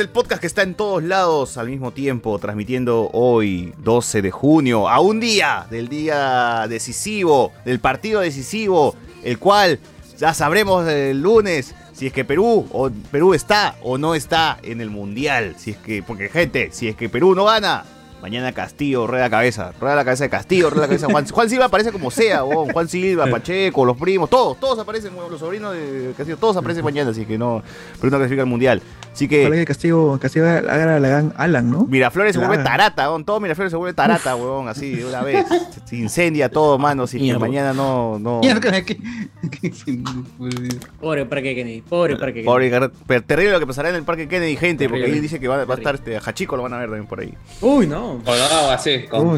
el podcast que está en todos lados al mismo tiempo, transmitiendo hoy, 12 de junio, a un día del día decisivo, del partido decisivo, el cual ya sabremos el lunes si es que Perú o Perú está o no está en el mundial. Si es que, porque gente, si es que Perú no gana, Mañana Castillo, rueda la cabeza. Rueda la cabeza de Castillo, rueda la cabeza de Juan. Juan Silva aparece como sea, Juan Silva, Pacheco, los primos, todos, todos aparecen, los sobrinos de Castillo, todos aparecen mañana, así que no, pero no clasifica al mundial. Así que. Parece que Castillo, Castillo haga la Alan, ¿no? Miraflores se vuelve tarata, weón. Todo Miraflores se vuelve tarata, weón, así de una vez. Se incendia todo, mano, así que mañana no. no... Pobre Parque Kennedy, pobre Parque Kennedy. Pobre, terrible lo que pasará en el Parque Kennedy, gente, porque ahí dice que va, va a estar este, Hachico, lo van a ver también por ahí. Uy, no. Colgado así, como,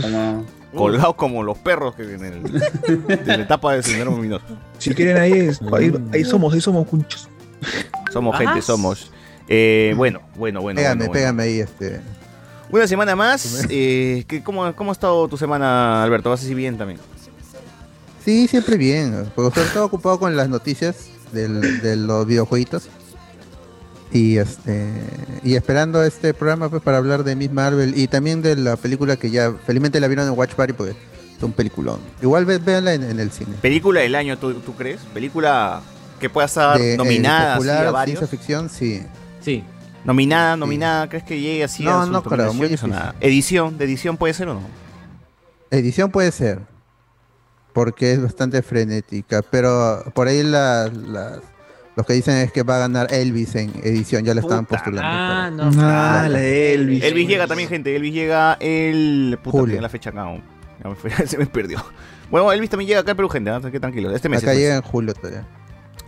Colgados como los perros que en, el, en la etapa de Sendero Luminoso. Si quieren ahí, ahí, somos, ahí somos cunchos. Somos gente, somos. Eh, bueno, bueno, bueno. Pégame, bueno, pégame ahí este. Una semana más. Eh, ¿cómo, ¿Cómo ha estado tu semana, Alberto? ¿Vas así bien también? Sí, siempre bien. Porque estaba ocupado con las noticias del, de los videojueguitos. Y este y esperando este programa pues para hablar de Miss Marvel y también de la película que ya felizmente la vieron en Watch Party porque es un peliculón. Igual véanla en, el cine. ¿Película del año tú, tú crees? ¿Película que pueda estar eh, nominada a varios? ciencia ficción, sí. Sí. Nominada, nominada, ¿crees que llegue así no, a No, claro, muy Edición, ¿de edición puede ser o no? Edición puede ser. Porque es bastante frenética, pero por ahí las los que dicen es que va a ganar Elvis en edición, ya le estaban postulando. Ah, no. Ah, la Elvis. Elvis llega también, gente. Elvis llega el. Puta, Julio. la fecha acá. Se me perdió. Bueno, Elvis también llega acá en Perú, gente. ¿no? Que tranquilo. Este mes. Acá llega en julio todavía.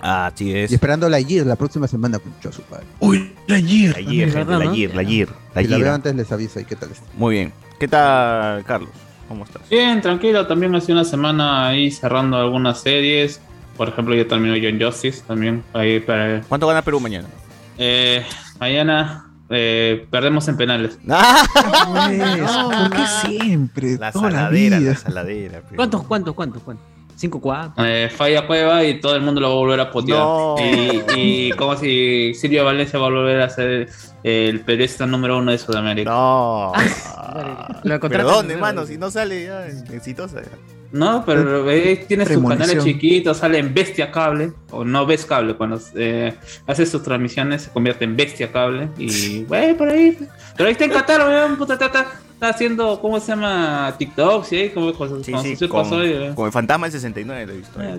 Ah, es. Y esperando la Year la próxima semana con su padre. Uy, la Year. La Year, gente, la Year, la Year. La Si la veo antes les aviso y qué tal está. Muy bien. ¿Qué tal, Carlos? ¿Cómo estás? Bien, tranquilo. También hace una semana ahí cerrando algunas series. Por ejemplo, yo termino John Justice también. Ahí para... ¿Cuánto gana Perú mañana? Eh, mañana eh, perdemos en penales. ¿Por qué siempre? La saladera, la, saladera. ¿Cuántos, cuántos, cuántos, cuántos? 5-4. Eh, falla Cueva y todo el mundo lo va a volver a potear. Y, como si Silvio Valencia va a volver a ser el periodista número uno de Sudamérica. No. ¿Pero dónde, mano? Si no sale ya exitosa. No, pero eh, tiene sus canales chiquitos, sale en Bestia Cable, o no ves cable, cuando eh, hace sus transmisiones se convierte en Bestia Cable, y güey, por ahí. Pero ahí está en Qatar, weón, puta tata. Está haciendo, ¿cómo se llama? TikTok, ¿sí? Como, sí, sí, con, el Fantasma del 69 lo he visto. Ah,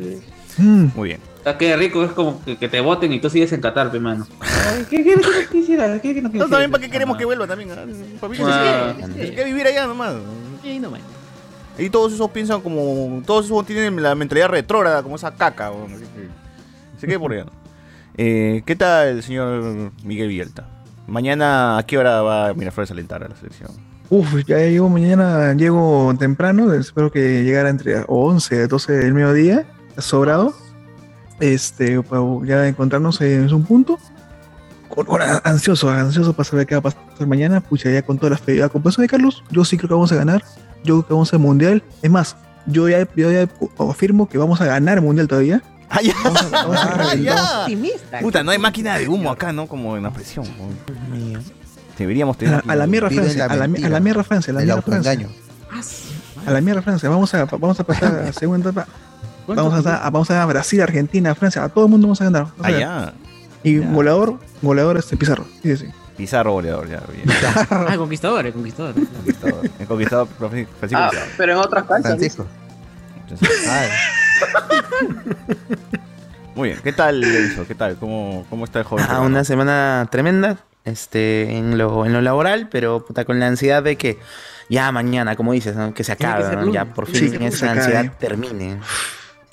mm. Muy bien. Está que rico, es como que, te voten y tú sigues en Qatar, pe mano. ¿Qué, qué, qué quisiera? ¿Qué, qué no, no, también para qué queremos que vuelva también. Para mí que, que vivir allá nomás. Sí, no, man. Y todos esos piensan como. Todos esos tienen la mentalidad retrógrada, como esa caca. Bueno, así que, se quede por allá. Eh, ¿Qué tal, señor Miguel Villalta? Mañana, ¿a qué hora va Miraflores a alentar a la selección? Uf, ya llego mañana, llego temprano, espero que llegara entre 11 12 del mediodía, sobrado. Este, para ya encontrarnos en un punto. ansioso, ansioso para saber qué va a pasar mañana. Pucha, ya con toda la fe, con de Carlos, yo sí creo que vamos a ganar yo creo que vamos al mundial. Es más, yo ya, yo ya afirmo que vamos a ganar el mundial todavía. Ah, ya. Vamos a, ah, Puta, no hay máquina de humo acá, ¿no? Como en la presión. Deberíamos tener. A, la mierda Francia, a la, a la mierda Francia, a la mierda Francia. A la mierda Francia, vamos a, vamos a pasar a la segunda etapa. Vamos a, vamos a Brasil, Argentina, Francia, a todo el mundo vamos a ganar. Allá. Y volador, volador este Pizarro. Sí, sí. Pizarro goleador, ya. Bien. ah, conquistador, conquistador. Conquistador. El conquistador Francisco ah, Pero en otras canchas. Francisco. Muy bien, ¿qué tal eso? ¿Qué tal? ¿Cómo, cómo está el joven? Ah, una semana tremenda este, en, lo, en lo laboral, pero puta, con la ansiedad de que ya mañana, como dices, que se acabe, ya por fin esa ansiedad termine.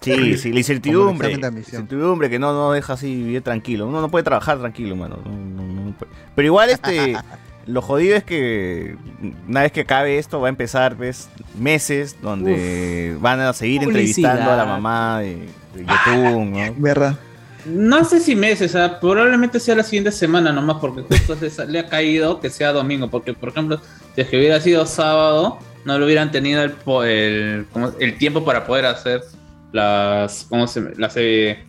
Sí, sí, la incertidumbre. incertidumbre que no, no deja así vivir tranquilo. Uno no puede trabajar tranquilo, mano. Pero igual este. lo jodido es que una vez que acabe esto va a empezar pues, meses donde van a seguir entrevistando a la mamá de, YouTube, ¿no? ¿Verdad? No sé si meses, o sea, probablemente sea la siguiente semana nomás, porque justo le ha caído que sea domingo, porque por ejemplo, si es que hubiera sido sábado, no lo hubieran tenido el, el, el tiempo para poder hacer las, ¿cómo se, las, eh,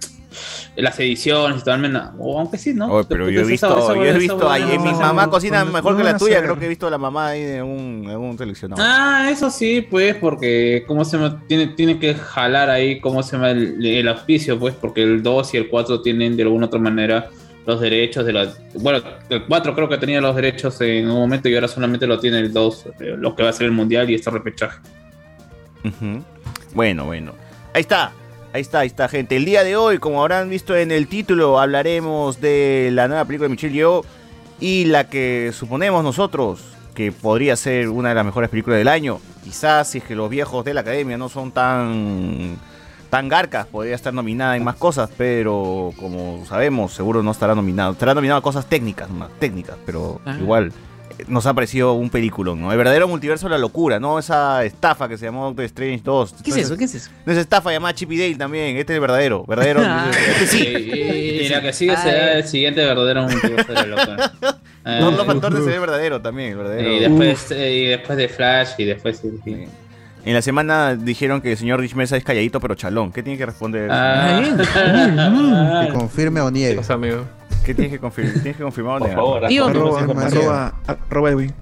las ediciones y todo, al menos, o aunque sí, ¿no? Oye, pero yo he visto, esa- yo he visto ahí, mi mamá cocina mejor que la tuya, hacer? creo que he visto a la mamá ahí de un, en un seleccionado. Ah, eso sí, pues, porque cómo se llama? tiene, tiene que jalar ahí cómo se llama el, el auspicio, pues, porque el 2 y el 4 tienen de alguna otra manera los derechos de la. Bueno, el 4 creo que tenía los derechos en un momento y ahora solamente lo tiene el 2, eh, lo que va a ser el mundial y este repechaje. Bueno, bueno. Ahí está. Ahí está, ahí está, gente. El día de hoy, como habrán visto en el título, hablaremos de la nueva película de Michelle Yeoh y la que suponemos nosotros que podría ser una de las mejores películas del año. Quizás si es que los viejos de la academia no son tan tan garcas, podría estar nominada en más cosas, pero como sabemos, seguro no estará nominado. Estará nominado a cosas técnicas, más técnicas, pero igual nos ha parecido un película, ¿no? El verdadero multiverso de la locura, ¿no? Esa estafa que se llamó Doctor Strange 2. ¿Qué es eso? ¿Qué es eso? No es estafa llamada Chip y Dale también. Este es el verdadero. Verdadero. Ah. este sí. Y, y la que sigue Ay. será el siguiente verdadero multiverso de la locura. Eh, Los dos factores sería el verdadero también. El verdadero. y, después, eh, y después de Flash y después. sí. En la semana dijeron que el señor Rich Mesa es calladito pero chalón. ¿Qué tiene que responder? Ah, Que confirme o niegue. O sea, amigo. ¿Qué tienes que confirmar? ¿Tienes que confirmar o Por favor, haz Arroba, arroba, arroba Edwin.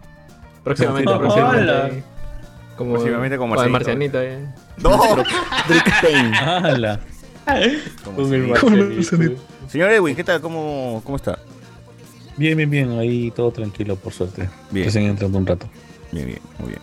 Próximamente, Hola. próximamente. Como, Próximamente como el Marcianito. eh. No. Rick Payne. ¡Hala! Con el marcianito. Señor Edwin, ¿qué tal? ¿Cómo, cómo está? Bien, bien, bien. Ahí todo tranquilo, por suerte. Bien. Recién entrando un rato. Bien, bien, muy bien.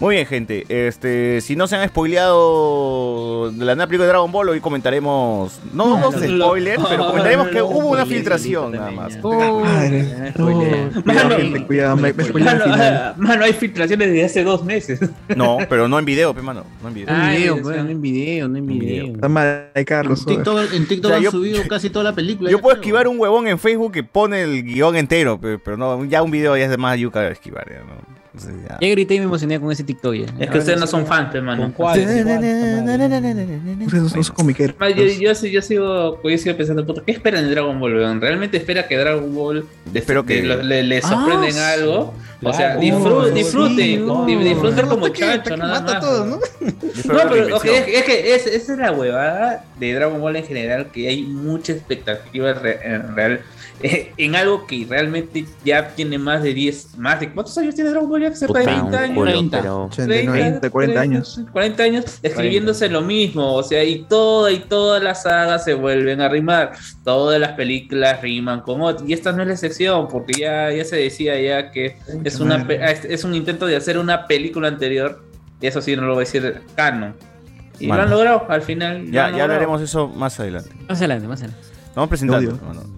Muy bien, gente. Este, si no se han spoileado de la película de Dragon Ball, hoy comentaremos. No, no, lo- spoiler, pero comentaremos que lo- hubo una filtración nada más. Oh, Madre. Ah, Mano. gente, cuidado. Me, me spoileé el Mano, final. ah, mano, hay filtraciones desde hace dos meses. No, pero no en video, pe, mano. No en video. No en Ay, video, no en video, no en video. Está mal, Carlos. En TikTok, en TikTok O sea, han yo- subido casi toda la película. Yo puedo creo. esquivar un huevón en Facebook que pone el guion entero, pe, pero no, ya un video ya es de más yuca esquivar, ya, ¿no? Ya. Ya grité y me emocioné con ese TikTok ya. Es que ustedes no son fans, pe, mano. ¿Con cuál? No son comiqueros. Yo, sigo, yo sigo pensando, puta, ¿qué esperan de Dragon Ball? weón? ¿Realmente espera que Dragon Ball Espero que- le, le- le sorprenden Ah, algo? O sea, disfruten, disfruten como chacho, nada mata más. todo, ¿no? Pero es, es que es- esa es la huevada de Dragon Ball en general, que hay mucha expectativa re- en real eh, en algo que realmente ya tiene más de 10, más de ¿cuántos años tiene Dragon Ball ya? Cerca de Puta, 20 un años. culo, 30. pero... 89. 30, 40 años. 40 años escribiéndose lo mismo, o sea, y toda y todas las sagas se vuelven a rimar, todas las películas riman con otras, y esta no es la excepción, porque ya, ya se decía ya que es, una, es, es un intento de hacer una película anterior, y eso sí no lo voy a decir canon, y Bueno. lo han logrado al final. lo Ya, han ya hablaremos eso más adelante. Más adelante, más adelante. Vamos presentando.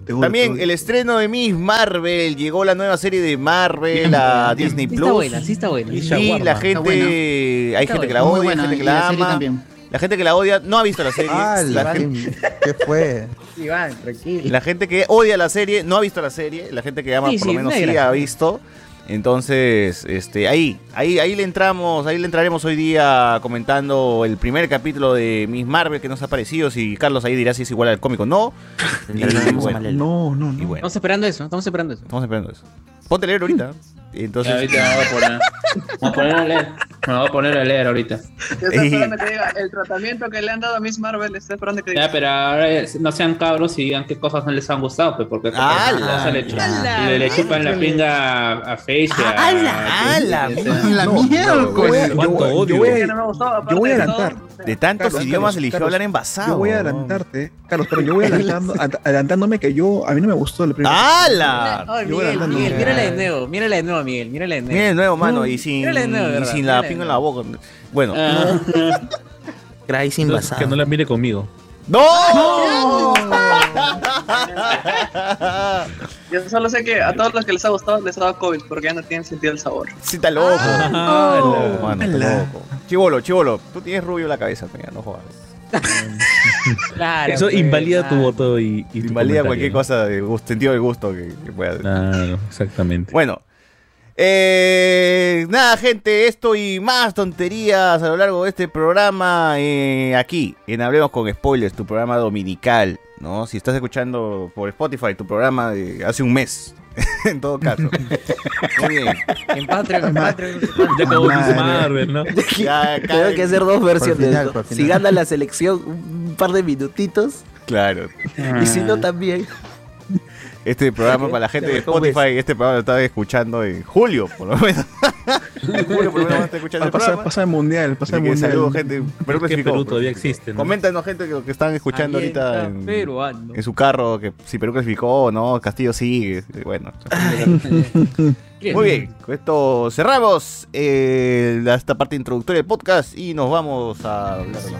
Odio. También odio. el estreno de Miss Marvel. Llegó la nueva serie de Marvel a Disney Sí Plus. está buena, sí está buena. Y la gente, buena. hay Está gente que la odia, hay gente que la ama. también. La gente que la odia no ha visto la serie. Ah, la, gente, ¿Qué fue? Iván, tranquilo. la gente que odia la serie no ha visto la serie. La gente que ama Sí, por lo menos sí ha visto. Entonces, este, ahí, ahí, ahí le entramos, ahí le entraremos hoy día comentando el primer capítulo de Miss Marvel que nos ha parecido. Si Carlos ahí dirá si es igual al cómic o no. Y bueno, Malel. No, no, y no. bueno, Estamos esperando eso, estamos esperando eso. estamos esperando eso. Ponte a leer ahorita. Entonces, ahorita me voy a poner, me voy a poner a leer, me voy a poner a leer ahorita. Yo estoy esperando que diga el tratamiento que le han dado a Miss Marvel. Estoy esperando que Ya, diga. pero ahora no sean cabros y digan qué cosas no les han gustado, pues porque le, ¡Hala! le, le chupan la pinga a, a Face y a- ¡Hala! ¡Hala! a- La mierda, yo voy a- yo ¿Cuánto odio? yo voy a adelantar. De tantos Carlos, idiomas Carlos, eligió Carlos, hablar en basado. Yo voy a adelantarte, Carlos, pero yo voy adelantando, ad- adelantándome que yo, a mí no me gustó el primer. ¡Hala! Voy Miguel. Miguel, mírala de nuevo, mírala de nuevo, Miguel, mírala de nuevo. Mira de nuevo, mano, y sin, Mírala de nuevo, y sin Mírala la pinga en la boca. Bueno. Ah, Grace invasada. Que no la mire conmigo. ¡No! Yo solo sé que a todos los que les ha gustado les ha dado COVID porque ya no tienen sentido el sabor. Sí, está loco. ¡Hala! Mano, está ¡Hala! loco. Chivolo, chivolo, tú tienes rubio en la cabeza, peña, no jodas. Claro, Eso pues, invalida tu voto y, y tu Invalida cualquier cosa de gusto, sentido del gusto que, que pueda. Claro, exactamente. Bueno. Eh, nada, gente, esto y más tonterías a lo largo de este programa eh, aquí, en Hablemos con Spoilers, tu programa dominical, ¿no? Si estás escuchando por Spotify, tu programa de hace un mes, en todo caso. Muy bien. En Patreon, en Patreon. Ya acabó. Marvel, ¿no? Ya, Tengo que hacer dos versiones. final, por Si gana la selección, un par de minutitos. Claro. Y si no, también. Este programa para la gente de Spotify, este programa lo estaba escuchando en julio, por lo menos. en julio por lo menos está escuchando el programa. pasa el mundial, pasa el mundial. saludos, gente. Perú que clasificó. Perú todavía existe, ¿no? Coméntanos, gente, que, que están escuchando ahorita en, su carro, que si Perú clasificó o no, Castillo sigue. Bueno. Muy bien, con esto cerramos eh, esta parte introductoria del podcast y nos vamos a hablar de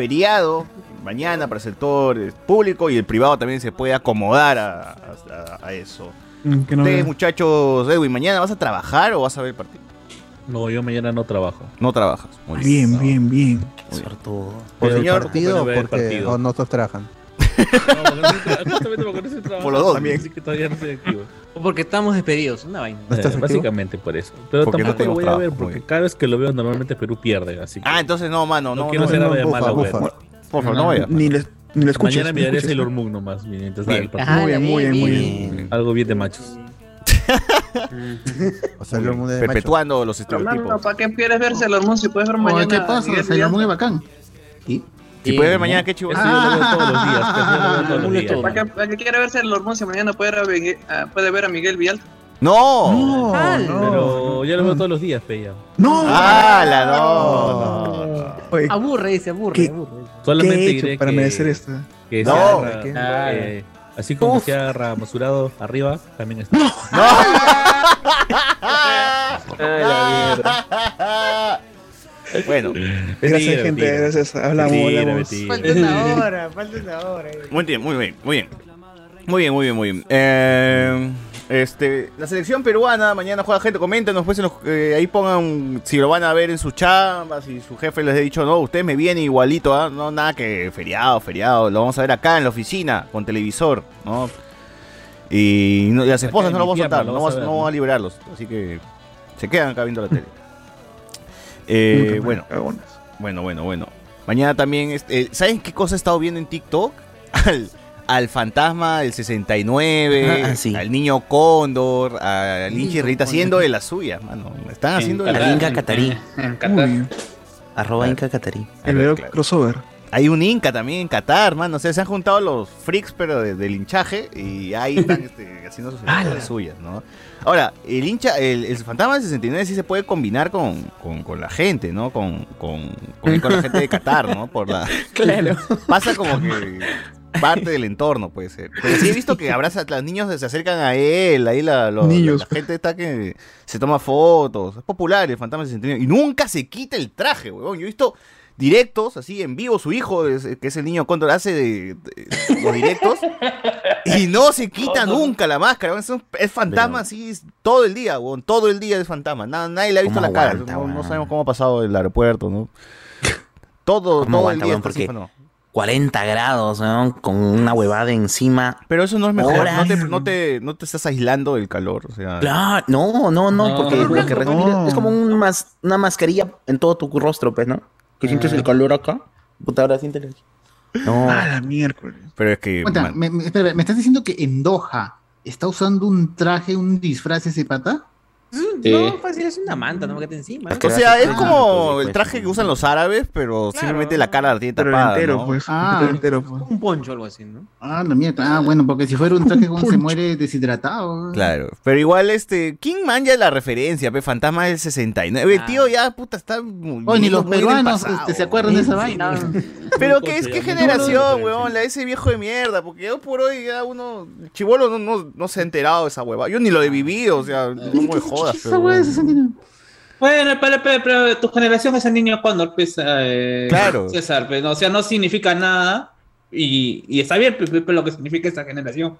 feriado mañana para el sector eh, público y el privado también se puede acomodar a, a- a eso. Mm, que no Ustedes, muchachos, Edwin, ¿mañana vas a trabajar o vas a ver el partido? No, yo mañana no trabajo. No trabajas. Muy Bien, bien, bien. Sortudo. Por señor, ¿Partido o ver el porque partido. o no todos trabajan? No, porque justamente porque no estoy trabajando. Por los dos también. Así que todavía no estoy activo. Porque estamos despedidos, una vaina. ¿No estás Eh, básicamente por eso. Pero Porque no tampoco lo tenemos voy a ver porque cada vez que lo veo normalmente Perú pierde. Así que Ah, entonces no, mano, no, no, quiero no, ser no, mala por favor, no vayas. Ni le, ni le escuches. Mañana miraré. Sailor Moon nomás mientras Bien. el. Ah, Muy bien, muy bien, muy bien. Algo bien de machos. O sea, el mundo de macho. Perpetuando los Hermano, estereotipos. ¿para qué quieres ver Sailor Moon si puedes ver mañana? ¿qué pasa? Lo muy Villalta? bacán. ¿Y? Si puedes ver mañana, qué chivo. Eso yo lo veo todos los días. casi yo lo veo todos los días. todo. ¿Para qué, para qué quiere ver Sailor Moon si mañana puede ver a, Miguel- ah, puede ver a Miguel Villalta? ¡No! No, no. Pero yo lo veo todos los días, Peya. No. ¡Hala, no! no, no. Oye, Aburre, dice, aburre, ¿Qué? aburre. Solamente ¿qué he diré hecho para que, merecer esto? que No. Eh, así como Searra Masurado arriba, también está. Bueno, Gracias, Mentira, gente. mentira. Gracias. Hablamos, Mentira, hablamos. Falta una hora, falta una hora. muy bien, muy bien, muy bien. Muy bien, muy bien, muy bien. Eh, este, la selección peruana mañana juega gente, coméntanos pues en los- eh, ahí pongan si lo van a ver en sus chambas, si su jefe les ha dicho, no, ustedes me vienen igualito, ¿ah? no nada que feriado, feriado, lo vamos a ver acá en la oficina, con televisor, ¿no? Y, no- y las esposas no lo vamos a soltar, no vas vamos, a ver, no ¿no? vamos a liberarlos, así que se quedan acá viendo la tele. Eh, bueno, bueno, bueno, bueno. Mañana también, este, ¿saben qué cosa he estado viendo en TikTok? Al, al fantasma del 69, Ah, sí. al niño cóndor, al Inchi Rita haciendo de las suyas, mano. Están haciendo de las Inca Catarí. Arroba Inca Catarí. el claro. crossover. Hay un Inca también en Qatar, mano. O sea, se han juntado los freaks, pero de- del hinchaje, y ahí están este, haciendo sus de las suyas, ¿no? Ahora, el hincha, el, el fantasma del 69 sí se puede combinar con, con, con la gente, ¿no? Con, con, con, con la gente de Qatar, ¿no? Por la, Claro. pasa como que parte del entorno, puede ser. Pero sí he visto que abraza, los niños se acercan a él, ahí la, lo- Niños. la gente está que se toma fotos. Es popular el fantasma 69. Y nunca se quita el traje, huevón. Yo he visto directos, así en vivo, su hijo, es- que es el niño Cóndor, hace de, de- los directos. Y no se quita nunca la máscara, es, un- es fantasma así todo el día, huevón. Todo el día es fantasma. Nada, nadie le ha visto ¿Cómo la cara. no, sabemos cómo ha pasado el aeropuerto, ¿no? Todo, ¿Cómo todo el día weón? Porque no. 40 grados, ¿no? Con una huevada encima. Pero eso no es mejor. No te, no, te, no te estás aislando del calor. O sea, Claro, no, no, no, No, porque no, lo que no. respira es como un mas- una mascarilla en todo tu rostro, pues, ¿no? Que sientes el calor acá. Puta, ahora sientes el... No. Ah, la miércoles. Pero es que. Man, me, me- espera, ¿me estás diciendo que en Doha está usando un traje, un disfraz ese pata? No, fácil, es una manta, no me quede encima. o sea, es como el traje que usan los árabes, pero simplemente la cara la tiene Pero tapada. entero, ¿no? pues. Ah. entero, pues. Un poncho o algo así, ¿no? Ah, la mierda. Ah, bueno, porque si fuera un traje como se muere deshidratado. Claro, pero igual este, ¿quién manja la referencia? Pe? Fantasma del 69. El tío ya, puta, está muy Oye, ni los muy peruanos este, se acuerdan de esa vaina. Pero qué es qué generación, weón, la de ese viejo de mierda, porque yo por hoy ya uno, chivolo no, no, no se ha enterado de esa hueva. Yo ni lo he vivido, o sea, no me jodas. Pero- de 69. Bueno, pero, pero, pero tu generación es el niño Cóndor, pues, eh, Claro. César, pues, no, o sea, no significa nada y, y está bien, pues, pues, lo que significa esta generación.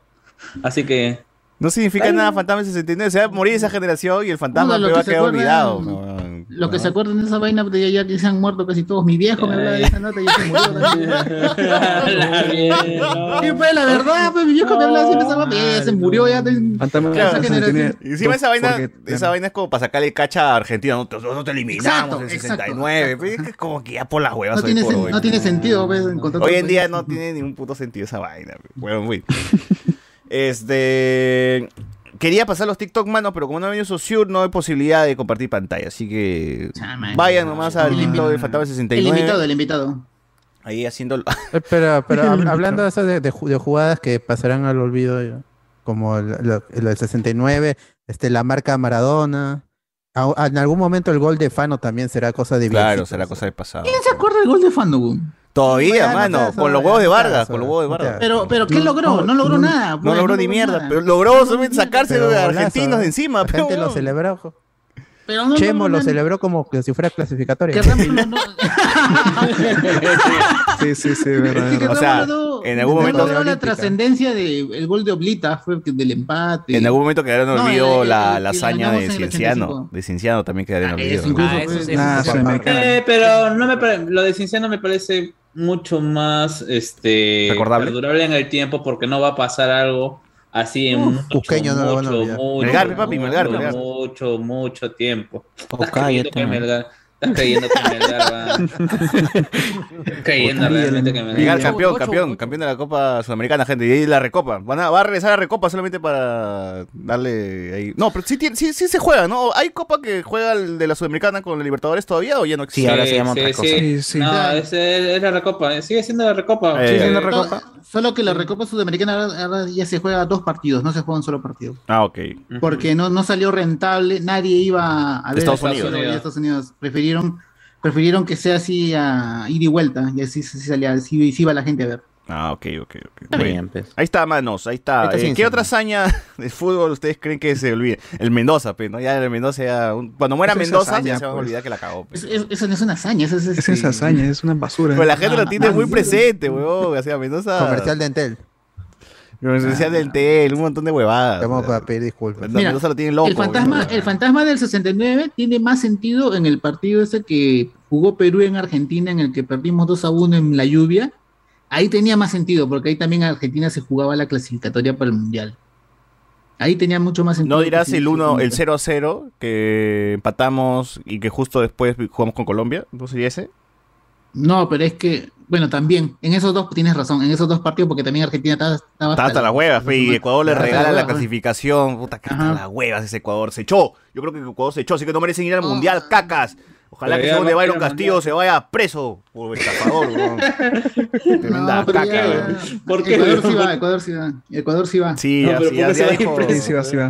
Así que... No significa Ay, nada Fantasma del 69, se va a morir esa generación y el fantasma lo que va a quedar olvidado. Lo que se acuerdan de esa vaina de ya que se han muerto casi todos. Mi viejo me hablaba de esa nota y ya se murió. también. Sí, pues la verdad, pues mi viejo me hablaba siempre de esa vaina, ya se murió ya. de- Fantasma esa del generación. 69. Y encima esa vaina, Porque- esa vaina es como para sacarle cacha a Argentina, no te, no te eliminamos Exacto, en exacto, 69, pe, es que como que ya por las huevas No hoy tiene, por sen- hoy. no tiene sentido, pues, Hoy en día no tiene ningún puto sentido esa vaina. Bueno, muy. Este. Quería pasar los TikTok, mano, pero como no ha venido Sociur, no hay posibilidad de compartir pantalla. Así que Chama, vayan nomás al El TikTok del Fantasma El 69. invitado, el invitado. Ahí haciendo. Eh, Pero, pero hab- hablando de esas de, de ju- de jugadas que pasarán al olvido, ya, como el, lo- el del 69, este, la marca Maradona. A- en algún momento el gol de Fano también será cosa de Claro, será cosa del pasado. ¿Quién se acuerda del gol de Fandogun? Todavía, Bueno, mano, eso, con los huevos de Vargas, con los huevos de Vargas. Pero, pero ¿qué logró? No, logró no, nada. No pues, logró ni mierda, nada. pero logró sacarse Pero de argentinos de encima. La pero, gente lo celebró. Pero no Chemo lo celebró como que si fuera no- Sí, sí, sí, verdad. Sí, O sea, no- en algún momento- logró la Olímpica. trascendencia del gol de Oblita, fue del empate. En algún momento quedaron el- la, la hazaña de Cienciano. 85. De Cienciano también quedaron Ah, Ah, Ah. Eh, pero no me lo de Cinciano me parece mucho más este ¿Recordable? perdurable en el tiempo porque no va a pasar algo así en Uf, mucho, Cusqueño no mucho, mucho, Melgar, pe, papi, Melgar, mucho, Melgar. mucho, mucho tiempo. Que. Melgar, estás Melgar va. Estás creyendo realmente que Melgar. campeón, campeón, campeón de la Copa Sudamericana, gente. Y ahí la recopa. Van a, va a regresar a la recopa solamente para darle ahí. No, pero sí, tiene- sí, sí se juega, ¿no? ¿Hay copa que juega el de la Sudamericana con la Libertadores todavía o ya no Sí, existe? ahora se llama otra cosa. Sí, sí. No, es, es la recopa, sigue siendo la recopa. Eh, Sí, siendo eh, recopa. Solo- Solo que la Recopa Sudamericana ahora, ahora ya se juega dos partidos, no se juega un solo partido. Ah, ok. Porque no, no salió rentable, nadie iba a ver Estados a Unidos. a Estados Unidos. Prefirieron, prefirieron que sea así a ir y vuelta, y así, sí salía, sí, sí iba la gente a ver. Ah, ok, ok, ok. Bueno. bien, pues. Ahí está, manos, ahí está. Ahí está Eh, ¿Qué otra hazaña de fútbol ustedes creen que se olvide? El Mendoza, pues, ¿no? Ya el Mendoza ya... un- Cuando muera es Mendoza, hazaña, ya se van a pues. olvidar que la cagó. pues. Es- es- eso no es una hazaña, eso es, Es este- esa hazaña, es una basura. Pero la gente lo Ah, tiene ah, muy sí. presente, weón. O sea, Mendoza... Comercial de Entel. Comercial del TEL, un montón de huevadas. Vamos a pedir disculpas. Mira, Mendoza lo tiene loco. el, fantasma, el fantasma del 69 tiene más sentido en el partido ese que jugó Perú en Argentina, en el que perdimos 2 a 1 en la lluvia. Ahí tenía más sentido, porque ahí también Argentina se jugaba la clasificatoria para el Mundial. Ahí tenía mucho más sentido. No dirás el 1, sí, el 0 a 0 que empatamos y que justo después jugamos con Colombia. ¿No sería ese? No, pero es que, bueno, también, en esos dos tienes razón, en esos dos partidos, porque también Argentina estaba, estaba hasta las huevas, fe, y Ecuador le Hasta regala la clasificación. Puta, que hasta las huevas ese Ecuador. Se echó. Yo creo que Ecuador se echó, así que no merecen ir al Mundial, cacas. Ojalá Pero que según va de a Byron Castillo Mundial. se vaya preso por estafador, weón. Tremenda No, caca, ya- weón. ¿Por qué? Ecuador sí va, Ecuador sí va. Ecuador sí va. Sí, No, ya, pero sí, ¿por ya, se ya va dijo. Sí, sí va, sí va.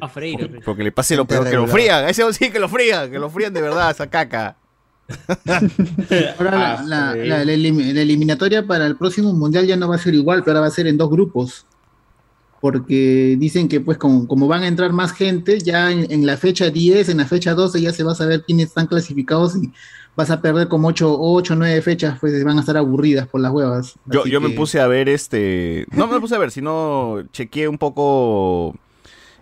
A Freire. pe. Porque le pase lo peor, que lo frían. Ese sí que lo frían, que lo frían de verdad esa caca. Ahora la, Ah, la- sí. la- la elim- la eliminatoria para el próximo mundial ya no va a ser igual, pero ahora va a ser en dos grupos. Porque dicen que pues como, como van a entrar más gente, ya en, en la fecha 10, en la fecha 12 ya se va a saber quiénes están clasificados y vas a perder como 8 o 9 fechas, pues van a estar aburridas por las huevas. Yo, yo me puse a ver este. No me puse a ver, sino chequeé un poco.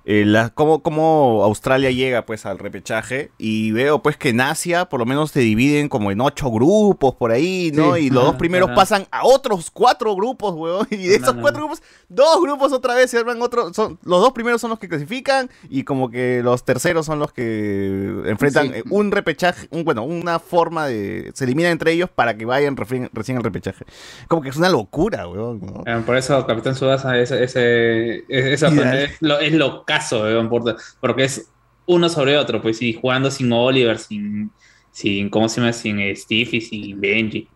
Eh, la- cómo, cómo Australia llega pues al repechaje y veo pues que en Asia por lo menos se dividen como en ocho grupos por ahí, ¿no? Sí, y los ajá, dos primeros ajá. pasan a otros cuatro grupos, weón. Y de esos Ajá. cuatro grupos, dos grupos otra vez se arman otro. Son, los dos primeros son los que clasifican y como que los terceros son los que enfrentan Sí. eh, un repechaje, un, bueno, una forma de. Se eliminan entre ellos para que vayan recién, recién al repechaje. Como que es una locura, weón. ¿no? Eh, Por eso Capitán Subasa ese, ese, esa Ideal. es, lo, es lo caso, weón, por- porque es uno sobre otro, pues sí, jugando sin Oliver, sin, sin ¿cómo se llama? Sin Steve y sin Benji.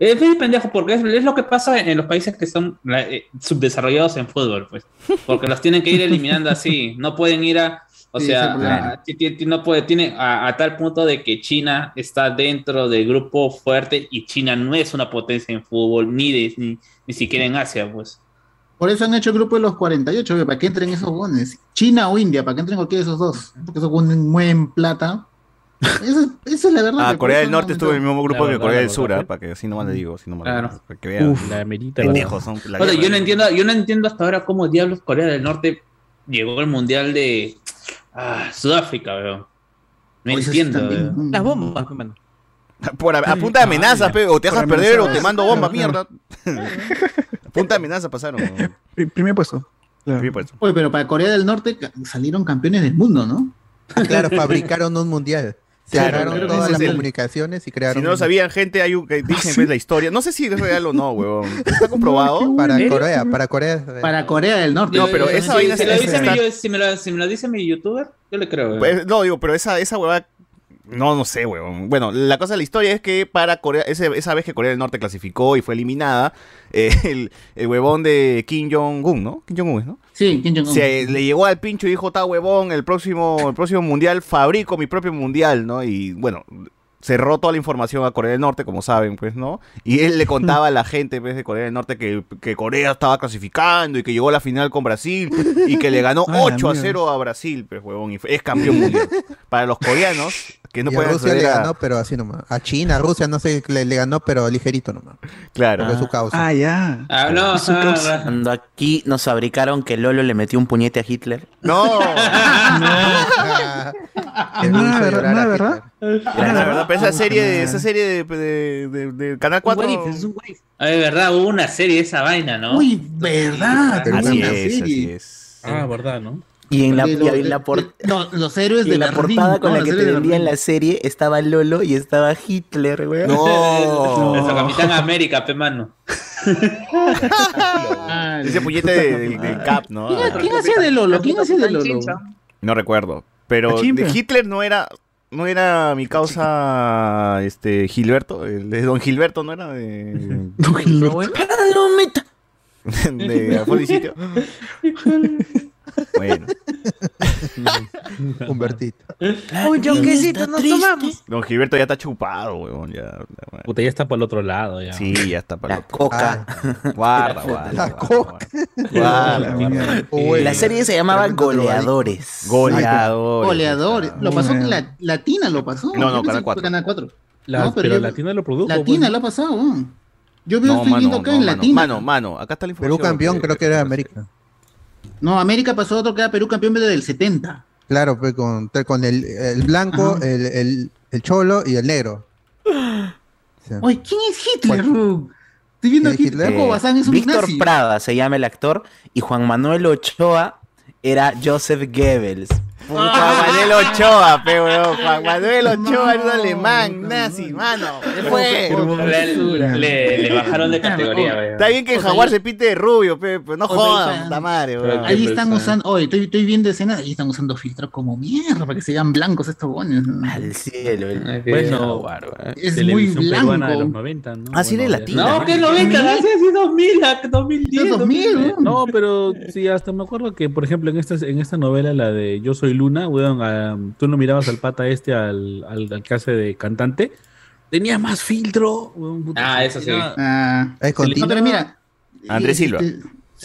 Es muy pendejo porque es, es lo que pasa en los países que son eh, subdesarrollados en fútbol, pues. Porque los tienen que ir eliminando así. No pueden ir a. O Sí, sea, a- no puede, tiene a, a tal punto de que China está dentro del grupo fuerte y China no es una potencia en fútbol, ni, de- ni, ni siquiera en Asia, pues. Por eso han hecho el grupo de los 48, ve, para que entren esos gones. China o India, para que entren cualquiera de esos dos. Porque esos gones mueven plata. Esa, esa es la verdad. Ah, Corea del no Norte estuvo en el mismo grupo que Corea del Sur, ah, para que así nomás le digo, así nomás le Claro. digo, para que vean. Uf, la merita, pendejos son. la Bueno, guerra. yo no entiendo, yo no entiendo hasta ahora cómo diablos Corea del Norte llegó al mundial de ah, Sudáfrica, weón. No sí entiendo. Las bombas, hermano. Por a, a punta de amenazas, pe, o te dejas perder o te mando bomba, mierda. a punta de amenazas pasaron. Primer puesto. Claro. Sí, pues. Oye, pero para Corea del Norte salieron campeones del mundo, ¿no? Ah, claro, fabricaron un mundial. Se Claro, todas las el- comunicaciones y crearon Si no lo sabían, gente, hay un que dicen pues, la historia. No sé si es real o no, weón. ¿Está comprobado? para ¿Eh? Corea, para Corea. Para Corea del Norte. No, pero Eh, esa si- vaina si, se- lo se dice está- mi, yo- si, me lo, si me lo dice mi youtuber, yo le creo, weón. Pues, no, digo, pero esa, esa huevada. No, no sé, weón. Bueno, la cosa de la historia es que para Corea, ese- esa vez que Corea del Norte clasificó y fue eliminada, eh, el, el huevón de Kim Jong-un, ¿no? Kim Jong-un, ¿no? Sí, Kim Jong-un. Se le llegó al pincho y dijo, ta huevón, el próximo, el próximo mundial fabrico mi propio mundial, ¿no? Y bueno, cerró toda la información a Corea del Norte, como saben, pues, ¿no? Y él le contaba a la gente pues, de Corea del Norte que, que Corea estaba clasificando y que llegó a la final con Brasil y que le ganó Ah, la 8 a mierda. 0 a Brasil, pues, huevón, y es campeón mundial. Para los coreanos, que no y a pueden Rusia le a- ganó, pero así nomás. A China, a Rusia, no sé, le, le ganó, pero ligerito nomás. Claro. Porque es su causa. Ah, ya. Ah, no, Su ah, causa. Cuando aquí nos fabricaron que Lolo le metió un puñete a Hitler. No, Que No, hizo verdad, llorar no, a la verdad. Hitler. la verdad, pero esa serie, de, esa serie de, de- de- de Canal 4... Un what if, es un if. Ah, es verdad, hubo una serie de esa vaina, ¿no? Uy, verdad. Pero Así una es, así serie. es. Ah, verdad, ¿no? Y en la, De y en la de- por- no, los héroes y de en la Berlín, portada con no, la que te de vendían la serie estaba Lolo y estaba Hitler, weón. No. Nuestro Capitán América, pe mano. Ese puñete de- del del Cap, ¿no? ¿Quién, quién hacía de Lolo? ¿Quién hacía de Lolo? No recuerdo. Pero. Hitler no era. No era mi causa este Gilberto, el de Don Gilberto no era de, No, Gilberto. de Alfonso Sitio. Bueno, Humbertito. Un yonquecito nos tomamos. Don Gilberto ya está chupado, weón. Ya, Puta, ya está para el otro lado, ya. sí, ya está para La coca. Guarda, guarda. La guarda, coca. Guarda, guarda. Uy, La serie se llamaba Goleadores. Goleador. Goleador. Lo pasó en la, Latina, lo pasó. No, no, Canal que 4. fue Canal 4. La- No, pero pero Latina lo produjo. Latina lo ha pasado. weón. Yo veo, No, estoy mano, viendo acá no, en mano, Latina. mano, mano, acá está la información. Perú campeón, creo que era América. No, América pasó otro que era Perú campeón desde el 70. Claro, pues con, con el, el blanco, el, el, el cholo y el negro. Sí. Oye, ¿quién es Hitler? Estoy viendo ¿Quién es aquí, Hitler? Paco Bazán es un Víctor nazi. Prada se llama el actor y Juan Manuel Ochoa era Joseph Goebbels. Juan Manuel Ochoa, pe, weón. Juan Manuel Ochoa era un alemán, nazi, mano. Le, le- le bajaron de categoría, weón. Está bien que el O sea, jaguar se pinte de rubio, pe, pero no jodan, ahí- puta madre, weón. Ahí están persona. usando, oye, estoy, estoy viendo escenas, ahí están usando filtros como mierda para que se vean blancos estos bones. Al cielo. el- Bueno, Es muy televisión peruana de los blanco. 90, ¿no? Ah, sí, de Bueno, latina. No, que 90, así así 2000, a 2010. 2000, weón. No, pero sí, hasta me acuerdo que, por ejemplo, en esta, en esta novela, la de Yo Soy Luna, weón, ah, tú no mirabas al pata este, al, al, al que hace de cantante, tenía más filtro. weón, puta, Ah, eso sí. era- Ah, Es no, continuo. pero mira. Andrés Silva. Sí,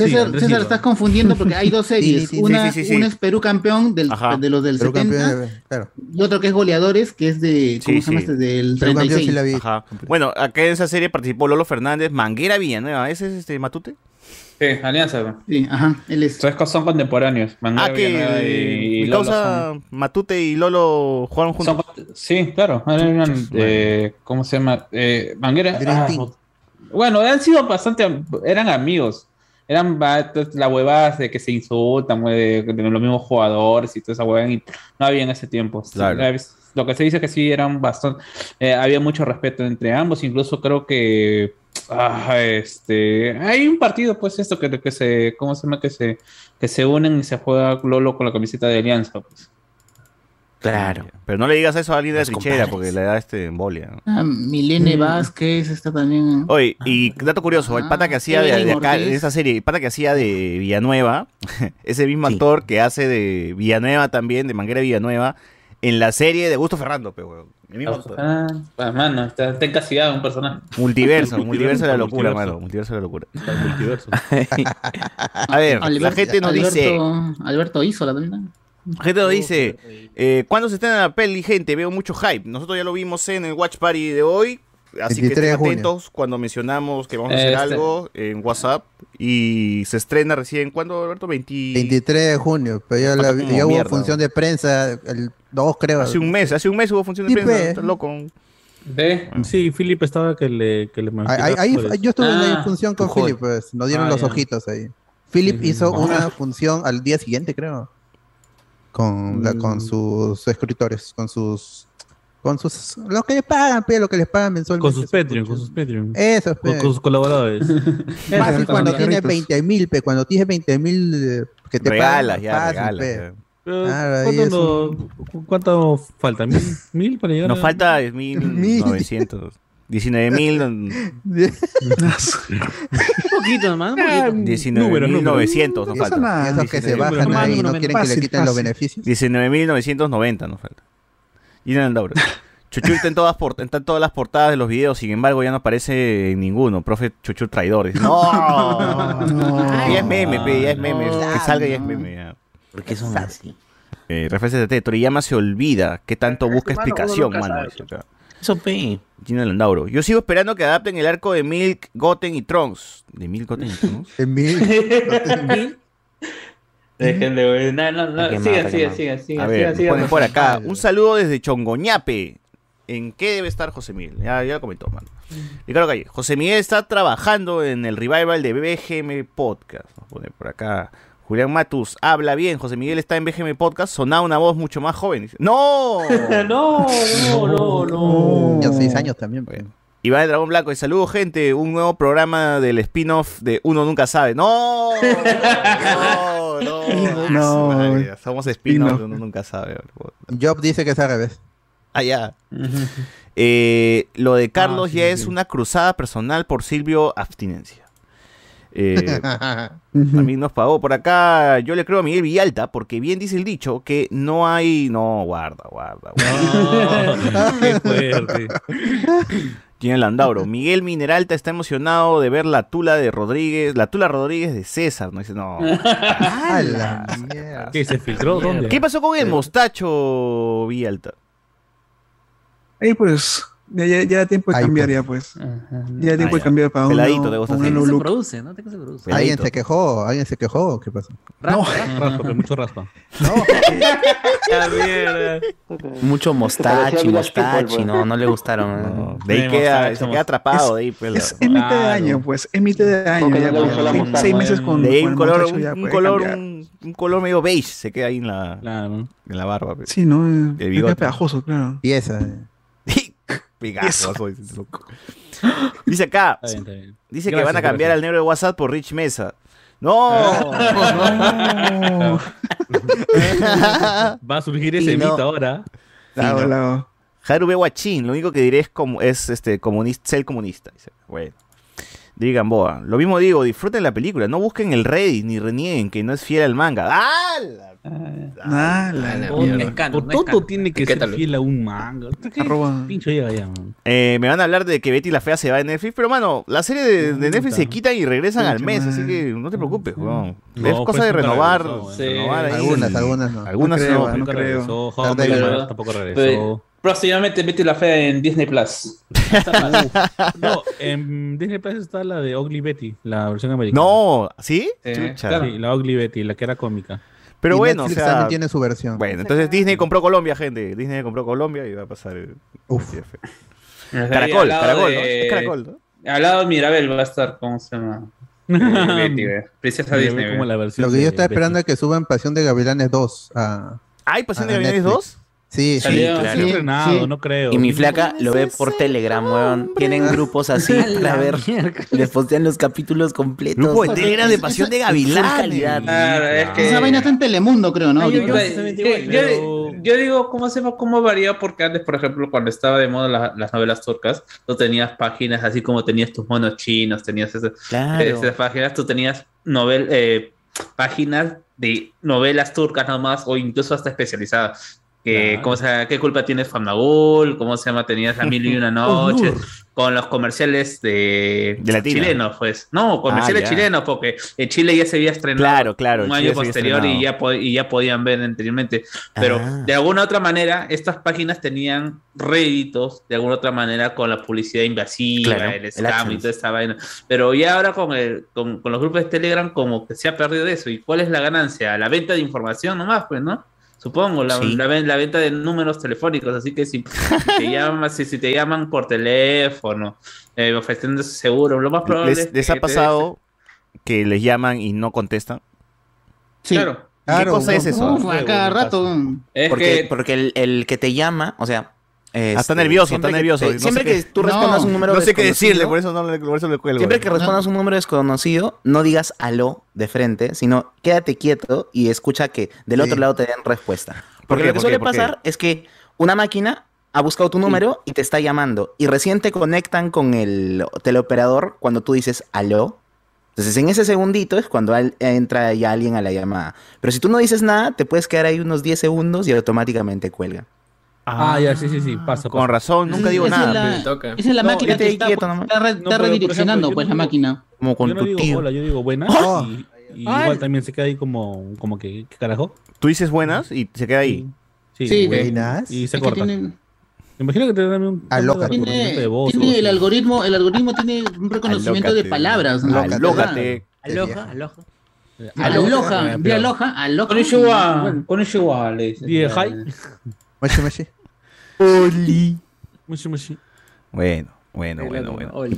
César, César, estás confundiendo porque hay dos series. Sí, sí, sí, una, sí, sí, sí. una es Perú campeón del, de los del Perú 70 campeón, eh, claro. y otro que es goleadores, que es de. ¿Cómo Sí, se llama sí. este? Del Perú campeón 36. sí la vi. Ajá. Bueno, acá en esa serie participó Lolo Fernández, Manguera Villanueva. ¿Ese es este Matute? Sí, Alianza. Sí, ajá, él es. Entonces son contemporáneos. Ah, que y, y mi Lolo causa Matute y Lolo jugaron juntos. son- sí, claro. Eran, eh, ¿Cómo se llama? Eh, Manguera. Ah, bueno, han sido bastante. Eran amigos. Eran las huevadas de que se insultan, de, de los mismos jugadores y toda esa huevada. y No había en ese tiempo. Claro. Lo que se dice que sí eran bastante. eh, había mucho respeto entre ambos. Incluso creo que. Ah, este. Hay un partido, pues, esto que, que se. ¿Cómo se llama? Que se, que se unen y se juega Lolo con la camiseta de Alianza. Pues. Claro. Pero no le digas eso a alguien de trinchera porque le da este embolia. ¿no? Ah, Milene Vázquez está también. Oye, y dato curioso, el pata que hacía de, acá, esa serie, el pata que hacía de Villanueva, ese mismo Sí. actor que hace de Villanueva también, de Manguera Villanueva, en la serie de Gusto Ferrando, pe, weón. El mismo actor. Ah, ah, mano, está, está encasillado un personaje. Multiverso, multiverso de la locura, mano. Multiverso de la locura. multiverso. A ver, la gente nos dice, Alberto, Alberto Isola también. la gente nos dice, eh, ¿cuándo se estrena la peli, gente? Veo mucho hype. Nosotros ya lo vimos en el Watch Party de hoy. Así que 23 de estén junio. atentos cuando mencionamos que vamos a hacer Este. algo en WhatsApp. Y se estrena recién, ¿cuándo, Alberto? 20... 23 de junio, pero ya, la, hubo mierda. función de prensa, el 2 creo. Hace un mes, hace un mes hubo función de Sí, prensa. pe. estás loco. ¿De? Sí, Philip estaba que le, que le Ahí, ahí- pues. yo estuve en Ah, la función con. Philip, pues nos dieron Ah, los ojitos ahí. Philip hizo una función al día siguiente, creo. Con, la- con Mm. sus escritores, con sus. Con sus. Lo que les pagan, pe, lo que les pagan mensualmente. Con sus Patreon, con sus Patreon. Eso, pe. Con, con sus colaboradores. Fácil cuando tiene carritos. 20 mil, pe. Cuando tienes 20 mil eh, que te Regalas, pagan, ya, fácil, regalas. pe. ya. Pero, Claro, ¿cuánto, no- cu- ¿Cuánto falta? ¿Mil, mil para llegar Nos a- falta 1900. 19.000. Un poquito poquito. 19.900 nos Eso falta. esos que se bajan ahí y no quieren que le fácil, quiten los beneficios. 19.990 nos falta. Y en el Dauro. Chuchu está en todas, por- está en todas las portadas de los videos, sin embargo ya no aparece en ninguno. Profe Chuchu traidor. Dice, no, ya es meme, pe, ya es meme. que salga ya es meme. Ya. ¿Por qué son así? Eh, Refrescate, Toriyama se olvida. ¿Qué tanto busca explicación, mano? Eso, pe. Gino Landauro. Yo sigo esperando que adapten el arco de Milk, Goten y Trunks. ¿De Milk, Goten y Trunks? En mil. Dejen de. No, no, no. Sigan, sigan, sigan, sigan. A ver, sigan, nos sigan. ponen por acá. Un saludo desde Chongoñape. ¿En qué debe estar José Miguel? Ya, ya lo comentó, mano. Ricardo Calle. José Miguel está trabajando en el revival de BGM Podcast. Nos pone por acá. Julián Matus, habla bien. José Miguel está en BGM Podcast. Sonaba una voz mucho más joven. Dice, ¡No! No, no, no, no. Yo seis años también. pe. Iván el Dragón Blanco, y saludo gente, un nuevo programa del spin-off de Uno Nunca Sabe. ¡No! ¡No! ¡No! No. Madre, Somos spin-off Spin-off. Uno Nunca Sabe. Job dice que es al revés. Ah, ya. Eh, lo de Carlos ya es una cruzada personal por Silvio Abstinencia. Eh, a mí nos pagó por acá. Yo le creo a Miguel Villalta porque bien dice el dicho que no hay. No, guarda, guarda. guarda. Qué fuerte. Tiene Landauro. Miguel Mineralta está emocionado de ver la tula de Rodríguez. La tula Rodríguez de César. No dice, no. A la mierda. ¿Qué se filtró? ¿Dónde? ¿Qué pasó con el mostacho Villalta? Ahí pues, ya, ya, ya era tiempo de Ahí, cambiar pues. ya pues. Ajá. Ya era tiempo Ah, de cambiar para Peladito, uno, te gusta se produce, ¿no? ¿Qué se produce? Alguien se quejó, alguien se quejó. ¿Qué pasó? No, Raspa, pe, mucho raspa. Mucho mostachi, mostachi, no, no le gustaron. No, eh. de ahí queda, mostacho, se queda atrapado. de ahí, pues, es, la- es mitad de Claro. año pues, es mitad de año. Ya, no pues. Seis- meses con, de ahí con un color, un, ya un color, un, un color medio beige se queda ahí en la, Claro. en la barba. pues. Sí, ¿no? El Es bigote. pegajoso, claro. Pieza. Soy, loco. Dice acá, Está bien, está bien. dice que van a cambiar gracias. al negro de WhatsApp por Rich Mesa. No, No. Va a surgir ese no. mito ahora. Lado. Haru B. Guachín, lo único que diré es, como, es este, comunista, ser comunista. Dice. Bueno. Diga Gamboa. Lo mismo digo, disfruten la película, no busquen el Reddit ni renieguen que no es fiel al manga. ¡Ah! La- Ah, la- la mierda. por todo tiene que ser fiel a un manga. ¿Qué Arroba- pincho llega ya, man? Eh, me van a hablar de que Betty la Fea se va de Netflix, pero mano, la serie de, de Netflix se quitan y regresan al mes, así que no te preocupes, weón. No, es pues cosa de nunca renovar, regresó, Sí. renovar ahí. Algunas, algunas no. Algunas No creo, no. no Nunca creo. regresó. Tampoco regresó. Próximamente Betty la Fea en Disney Plus. No, en Disney Plus está la de Ugly Betty, la versión americana. No, ¿sí? Chucha. claro. Sí, la Ugly Betty, la que era cómica. Pero Y bueno, o Netflix sea, también tiene su versión. bueno, entonces Disney compró Colombia, gente. Disney compró Colombia y va a pasar el Uf. Caracol, Caracol, de- ¿no? Es Caracol, ¿no? Al lado de Mirabel va a estar, ¿cómo se llama? Eh, Betty. Princesa Disney. ve ve. como la versión Lo que yo estaba esperando es que suban Pasión de Gavilanes 2 a... ¿Hay Pasión de Gavilanes Netflix. 2? Sí, sí. Salió- claro. Sí, estrenado, Sí. no creo. Y mi flaca lo ve por Telegram, weón. Tienen grupos así para ver. Les postean los capítulos completos. Grupo de Telegram de Pasión de Gavilanes. calidad. Claro, es que- Esa vaina está en Telemundo, creo, ¿no? Yo, digo, ¿cómo se? ¿Cómo varía? Porque antes, por ejemplo, cuando estaba de moda la- las novelas turcas, tú tenías páginas así como tenías tus monos chinos, tenías esas, Claro. esas páginas, tú tenías novel, eh, páginas de novelas turcas nomás o incluso hasta especializadas. Que. ¿cómo se? ¿Qué culpa tienes Famnagul? ¿Cómo se llama? Tenías a Mil y una noches con los comerciales de, De chilenos, pues. No, comerciales Ah, chilenos, porque en Chile ya se había estrenado Claro, claro, un año posterior y ya, y ya podían ver anteriormente. Pero Ah. de alguna otra manera, estas páginas tenían réditos, de alguna otra manera, con la publicidad invasiva, Claro, el scam y toda esta vaina. Pero ya ahora con, el, con, con los grupos de Telegram, como que se ha perdido eso. ¿Y cuál es la ganancia? La venta de información nomás, pues, ¿no? Supongo, la, Sí. la, ven- la venta de números telefónicos, así que si, si te, llaman, si, si te llaman por teléfono, eh, ofreciendo seguro, lo más probable es ¿Les, que les ha pasado que les llaman y no contestan? Sí. Claro. ¿Qué cosa es eso? Uf, a cada rato. Es Porque, que porque el, el que te llama, o sea. Está este, nervioso, siempre está que nervioso, te- no siempre que tú respondas No, un número No sé qué decirle, desconocido, por eso no le, por eso le cuelgo. Siempre que respondas un número desconocido, no digas aló de frente, sino quédate quieto y escucha que del Sí. otro lado te den respuesta. ¿Por Porque qué? lo que ¿Por suele pasar es que una máquina ha buscado tu número y te está llamando. Y recién te conectan con el teleoperador cuando tú dices aló. Entonces en ese segundito es cuando al- entra ya alguien a la llamada. Pero si tú no dices nada, te puedes quedar ahí unos 10 segundos y automáticamente cuelga. Ah, ya, sí, sí, sí, pasa. Con pasa. razón, nunca digo Esa nada. es. Toca. esa es la No, máquina que está, quieto está re- redireccionando, ejemplo, pues, la máquina. Como con Yo no tu digo tío. hola, yo digo buenas. Oh. Y, y igual también se queda ahí como, como que, ¿qué carajo? Tú dices buenas y se queda ahí. Sí. Buenas. Y se Es corta. tiene, Imagina que te dan un Alócate. cambio de tiene, de voz tiene el algoritmo, el algoritmo tiene un reconocimiento de palabras. ¿no? Alócate. Aloja, aloja. Aloja, di aloja, aloja. Konnichiwa, Bueno, konnichiwa, le dicen. Die, hi. Machi, machi. Mushi, mushi. Bueno, bueno, bueno, bueno. Oli.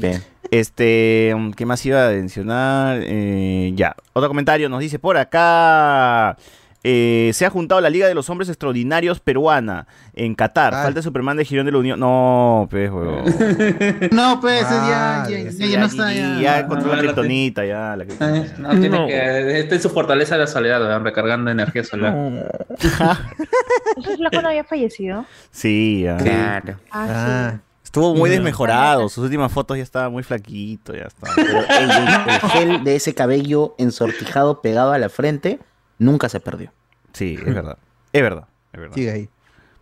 Este, ¿qué más iba a mencionar? Eh, ya, otro comentario nos dice por acá. Eh, se ha juntado la Liga de los Hombres Extraordinarios peruana en Qatar. Ah. Falta Superman de Girón de la Unión. No, pues, huevón. No, pues ya, Ah, ya, ya, ya no está. Y Ya, ya controla la Ah, kriptonita, ya. La Eh. No, tiene que. Está en su fortaleza de la soledad, ¿verdad? recargando energía solar. ¿Ese flaco no había fallecido? Sí, ya. Claro. Ah, Ah, Estuvo muy desmejorado. Sus últimas fotos ya estaba muy flaquito, ya está. Pero el, el gel de ese cabello ensortijado pegado a la frente nunca se perdió. Sí, es verdad. Es verdad. Es verdad. sigue ahí.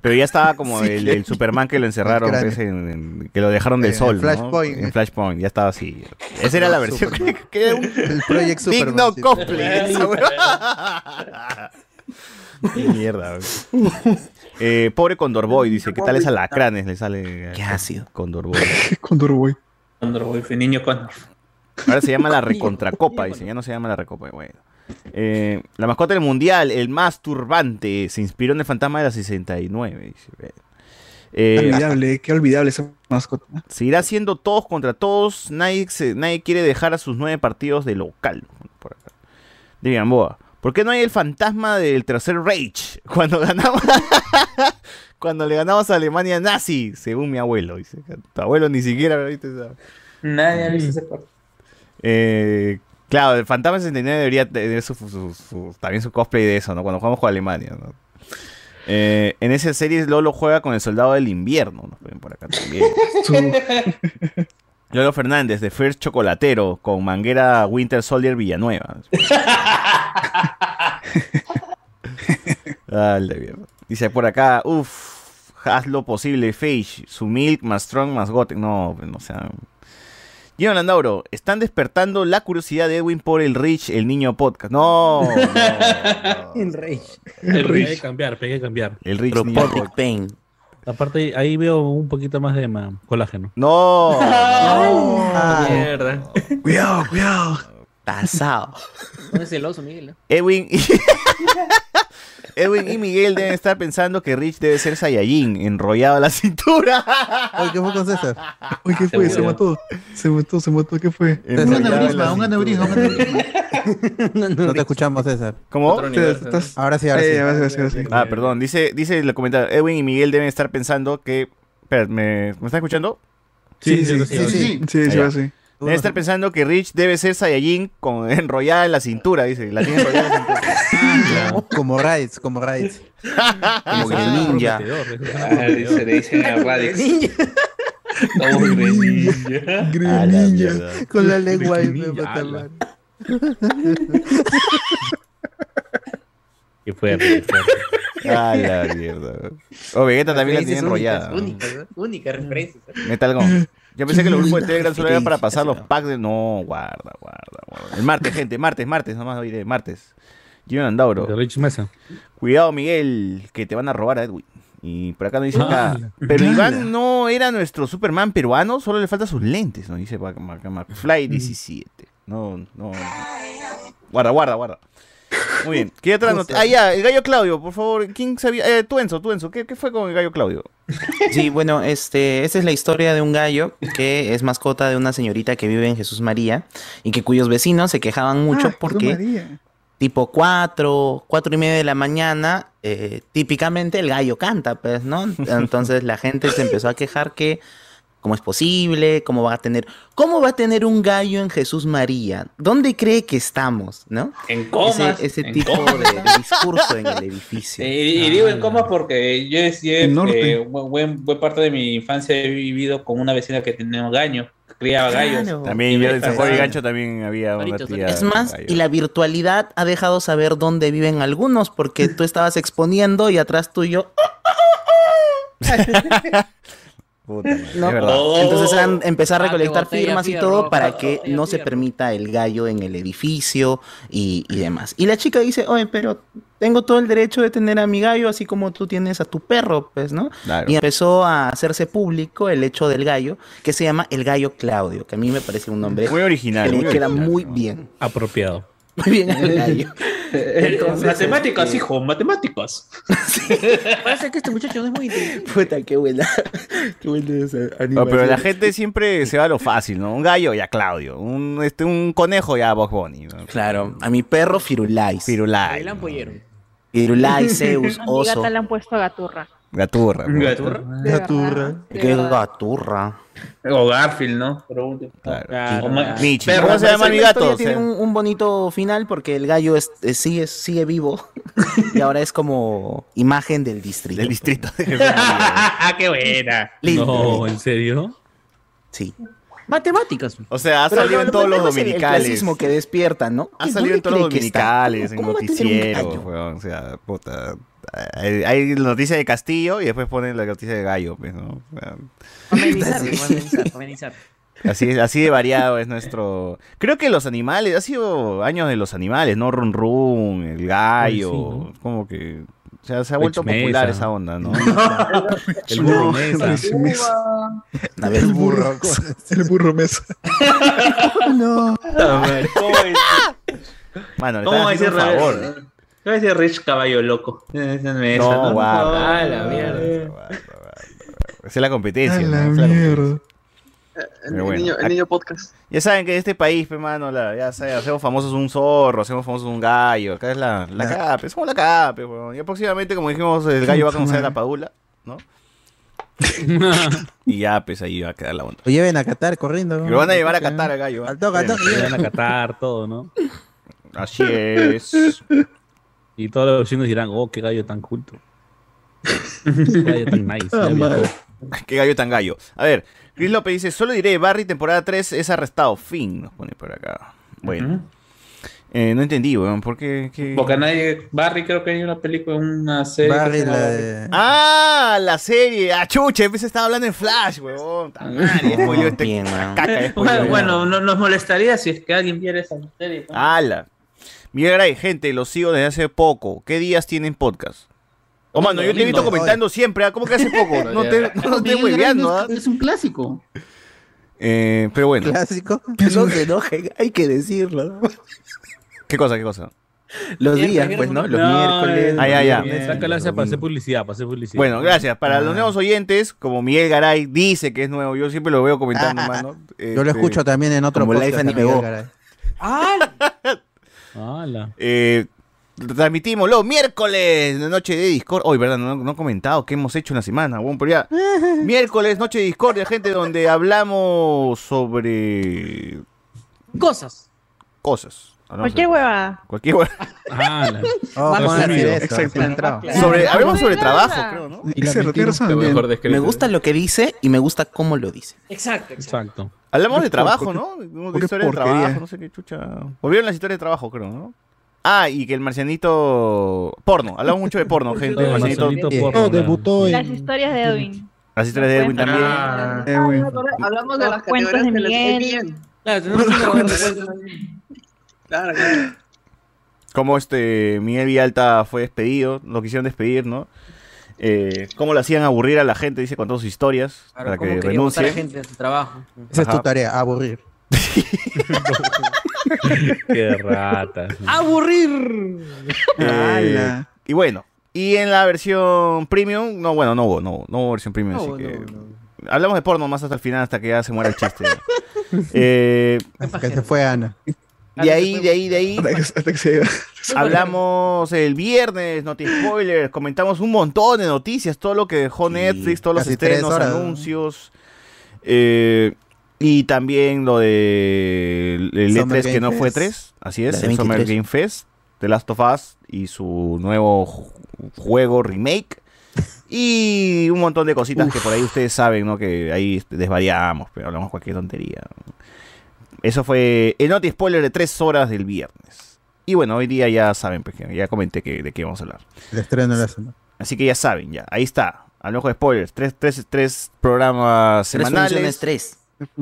Pero ya estaba como Sí, el, Superman que lo encerraron, pues, en- en- que lo dejaron del En sol. ¿no? Flashpoint. En Flashpoint, ya estaba así. Esa era la versión que, Superman. que era un El Project Big Superman. No sí. cosplay. esa huevada. Qué mierda. Eh, pobre Condorboy, dice, ¿qué tal es alacranes? Le sale Qué ácido. Condorboy. Condor Boy. Condor Boy, niño Condor. Ahora se llama la recontracopa, dice, ya no se llama la recopa. Bueno. Eh, la mascota del mundial, el más turbante, se inspiró en el fantasma de la 69. Dice. Bueno. Eh, olvidable, qué olvidable esa mascota. Seguirá siendo todos contra todos. Nadie, se- nadie quiere dejar a sus nueve partidos de local. Por acá. ¿Por qué no hay el fantasma del tercer Reich? Cuando ganamos. cuando le ganamos a Alemania nazi, según mi abuelo. Dice. Tu abuelo ni siquiera viste Nadie ha visto ese corto. Eh, claro, el fantasma 69 debería tener su, su- su- también su cosplay de eso, ¿no? Cuando jugamos con Alemania, ¿no? Eh, en esa serie Lolo juega con el soldado del invierno, nos ven por acá también. Lolo Fernández, de First Chocolatero, con manguera Winter Soldier Villanueva. Dale. Dice por acá, uff, haz lo posible, Face, su milk más strong más goten. No, no sea. Gino Landauro, están despertando la curiosidad de Edwin por el Rich, el niño podcast. No, El rey. El Hay que cambiar, hay que cambiar. el Rich niño Robotic podcast. Pain. Aparte, ahí veo un poquito más de ma- colágeno. No, Ah, Mierda. Cuidado, cuidado. Pasado. No es celoso, Miguel. Edwin. Edwin y Miguel deben estar pensando que Rich debe ser Saiyajin, enrollado a la cintura. Oye, ¿qué fue con César? Oye, ¿qué fue? Se mató. Se mató, se mató. ¿Qué fue? Un aneurisma, un aneurisma, un aneurisma. No te escuchamos, César. ¿Cómo? Estás- Ahora sí, ahora sí. Eh, ahora sí, ahora sí, ahora sí. Ah, perdón, dice, dice el comentario, Edwin y Miguel deben estar pensando que... Espera, ¿me, ¿me están escuchando? Sí, sí, sí. sí, sí. Sí, sí. Deben estar pensando que Rich debe ser Saiyajin con enrollada en la cintura, dice. La tiene enrollada en la cintura. Como Raids, como Raids. Como Greninja. Ah, dice, le dicen a Radix. Como Greninja. Greninja. Con la lengua ahí, me Ninja, mata ala. mal. Qué fuerte, qué fuerte. A la mierda. O Vegeta también la tiene enrollada. Únicas referencias. ¿eh? Metal Gun. Yo pensé que los grupos de Telegram solo eran para pasar los ¿no? packs de. No, guarda, guarda, guarda. El martes, gente, martes, martes, nomás hoy de martes. Gino Andauro. De Rich Mesa. Cuidado, Miguel, que te van a robar a Edwin. Y por acá nos dice Ah, acá. Pero Iván no era nuestro Superman peruano, solo le faltan sus lentes, nos dice Mac- Mac- McFly 17. No, no. Guarda, guarda, guarda. Muy bien. ¿Qué otra nota? Ah, ya, el gallo Claudio, por favor. ¿Quién sabía? Eh, tú, Enzo, tú, Enzo. ¿Qué, ¿Qué fue con el gallo Claudio? Sí, bueno, este, esta es la historia de un gallo que es mascota de una señorita que vive en Jesús María y que cuyos vecinos se quejaban mucho Ah, Jesús porque María. tipo 4, cuatro y media de la mañana, eh, típicamente el gallo canta, pues, ¿no? Entonces la gente se empezó a quejar que cómo es posible, cómo va a tener, cómo va a tener un gallo en Jesús María, ¿dónde cree que estamos, no? En comas. Ese, ese en tipo comas. de, de discurso en el edificio. Y, y digo en comas porque yo, yo, eh, buen, buen parte de mi infancia he vivido con una vecina que tenía un gaño, criaba gallos. Claro. También en San Juan y. Gancho también había una tía. Es más, gallo. y la virtualidad ha dejado saber dónde viven algunos, porque tú estabas exponiendo y atrás tuyo, Puta ¿no? Oh. Entonces han empezado a recolectar botella firmas y todo para que botella no se permita el gallo en el edificio y, y demás. Y la chica dice, oye, pero tengo todo el derecho de tener a mi gallo así como tú tienes a tu perro, pues, ¿no? Claro. Y empezó a hacerse público el hecho del gallo, que se llama el gallo Claudio, que a mí me parece un nombre Muy original. que le muy queda original, muy ¿no? bien. Apropiado. Muy bien gallo. Entonces, matemáticas, este- hijo, matemáticas. Parece que este muchacho no es muy inteligente. Puta, qué buena. Qué buena esa No, pero la gente siempre se va a lo fácil, ¿no? Un gallo, ya Claudio. Un, este, un conejo, ya Box Bunny. ¿no? Claro, a mi perro Firulais. Firulai. El ampollero. Firulais, Zeus, A mi oso. gata le han puesto gaturra. Gaturra. ¿no? Gaturra. De Gaturra. Qué verdad. gaturra. O Garfield, ¿no? Por último. Claro. O ma- Michi. perro, ¿Cómo se Pero llama mi gato? Tiene O un, un bonito final porque el gallo es- es- sigue, sigue vivo y ahora es como imagen del distrito. Del distrito. ¡Ah, qué buena! Lindo, No, lindo. ¿en serio? Sí. Matemáticas. O sea, ha Pero salido en todos los es el- El dominicales. clasismo que despierta, ¿no? Ha ¿Qué- salido en todos los dominicales, en ¿Cómo va a tener un noticieros, weón, O sea, puta. Hay, hay noticia de Castillo y después ponen la noticia de Gallo, pues, ¿no? Así, así de variado es nuestro. Creo que los animales, ha sido años de los animales, ¿no? Run Run, el gallo. Sí, ¿no? Como que. O sea, se ha vuelto popular esa onda, ¿no? El burro mesa. El burro. El burro mesa. No. ¿Cómo es? Mano, le ¿Cómo están va a haciendo un favor. Ra- ¿Cómo va a decir Rich Caballo Loco? Esa no esa, No, la mierda. Esa es la competencia. A ¿no? la mierda. El, bueno, niño, el niño podcast. Ya saben que en este país, pe, mano, la- ya saben, hacemos famosos un zorro, hacemos famosos un gallo. Acá es la, la cape, somos la cape, weón. Y próximamente, como dijimos, el gallo va a conocer a la Padula, ¿no? y ya, pues ahí va a quedar la onda. Lo lleven a Qatar corriendo. Y lo van a llevar a Qatar al gallo. ¿eh? Al toque, al toque. Le van a catar todo, ¿no? Así es. Y todos los vecinos dirán, oh, qué gallo tan culto. Qué gallo tan nice. Ah. Qué gallo tan gallo. A ver, Chris López dice, solo diré, Barry temporada 3 es arrestado. Fin, nos pone por acá. Bueno. Eh, no entendí, weón. ¿Por qué? qué? Porque nadie. Barry creo que hay una película, una serie. Barry, que se llama la de- Ah, la serie. Ah, chucha, empecé estaba hablando en Flash, weón. Spoileó este. Bueno, bueno, no nos molestaría si es que alguien viera esa serie. ¿no? Ala. Miguel Garay, gente, los sigo desde hace poco. ¿Qué días tienen podcast? Oh, mano, yo te he visto comentando siempre. ¿ah? ¿Cómo que hace poco? No te, no te hueveando, no ¿ah? es, un clásico. Eh, pero bueno. Clásico. No se enojen, hay que decirlo. ¿Qué cosa, qué cosa? Los días, pues, ¿no? Los No, miércoles. Ah, ya, ya. para hacer publicidad, para hacer publicidad. Bueno, gracias. Para Ah. los nuevos oyentes, como Miguel Garay dice que es nuevo, yo siempre lo veo comentando, mano. Yo lo Este, escucho también en otro como Life podcast de Ala. Eh, transmitimos los miércoles, de noche de Discord. Hoy, ¿verdad? No, no he comentado qué hemos hecho en la semana. Bueno, pero ya. miércoles, noche de Discordia, gente, donde hablamos sobre Cosas. cosas. Cualquier huevada. Cualquier. Oh, ¿cómo van a decir eso? Exacto. Sobre, hablamos sobre trabajo, creo, ¿no? Y descrito. Me gusta lo que dice y me gusta cómo lo dice. Exacto, exacto. Exacto. Hablamos de trabajo, ¿no? De historias de trabajo, no sé qué chucha. Volvieron las historias de trabajo, creo, ¿no? Ah, y que el marcianito. Porno, hablamos mucho de porno, gente. El marcianito. Porno, No, la- debutó Las en. historias de Edwin. Las historias de Edwin también. Ah. Hablamos de las cuentos categorías de Miguel. Claro, tenemos. Claro, claro. Cómo este Miguel Villalta fue despedido, lo quisieron despedir, ¿no? Eh, cómo lo hacían aburrir a la gente, dice, con todas sus historias, Claro, para que botar a renuncie. gente de su trabajo. Esa es tu tarea, aburrir. Qué rata. ¡Aburrir! Eh, y bueno, y en la versión premium, no, bueno, no hubo, no, hubo- no hubo versión premium, No, así no, que... no. Hablamos de porno más hasta el final, hasta que ya se muera el chiste. Eh, Hasta que se fue Ana. De ahí, de ahí, de ahí, Hasta que, hasta que se hablamos el viernes, no spoilers, comentamos un montón de noticias, todo lo que dejó Sí, Netflix, todos los estrenos, anuncios, eh, y también lo de el Summer E3 que no fue Fest. 3, así es, el Summer 23. Game Fest, The Last of Us y su nuevo ju- juego remake. Y un montón de cositas que por ahí ustedes saben, ¿no? Que ahí desvariamos, pero hablamos cualquier tontería. Eso fue el Noti Spoiler de tres horas del viernes. Y bueno, hoy día ya saben, pues, ya comenté que, de qué vamos a hablar. El estreno de la semana. Así que ya saben, ya. Ahí está. Al ojo de spoilers. Tres, tres, tres programas Tres semanales. funciones, tres.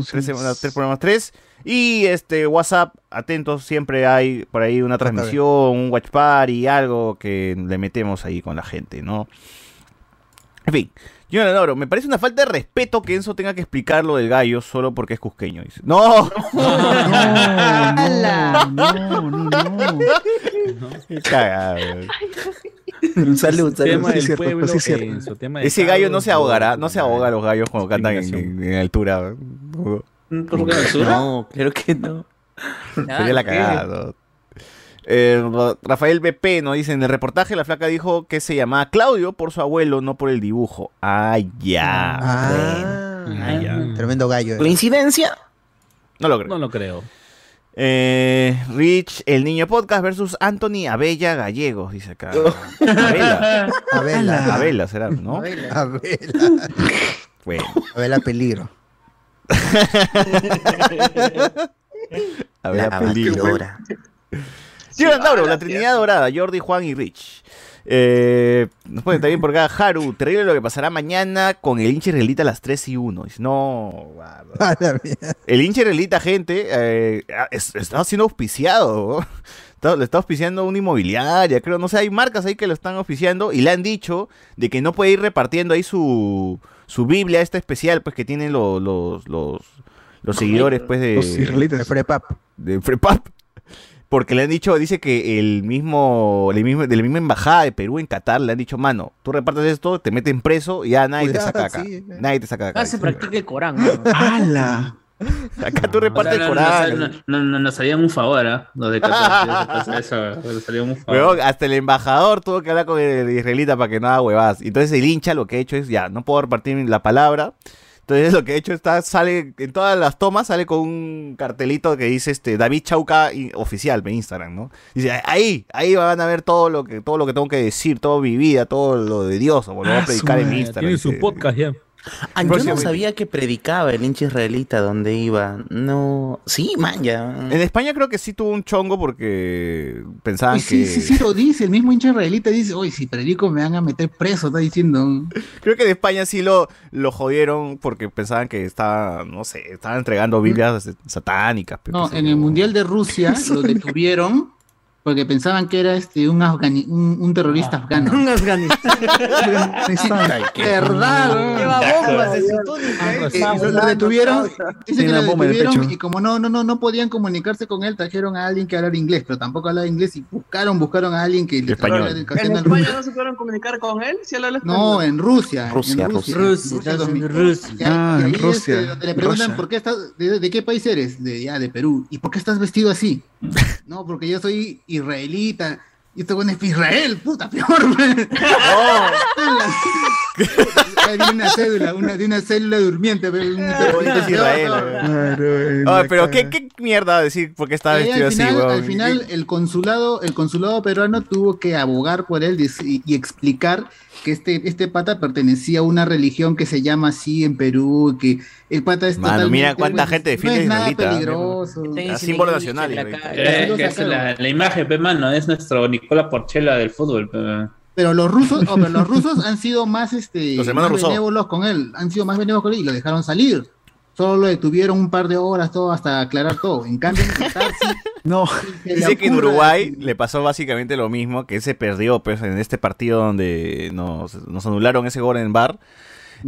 Tres, semanas, tres programas, tres. Y este WhatsApp, atentos, siempre hay por ahí una transmisión, un watch party, algo que le metemos ahí con la gente, ¿no? En fin, yo no oro. Me parece una falta de respeto que Enzo tenga que explicar lo del gallo solo porque es cusqueño. Dice. ¡No! No, no, no, no. Qué cagada, weón. Un saludo, Tema sí del es cierto, pueblo, sí es cierto. Enzo, tema de Ese gallo no se ahogará, no se ahoga los gallos cuando cantan en, en- en altura. ¿Por qué altura? No, creo que no. Sería la ¿qué? cagada. Eh, Ra- Rafael BP nos dice, en el reportaje la flaca dijo que se llamaba Claudio por su abuelo, no por el dibujo. Ah, ya. Ah, Ah, ya. tremendo gallo. eh. ¿Coincidencia? No lo creo. No lo creo. Eh, Rich, el niño podcast versus Anthony Abella Gallegos, dice acá. Abela. Abela. Abela será, ¿no? Abela. Bueno. Abela peligro. Abela La peligro. Jonathan Tauro, la Trinidad Dorada, Jordi, Juan y Rich. Eh, nos ponen también por acá, Haru, terrible lo que pasará mañana con el hincha israelita a las 3 y 1. Dice, no, el hincha israelita, gente, eh, es- está siendo auspiciado. Está- Le está auspiciando una inmobiliaria, creo. No sé, hay marcas ahí que lo están auspiciando y le han dicho de que no puede ir repartiendo ahí su, su Biblia, esta especial, pues que tienen los, los, los, los seguidores, pues de Los israelitas. De Frepap. de Frepap. Porque le han dicho, dice que el mismo, el mismo, de la misma embajada de Perú en Qatar le han dicho, mano, tú repartes esto, te meten preso y ya nadie te saca acá. sí. Nadie te saca acá. Acá se dice. practica el Corán. ¿no? ¡Hala! Acá tú O repartes sea, el no- Corán. no- no- no- Nos salían un favor, ¿ah? Los de Qatar. Eso, nos salían un favor. Hasta el embajador tuvo que hablar con el israelita para que no haga huevadas. Entonces el hincha lo que ha hecho es, ya, no puedo repartir la palabra. Entonces lo que ha hecho está, sale, en todas las tomas sale con un cartelito que dice este David Chauca oficial en Instagram, ¿no? Dice, ahí, ahí van a ver todo lo que, todo lo que tengo que decir, toda mi vida, todo lo de Dios, o lo voy a Ah, predicar en Instagram. Tiene su podcast ya. Ah, yo no sabía que predicaba el hincha israelita donde iba. No. Sí, man, ya. En España creo que sí tuvo un chongo porque pensaban Uy, sí, que... sí, sí lo dice, el mismo hincha israelita dice, oye, si predico me van a meter preso, está diciendo. Creo que en España sí lo, lo jodieron porque pensaban que estaba, no sé, estaban entregando Biblias satánicas. pe, No, en el Mundial de Rusia lo detuvieron porque pensaban que era este un, afgani- un, un terrorista afgano. Un Afganistán. ¿Verdad? Lleva bombas en su túnica. y lo, detuvieron, dice que lo detuvieron y como no, no, no, no podían comunicarse con él, trajeron a alguien que hablara inglés, pero tampoco hablaba inglés y buscaron, buscaron a alguien que le Español. ¿En. España no se pudieron comunicar con él? No, en Rusia. Rusia, en Rusia. Rusia. Rusia, Rusia 2000. Rusia. Y ahí- Ah, en este, le preguntan Rusia. por qué estás, de, de qué país eres, de ya, de Perú. ¿Y por qué estás vestido así? No, porque yo soy israelita. Y este bueno es Israel, puta, peor. Ahí viene una cédula, una, de una célula durmiente. pero es Israel, la. ¿qué, qué mierda decir porque estaba vestido al así, final, weón? al final el consulado, el consulado peruano tuvo que abogar por él y, y explicar que este, este pata pertenecía a una religión que se llama así en Perú, que el pata es Mano, totalmente, mira cuánta pues, gente no defiende es nada peligroso. Ah, símbolo nacional, Eh, es sacaron. la, la imagen, pe, mano, es nuestro Nicola Porchela del fútbol. pe. Pero los rusos, oh, pero los rusos han sido más este Los más benévolos con él, han sido más benévolos con él y lo dejaron salir. Solo lo detuvieron un par de horas todo hasta aclarar todo. En cambio, en Qatar sí No, Dice que en. Uruguay le pasó básicamente lo mismo, que él se perdió pues, en este partido donde nos, nos anularon ese gol en bar.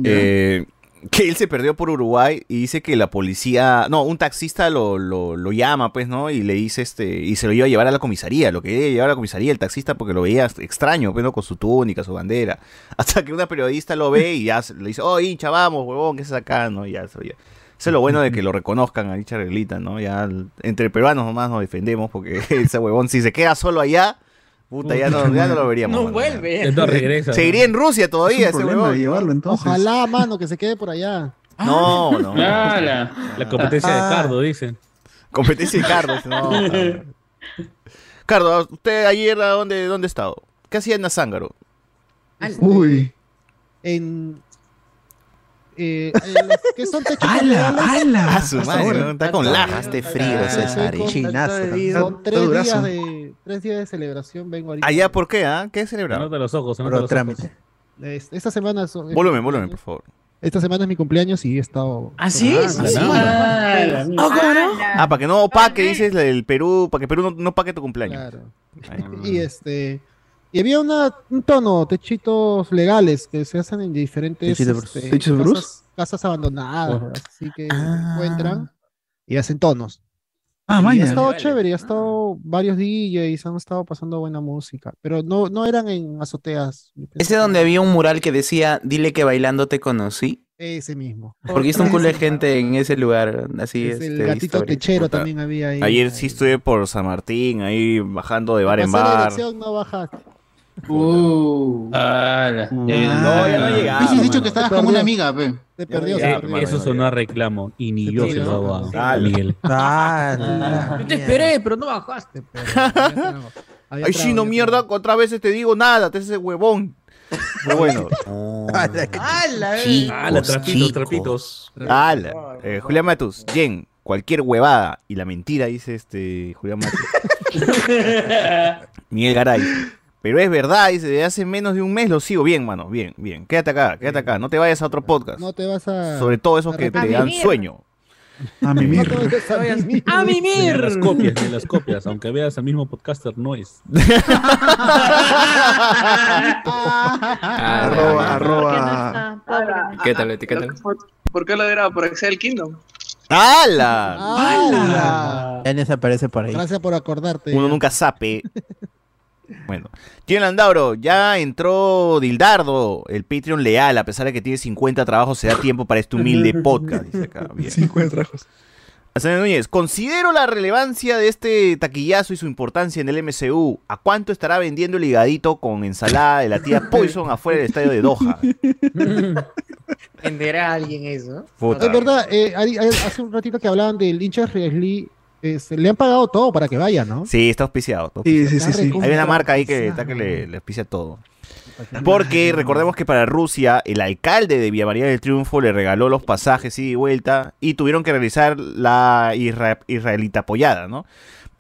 Eh, que él se perdió por Uruguay y dice que la policía, no, un taxista lo, lo, lo llama, pues, ¿no? Y le dice, este, y se lo iba a llevar a la comisaría, lo que quería llevar a la comisaría el taxista porque lo veía extraño, pues, ¿no? Con su túnica, su bandera. Hasta que una periodista lo ve y ya le dice, oh, hincha, vamos, huevón, ¿qué es acá? ¿No? Ya, se lo. Eso es lo bueno de que lo reconozcan a dicha reglita, ¿no? Ya entre peruanos nomás nos defendemos porque ese huevón, si se queda solo allá, puta, ya no, ya no lo veríamos. No mano. vuelve. Entonces regresa. Seguiría en Rusia todavía es ese huevón. llevarlo entonces. Ojalá, mano, que se quede por allá. No, no. Ala. La competencia de Cardo, dicen. Competencia de Carlos, no. Cardo, ¿usted ayer a dónde, dónde ha estado? ¿Qué hacía en Azángaro? Uy. En. Eh, los que son techos ¡Hala! ¡Hala! Ah, su Hasta madre, ahora. ¿no? está con lajas. Haste frío, Ah, César. con- Chinazo. Son tres días, de, tres días de celebración. Vengo ahorita. ¿Allá por qué? ah? ¿Qué celebraba? Anota los ojos, anota los trámite. Es- Esta semana. son- Volumen, volumen, por favor. Esta semana es mi cumpleaños y he estado. ¿Ah, sí? Ah, Sí, sí. Ala. Ah, para que no opaque, dices el Perú, para que Perú no, no opaque tu cumpleaños. Claro. Y este. Y había una, un tono, techitos legales que se hacen en diferentes Techitos Bruce. este, casas, casas abandonadas, así que Ah. encuentran y hacen tonos. Ah, y ha estado Vale. chévere, y ha estado varios DJs, han estado pasando buena música, pero no, no eran en azoteas. Ese donde había un mural que decía, dile que bailando te conocí. Ese mismo. Porque hizo un culo de gente en ese lugar, así Es el este, gatito histórico. techero Puta. también había ahí. Ayer sí estuve por San Martín, ahí bajando de bar en la bar. dirección, no bajaste. Uh. Ala. No, ya no llegaba. Hubieses dicho que estabas con una amiga, pe. Te Ya perdió. se hermano. eso sonó a reclamo. Y ni yo se lo hago a-. Miguel. Ah, Yo te esperé, pero no bajaste. Había Ay, trago, sí, no había mierda, otras veces te digo nada, te ese huevón. Pero bueno. ¡Hala! eh! Chicos, Ah, la trapitos, trapitos. Ala. Eh, Julián Matus, Jen, cualquier huevada y la mentira, dice este Julián Matus. Miguel Garay. Pero es verdad, dice, de hace menos de un mes lo sigo. Bien, mano, bien, bien. Quédate acá, quédate acá. No te vayas a otro podcast. No te vas a. Sobre todo esos que te dan sueño. A No mimir. vayas a mimir. ¡A Ni mimir! las copias, ni las copias. Aunque veas al mismo podcaster, no es. Arroba, ¿Por qué no arroba. no. ¿Qué tal, Leti? ¿Qué tal? ¿Por qué lo era por Excel Kingdom? ¡Hala! ¡Hala! Ya ni se aparece por ahí. Gracias por acordarte. Uno nunca sabe. Bueno, Gien Landauro, ya entró Dildardo, el Patreon leal, a pesar de que tiene 50 trabajos, se da tiempo para este humilde podcast, dice acá. Bien. Cinco trabajos. Alexander Núñez, considero la relevancia de este taquillazo y su importancia en el MCU. ¿A cuánto estará vendiendo el higadito con ensalada de la tía Poison afuera del estadio de Doha? ¿Entenderá alguien eso? Puta. Es verdad, eh, hace un ratito que hablaban del hincha Riesli, este, le han pagado todo para que vaya, ¿no? Sí, está auspiciado. está Sí, auspiciado. sí, sí, sí. Hay una marca ahí que está que le, le auspicia todo. Porque recordemos que para Rusia, el alcalde de Villa María del Triunfo le regaló los pasajes ida y vuelta y tuvieron que realizar la isra- israelita apoyada, ¿no?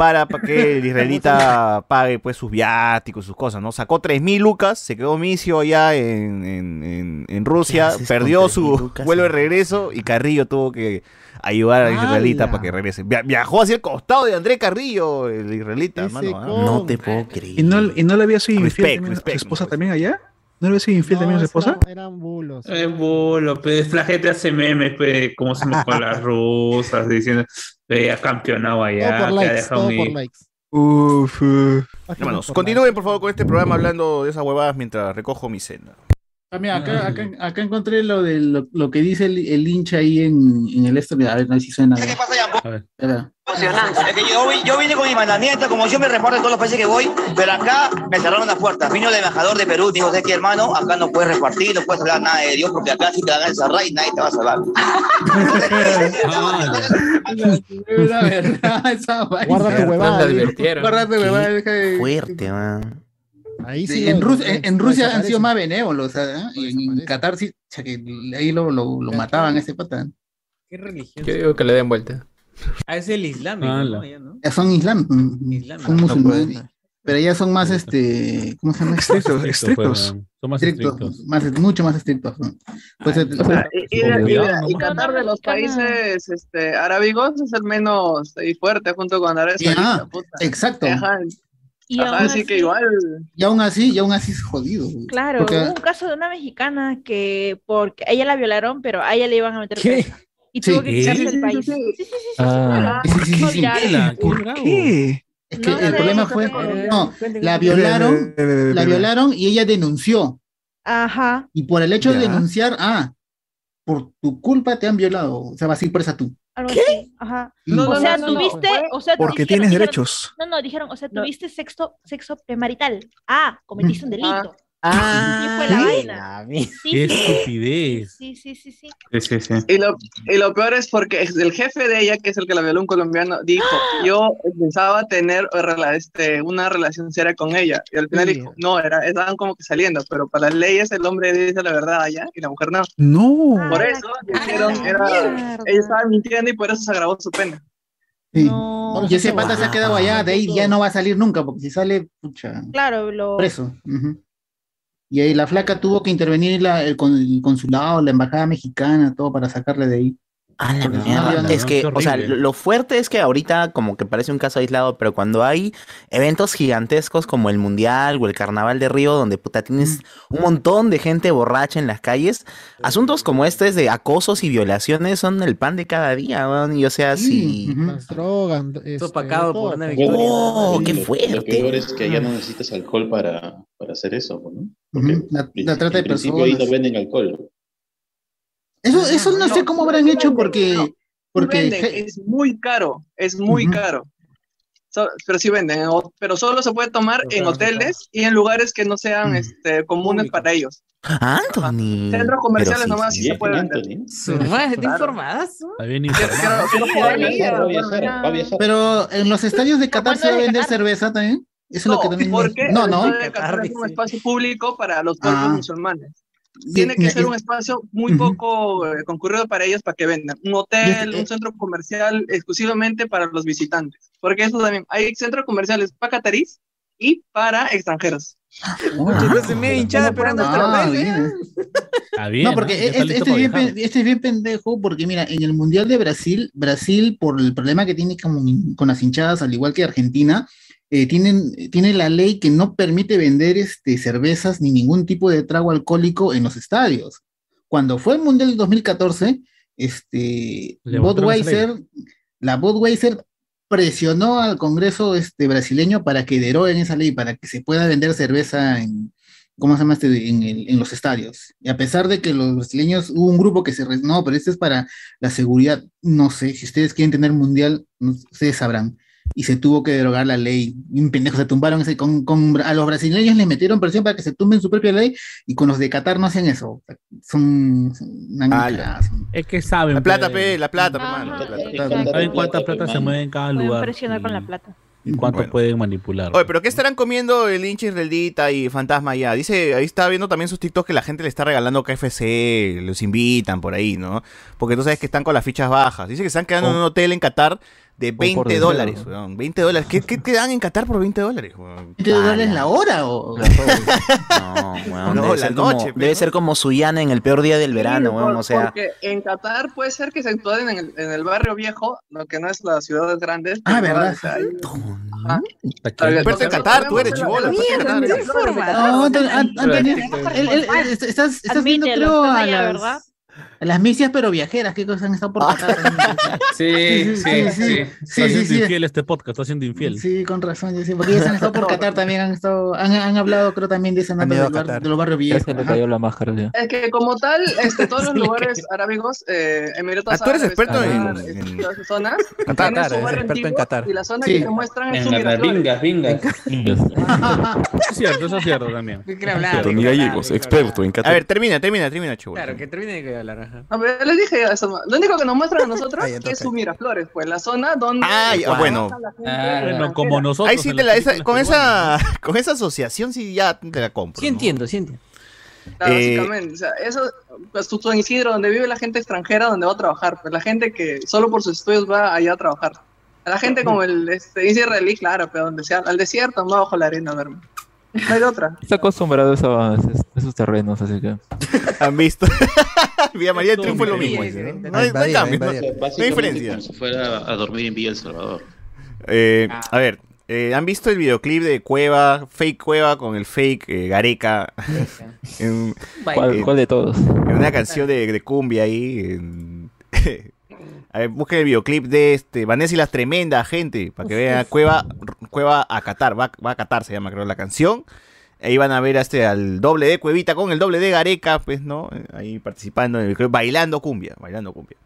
Para, para que el israelita pague pues sus viáticos, sus cosas, ¿no? Sacó 3.000 lucas, se quedó misio allá en, en- en- en Rusia, perdió 3.000 su lucas, vuelo de regreso y Carrillo tuvo que ayudar al israelita para que regrese. Via- viajó hacia el costado de André Carrillo, el israelita, hermano. ¿ah? No te puedo creer. ¿Y no, y no le había sido infiel Respect, respect, su esposa también allá? ¿No le sido infiel también a su esposa? Eran bulos. Es bulo, pues la gente hace memes, pues, como se me con las rusas, diciendo, "Ve, ha campeonado allá, Todo por que ha likes, dejado todo mi- por likes. Uf, uf. Hermanos, continúen por favor con este programa hablando de esas huevadas mientras recojo mi cena. Ah, mira, acá, acá, acá encontré lo de lo, lo que dice el, el hincha ahí en, en el esto. A ver, no sé si suena. ¿Qué pasa, Yambo? Espera. Emocionante. Es que yo, yo vine con mi mandamiento, como yo me reparto en todos los países que voy, pero acá me cerraron las puertas. Vino el embajador de Perú, dijo, ¿sabes qué, hermano? Acá no puedes repartir, no puedes hablar nada de Dios, porque acá sí te van a encerrar y nadie te va a salvar. La verdad, esa vaina. Guarda tu huevada. Guarda tu huevada, Fuerte, man. Ahí Sí, sí en, lo- Rusia, en, en Rusia han sido más benévolos, ¿sabes? Y en, Qatar sí, o sea, que ahí lo, lo, lo mataban a ese pata. ¿Qué religión? Yo digo que le den vuelta. Ah, es el islámico, Ah, ¿no? Ya, ¿no? Son islam, mm, Islámico. son musulmanes. No pero ya son más, este, ¿cómo se llama? Estrictos, Estrictos, son más Estrictos, estrictos. más, mucho más estrictos. Pues, O sea, y, y- y- y. Qatar de los países este, arábigos es el menos fuerte junto con Arabia Ya, Saudita. exacto. Ajá, Y ajá, aún así que igual. Y aún así, y aún así es jodido. güey. Claro, Porque- hubo un caso de una mexicana que porque a ella la violaron, pero a ella le iban a meter ¿Qué? presa. Y Sí. tuvo que quitarse del país. Sí, sí, sí, sí, sí, Ah. Es que No el problema no fue, no, la violaron, la violaron y ella denunció. Ajá. Y por el hecho de denunciar, ah, por tu culpa te han violado. O sea, vas a ir presa tú. Algo así. Ajá. No, o no, sea, no, no, no. tuviste, o sea, Porque dijeron- tienes dijeron- derechos. No, no, dijeron, o sea, No. tuviste sexo, sexo premarital. Ah, cometiste un delito. Ah, Sí, fue la ¿qué? vaina. Qué estupidez. sí, sí, sí, sí. Sí, sí, sí. Y lo, y lo peor es porque el jefe de ella, que es el que la violó un colombiano, dijo, yo pensaba tener este, una relación seria con ella. Y al final Sí. dijo, no, era, estaban como que saliendo, pero para las leyes el hombre dice la verdad allá y la mujer no. No. Por Ah, eso dijeron, era, ella estaba mintiendo y por eso se agravó su pena. Sí. No. Y ese pata se ha quedado allá, de ahí ya no va a salir nunca, porque si sale, pucha, Claro, lo. preso. Ujú. Y ahí la flaca tuvo que intervenir la- el, con- el consulado, la embajada mexicana, todo para sacarle de ahí. A la Porque no, mierda. no, no, es que, o sea, lo, fuerte es que ahorita como que parece un caso aislado, pero cuando hay eventos gigantescos como el Mundial o el Carnaval de Río, donde puta tienes un montón de gente borracha en las calles, asuntos como este de acosos y violaciones son el pan de cada día, weón, Y o sea, Sí, si... Las drogas. Este, por una victoria. ¡Oh, qué lo- Lo fuerte! peor es que ya no necesitas alcohol para, para hacer eso, ¿no? Porque. La, en la trata de principio ahí personas. no venden alcohol. Eso, eso no sé No, cómo sí habrán hecho venden, porque, no. Porque venden, es muy caro, es muy Ujú. caro. So- pero sí venden, pero solo se puede tomar Pero en hoteles y en lugares que no sean Mm. este, comunes Públicos. para ellos. Anthony. Centros comerciales sí, nomás sí, sí. se puede vender. ¿te Claro. informadas? Está bien Quiero- informado. quiero- quiero Va a jugar viajar, va a ahí. viajar, va a viajar. pero en los estadios de Qatar se va a vender cerveza también. Eso es lo que No, también. porque No, no. Qatar es un espacio público para los pueblos Ah. musulmanes. Tiene que ser un espacio muy poco eh, concurrido para ellos para que vendan. Un hotel, un centro comercial exclusivamente para los visitantes. Porque eso también, hay centros comerciales para catarís y para extranjeros. Muchas veces medio hinchada esperando hasta Ah, vez. bien. Está bien. No, porque este, este es bien, este es bien pendejo, porque mira, en el Mundial de Brasil, Brasil, por el problema que tiene con, con las hinchadas, al igual que Argentina, eh, tienen, tiene la ley que no permite vender este, cervezas ni ningún tipo de trago alcohólico en los estadios. Cuando fue el Mundial del 2014, este, Budweiser, la Budweiser presionó al Congreso este, brasileño para que deroguen esa ley, para que se pueda vender cerveza en, ¿cómo se llama este? En, el- en los estadios. Y a pesar de que los brasileños, hubo un grupo que se... re- No, pero este es para la seguridad. No sé, si ustedes quieren tener mundial, no- ustedes sabrán. Y se tuvo que derogar la ley. Y un pendejo se tumbaron ese, con, con- a los brasileños les metieron presión para que se tumben su propia ley y con los de Qatar no hacen eso. Son... son Es que saben. La plata, pe. pe, la plata, pe, la plata. exacto. Saben cuánta plata se mueve en cada Pueden lugar. presionar con y- la plata. y cuánto Bueno. pueden manipular. Oye, pero ¿qué estarán comiendo el hincha israelita y Fantasma ya? Dice, ahí está viendo también sus TikToks que la gente le está regalando KFC, los invitan por ahí, ¿no? Porque tú sabes que están con las fichas bajas. Dice que están quedando en un hotel en Qatar de 20 deseo, dólares, ¿no? weón. 20 dólares. ¿Qué, qué te dan en Qatar por 20 dólares, weón? ¿20 dólares la hora o...? No, weón, No, debe, la ser como, noche, debe ser como Suyana en el peor día del verano, Sí, weón. por- O sea, Porque en Qatar puede ser que se exploten en el, en el barrio viejo, lo que no es las ciudades grandes. Ah, pero, ¿verdad? o sea, ahí- Ajá. Experto en Qatar, tú eres est- estás, estás viendo, creo, estás a allá, las, a misias pero viajeras, ¿qué cosas han estado por Qatar? Sí, sí, sí. Está sí, haciendo sí. infiel este podcast, está haciendo infiel. Sí, con razón, yo sí, porque ellos han estado por Qatar también, han estado, han, han hablado creo también de esa nota a del bar- de los barrios viejos. le ajá. cayó la máscara. ya. Es que como tal, este, todos los lugares arábigos, eh, Emiratos Ah, tú eres experto en- zonas, Qatar, su eres experto en Qatar. Y la zona Sí. que te muestran es Miraflores. vingas, vingas. Es cierto, eso es cierto también. ¿Qué quiere hablar? Tony ¿Qué quiere Gallegos, experto en A Qatar. ver, termina, termina, termina, chibola. Claro, que termine de hablar. Ajá. A ver, les dije ya eso. Lo único que nos muestran a nosotros Ahí, es su Miraflores, pues la zona donde. Ah, ya, bueno. trabaja la gente Ah, Bueno, como nosotros. Ahí sí te la, esa- con esa con esa asociación sí ya te la compro. Sí ¿no? entiendo, sí entiendo. Claro, Eh, básicamente. O sea, eso, pues San Isidro, donde vive la gente extranjera, donde va a trabajar. Pues la gente que solo por sus estudios va allá a trabajar. A la gente como el este, israelí, claro, pero donde sea, al desierto, no bajo la arena, verme. No hay otra. Está acostumbrado a esos, esos terrenos, así que. Han visto. Villa María del Triunfo es lo mismo. sí. ¿no? Hay, no hay Invadir, cambio, no, invadir. no hay Básicamente diferencia. como si fuera a dormir en Villa El Salvador. Eh, a ver, eh, ¿han visto el videoclip de Cueva, fake Cueva con el fake eh, Gareca? en, ¿Cuál, eh, cuál de todos? en una canción de, de cumbia ahí. en- a ver, busquen el videoclip de este Vanessa y las tremendas, gente, para que vean Cueva, Cueva a Qatar, va, va a Qatar se llama creo la canción. Ahí van a ver a este, al doble de Cuevita con el doble de Gareca, pues, ¿no? Ahí participando en el videoclip, bailando cumbia, bailando cumbia.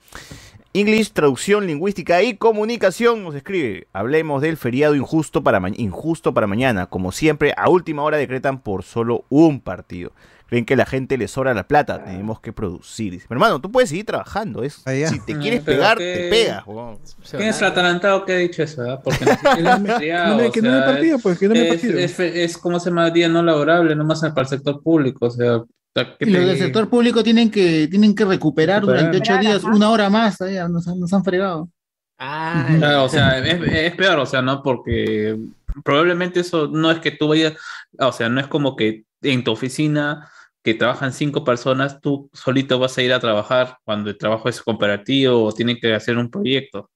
English, traducción lingüística y comunicación nos escribe. Hablemos del feriado injusto para, injusto para mañana. Como siempre, a última hora decretan por solo un partido. Creen que la gente les sobra la plata. Tenemos que producir. Dice, "Pero, hermano, tú puedes seguir trabajando. Es, si te quieres pero pegar, que- te pegas. huevón. ¿Quién es el atalantado que ha dicho eso? Porque No que no hay sea, partido, pues, que no es, partido. Es, es como se llama día no laborable, nomás para el sector público. O sea, ¿qué Y los del sector público tienen que, tienen que recuperar Recuperar. durante ocho días, una hora más, ahí, nos, han- nos han fregado. Ah, Claro, o sea, es, es peor, o sea, ¿no? Porque probablemente eso no es que tú vayas, o sea, no es como que en tu oficina que trabajan cinco personas, tú solito vas a ir a trabajar cuando el trabajo es cooperativo o tienen que hacer un proyecto,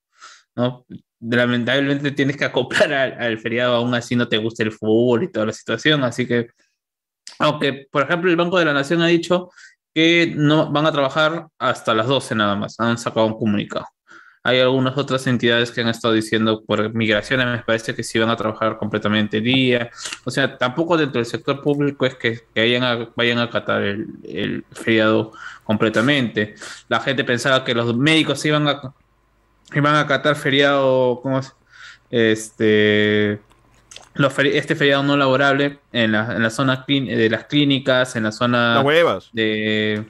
¿no? Lamentablemente tienes que acoplar al, al feriado, aún así no te gusta el fútbol y toda la situación, así que, aunque, por ejemplo, el Banco de la Nación ha dicho que no van a trabajar hasta las 12 nada más, han sacado un comunicado. Hay algunas otras entidades que han estado diciendo por migraciones, me parece que sí van a trabajar completamente el día. O sea, tampoco dentro del sector público es que, que vayan, a, vayan a acatar el, el feriado completamente. La gente pensaba que los médicos iban a, iban a acatar feriado, ¿cómo es? Este, los feri- este feriado no laborable en la, en la zona clín- de las clínicas, en la zona Las huevas. de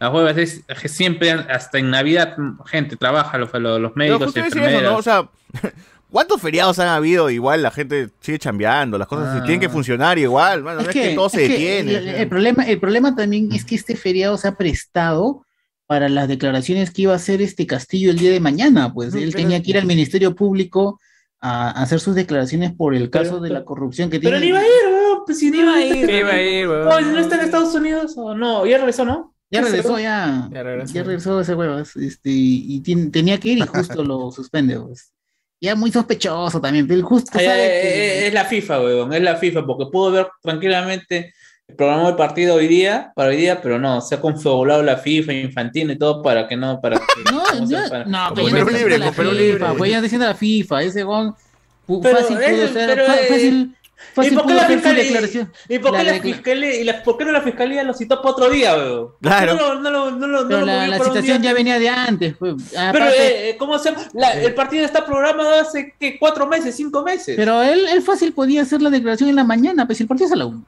las huevas es que siempre hasta en Navidad gente trabaja los, los, los Pero médicos justo y eso, ¿no? O enfermeras. sea, ¿cuántos feriados han habido? Igual la gente sigue chambeando, las cosas Ah. tienen que funcionar igual. Mano, no es que, todo se es que detiene. el, el problema, el problema también es que este feriado se ha prestado para las declaraciones que iba a hacer este Castillo el día de mañana. Pues él tenía que ir al Ministerio Público a, hacer sus declaraciones por el caso de la corrupción que Pero tiene. ni iba a ir, weón, pues si ni iba a ir. Iba a ir, weón. Oh, ¿No está en Estados Unidos o no? Ya regresó, ¿no? Ya regresó, ya. Ya regresó. Ya regresó ese huevas. Este, y tien- tenía que ir y justo lo suspende. Pues. Ya muy sospechoso también. Pero justo Ay, sabe ay, que- ay, Es la FIFA, weón, es la FIFA, porque pudo ver tranquilamente el programa del partido hoy día, para hoy día, pero no, se ha confabulado la FIFA, Infantino y todo para que no, para que No, ¿cómo se ya- para- no, pero ya libre, la FIFA, libre. pues ya diciendo la FIFA, ese Pero, fácil eh, pudo ser, eh, fácil, ¿Y fácil por qué la fiscalía, declaración. ¿y por qué La la, fiscalía, y la, por qué no la fiscalía lo citó para otro día, Claro. No, lo- no, no, no Pero la, la día? ya venía de antes. Pues. Pero, Aparte- eh, ¿cómo se? La- el partido está programado hace ¿qué? cuatro meses, cinco meses. pero él, él fácil podía hacer la declaración en la mañana, pues si el partido es a la 1.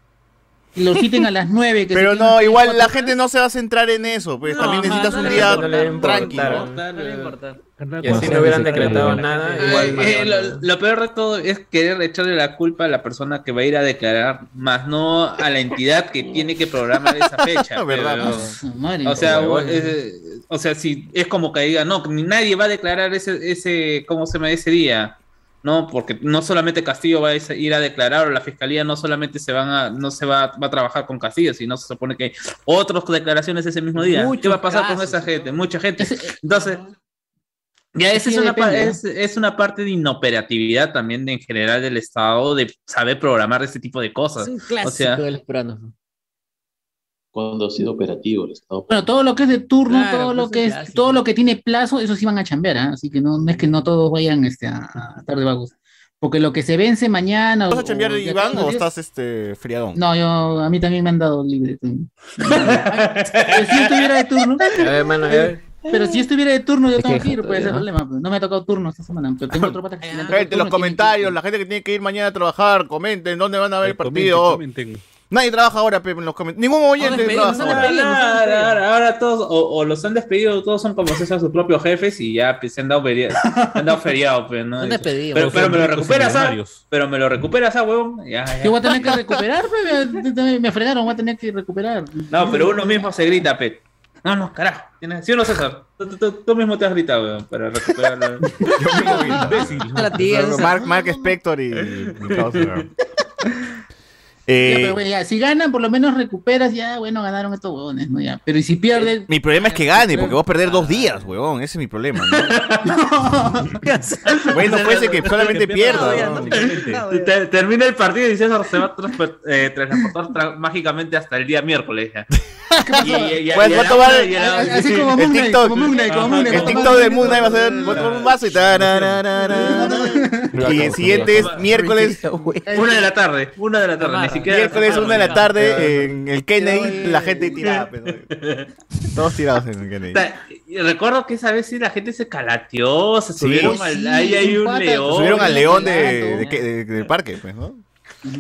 Que lo citen a las 9. Que Pero no, igual la horas. gente no se va a centrar en eso, pues también necesitas un día tranquilo. No le importa. Y así no hubieran decretado nada. Eh, Igual eh, lo, lo peor de todo es querer echarle la culpa a la persona que va a ir a declarar, más no a la entidad que tiene que programar esa fecha. ¿Verdad? pero- o sea, o, eh, o sea, si es como que diga, no, ni nadie va a declarar ese, ese, ¿cómo se llama ese día? No, porque no solamente Castillo va a ir a declarar o la fiscalía no solamente se van a, no se va, va a trabajar con Castillo, sino se supone que hay otras declaraciones ese mismo día. ¿Qué va a pasar con esa gente? Mucha gente. Entonces, ya esa es una, es, es una parte de inoperatividad también de, en general del Estado de saber programar este tipo de cosas. Es un O clásico sea. Cuando ha sido operativo el Estado. Bueno, todo lo que es de turno, Claro, todo lo pues que es todo lo que tiene plazo, eso sí van a chambear, ¿ah? así que no, no es que no todos vayan este, a, a estar de vagos. Porque lo que se vence mañana. ¿Vas o- a chambear, o Iván, o estás este friadón? No, yo, a mí también me han dado libre. Pero si yo estuviera de turno. A ver, mano, a ver. Pero si yo estuviera de turno, yo tengo que ir, el ¿no? problema. pues. No me ha tocado turno esta semana, pero tengo otro pata que Gente, los comentarios, la gente que tiene que ir mañana a trabajar, comenten dónde van a ver el partido. comenten. Nadie trabaja ahora, Pepe, en los comentarios. Ningún oyente trabaja no ahora. despedimos. ahora, ahora- ahora todos o, o los han despedido, todos son como si sean sus propios jefes y ya pues, se han dado, feria- se han dado feriado, pues, ¿no? Despedidos. Pero, pero me lo recuperas, ¿ah? millonarios. Pero me lo recuperas, ¿ah, huevón? Ya, ya. Yo voy a tener que recuperar, pues, me, me frenaron, voy a tener que recuperar. No, pero uno mismo se grita, pe. No, no, carajo. ¿Tienes- ¿Sí o no, César? Tú, tú- tú- tú mismo te has gritado, weón, para recuperarlo. A la tía, esa. Mark, Mark Spector y causa. Ya, Eh, pero bueno, ya, si ganan, por lo menos recuperas, ya, bueno, ganaron estos huevones, ¿no? Ya. Pero y si pierden, mi problema es que gane, porque vas a perder dos días, huevón. Ese es mi problema, ¿no? bueno, fuese que solamente pierda. Te- Termina el partido y César se va a transper- eh, transportar tra- mágicamente hasta el día miércoles. Ya. Y- y- y- Pues y va a tomar así como el Moon Knight, como Moon Knight, como Moon Knight, El a TikTok de Moon Knight va a ser voy a tomar un vaso y. Y el siguiente es miércoles, Una de la tarde, una de la tarde, siquiera. miércoles una de la tarde en el Kennedy, la gente tirada. pues. Todos tirados en el Kennedy. Recuerdo que esa vez sí la gente se calateó, se subieron al. sí, ahí hay un se león. Subieron al león de, Claro. de que- de- del parque, pues, ¿no?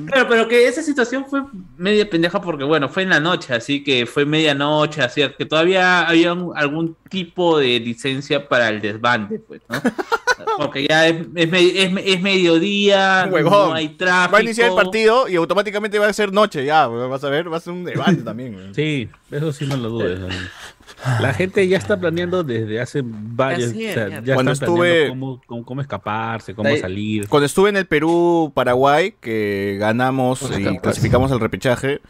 Claro, pero que esa situación fue media pendeja porque, bueno, fue en la noche, así que fue medianoche, así que todavía había un- algún tipo de licencia para el desbande, pues, ¿no? Porque ya es, es, es, es mediodía, Huevón. no hay tráfico. Va a iniciar el partido y automáticamente va a ser noche, ya, vas a ver, va a ser un debate también. weón. Sí, eso sí no lo dudes. La gente ya está planeando desde hace varios Así es, o sea, ya. Cuando están estuve- cómo, cómo, cómo escaparse, cómo Ahí- salir. Cuando estuve en el Perú-Paraguay, que ganamos Pues y clasificamos al repechaje,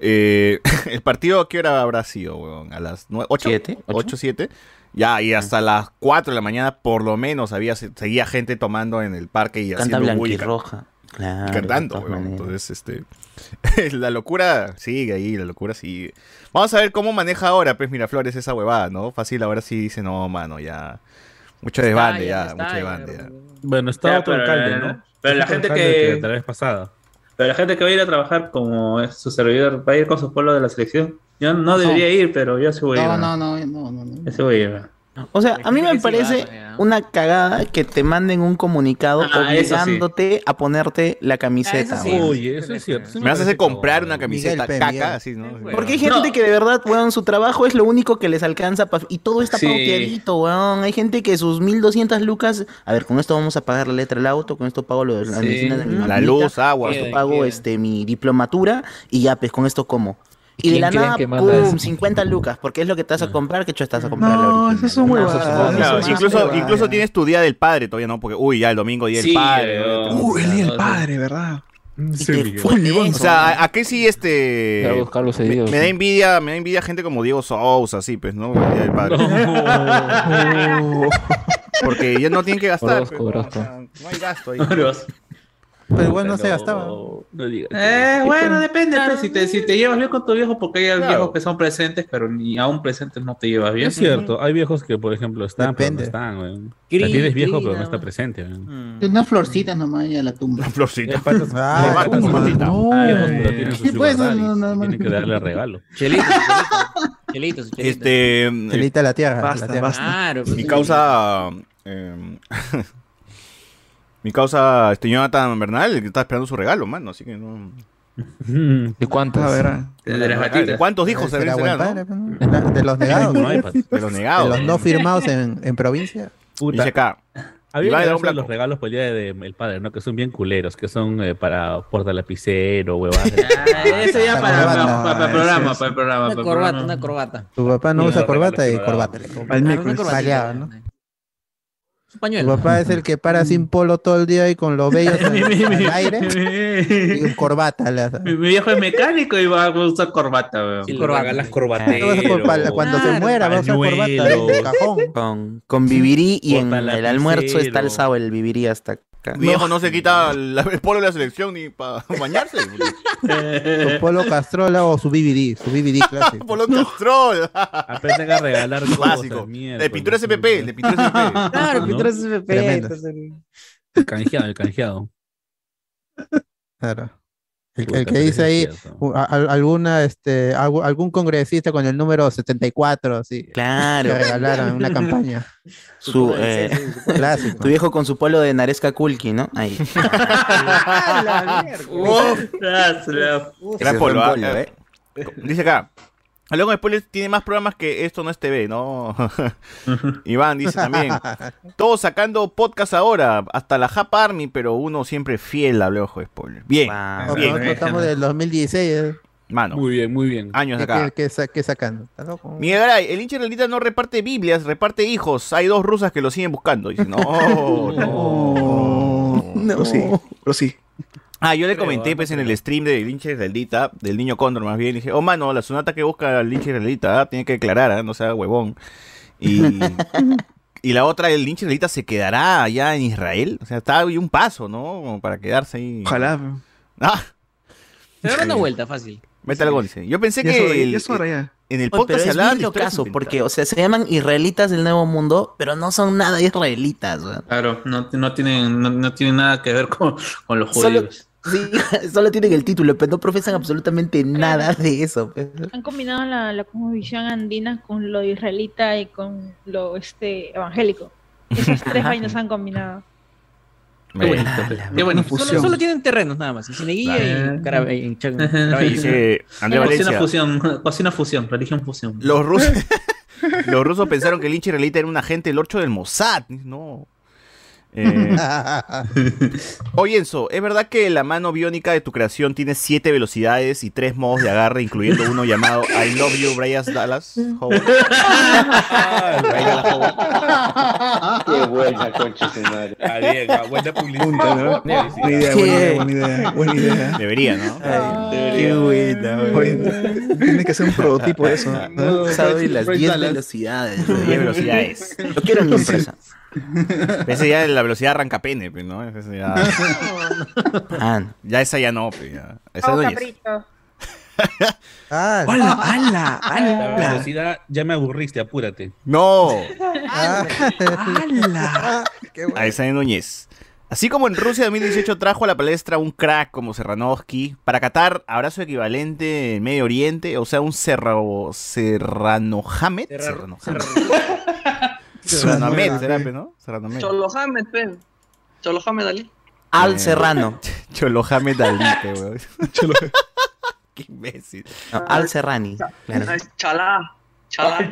eh, el partido a qué hora habrá sido, weón? A las 8, Siete, ocho. 8, 7. Ya, y hasta las 4 de la mañana por lo menos había seguía gente tomando en el parque y Canta haciendo bulla, blanquirroja. Claro. y cantando, weón. Entonces, este la locura sigue ahí, la locura sigue. Vamos a ver cómo maneja ahora, pues Miraflores esa huevada, ¿no? Fácil ahora sí dice, "No, mano, ya mucho desbande ya, mucho desbande ya." Bueno, está Ya, otro pero- alcalde, ¿no? pero la gente alcalde que- La vez pasada. Pero la gente que va a ir a trabajar como es su servidor va a ir con su pueblo de la selección. Yo no debería ir, pero yo sí voy a ir. No, ¿no? no, no, no. Yo sí voy a ir. O sea, a mí me parece. Una cagada que te manden un comunicado Ah, sí. obligándote a ponerte la camiseta. Ah, eso sí. Oye, eso es cierto. eso Me vas a hacer parece comprar una camiseta Miguel caca, así, ¿no? Porque hay gente No. que de verdad, weón, su trabajo es lo único que les alcanza pa- y todo está Sí. pauteadito, weón. Hay gente que sus 1200 lucas, a ver, con esto vamos a pagar la letra del auto, con esto pago lo de la Sí. medicina de mi La mamita, luz, agua. con esto pago este mi diplomatura y ya pues con esto como. Y de ¿Quién la nada, pum, eso? 50 lucas, porque es lo que te vas a comprar, que hecho estás a comprar No, Claro, eso incluso, es huevada, incluso ya. tienes tu día del padre todavía, ¿no? Porque, uy, ya el domingo día del padre. ¿no? Uh, el día del padre, ¿verdad? Y Sí, O sea, ¿a, qué sí este me, da envidia, me da envidia gente como Diego Sousa, así pues, ¿no? El día del padre. Porque ya no tienen que gastar. Orozco, pues, ¿no? Orozco. O sea, no hay gasto ahí. Pero igual no se gastaba. No digas. Eh, bueno, depende. pues, si, te, si te llevas bien con tu viejo, porque hay Claro. viejos que son presentes, pero ni aún presentes no te llevas bien. Es cierto, hay viejos que, por ejemplo, están, Depende. pero no están, sea, tienes viejo, pero no está presente, weón. Unas florcitas nomás ya la tumba. Una florcita. Patas- Ah. No. Tienen Sí, pues, no, no, que darle regalo. Chelitos, chelitos. Chelitos, chelitos. Este, Celita la tierra. Basta, la tierra. basta. Claro, pues, mi causa eh, mi causa este Jonathan Bernal, el que está esperando su regalo, mano, así que no ¿De cuántas? A ver. De las. ¿Cuántos hijos se Será no? ¿no? De los negados. No De los negados. De los no firmados en, en provincia. Puta. Dice acá. Había de los regalos por el día del padre, ¿no? Que son bien culeros, que son eh, para portalapicero, huevadas. Ah, Eso ya para, para, Corbata. para el programa, para el programa. Una para corbata, programa. una corbata. Tu papá no usa corbata y corbata. no Al. Ah, ¿no? Un Tu pañuelo. papá es el que para sin polo todo el día y con los vellos al, al aire y un corbata. Le hace. Mi, mi viejo es mecánico y va a usar corbata, weón. Sí, Le corbata. regalas No corbatero. vas a por- para- Cuando se muera va a usar corbata. Con, con vivirí y en el almuerzo está alzado el vivirí hasta acá. Mi viejo no se quita la- el polo de la selección ni para bañarse. Su polo castrola o su BBD, su BBD clásico. polo castrol. Aprenden a regalar cosas, Clásico. mierda, De pintura SPP. De pintura SPP. Claro, ¿no? SPP. Tremendas. entonces- El canjeado, el canjeado. Claro. El, el que dice ahí alguna este algún congresista con el número 74 así Claro. que regalaron una campaña Su, eh, clásico. tu viejo con su polo de Naresca Kulki, ¿no? Ahí. Uf, Gracias. Gran Ese polo, ah, polo. ¿eh? Dice acá. Hablando de spoilers, tiene más programas que esto no es TV, ¿no? Iván dice también. Todos sacando podcast ahora, hasta la Jap Army, pero uno siempre fiel a ojo de spoilers. Bien, Wow. No, bien, nosotros estamos del 2016 eh. mano. Muy bien, muy bien. Años ¿Qué, acá. qué- qué sa- qué sacando? Miguel Garay, el hincha realita no reparte Biblias, reparte hijos. Hay dos rusas que lo siguen buscando. Dice, no, no. Pero sí, pero sí. Ah, yo le Creo, comenté pues en el stream del hincha israelita, del niño cóndor más bien, dije, oh mano, la sonata que busca el hincha israelita, ah, tiene que declarar, ah, no sea huevón. Y, y la otra, el hincha israelita se quedará allá en Israel, o sea, está ahí un paso, ¿no? Como para quedarse ahí. Ojalá. Ah, Se da una vuelta, fácil. mete algo, dice. Yo pensé que el- ya. en el Oye, podcast pero se de historias caso, porque, o sea, se llaman israelitas del Nuevo Mundo, pero no son nada israelitas, weón. Claro, no, no, tienen, no, no tienen nada que ver con, con los Solo, judíos. Sí, solo tienen el título, pero no profesan absolutamente nada de eso. pues. Han combinado la, la cosmovisión andina con lo israelita y con lo este evangélico. Esas tres vainas han combinado. Qué bonito. Qué bonito. Solo, solo tienen terrenos nada más. En Cineguilla y en Cara- en Chac- Carabello. Dice André Valencia. fusión, cocina fusión, religión fusión. Los rusos, los rusos pensaron que el hincha israelita era un agente del 8 del Mossad. No. Eh, Oye, Enzo, ¿es verdad que la mano biónica de tu creación tiene siete velocidades y tres modos de agarre, incluyendo uno llamado I Love You, Bryas Dallas? Howard? Qué buena, concha su madre. Buena publicidad. Punto, ¿no? Buena idea, buena idea, buena idea, buena idea. Debería, ¿no? Qué buena, Tiene que ser un prototipo de eso. ¿no? Sabe las Bryce 10 Dallas. velocidades. 10 velocidades. Yo quiero en mi empresa. Ese ya es la velocidad arranca pene, pues, ¿no? Ese ya, Ah, ya esa ya no, pues, ya. Esa Oh, no es. Ah, ¡Hala, hala, hala! La velocidad, ya me aburriste, apúrate. No, ah, qué bueno. a esa de Núñez. Así como en Rusia 2018 trajo a la palestra un crack como Serranovsky, para Qatar habrá su equivalente en Medio Oriente, o sea, un Serrano, Serrano Hamed. Serrano Hamed. Serrano Hamed, será, ¿no? Serrano Hamed. Cholo Hamed, pe. Cholo Hamed Ali. Al Eh, Serrano. Cholo Hamed Ali, pe, weón. Qué imbécil. No, Al Serrani. Claro. Ay, Chalá. Chalá.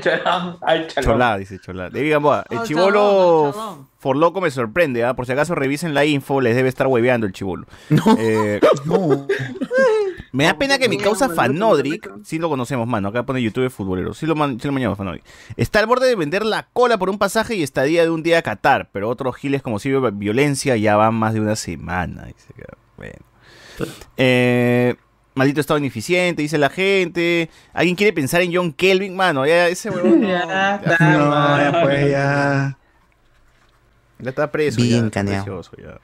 Cholá, dice Cholá. David Gamboa, el chivolo Forloco me sorprende, ¿ah? Por si acaso revisen la info, les debe estar hueveando el chivolo. Eh, me da pena que mi causa Fanodric, sí lo conocemos, mano, acá pone YouTube futbolero, sí lo, man, sí lo manejamos Fanodric. Está al borde de vender la cola por un pasaje y estadía de un día a Qatar, pero otros giles como si violencia ya van más de una semana. Dice que, bueno. Eh, maldito estado ineficiente, dice la gente. ¿Alguien quiere pensar en John Kelvin, mano? Ya, ese huevón. no, ya, No, ya pues ya. ya está preso. Bien ya, caneado. precioso, ya.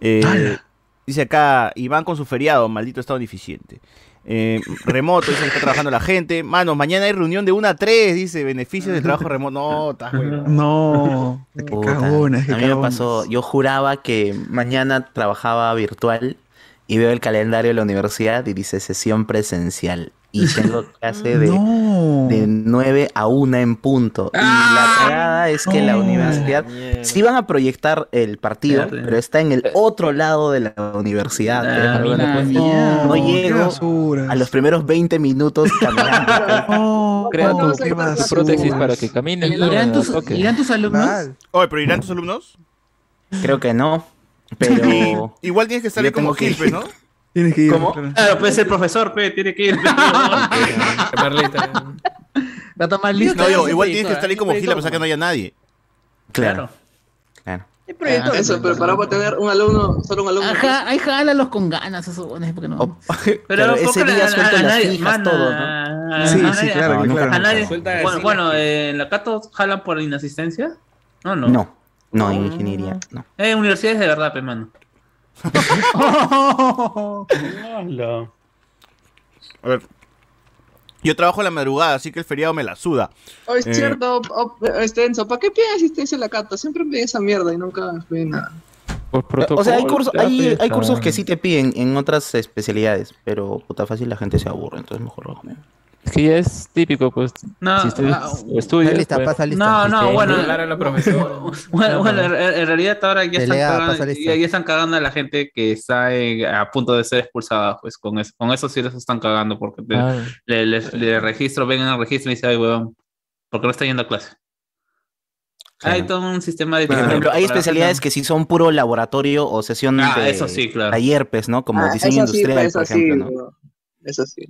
Eh, dice acá, Iván con su feriado, maldito estado ineficiente. Eh, remoto, dice que está trabajando la gente. Mano, mañana hay reunión de 1 a 3, dice, beneficios de trabajo remoto. No, estás. No. Puta, cagones, qué a mí me pasó, yo juraba que mañana trabajaba virtual y veo el calendario de la universidad y dice sesión presencial. Y tengo clase de, de 9 a 1 en punto. Y la cagada es que la no. universidad sí van a proyectar el partido, Mierda. pero está en el otro lado de la universidad. Ah, Pero mira, pues. no, No, llego a los primeros 20 minutos caminando. Crea tu, prótesis para que camines. ¿no? ¿Irán tus, Toque. irán tus alumnos? Oye, pero ¿irán tus alumnos? Creo que no, pero... Igual tienes que estar ahí Yo como tengo que Gil, pues, ¿no? Tienes que ir. ¿Cómo? claro. Claro, pues el profesor, pe, tiene que ir. Carlita. Va a tomar lista. No, sí, igual tienes que estar ahí como Gil a proyector, pesar que no haya nadie. Claro. claro. Eso, preparado para tener un alumno, solo un alumno. Ajá, ahí jálalos con ganas, esos buenos, porque no. Pero ese póngale día a las man, todo, a- ¿no? a- Sí, a sí, nadie- claro, No, claro. A nadie. Bueno, bueno eh, en la Cato jalan por inasistencia. No, no. No, no, en ingeniería, no. Eh, universidades de verdad, pe, mano. A ver. Yo trabajo en la madrugada, así que el feriado me la suda. Oh, es Eh, cierto, oh, este Enzo, ¿para qué piensas si te dice la cata? Siempre pide esa mierda y nunca pide nada. O sea, hay, ya, hay, hay cursos que sí te piden en otras especialidades, pero puta fácil la gente se aburre, entonces mejor lo hago. Es que ya es típico, pues. No, si ustedes ah, estudian. lista, pues, pasa lista. No, no, Sí, bueno. Bueno, bueno, en, realidad ahora ya están, Pelea, cagando, ya, ya están cagando a la gente que está en- a punto de ser expulsada, pues con eso, con eso sí les están cagando, porque te- ah, le, registro, vengan al registro y dicen, ay, weón, porque no está yendo a clase. Claro. Hay todo un sistema de... Por ejemplo, hay especialidades que sí son puro laboratorio o sesión Ah, de eso sí, claro. taller, pues, ¿no? Como Ah, diseño sí, industrial, pues, por eso ejemplo, sí, ¿no? Eso sí.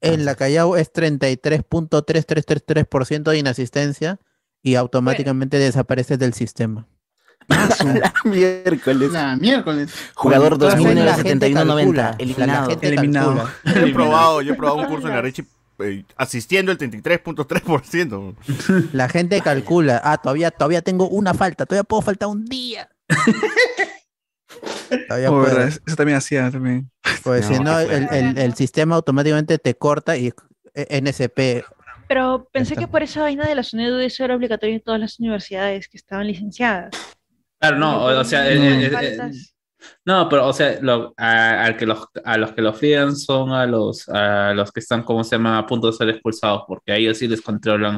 En la Callao es 33.3333% de inasistencia y automáticamente desapareces del sistema. Miércoles. La miércoles. Jugador la gente 2071-90, calcula, eliminado. La gente Eliminado. calcula. Yo he probado, yo he probado un curso en la Richie eh, asistiendo el 33.3%. La gente calcula. Ah, todavía, todavía tengo una falta. Todavía puedo faltar un día. Todavía Oh, Eso también hacía también. Pues si No, no, qué el, el- el sistema automáticamente te corta y eh, NSP. Pero pensé está. que por esa vaina de la SUNEDU eso era obligatorio en todas las universidades que estaban licenciadas. Claro, no, o, o sea, el- No, el- el- faltas. no, pero, o sea, lo- a, al que los, a los que lo frían son a los, a los que están, ¿cómo se llama?, a punto de ser expulsados, porque a ellos sí les controlan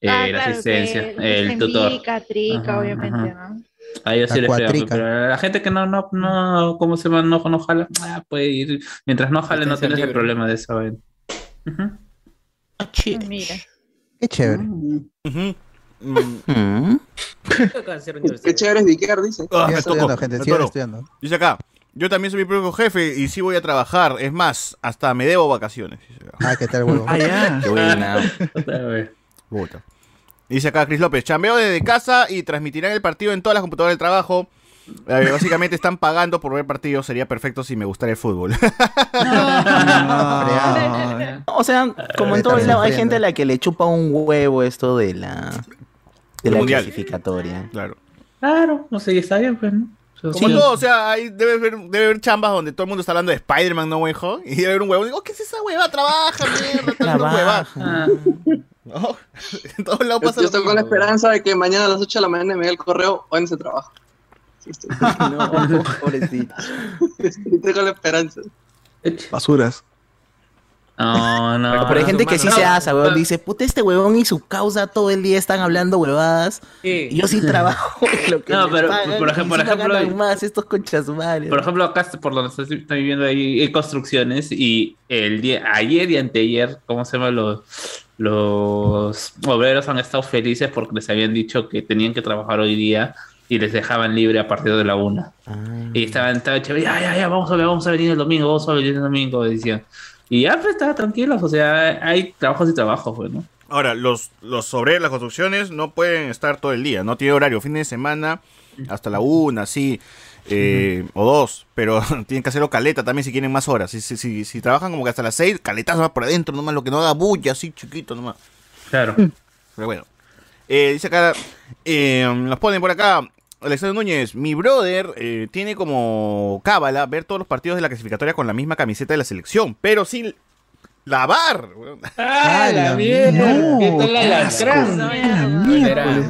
eh, Ah, la claro, asistencia, el estén tutor. Trica, Ajá, obviamente, ajá. ¿no? A ellos sí La les cuatrica. pero a la gente que no, no, no, ¿cómo se llama? No, no jala, ah, puede ir. Mientras no jale, no tienes el libre. problema de eso. vaina. Ujú. Mira. Qué chévere. Mm. Mm. Qué chévere es Dicker, dice. Ah, Sigan me estudiando, gente. tocó. estudiando. Dice acá, yo también soy mi propio jefe y sí voy a trabajar. Es más, hasta me debo vacaciones. Dice acá. Ah, ¿qué tal, huevo? Ah, ya. Qué buena. Otra vez. Puta. Dice acá Cris López, chambeo desde casa y transmitirán el partido en todas las computadoras del trabajo. Eh, básicamente están pagando por ver partidos. Sería perfecto si me gustara el fútbol. Ah, O sea, como en todos lados, hay gente a la que le chupa un huevo esto de la, de la clasificatoria. claro. Claro, no sé, está bien, pues, ¿no? Como todo, o sea, hay, debe, haber, debe haber chambas donde todo el mundo está hablando de Spider-Man, ¿no, huejo? Y debe haber un huevo. Digo, ¿qué es esa hueva? Trabaja, mierda, está hueva. Trabaja. Ah, No, en todos lados Yo, pasa yo estoy con la esperanza de que mañana a las 8 de la mañana me dé el correo o en ese trabajo. Sí, estoy, No, pobrecito. estoy con la esperanza. Basuras. No, no. Pero hay gente que sí No, se asa, huevón. Dice, puta, este huevón y su causa todo el día están hablando huevadas. Y yo sí trabajo lo que No, pero, pagan, por ejemplo- por ejemplo, más estos conchas madres. Por ejemplo, acá por donde estoy, estoy viviendo ahí hay construcciones y el día, ayer y anteayer, ¿cómo se llama? Los, los obreros han estado felices porque les habían dicho que tenían que trabajar hoy día y les dejaban libre a partir de la una. Y estaban, estaban chévere, ya, ya, ya, vamos a, ver, vamos a venir el domingo, vamos a venir el domingo, decían. Y ya, pues, estaban tranquilos, o sea, hay trabajos y trabajos, pues, ¿no? Ahora, los, los obreros, las construcciones no pueden estar todo el día, no tiene horario, fin de semana hasta la una, sí, eh, o dos, pero tienen que hacerlo caleta también si quieren más horas. Si, si, si, si trabajan como que hasta las seis, caletazo más por adentro, nomás lo que no da bulla, así chiquito nomás. Claro. Pero bueno. Eh, dice acá, eh, nos ponen por acá, Alexander Núñez, mi brother eh, tiene como cábala ver todos los partidos de la clasificatoria con la misma camiseta de la selección, pero sin lavar. ¡Ah, la mierda! ¿Qué tal la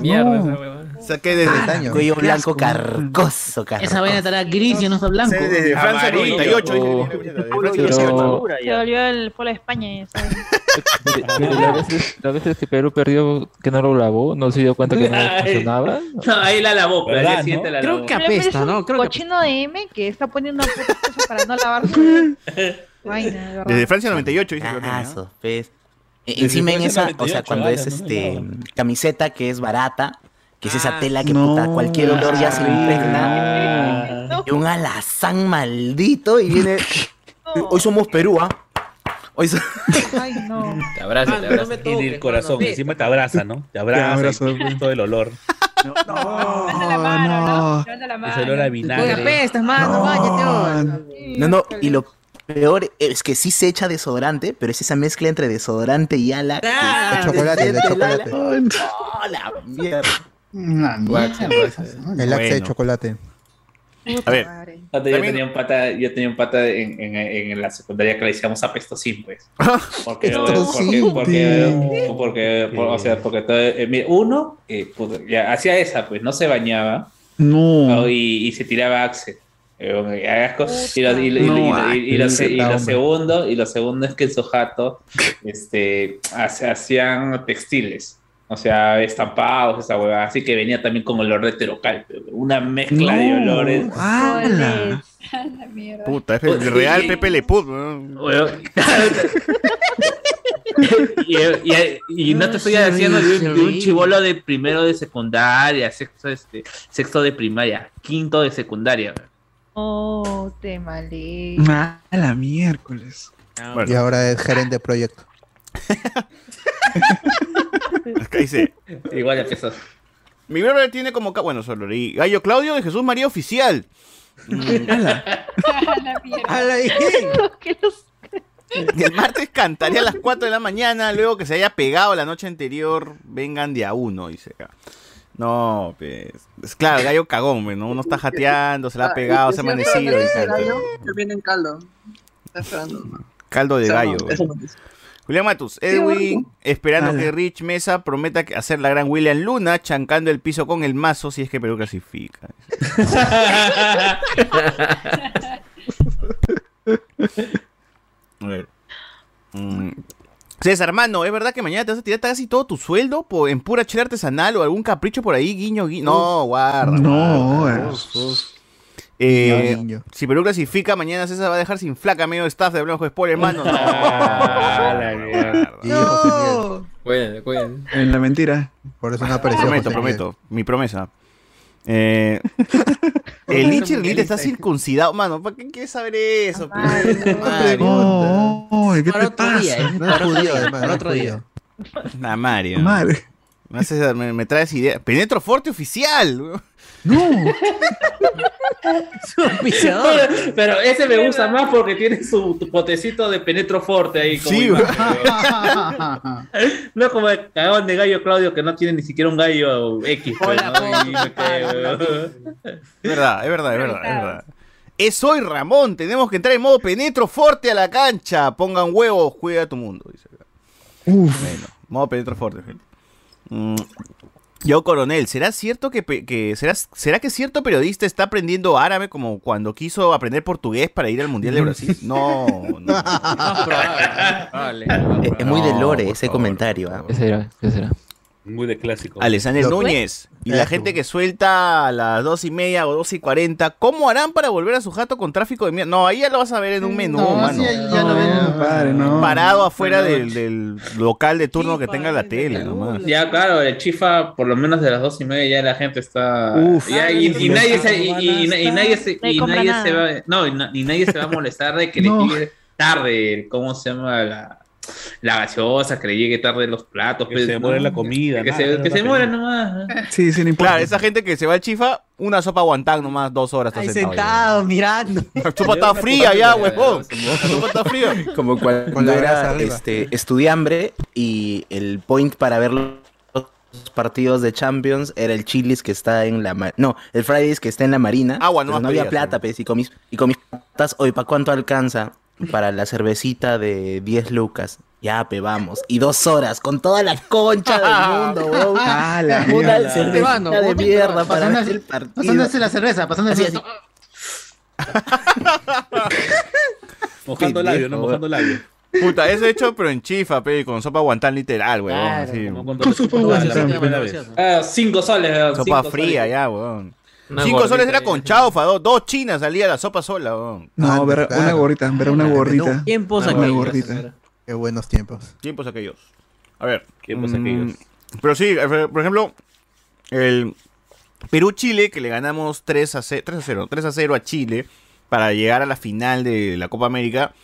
mierda esa huevada. Saqué desde años. Cuello blanco carcoso, carcoso. Esa vaina estará gris y no está blanco. Desde Francia Amarillo. 98. Oh. dice, desde Pero- Francia 98. Se volvió el polo de España. y eso. Pero las veces, que Perú perdió, que no lo lavó, no se dio cuenta que no funcionaba. No, ahí la lavó, pero al ¿Verdad, día siguiente la Creo lavó. que Pero es apesta, ¿no? Creo que cochino de M que está poniendo una puta cosa para no lavarse. Desde Francia 98, dice pues. E- Desde Encima en esa, o sea, 98, cuando es este camiseta que es barata, que es esa Ah, tela que no. puta, cualquier olor ya se impregna. Y un alazán maldito y viene. Hoy somos Perú, ¿ah? Hoy so- Ay, no. Te abraza, te abraza. Y del corazón, encima te abraza, ¿no? Te abraza, abraza, y pues. todo el olor. Levanta la mano, ¿no? La mano. Ese olor a vinagre. apestas, mano, váyate. No, no, y lo peor es que sí se echa desodorante, pero es esa mezcla entre desodorante y ala. que Ah, De chocolate, de el chocolate. ¡Oh, la mierda! Una mierda. El axe de Bueno. chocolate. A ver, Yo tenía un pata, yo tenía un pata en, en, en la secundaria que le decíamos apestosín, pues. Porque, Apestosín. porque, porque, porque, por- o sea, porque todo- eh, uno eh, pues, ya hacía esa, pues no se bañaba No. ¿no? y, y se tiraba axe. Eh. Y lo, y, y y lo- lo- segundo, y lo segundo es que en su jato este, hacían textiles. O sea, estampados, esa huevada. Así que venía también con olor de terocal. Una mezcla de olores. ¡Hala! La mierda. puta, es el real Pepe Le. Weón. y, y- y no te estoy diciendo de un, de un sí. chivolo de primero de secundaria, sexto, este, sexto de primaria, quinto de secundaria. Oh, te malé. Ah, la miércoles. Y ahora es gerente de proyecto. Acá dice, Igual empezó. mi brother tiene como... ca- Bueno, solo leí. Gallo Claudio de Jesús María Oficial. La mierda. ¡Hala, los- El martes cantaría a las 4 de la mañana, luego que se haya pegado la noche anterior, vengan de a uno, dice acá. No, pues. Es claro, el gallo cagón, pues, ¿no? Uno está jateando, se la ha pegado, se ha amanecido gallo, que viene en caldo. Está esperando. Caldo de Eso no, gallo. Julián Matus, Edwin, esperando Ala. que Rich Mesa prometa que- hacer la gran William Luna, chancando el piso con el mazo si es que Perú clasifica. A ver. Mm. César, hermano, ¿es verdad que mañana te vas a tirar casi todo tu sueldo po- en pura chela artesanal o algún capricho por ahí, guiño, guiño? No, guarda. No, guarda. es- Eh, si Perú clasifica, mañana César va a dejar sin flaca medio staff de Blanco Spoiler, hermano. No, Ah, José Miguel. Cuiden, cuiden. En la mentira. Por eso no apareció. prometo, prometo. Mi promesa. Eh, el Lichirlita está circuncidado. Mano, ¿para qué quieres saber eso? Mario. No, ¿qué Para te otro día, pasa? ¿eh? No es Para otro judío, día, además. no otro día. Nah, Mario. Madre. Me, me- traes idea. Penetro Forte oficial. No. Su auspiciador. Pero ese me gusta más porque tiene su potecito de penetro fuerte ahí. Como Sí, imagen, No es como el cagón de gallo Claudio que no tiene ni siquiera un gallo X. pues, Hola, ¿no? Es verdad, es verdad, es verdad, es verdad. Es hoy, Ramón. Tenemos que entrar en modo penetro fuerte a la cancha. Pongan huevos, juega tu mundo. Dice. Uf. Bueno, modo penetro fuerte, gente. Mm, Yo, coronel, ¿será cierto que, pe- que será, será que cierto periodista está aprendiendo árabe como cuando quiso aprender portugués para ir al Mundial de Brasil? No, no. Vale. Es, es muy de No, lore ese favor, comentario. ¿Qué será? ¿Qué será? Muy de clásico. Alexander Lo- Núñez y la gente que suelta a las dos y media o dos y cuarenta, ¿cómo harán para volver a su jato con tráfico de mierda? No, ahí ya lo vas a ver en un menú, No, mano. sí, ya lo ven. No, padre, no. Parado afuera del, del local de turno que tenga la tele, nomás. Ya, claro, el chifa, por lo menos de las dos y media, ya la gente está. Uf. Ya, y, y nadie se, y, y- y nadie se, No y compra nadie nada. se va, no, y, na- y nadie se va a molestar de que No. le llegue tarde, ¿cómo se llama? La, la gaseosa, que le llegue tarde los platos. Que pues, se ¿no? muere la comida. Que nada, se, no que se nomás. Sí, sí, no importa. Claro, esa gente que se va al chifa, una sopa guantán nomás, dos horas Ahí sentado. sentado, mirando. La sopa está fría ya, huevón. La sopa está fría. Como cuando era este, estudiambre y el point para ver los partidos de Champions era el Chili's que está en la... ma- No, el Fridays que está en la Marina. Agua, no no había plata, ¿no? pues, y con mis, y con mis patas, oye, ¿para cuánto alcanza? Para la cervecita de 10 lucas. Ya, pe, vamos. Y dos horas, con toda la concha del mundo, weón. Ah, Ah, la Una mierda. cervecita de mierda para ver el partido. Pasándose la cerveza, pasándose Así, la Mojando labio, no mojando labio. Puta, eso hecho, pero en chifa, pe, con sopa guantán literal, weón. Claro, así. como cuando Con sopa guantán. la primera vez. Ah, cinco soles, weón, Sopa cinco fría soles. ya, weón. Una Cinco soles era con chaufa, dos, dos chinas salía la sopa sola. No, ver, una gorrita, ver una gorrita. Tiempos una aquellos. gordita. Qué buenos tiempos. Tiempos aquellos. A ver. Tiempos mm, aquellos. Pero sí, eh, por ejemplo, el Perú-Chile, que le ganamos 3 a 0, 3 a 0, 3 a 0 a Chile para llegar a la final de la Copa América.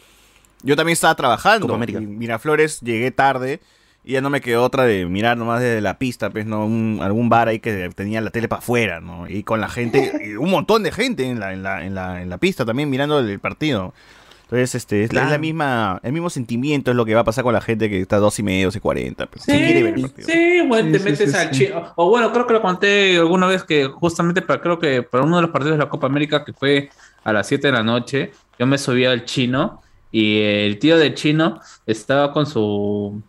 Yo también estaba trabajando. Copa América. y Miraflores llegué tarde y ya no me quedó otra de mirar nomás desde la pista, pues, ¿no? Un- algún bar ahí que tenía la tele para afuera, ¿no? Y con la gente, y un montón de gente en la, en la, en la, en la pista también mirando el partido. Entonces, este, es, la- es la Claro. misma, el mismo sentimiento es lo que va a pasar con la gente que está a dos y medio, dos y cuarenta. pues, que quiere ver el Sí, partido. sí, bueno, te Sí, metes sí, al sí. chino. O bueno, creo que lo conté alguna vez que justamente para, creo que para uno de los partidos de la Copa América que fue a las 7 de la noche, yo me subí al chino y el tío del chino estaba con su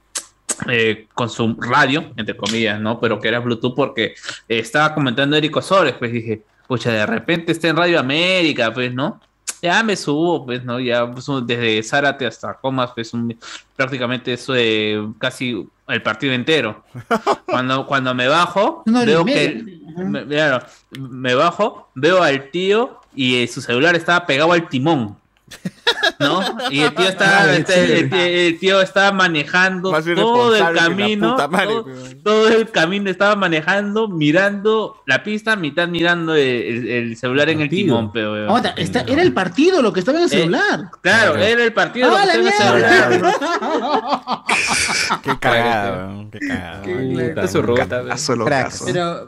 eh, con su radio, entre comillas, ¿no? Pero que era Bluetooth porque eh, estaba comentando Eric Osores, pues dije, pucha, de repente está en Radio América, pues, ¿no? Ya me subo, pues, ¿no? Ya pues, desde Zárate hasta Comas, pues, un- prácticamente eso de casi el partido entero. Cuando, cuando me bajo, veo que me, claro, me bajo, veo al tío y eh, su celular estaba pegado al timón. ¿No? Y el tío estaba, este, el, tío- el tío estaba manejando todo el camino, madre, todo, el camino estaba manejando, mirando la pista, mitad mirando el, el- el celular en el timón, pero está- era el partido lo que estaba en el Eh, celular. Claro, era el partido lo ¡Ah, que la estaba en el celular. Qué cagada, weón, qué cagada. Esta es su. Pero-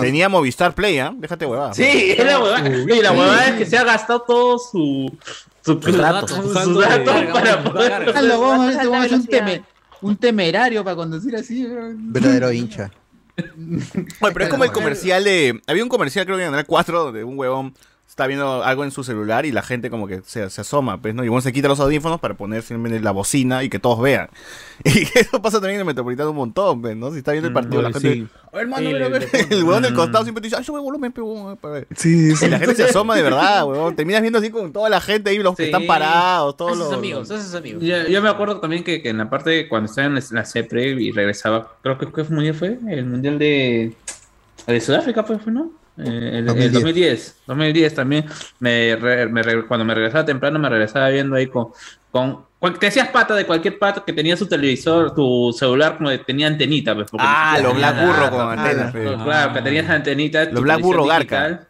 Tenía Movistar Play, ¿ah? Déjate huevada. Sí, era huevada. Y la huevada es que se ha gastado todo su. Su datos. su- Usando sus datos de- para poder. Vamos, un, teme- un temerario para conducir así. Verdadero hincha. Oye, pero es como el comercial de. Había un comercial, creo que en Canal 4, de un huevón está viendo algo en su celular y la gente como que se, se asoma, pues, ¿no? Y uno se quita los audífonos para poner simplemente la bocina y que todos vean. Y eso pasa también en el Metropolitano un montón, pues, ¿no? Si está viendo el partido, la gente. sí. Ver, hermano, Sí, mira, le- mira". le El huevón del Mm. costado siempre te dice, ay, sube volumen, pe, huevón, para ver. Sí, sí. Y la gente se asoma de verdad, huevón. Terminas viendo así con toda la gente ahí, los que están parados, todos los. amigos, sus amigos. Yo, yo me acuerdo también que, que en la parte de cuando estaba en la, CEPRE y regresaba, creo que ¿qué mundial fue? El mundial de, de Sudáfrica, pues, fue, ¿no? Eh, el, el 2010. 2010. 2010 también. Me, re- me re- cuando me regresaba temprano, me regresaba viendo ahí con. con cual- te hacías pata de cualquier pata que tenía su televisor, tu celular como que tenía antenita. Pues, porque Ah, los Black Burro con antenas, Ah, pues. Claro, que tenías antenita. Los Black Burro Garca.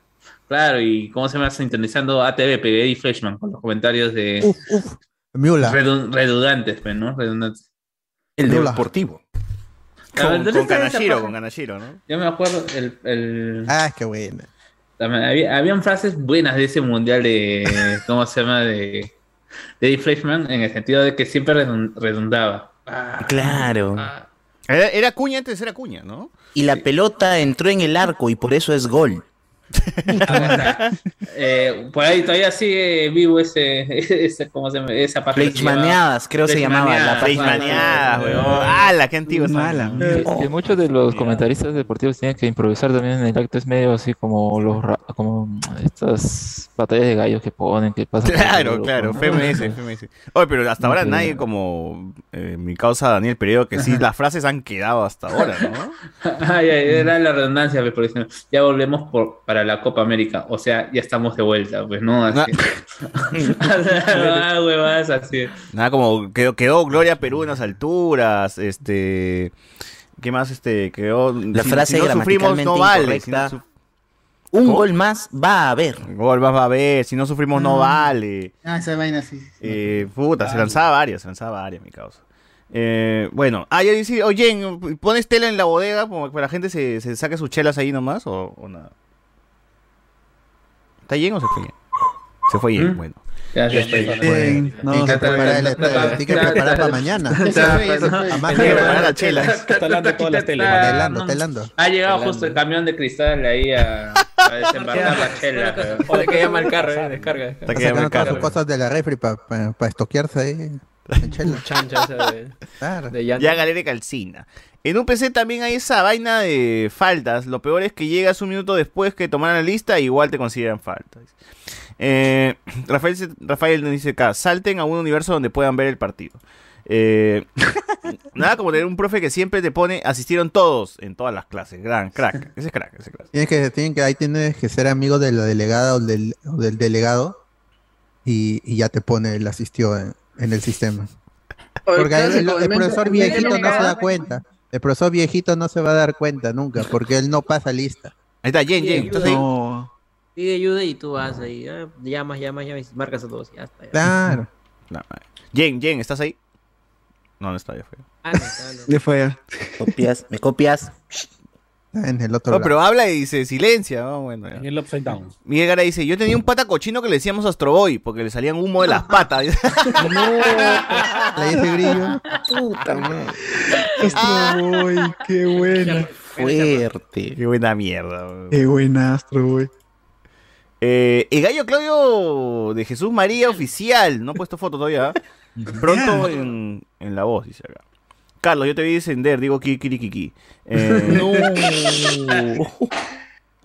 Claro, y cómo se llama sintonizando ATV, pegué y Fleshman con los comentarios de Uf, uf. Redundantes, pues, ¿no? Redundantes. El deportivo. Con, con Kanashiro, parte- con Kanashiro, ¿no? Yo me acuerdo, el, el- Ah, qué también había, habían frases buenas de ese mundial de, ¿cómo se llama? De, de Eddie Fleischmann, en el sentido de que siempre redun- redundaba. Ah, Claro. ah. Era, era Cuña antes era Cuña, ¿no? Y la pelota entró en el arco y por eso es gol. Eh, por ahí todavía sigue vivo ese, ese ¿cómo se llama? Esa Fleischmaneadas, creo se llamaba. La Fleischmaneadas, weón. ¡Hala, qué antiguo! Mala. Que, que muchos de los comentaristas deportivos tenían que improvisar también en el acto, es medio así como los como estas batallas de gallos que ponen, que pasan. Claro, claro. FMS, FMS. Oye, pero hasta ahora nadie como eh, mi causa Daniel Peredo, que sí, las frases han quedado hasta ahora, ¿no? Ay, ay, era la redundancia, ya volvemos por, para la Copa América, o sea, ya estamos de vuelta, pues, ¿no? Así. ah, huevadas así. Nada como quedó, quedó Gloria Perú en las alturas, este... ¿Qué más este quedó? La si- frase si no sufrimos no vale. si no su- Un ¿Cómo? gol más va a haber. Gol más va a haber, si no sufrimos no Mm. vale. Ah, esa vaina sí. Eh, puta, se lanzaba varias, se lanzaba varias, mi causa. Eh, bueno, ah, ya dice, oye, ¿pones tela en la bodega como que la gente se, se saque sus chelas ahí nomás o, o nada? ¿Está bien o se fue bien? Se fue bien, ¿Mm? bueno. Ya, ya estoy. Bien, no, Tiene que se preparar el que para mañana. Ya se fue, ya se fue. A más Hay que preparar las chelas. Está talando todas las teles. Ah, telando, no. telando. Ha llegado justo el camión de cristal ahí a, a desembarcar la chela. O le que llama el carro, eh, descarga. Está Está que ya me sacando todas sus cosas de la refri para estoquearse ahí. Chancha de. Ya Galera calcina. En un PC también hay esa vaina de faltas. Lo peor es que llegas un minuto después que tomaran la lista y igual te consideran faltas. Eh, Rafael, Rafael nos dice acá, salten a un universo donde puedan ver el partido. Eh, nada como tener un profe que siempre te pone, asistieron todos en todas las clases. Gran crack. Ese es crack, ese es crack. Tienes que, tienen que, ahí tienes que ser amigo de la delegada o del, o del delegado y, y ya te pone el asistió en, en el sistema. Porque el, el- el profesor viejito no se da cuenta. El profesor viejito no se va a dar cuenta nunca porque él no pasa lista. Ahí está, Jen, Jen, ¿estás ahí? No. Pide ayuda y tú vas ahí. ah, llamas, llamas, llamas y marcas a todos. Ya está. ya. Claro. No, Jen, Jen, ¿estás ahí? No, no está, ya fue. Ah, no, está, no. Ya fue ya. Copias, me copias. Está en el otro No, lado. pero habla y se silencia. ¿no? Bueno, ya. En el upside down. Miguel Gara dice, yo tenía un pata cochino que le decíamos Astroboy porque le salían humo de las patas. Le dice grillo. Puta madre. Astro Boy, qué buena. Fuerte. Qué buena mierda. weón. Qué buena Astro Boy. Eh, el gallo Claudio de Jesús María Oficial. No he puesto foto todavía. ¿eh? Pronto en, en la voz, dice acá. Carlos, yo te vi descender, digo kikirikiki. Eh,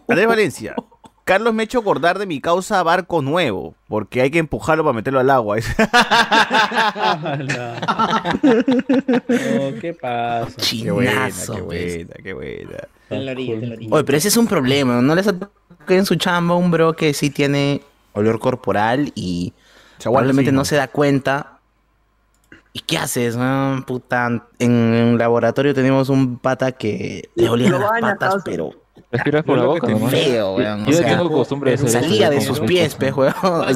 Andrés Valencia. Carlos me ha hecho acordar de mi causa Barco Nuevo, porque hay que empujarlo para meterlo al agua. Oh, ¿Qué pasa? qué buena, qué buena, qué buena. En la orilla, en la orilla. Oye, pero ese es un problema. ¿No les ha tocado en su chamba un bro que sí tiene olor corporal y probablemente sí, no ¿no? se da cuenta? ¿Y qué haces? Ah, puta, en un laboratorio tenemos un pata que le olían Lo las baña, patas, pero Respiras por la boca, nomás. feo, weón. Yo O ya sea, tengo costumbre de hacer salía de sus pies, pe, weón.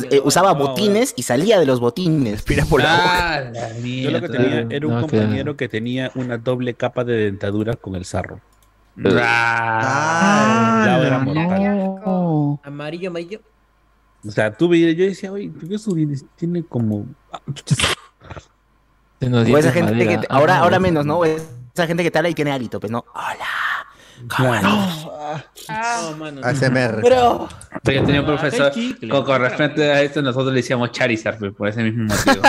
Eh, Usaba botines y salía de los botines. Respira por la boca. Ah, la Yo lo que tenía era un No, que- compañero que tenía una doble capa de dentadura con el sarro. Ah, La no. Amarillo, amarillo. O sea, tú veías, yo decía, oye, ¿por qué su dientes tiene como. O esa gente que te- ahora, Ah, ahora menos, ¿no? Esa gente que te habla y tiene hálito, pues no. Hola. ¿Cómo Claro. No, mano. ASMR. Bro. Yo tenía un profesor, chicle. con, con respecto a esto, nosotros le decíamos Charizard, pues, por ese mismo motivo.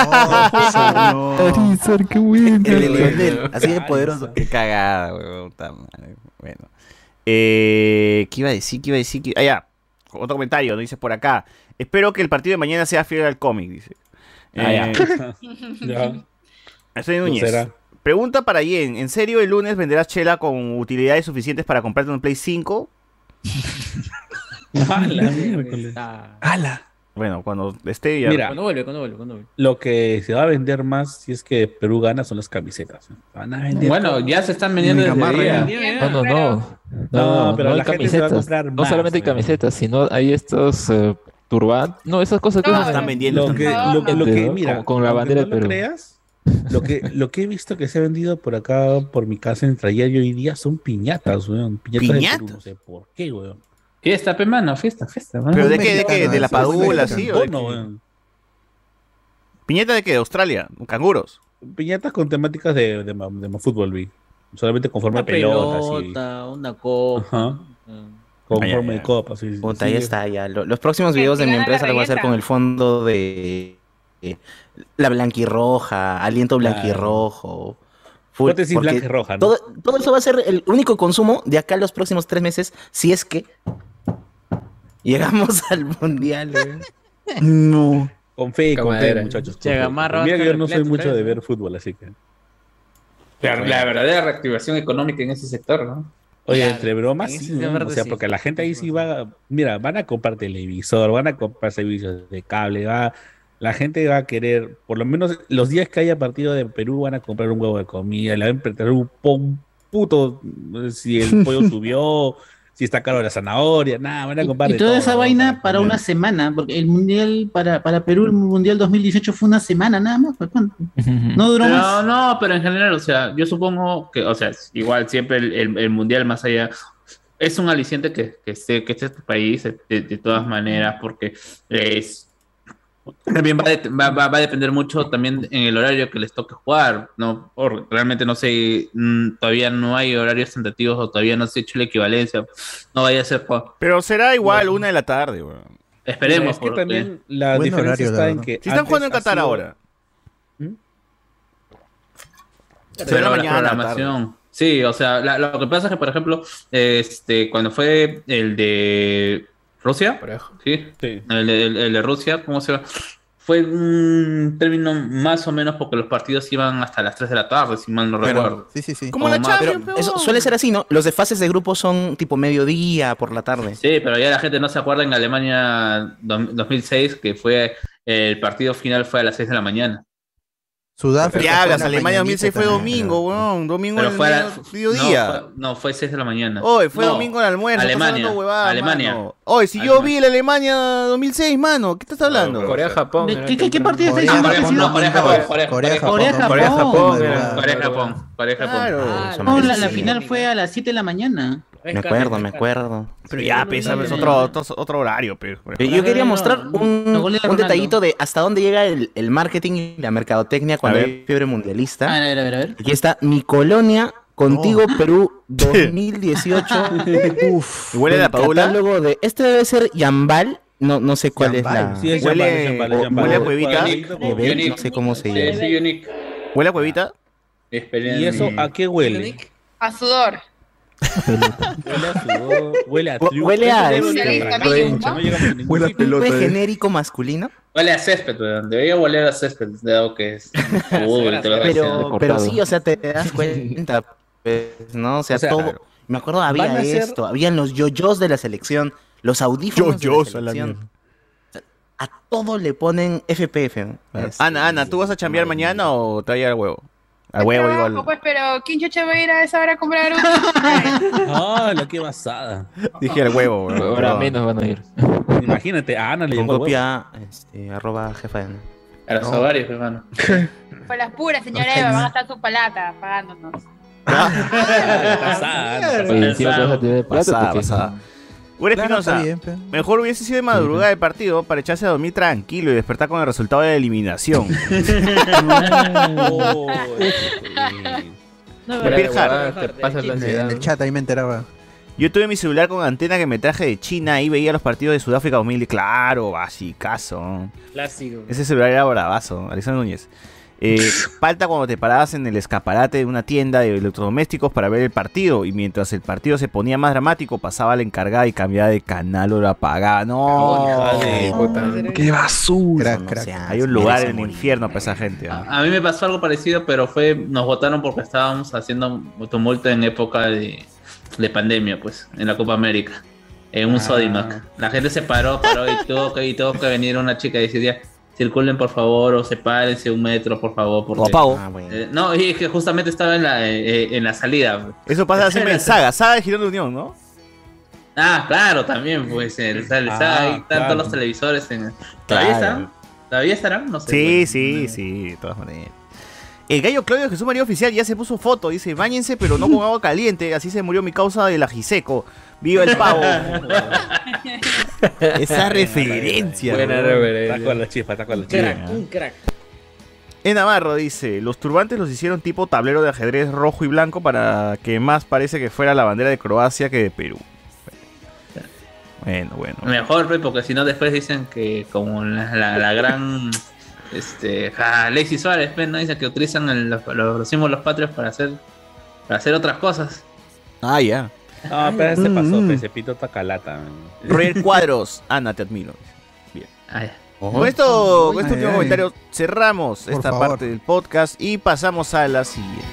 No. Charizard, qué bueno. El así de poderoso. Qué cagada, weón. Bueno. Eh, ¿Qué iba a decir? ¿Qué iba a decir? ¿Qué- Ah, ya. Otro comentario, ¿no? Dice por acá. Espero que el partido de mañana sea fiel al cómic, dice. Ah, ya. Eh, Ya. Estoy No Núñez. será. Pregunta para Jen. ¿En serio el lunes venderás chela con utilidades suficientes para comprarte un Play 5? Ah, la miércoles. Ah. ¡Hala! Bueno, cuando esté ya. Mira. Cuando vuelve, cuando vuelve, cuando vuelve. Lo que se va a vender más si es que Perú gana son las camisetas. Van a vender. Bueno, ya se están vendiendo desde más día. No, no, no. No, No, pero no hay la gente se va a camisetas. comprar No más, solamente hay weón. camisetas, sino hay estos eh, turbantes. No, esas cosas que No, usan están vendiendo. Lo que, lo, lo que ¿no? mira, Como con la bandera no de lo Perú. creas, lo que, lo que he visto que se ha vendido por acá, por mi casa, entre ayer y hoy día, son piñatas, weón. Piñatas, de ¿Piñatas? Perú, no sé por qué, weón. Fiesta, pe, mano, fiesta, fiesta. mano. ¿Pero de qué? ¿De qué? ¿De la padula, sí? ¿O de Bono, qué? weón. ¿Piñata de qué? ¿De Australia? ¿Canguros? Piñatas con temáticas de, de, ma- de ma- fútbol, vi. Solamente con forma Una de pelota, sí. pelota, una copa. Ajá. Con Ah, ya, forma ya. de copa, sí. sí, Puta, sí. ya está, ya. Lo- Los próximos videos de mi la empresa los voy a hacer con el fondo de eh, la blanquirroja, aliento Claro. blanquirrojo. Full, porque blanca y roja, ¿no? Todo, todo eso va a ser el único consumo de acá los próximos tres meses, si es que llegamos al mundial. eh. No. Con fe y con fe, muchachos. con Mira que yo no soy en mucho de ver fútbol, así que. La, la verdadera reactivación económica en ese sector, ¿no? Oye, Claro, entre bromas, en sí, o sea, sí. porque la gente ahí sí va, mira, van a comprar televisor, van a comprar servicios de cable, va, la gente va a querer, por lo menos los días que haya partido de Perú, van a comprar un huevo de comida, le van a preparar un, un puto, eh, si el pollo subió, si está caro la zanahoria, nada, van a comprar Y toda todo, esa ¿no? vaina para una semana, porque el mundial para, para Perú, el mundial 2018 fue una semana nada más. ¿pues cuánto? No duró No, más. no, pero en general, o sea, yo supongo que, o sea, igual siempre el, el- el mundial más allá es un aliciente que, que esté, que esté tu país de, de todas maneras, porque es también va de- va, va- va a depender mucho también en el horario que les toque jugar, ¿no? Por- realmente no sé, mm, todavía no hay horarios tentativos o todavía no se ha hecho la equivalencia. No vaya a ser, pues, Pero será igual una de la tarde, weón. esperemos. Es que porque- también la Buen diferencia horario, la está en que. Si están jugando en Qatar sido- ahora. ¿Mm? Se ve en la programación. Sí, o sea, la- lo que pasa es que, por ejemplo, este, cuando fue el de Rusia, ¿sí? El, de- el- el de Rusia, ¿cómo se llama? Fue un término más o menos porque los partidos iban hasta las 3 de la tarde, si mal no Pero- recuerdo. Sí, sí, sí. Como más- Pero eso suele ser así, ¿no? Los de fases de grupo son tipo mediodía por la tarde. Sí, pero ya la gente no se acuerda en Alemania do- 2006 que fue el partido final fue a las 6 de la mañana. Sudáfrica. ¿Qué fue hablas? Alemania mañanita 2006 fue domingo, weón. Domingo Pero en fue a la- el mediodía. No, fue, no, fue 6 de la mañana. Hoy fue No, domingo en almuerzo. estás Alemania. hablando huevadas, Alemania. Oye, si yo vi la Alemania 2006, mano, ¿qué estás hablando? Corea-Japón. ¿De qué, qué, qué partido está Corea, diciendo? no, Corea-Japón. Corea- Corea-Japón. Corea-Japón. Corea-Japón. Corea-Japón. Corea-Japón. No, la, la final fue a las 7 de la mañana. Me acuerdo, me acuerdo. Pero ya, pesa, es otro, otro, otro horario, pero. Pero Yo quería mostrar un, No, un detallito de hasta dónde llega el, el marketing y la mercadotecnia cuando hay fiebre mundialista. A ver, a ver, a ver. Aquí está mi colonia contigo Perú 2018. Uf. ¿Huele a la Paula? catálogo de este debe ser Yambal. No, no sé cuál Yambal. es la. Sí, es Huele- Yambal, es Yambal, es o- Yambal. huele a huevita. No sé cómo se llama. Sí. ¿Huele a huevita? ¿Y eso a qué huele? A sudor. Huele a sudor, huele a triunfo. huele a este-. No a Huele a pelota. ¿Fue eh. genérico masculino? Huele a césped, weón. Debería oler a césped, que es todo lo que sea. Pero, pero sí, o sea, te das cuenta, pues, ¿no? O sea, O sea, todo. Me acuerdo, había a ser- esto, habían los yoyos de la selección, los audífonos Yo-yos, de a la la selección. mierda. A todo le ponen FPF. ¿no? Es- Ana, Ana, ¿tú vas a chambear mañana o te a al huevo? Al Yo huevo trabajo, igual. Pues, pero ¿quién chucha va a ir a esa hora a comprar un... Ah, la que basada. Dije al huevo, weón. Ahora menos van a ir. Imagínate, a Ana le Con llegó el copia, este, arroba jefa de... A los ovarios, hermano. Por las puras, señora Eva, van a estar su palata pagándonos. a Pasada, porque- pasada. Uri Claro, Espinosa, mejor hubiese sido de madrugada el partido para echarse a dormir tranquilo y despertar con el resultado de la eliminación. Oh, No, Pero. Te pasa la ansiedad. el chat ahí me enteraba. Yo tuve mi celular con antena que me traje de China y veía los partidos de Sudáfrica 2000. Claro, basicazo. Clásico. Ese celular era bravazo, Alexander Núñez. Eh, falta cuando te parabas en el escaparate de una tienda de electrodomésticos para ver el partido y mientras el partido se ponía más dramático pasaba la encargada y cambiaba de canal o la apagaba. No. ¡Qué basura! Crack, crack. hay un lugar en el infierno para esa gente. ¿ah? A mí me pasó algo parecido, pero fue nos votaron porque estábamos haciendo tumulto en época de, de pandemia, pues, en la Copa América, en un Sodimac. La gente se paró, paró y tuvo que, y tuvo que venir una chica y decía, circulen por favor o sepárense un metro, por favor. Porque, apago. Ah, bueno. Eh, no, y es que justamente estaba en la, eh, en la salida. Eso pasa siempre en Saga, Saga de Girón de Unión, ¿no? Ah, claro, también, pues, el, el- Ah, ahí están claro. todos los televisores. En... ¿Todavía Claro. están? ¿Todavía estarán? No sé. Sí, bueno. sí, sí, de todas maneras. El gallo Claudio Jesús María Oficial ya se puso foto, dice, bañense pero no con agua caliente, así se murió mi causa del ajiseco. Viva el pavo. Esa referencia. Buena weón. reverencia. Está con la chispa, está con la Crack, chispa. un crack. En Navarro dice, los turbantes los hicieron tipo tablero de ajedrez rojo y blanco para que más parece que fuera la bandera de Croacia que de Perú. Bueno, bueno. Mejor, pues, porque si no después dicen que como la, la- la gran este ja, Alexis Suárez, pues, ¿no? Dicen que utilizan el- los, los símbolos patrios para hacer para hacer otras cosas. Ah, ya. No, pero ese pasó, Mm. pues, ese pito tacalata. Roger Cuadros, Ana, te admiro. Bien. Ah, ya. Con esto, con este Ay, último ay. comentario, cerramos Por esta favor. parte del podcast y pasamos a la siguiente.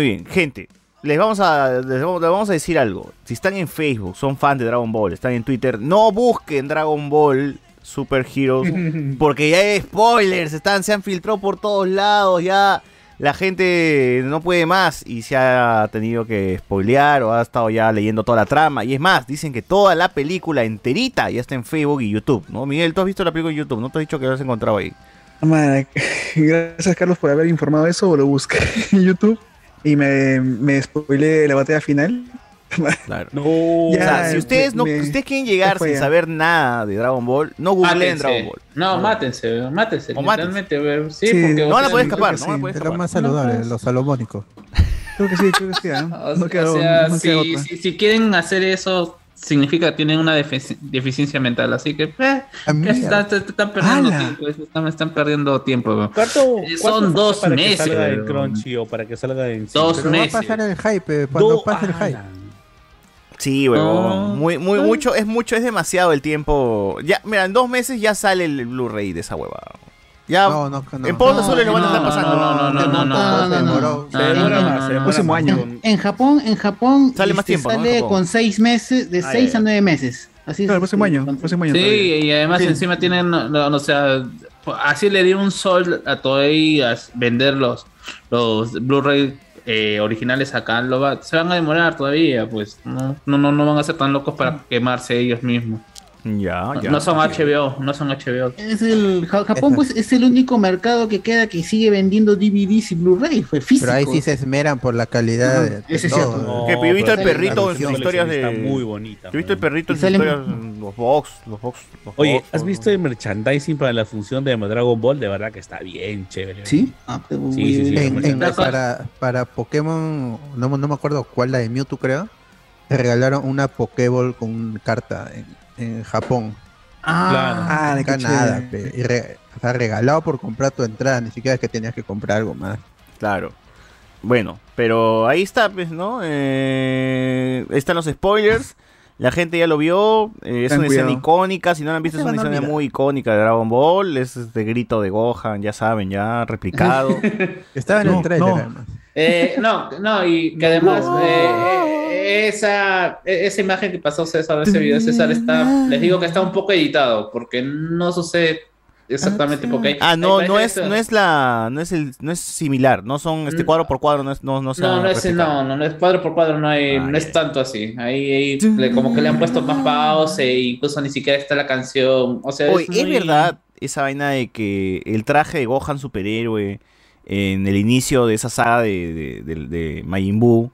Muy bien. Gente, les vamos, a, les vamos, les vamos a decir algo. Si están en Facebook, son fans de Dragon Ball, están en Twitter, no busquen Dragon Ball Super Heroes porque ya hay spoilers, están, se han filtrado por todos lados, ya la gente no puede más y se ha tenido que spoilear o ha estado ya leyendo toda la trama. Y es más, dicen que toda la película enterita ya está en Facebook y YouTube, ¿no? Miguel, tú has visto la película en YouTube, ¿no te has dicho que lo has encontrado ahí? Man, gracias Carlos por haber informado eso, lo busqué en YouTube y me, me spoileé la batalla final. Claro. No, o sea, si ustedes, no, ustedes quieren llegar sin saber nada de Dragon Ball, no googleen. Dragon Ball. No, mátense, mátense. O mátense. Sí, Sí, porque. no van a poder escapar, no van a sí. poder Es lo escapar. más saludable, lo salomónico. Creo que sí, creo que sí. ¿ah? O, No sea, no si, si, si quieren hacer eso, significa que tienen una defici- deficiencia mental. Así que, eh, mira. están, te- te están perdiendo tiempo. Están, están perdiendo tiempo. weón. ¿Cuánto, Eh, cuánto Son dos para que salga en. Crunchy o para que salga en Dos Pero va a meses. pasar el hype, cuando Do- pase el ah, hype. Sí, huevón. Muy, muy, mucho, es mucho, es demasiado el tiempo. Ya, mira, en dos meses ya sale el Blu-ray de esa huevada. Ya, No, no, no. en Polo No, Azules lo van a estar no, pasando. no, no, no, no, no, no, no, Próximo año. En Japón, en Japón Sale más este, tiempo, sale con seis meses, de Ah, seis a nueve meses. Así es, el próximo año Sí, y además encima tienen, o sea, así le dieron un sol a Toei a vender los, los Blu-ray eh, originales acá, lo va- se van a demorar todavía, pues no, no, no, no van a ser tan locos para quemarse ellos mismos. Ya, ya. No son HBO, no son HBO. Es el Ja- Japón pues es el único mercado que queda que sigue vendiendo DVDs y Blu-ray, fue físico. Pero ahí sí se esmeran por la calidad ese es cierto. No, Que he visto el perrito en sus la historias de. Está muy bonita. Yo he visto el perrito en sus historias, los box, los box. los Oye, box, ¿has ¿no? visto el merchandising para la función de Dragon Ball? De verdad que está bien chévere. ¿Sí? Ah, Sí, sí, sí. En- en- La cosa- para, para Pokémon, no, me- no me acuerdo cuál, la de Mewtwo creo, te regalaron una Pokéball con carta en, en Japón. Ah, Ah, de Acá qué nada, pe, y re- o sea, regalado por comprar tu entrada, ni siquiera es que tenías que comprar algo más. Claro. Bueno, pero ahí está, pues, ¿no? Eh, están los spoilers. La gente ya lo vio. eh, es una escena icónica. Si no la han visto, No es una a escena olvidar. muy icónica de Dragon Ball. Es este grito de Gohan, ya saben, ya replicado. Estaba en No, el trailer, no. Eh, no, no, y que además eh, eh, esa, e- esa imagen que pasó César, ese video de César está, les digo que está un poco editado, porque no sucede exactamente porque hay- ah, no, no es, no es la, no es el, no es similar. No son este Mm. cuadro por cuadro, no es, no, no No, no es, no, no, no es cuadro por cuadro, no, hay, Ah, no es tanto así. Ahí, ahí le- como que le han puesto más pause, e incluso ni siquiera está la canción. O sea, Oye, es, es muy- verdad esa vaina de que el traje de Gohan superhéroe en el inicio de esa saga de, de, de- de Majin Buu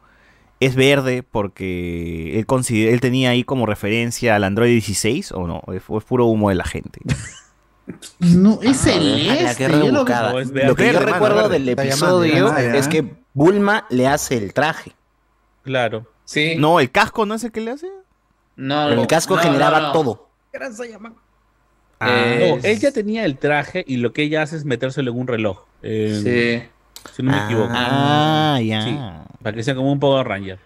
es verde porque él, considera, él tenía ahí como referencia al Android 16 o no, es, puro humo de la gente. no, es Ala, qué celeste. yo lo- rebuscada. No, es Lo que yo recuerdo verde. del llamando, episodio es que Bulma le hace el traje. Claro. Sí. No, el casco no es el que le hace. no, Pero el casco no, generaba no, no. Todo. Eh, No, él ya tenía el traje y lo que ella hace es metérselo en un reloj. Eh, Sí. Si no me equivoco. Ah, ya. Sí, para que sea como un Power Ranger.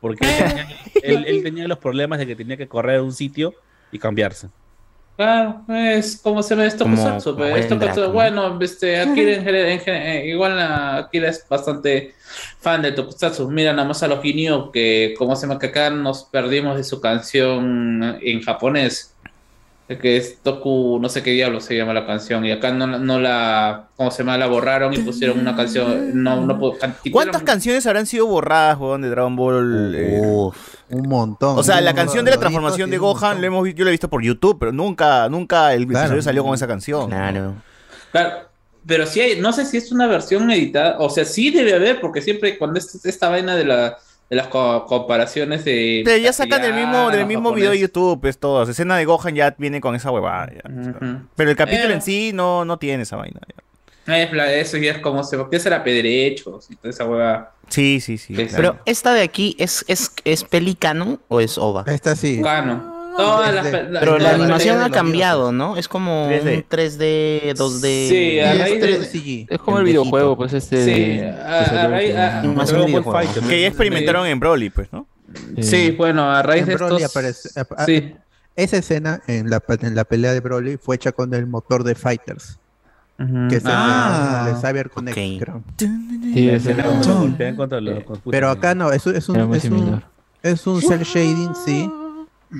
Porque él tenía, él- él tenía los problemas de que tenía que correr a un sitio y cambiarse. Claro, es como se ve esto en ¿no? bueno, este, Akira en en general- eh, igual la- Akira es bastante fan de Tokusatsu. Mira nada más a los Ginyu que como se llama que acá nos perdimos de su canción en japonés. Que es Toku, no sé qué diablo se llama la canción. Y acá no, no la, ¿cómo se llama? La borraron y pusieron una canción. No, no puedo- can- ¿Cuántas canciones habrán sido borradas, weón, de Dragon Ball? eh? Un montón. O sea, la canción de la transformación de Gohan lo hemos, yo la he visto por YouTube, pero nunca, nunca el Claro. episodio salió con esa canción. Claro. Claro, pero sí hay, no sé si es una versión editada, o sea, sí debe haber, porque siempre cuando es esta vaina de la de las co- comparaciones de Pero ya sacan del mismo, del mismo video de. YouTube, pues todas. Escena de Gohan ya viene con esa huevada. ya. Pero el capítulo Eh. en sí no, no tiene esa vaina. ya. Es la- eso ya es como se porque será pedrechos y toda esa hueva. Sí, sí, sí. claro. Pero esta de aquí, ¿es, es, es pelicano o es OVA? Esta sí. Cano. Todas las pe- la- Pero la animación ha cambiado, ¿no? Es como 3D. un 3D, 2D. Sí, a raíz es de- 3CG. Es como el videojuego, pues este. Sí, que a-. Que ya experimentaron en Broly, pues, ¿no? Sí, bueno, a raíz de Broly estos Sí. Esa escena en la, en la pelea de Broly fue hecha con el motor de Fighters. Que es el de- Ah. de Cyber Connect, creo. Sí. Pero acá no, es, es un, es un, es un cel shading, sí,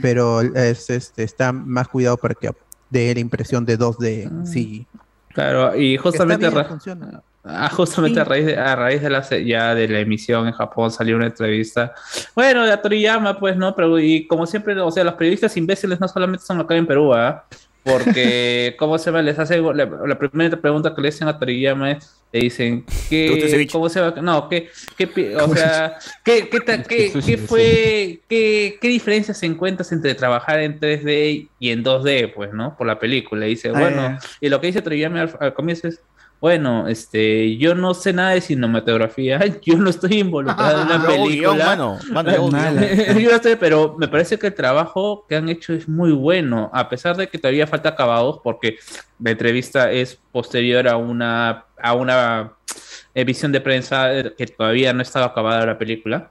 pero es, este, está más cuidado para que dé la impresión de 2D, sí. Claro, y justamente, bien, ra- funciona. ah, justamente a raíz de, a raíz de la se- ya de la emisión en Japón salió una entrevista. Bueno, de Toriyama, pues, ¿no? Pero y como siempre, o sea, los periodistas imbéciles no solamente son acá en Perú, ¿ah? Porque, ¿cómo se llama? Les hace la, la primera pregunta que le hacen a Toriyama es, le dicen, ¿Te gusta el ¿qué? ¿cómo se va? No, ¿qué, qué, o sea, ¿qué, qué, ta- qué- qué fue, qué, qué diferencias encuentras entre trabajar en 3D y en 2D, pues, ¿no? Por la película. Y dice, Ah, bueno, y lo que dice Toriyama al, al comienzo es, bueno, este, yo no sé nada de cinematografía, yo no estoy involucrado en la película. guion, mano. Mano, yo no pero me parece que el trabajo que han hecho es muy bueno, a pesar de que todavía falta acabados, porque la entrevista es posterior a una, a una eh, visión de prensa que todavía no estaba acabada la película.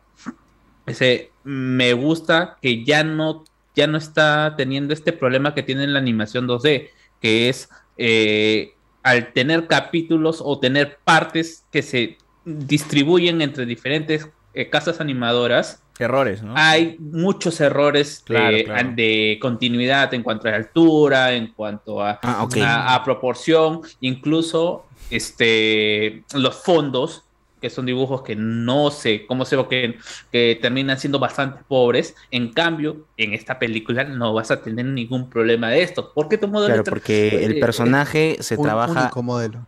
Ese, me gusta que ya no, ya no está teniendo este problema que tiene en la animación 2D, que es eh, al tener capítulos o tener partes que se distribuyen entre diferentes eh, casas animadoras. Errores, ¿no? Hay muchos errores Claro, de, claro. de continuidad en cuanto a altura, en cuanto a, Ah, a, a proporción, incluso este, los fondos, que son dibujos que no sé cómo se ve que, que terminan siendo bastante pobres. En cambio, en esta película no vas a tener ningún problema de esto. Porque tu modelo Claro, porque el eh, personaje se Un trabaja único modelo.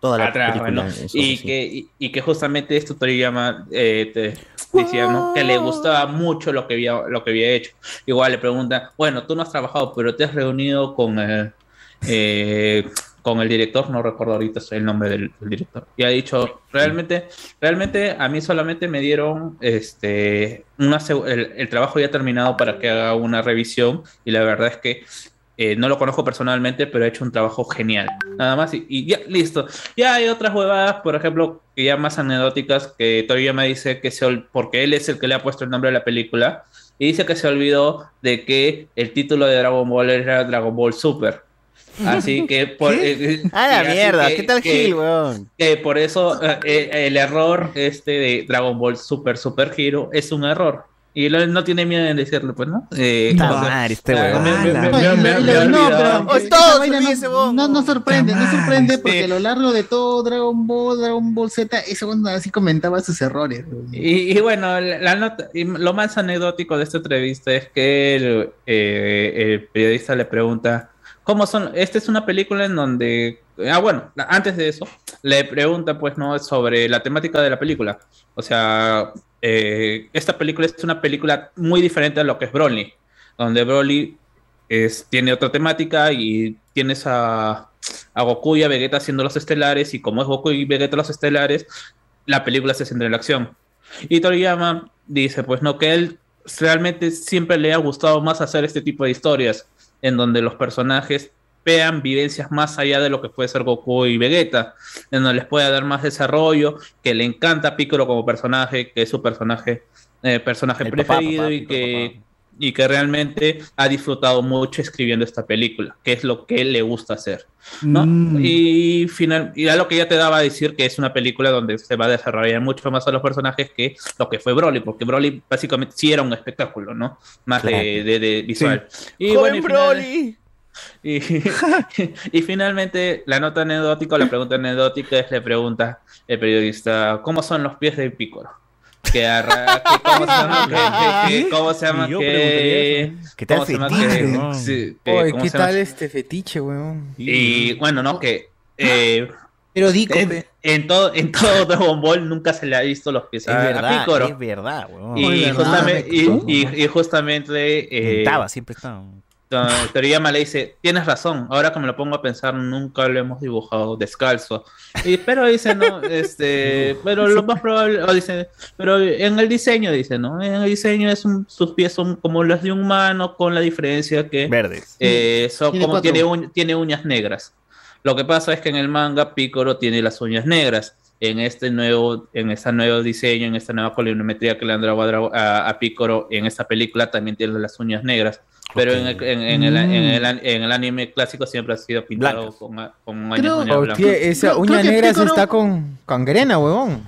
toda la atrás, película. ¿no? eso y, sí. que, y, y que justamente esto Toriyama eh, te decía ¿no? que le gustaba mucho lo que había lo que había hecho igual le pregunta bueno tú no has trabajado pero te has reunido con el eh, con el director no recuerdo ahorita el nombre del, director y ha dicho realmente realmente a mí solamente me dieron este una el, el trabajo ya terminado para que haga una revisión y la verdad es que eh, no lo conozco personalmente, pero ha hecho un trabajo genial. Nada más y, ya, listo. Ya hay otras huevadas, por ejemplo, que ya más anecdóticas, que todavía me dice que se porque él es el que le ha puesto el nombre a la película, y dice que se olvidó de que el título de Dragon Ball era Dragon Ball Super. Así que por, eh, eh, A la mierda, que- ¿qué tal que- Gil, weón? que por eso eh, el error este de Dragon Ball Super Super Hero es un error. Y él no tiene miedo en decirlo, pues, ¿no? Eh, este No, pero Oh, todo ese no, no, no sorprende, no sorprende porque Sí. a lo largo de todo Dragon Ball, Dragon Ball Z, ese bueno así comentaba sus errores. Y, y bueno, la, la nota, y lo más anecdótico de esta entrevista es que el, eh, el periodista le pregunta, ¿cómo son? Esta es una película en donde, ah, bueno, antes de eso, le pregunta pues, ¿no? Sobre la temática de la película. O sea, eh, esta película es una película muy diferente a lo que es Broly, donde Broly tiene otra temática y tienes a, a Goku y a Vegeta haciendo los estelares y como es Goku y Vegeta los estelares, la película se centra en la acción. Y Toriyama dice, pues no, que él realmente siempre le ha gustado más hacer este tipo de historias, en donde los personajes vean vivencias más allá de lo que puede ser Goku y Vegeta, en donde les pueda dar más desarrollo, que le encanta a Piccolo como personaje, que es su personaje, eh, personaje El preferido papá, y que y que realmente ha disfrutado mucho escribiendo esta película, que es lo que le gusta hacer. ¿no? Mm. Y, final, y a lo que ya te daba a decir que es una película donde se va a desarrollar mucho más a los personajes que lo que fue Broly, porque Broly básicamente sí era un espectáculo, ¿no? Más Claro. de, de- de visual. Y ¡Joven bueno, y final- Broly! y, y finalmente, la nota anecdótica, la pregunta anecdótica es, le pregunta el periodista, ¿cómo son los pies de Piccolo? Que, arra- que cómo se llama, que, que- que- cómo se llama, que. ¿Qué tal cómo se llama, fetiche, que- no? sí, que- Oye, ¿cómo ¿qué se llama? tal este fetiche, weón? Y bueno, no, que eh, Pero dico, en, en todo, en todo Dragon Ball nunca se le ha visto los pies Es a, a verdad, Piccolo. es verdad, weón. Y, justamente, y, y- y justamente eh, Estaba, siempre estaba. Toriyama le dice, tienes razón, ahora que me lo pongo a pensar, nunca lo hemos dibujado descalzo. Y, pero dice, no, este, pero lo más probable, o dice, pero en el diseño, dice, ¿no? En el diseño es un- sus pies son como los de un humano, con la diferencia que Verdes. eh, son Tiene como cuatro. tiene, uñ- tiene uñas negras. Lo que pasa es que en el manga Piccolo tiene las uñas negras. en este nuevo, en este nuevo diseño, en esta nueva colorimetría que le han dado a, a, a Picoro en esta película, también tiene las uñas negras. Pero en, el, en, en el, en, el, en el anime clásico siempre ha sido pintado con, con uñas, Creo- uñas blancas. tie- esa uña creo negra se Piccolo- está con gangrena, huevón.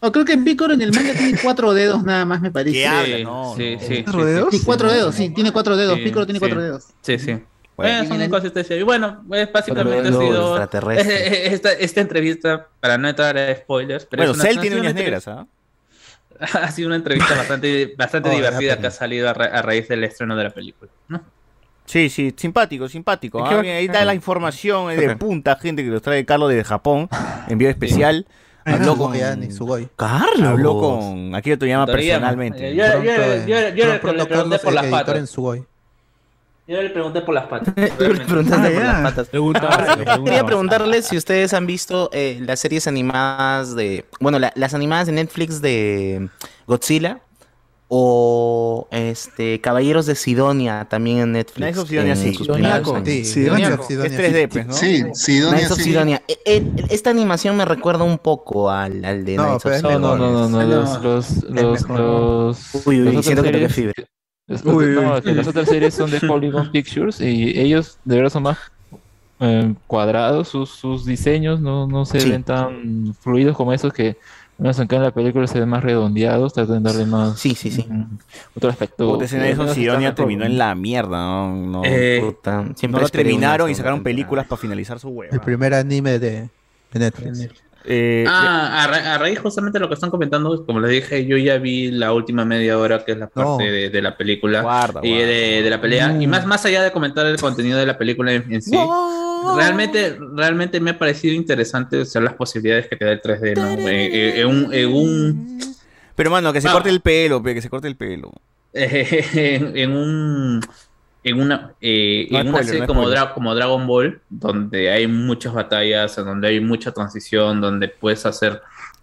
O creo que Picoro en el manga tiene cuatro dedos nada más, me parece. ¿Qué hablas? No, Sí, no. sí, ¿Cuatro sí, dedos? sí. Cuatro dedos, sí, tiene cuatro dedos. Sí, Piccolo tiene sí. cuatro dedos. Sí, sí. Bueno. Eh, son inconsistencias. Y bueno, pues, básicamente ha sido esta, esta entrevista, para no entrar a spoilers. Pero Bueno, es una- Cell tiene uñas negras, entrevista- Ha sido una entrevista bastante, bastante Oh, divertida da que ha salido a, ra- a raíz del estreno de la película. ¿no? Sí, sí, simpático, simpático. ¿ah? Bien, ahí está la información de punta, gente que los trae Carlos desde Japón, envío especial. Habló con. Carlos. Habló con. Aquí te llama Todavía, personalmente. yo- yo- yo- yo- yo le- pregunté por las patas. en Sugoi. Yo le pregunté por las patas. Preguntaste Ah, por ya. las patas. Preguntaba, Quería preguntarles si ustedes han visto eh, las series animadas de. Bueno, la- las animadas de Netflix de Godzilla. O este Caballeros de Sidonia también en Netflix. Knights of Sidonia, sí. Sidoniaco. Sí, Sidoniaco. Es 3D, pues, ¿no? Sí, Sidonia, Knights of. Sidonia. Eh, eh, esta animación me recuerda un poco al, al de No, Knights of Sidonia. No, no, no, no, los, los, los, los, Uy, uy, siento que toqué fibra. Uy, no, uy. que las otras series son de Polygon Pictures y ellos de verdad son más eh, cuadrados, sus, sus diseños no, no se Sí. ven tan fluidos como esos que menos acá en la película se ven más redondeados, tratan de darle más sí, sí, sí. otro aspecto. Puta, of menos Sidonia terminó en la mierda, ¿no? No, Eh, Puta, no siempre lo terminaron y sacaron películas para finalizar su huevo. El primer anime de, de Netflix. Eh, Ah, a, ra- a raíz justamente de lo que están comentando, como les dije, yo ya vi la última media hora, que es la parte No. de, de la película Guarda, y de, de la pelea. Y más, más allá de comentar el contenido de la película en, en sí, realmente, realmente me ha parecido interesante o sea, las posibilidades que te da el 3D, ¿no? Eh, eh, en un, en un- Pero mano, que se Ah. corte el pelo, pe, que se corte el pelo. en, en un en una eh, No en una spoiler, serie no como. Dra- como Dragon Ball donde hay muchas batallas donde hay mucha transición donde puedes hacer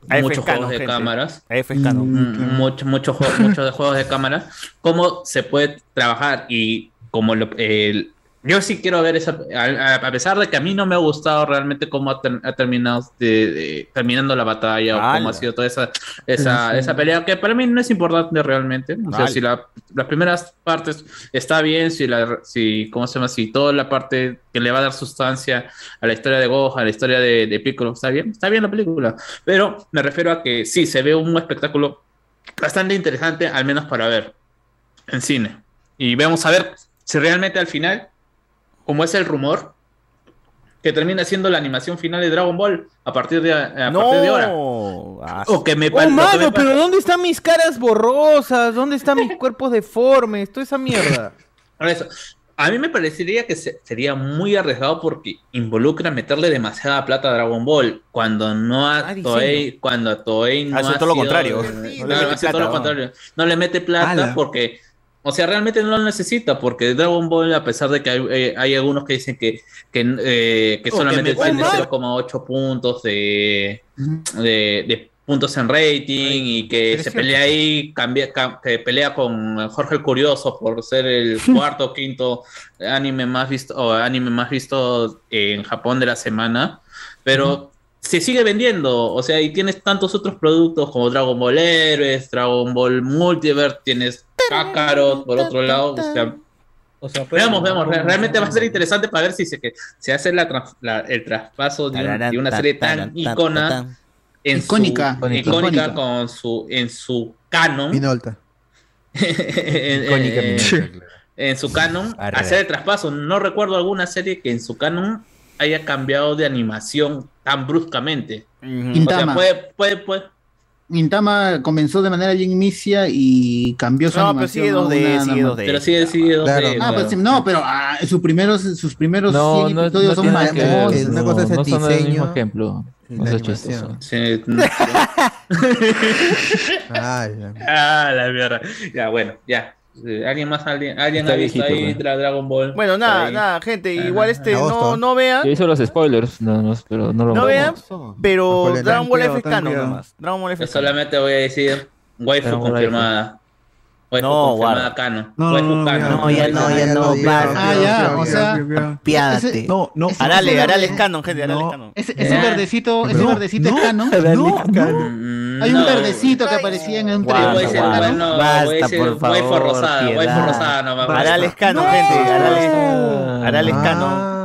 AF muchos juegos de gente. cámaras canon. Mm, mucho- muchos juegos muchos de juegos de cámara cómo se puede trabajar y como lo, el- yo sí quiero ver esa a, a- pesar de que a mí no me ha gustado realmente cómo ha, ter- ha terminado de- de- terminando la batalla o cómo ha sido toda esa esa, esa pelea que para mí no es importante realmente. O sea ¡Hala! si la- las primeras partes está bien si la si cómo se llama si toda la parte que le va a dar sustancia a la historia de Gohan a la historia de, de Piccolo está bien está bien la película. Pero me refiero a que sí se ve un espectáculo bastante interesante, al menos para ver en cine. Y vamos a ver si realmente al final, como es el rumor, que termina siendo la animación final de Dragon Ball a partir de, a partir de ahora. Ah, O que me Oh, que mano, me pa- pero ¿dónde están mis caras borrosas? ¿Dónde están mis cuerpos deformes? Toda esa mierda. Por eso, a mí me parecería que se- sería muy arriesgado porque involucra meterle demasiada plata a Dragon Ball cuando no a diciendo. Toei, cuando a Toei no Hace ha todo lo sido- contrario. No, No le hace mete todo plata, lo ¿no? contrario. No le mete plata Ala. porque, o sea, realmente no lo necesita porque Dragon Ball, a pesar de que hay, eh, hay algunos que dicen que, que, eh, que solamente que tiene Oh, man. 0,8 puntos de, de, de puntos en rating y que se pelea ahí, cambia, cam- que pelea con Jorge el Curioso por ser el cuarto o quinto anime más visto o anime más visto en Japón de la semana, pero se sigue vendiendo, o sea, y tienes tantos otros productos como Dragon Ball Heroes, Dragon Ball Multiverse, tienes Kakarot por otro lado, o sea, O sea, Veamos, veamos, re- realmente va a ser interesante para ver si se, que, se hace la trans- la- el traspaso de, un- de una serie tan icona en su- Icónica. icónica, Icónica. con su en su canon Minolta. en, Icónica en- Minolta, en su canon hacer el traspaso no recuerdo alguna serie que en su canon haya cambiado de animación tan bruscamente o sea, Gintama. puede, puede, puede- Gintama comenzó de manera bien inicia y cambió su No, pero animación. sigue a 2D, una sigue normal. 2D. Pero sigue- sigue 2D, Claro. Ah, claro. pues no, pero ah, sus primeros, sus primeros No, 100 no, episodios no son mamones. Una cosa es el no son el diseño mismo ejemplo. No chistoso. Sí, Ay, ah la mierda ya bueno ya alguien más alguien alguien ha visto viejito, ahí tra- Dragon Ball. Bueno, nada, nada, gente. Ah, Igual este, no, no vean. Yo hice los spoilers, nada más, pero no lo No vean, pero Dragon Ball es canon nomás. Dragon Ball es solamente voy a decir waifu Dragon Confirmada Waifu No. Cano. No, Waifu no, no, ya no, ya no. Ah, ya, o sea, Piádate. No, no. Arale, Arale es canon, gente, Arale es No. canon. Ese, ese Ya. verdecito, ese No, verdecito no, es canon. No, no. Hay un no. verdecito que aparecía en un no, Basta, por waifu favor, rosada, waifu piedad. rosada nomás. Arale es canon, gente. Arale, Arale es canon.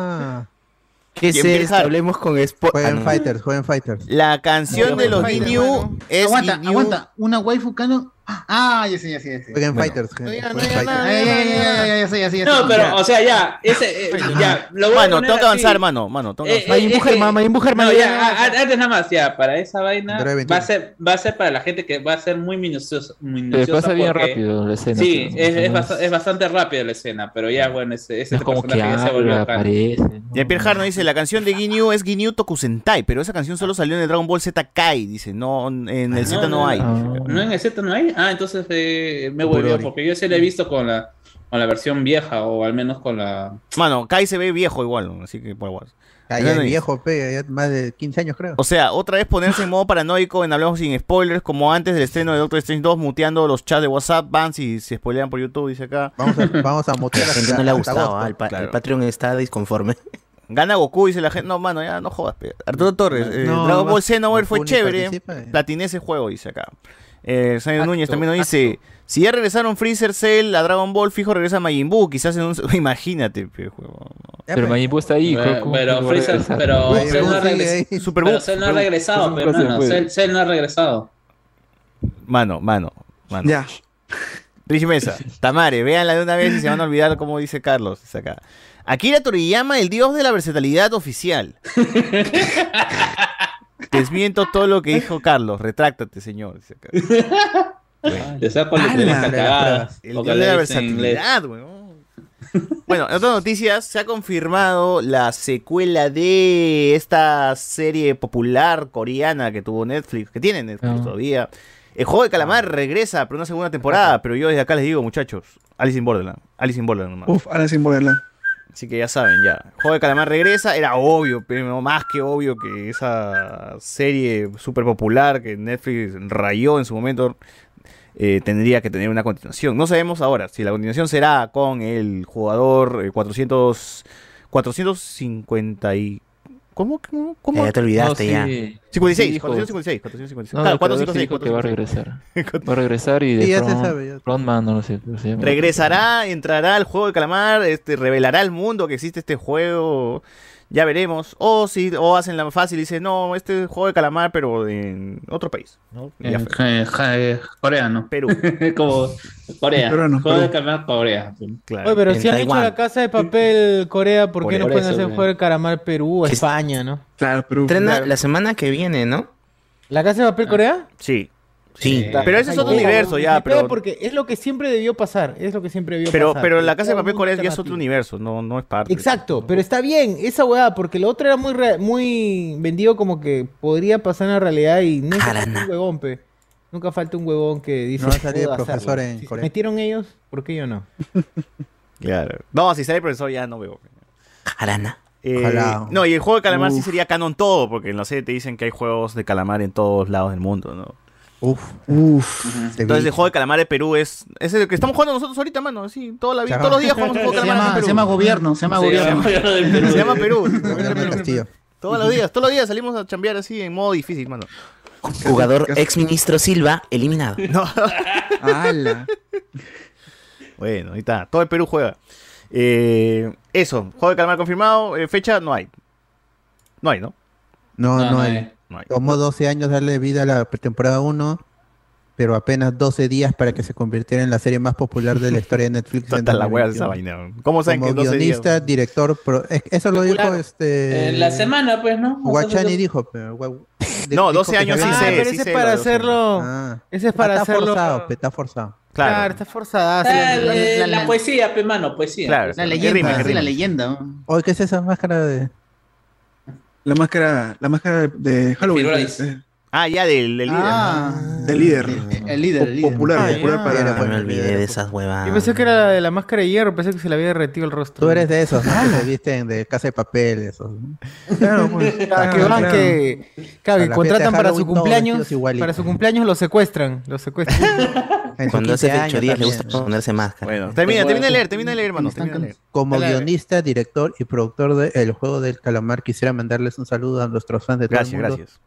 ¿Qué es ¿Quién esto? Hablemos con Spo- jueguen Ah. Fighters, jueguen Fighters. La canción de los Ginyu es Aguanta, aguanta. Una waifu canon. Ah, ya sé, ya sé, ya sé. Bueno. Fighters, ya, ya, ya, ya, ya, sé, ya sé. No, pero, o sea, ya, ese, eh, ya, lo voy a Mano, tengo que así. avanzar, mano, mano, tengo que Eh, avanzar. eh, Mayim Bujerman, que- Mayim Bujerman, No, ya, antes nada más, ya, para esa vaina va 21. a ser, va a ser para la gente que va a ser muy minuciosa, Eh, minuciosa pasa bien rápido la escena. Sí, es, bastante rápida la escena, pero ya, bueno, ese, ese no es como que personaje ya se volvió aparece. Ya Pierre Harno dice, la canción de Ginyu es Ginyu Tokusentai, pero esa canción solo salió en el Dragon Ball Z Kai, dice, no, en el Z no, hay. No, en el Z no hay. Ah, entonces eh, me ori. porque yo sí la he visto con la, con la versión vieja, o al menos con la. Mano, Kai se ve viejo igual, así que por igual. Ya el viejo, pe, ya más de 15 años creo. O sea, otra vez ponerse en modo paranoico en Hablamos sin spoilers, como antes del estreno de Doctor Strange 2, muteando los chats de WhatsApp, van si se spoilean por YouTube, dice acá. Vamos a, vamos a A mutear la gente no le ha gustado, agosto. ah, el, pa- Claro. el Patreon está disconforme. Gana Goku, dice la gente. No, mano, ya no jodas. pe. Arturo Torres, eh, No, Dragon Ball Xenoverse fue chévere. participa, eh. Platiné ese juego, dice acá. Eh, Sayo Núñez también nos dice: Si ya regresaron Freezer Cell a Dragon Ball, fijo regresa Majin Buu. Quizás en un. Imagínate, pe, juego. Pero Majin Buu está ahí. Pero, ¿cómo- pero cómo Freezer, regresar? pero Cell no ha regresado. Pero Buu, Cell no ha regresado, pero mano, puede. Cell, Cell no ha regresado. Mano, mano, mano. Ya. Rich Mesa, Tamare, véanla de una vez y se van a olvidar como dice Carlos. dice acá. Akira Toriyama, el dios de la versatilidad oficial. Desmiento todo lo que dijo Carlos. Retráctate, señor. dice acá. Le de la versatilidad, weón. Bueno, en otras noticias, se ha confirmado la secuela de esta serie popular coreana que tuvo Netflix, que tiene Netflix todavía. El juego de calamar regresa por una segunda temporada, pero yo desde acá les digo, muchachos, Alice in Borderland. Alice in Borderland nomás. Uf, ahora sin Borderland. Así que ya saben, ya. Juego de calamar regresa, era obvio, pero más que obvio que esa serie súper popular que Netflix rayó en su momento eh, tendría que tener una continuación. No sabemos ahora si la continuación será con el jugador eh, 400, 450 y... ¿Cómo? ¿Cómo? ¿Cómo? Eh, ya te olvidaste, No, ya. sí. 56, Sí, dijo- 456, 456. No, Claro, no, pero sí 456, dijo que va a 456. regresar. Va a regresar y de Sí, ya se sabe, ya. Frontman, no lo sé. pero se llama. Regresará, entrará al juego de calamar, este, revelará al mundo que existe este juego. Ya veremos. O si, o hacen la fácil y dicen, no, este es juego de calamar, pero en otro país. ¿no? En eh, coreano. Perú. Como Corea. Peruano, Juego de Perú. calamar Corea. Oye, pero En si han hecho la casa de papel Corea, ¿por qué no eso, pueden hacer juego de calamar Perú o España, no? Claro, pero. Estrena claro. la semana que viene, ¿no? ¿La casa de papel Corea? Sí. Sí. Pero ese es otro universo ya, pero... Porque es lo que siempre debió pasar, es lo que siempre debió Pero, pasar. pero la casa de papel mundo Corea ya es otro universo, no, no es parte. Exacto, pero está bien, esa weá, porque lo otro era muy re- muy vendido como que podría pasar en la realidad y nunca falta Carana. un huevón, pe. Nunca falta un huevón que dice No va a salir "Puedo el profesor hacerlo". en Si se Corea. metieron ellos, ¿por qué yo no? Claro. No, si sale el profesor ya no veo. Jarana. Eh, Ojalá. no, y el juego de calamar sí sería canon todo, porque en la serie te dicen que hay juegos de calamar en todos lados del mundo, ¿no? Uf, Uf. Entonces el juego de calamar de Perú es, es el que estamos jugando nosotros ahorita, mano, sí, toda la vida, todos los días jugamos un juego de calamar llama, de se llama Perú. gobierno, se llama gobierno. Perú. Se llama Perú. Todos los días, todos los días salimos a chambear así en modo difícil, mano. Jugador ex ministro Silva eliminado. No. ¡Hala! Bueno, ahí está, todo el Perú juega. Eh, eso, juego de calamar confirmado, eh, fecha no hay. No hay, ¿no? No, No, no, no hay. No. Tomó 12 años darle vida a la temporada 1, pero apenas 12 días para que se convirtiera en la serie más popular de la historia de Netflix. en Tanta la wea de esa 2021. vaina. ¿Cómo saben Como que 12 días? guionista, director, pro- es- eso lo dijo Claro. este En la semana, pues, ¿no? Guachani dijo, pero No, dijo 12 que años sí sabía- Ah, pero ese es para hacerlo. Ah. Ese es para está hacerlo. forzado, pe, está forzado. Claro, Claro, está forzada. Sí. la, la- la la- poesía, pe, mano, poesía. claro. La ¿Qué leyenda, sí, la leyenda. Oye, ¿qué es esa máscara de La máscara, la máscara de Halloween. Firulais. Ah, ya, del, del líder. Ah, Del líder. El líder, el líder. Popular, Ah, popular ya. para. Ya me olvidé de esas huevadas. Yo pensé que era la de la máscara de hierro, pensé que se le había derretido el rostro. Tú eres de esos, ¿no? que se visten de casa de papel, esos. Claro, pues. Ah, que van claro. que, claro, que contratan para su cumpleaños, para su cumpleaños los secuestran, los secuestran. Cuando hace 15 fecho años días le gusta ponerse máscara. Bueno, termina, termina de leer, termina de leer, hermano. Termina de leer. Como Dale. guionista, director y productor de El Juego del Calamar, quisiera mandarles un saludo a nuestros fans de todo el mundo. gracias, gracias.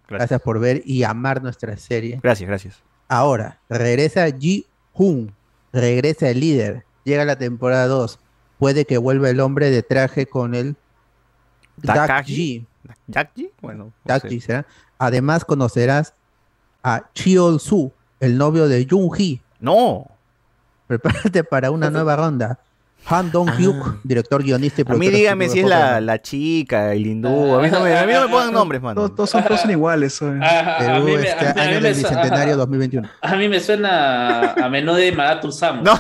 Por ver y amar nuestra serie. Gracias, gracias. Ahora, regresa Ji Hoon, regresa el líder, llega la temporada 2. Puede que vuelva el hombre de traje con el Dak Takagi. Ji. ¿Jackie? Bueno, no Dak sé. Ji será. Además conocerás a Chiol Su, el novio de Jung Hee. No. Prepárate para una nueva ronda. Han Dong Hyuk, director, guionista y Ah. A mí productor dígame si es la, la chica, el hindú. A mí no me, a mí no me pongan nombres, mano. Todos, son, todos son iguales. oye. A, a Perú, mí me, este a, a mí año del bicentenario a- 2021. a mí me suena a menú de Madatu Sam. No.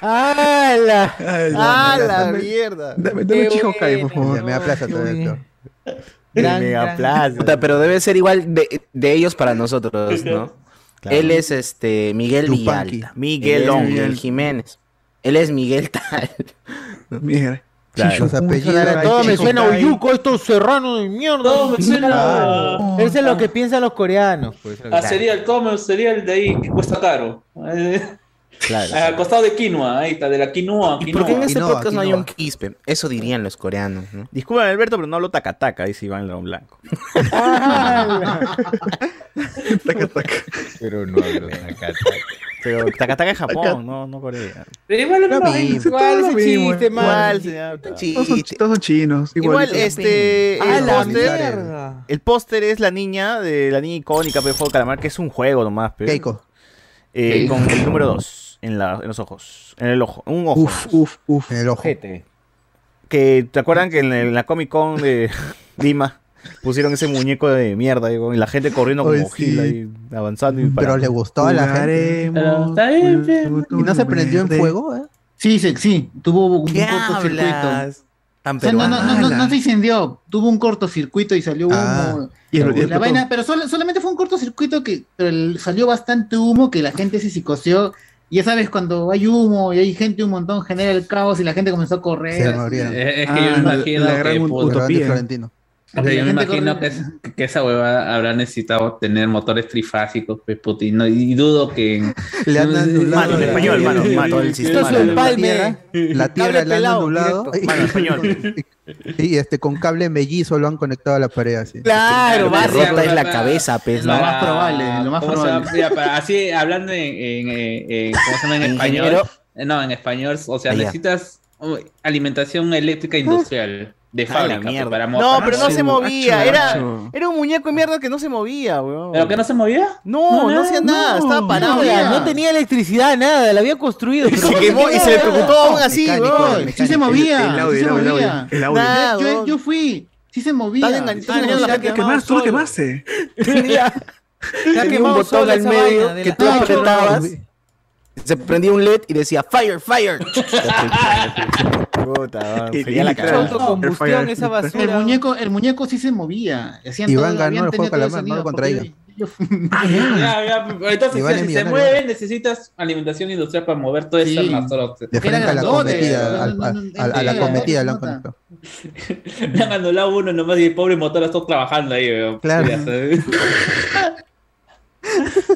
¡Hala! Ay, ¡Ah, dame, la dame- mierda! Dame, dame Chihokai, por bueno. favor. Me aplaza todo esto. Mega plaza. Pero debe ser igual de, de ellos para nosotros, ¿no? Claro. Él es este Miguel. Villalta. Es Miguel Jiménez. Él es Miguel Tal. Mira. Claro. Los apellidos. Todo me suena a Oyuko, estos serranos de mierda. Todo me suena Ah. Eso es lo que piensan los coreanos. Pues. a cereal, todo me cereal de ahí que cuesta caro. Claro. Al costado de quinoa, ahí está, de la quinoa. ¿Y por qué en quinoa. este Quinoa, podcast no hay un quispe? Eso dirían los coreanos, ¿no? Disculpen, Alberto, pero no hablo tacataca, dice Iván León Blanco. Taca, taca. Pero no hablo acá. Pero tacataca es Japón, no, no Corea. Pero igual Lo no, mismo. ¿Cuál Todo es lo ese chiste, Igual, man? señor. Todos son, todos son chinos. Igual, este. ¡A El la póster, mierda! el póster es la niña de la niña icónica de Juego de Calamar, que es un juego nomás, pero. Keiko. Eh, con el número 2 en, la, en los ojos. En el ojo. Un ojo. Uf, uf, uf. En el ojo. Que te acuerdan que en la Comic Con de Lima pusieron ese muñeco de mierda y la gente corriendo como Ay, sí. gil ahí, avanzando y Pero le gustó a la gente. ¿Y no se prendió en fuego? ¿eh? Sí, sí, sí, tuvo un ¿Qué cortocircuito. hablas? Tan O sea, no, no, no, no, se incendió, tuvo un cortocircuito y salió humo. Ah. Y el- y Y el la vaina, pero solo- solamente fue un cortocircuito que pero el- salió bastante humo que la gente se psicoseó. Y ya sabes, cuando hay humo y hay gente un montón, genera el caos y la gente comenzó a correr. Se así. Es que Ah, yo me la- imagino la gran que, puta, Grande utopía. Florentino. O sea, yo me imagino que, corre- es- que esa hueva habrá necesitado tener motores trifásicos, pues, puta, y, no- y dudo que... Le han anulado Mano, en español, mano, mano. el Esto sistema es de un la- palme. tierra, la tierra la han anulado español. y, este con cable mellizo lo han conectado a la pared así. Claro, La va rota es la cabeza, pues, Lo más probable, lo más probable. Así hablando en, en, en- en- ¿cómo se llama? en español. Ingeniero. Eh, No, en español, o sea, necesitas oh, alimentación eléctrica industrial de la fábrica. pues, mierda. para No, pero no se movía. Era, era un muñeco de mierda que no se movía, weón. ¿Pero que no se movía? No, no, hacía nada, estaba parado. Nada, no tenía electricidad, nada, la había construido. pero Se no quemó y tenía se le preocupó aún así, weón. Sí se movía, El audio, sí se el audio, movía. Yo, fui, sí se movía. Están engan- sí están se engañando a la movía. gente. Quemar, tú lo solo. quemaste. Tenía, Tenía un quemado botón al medio que tú apretabas. Se prendía un LED y decía fire, fire. Puta, Y- la cagada. autocombustión, esa El basura. muñeco, el muñeco sí se movía. Hacían Iván todo- ganó el juego todo el Calamar, sonido, no lo porque contraiga. yo- yo- Ya, ya, entonces, Iván es si se millonario. mueve, necesitas alimentación industrial para mover todo Sí. ese armazorote. De frente a la cometida, al- a- la cometida lo han conectado. Le han anulado uno nomás y el pobre motor está trabajando ahí, weón. Claro.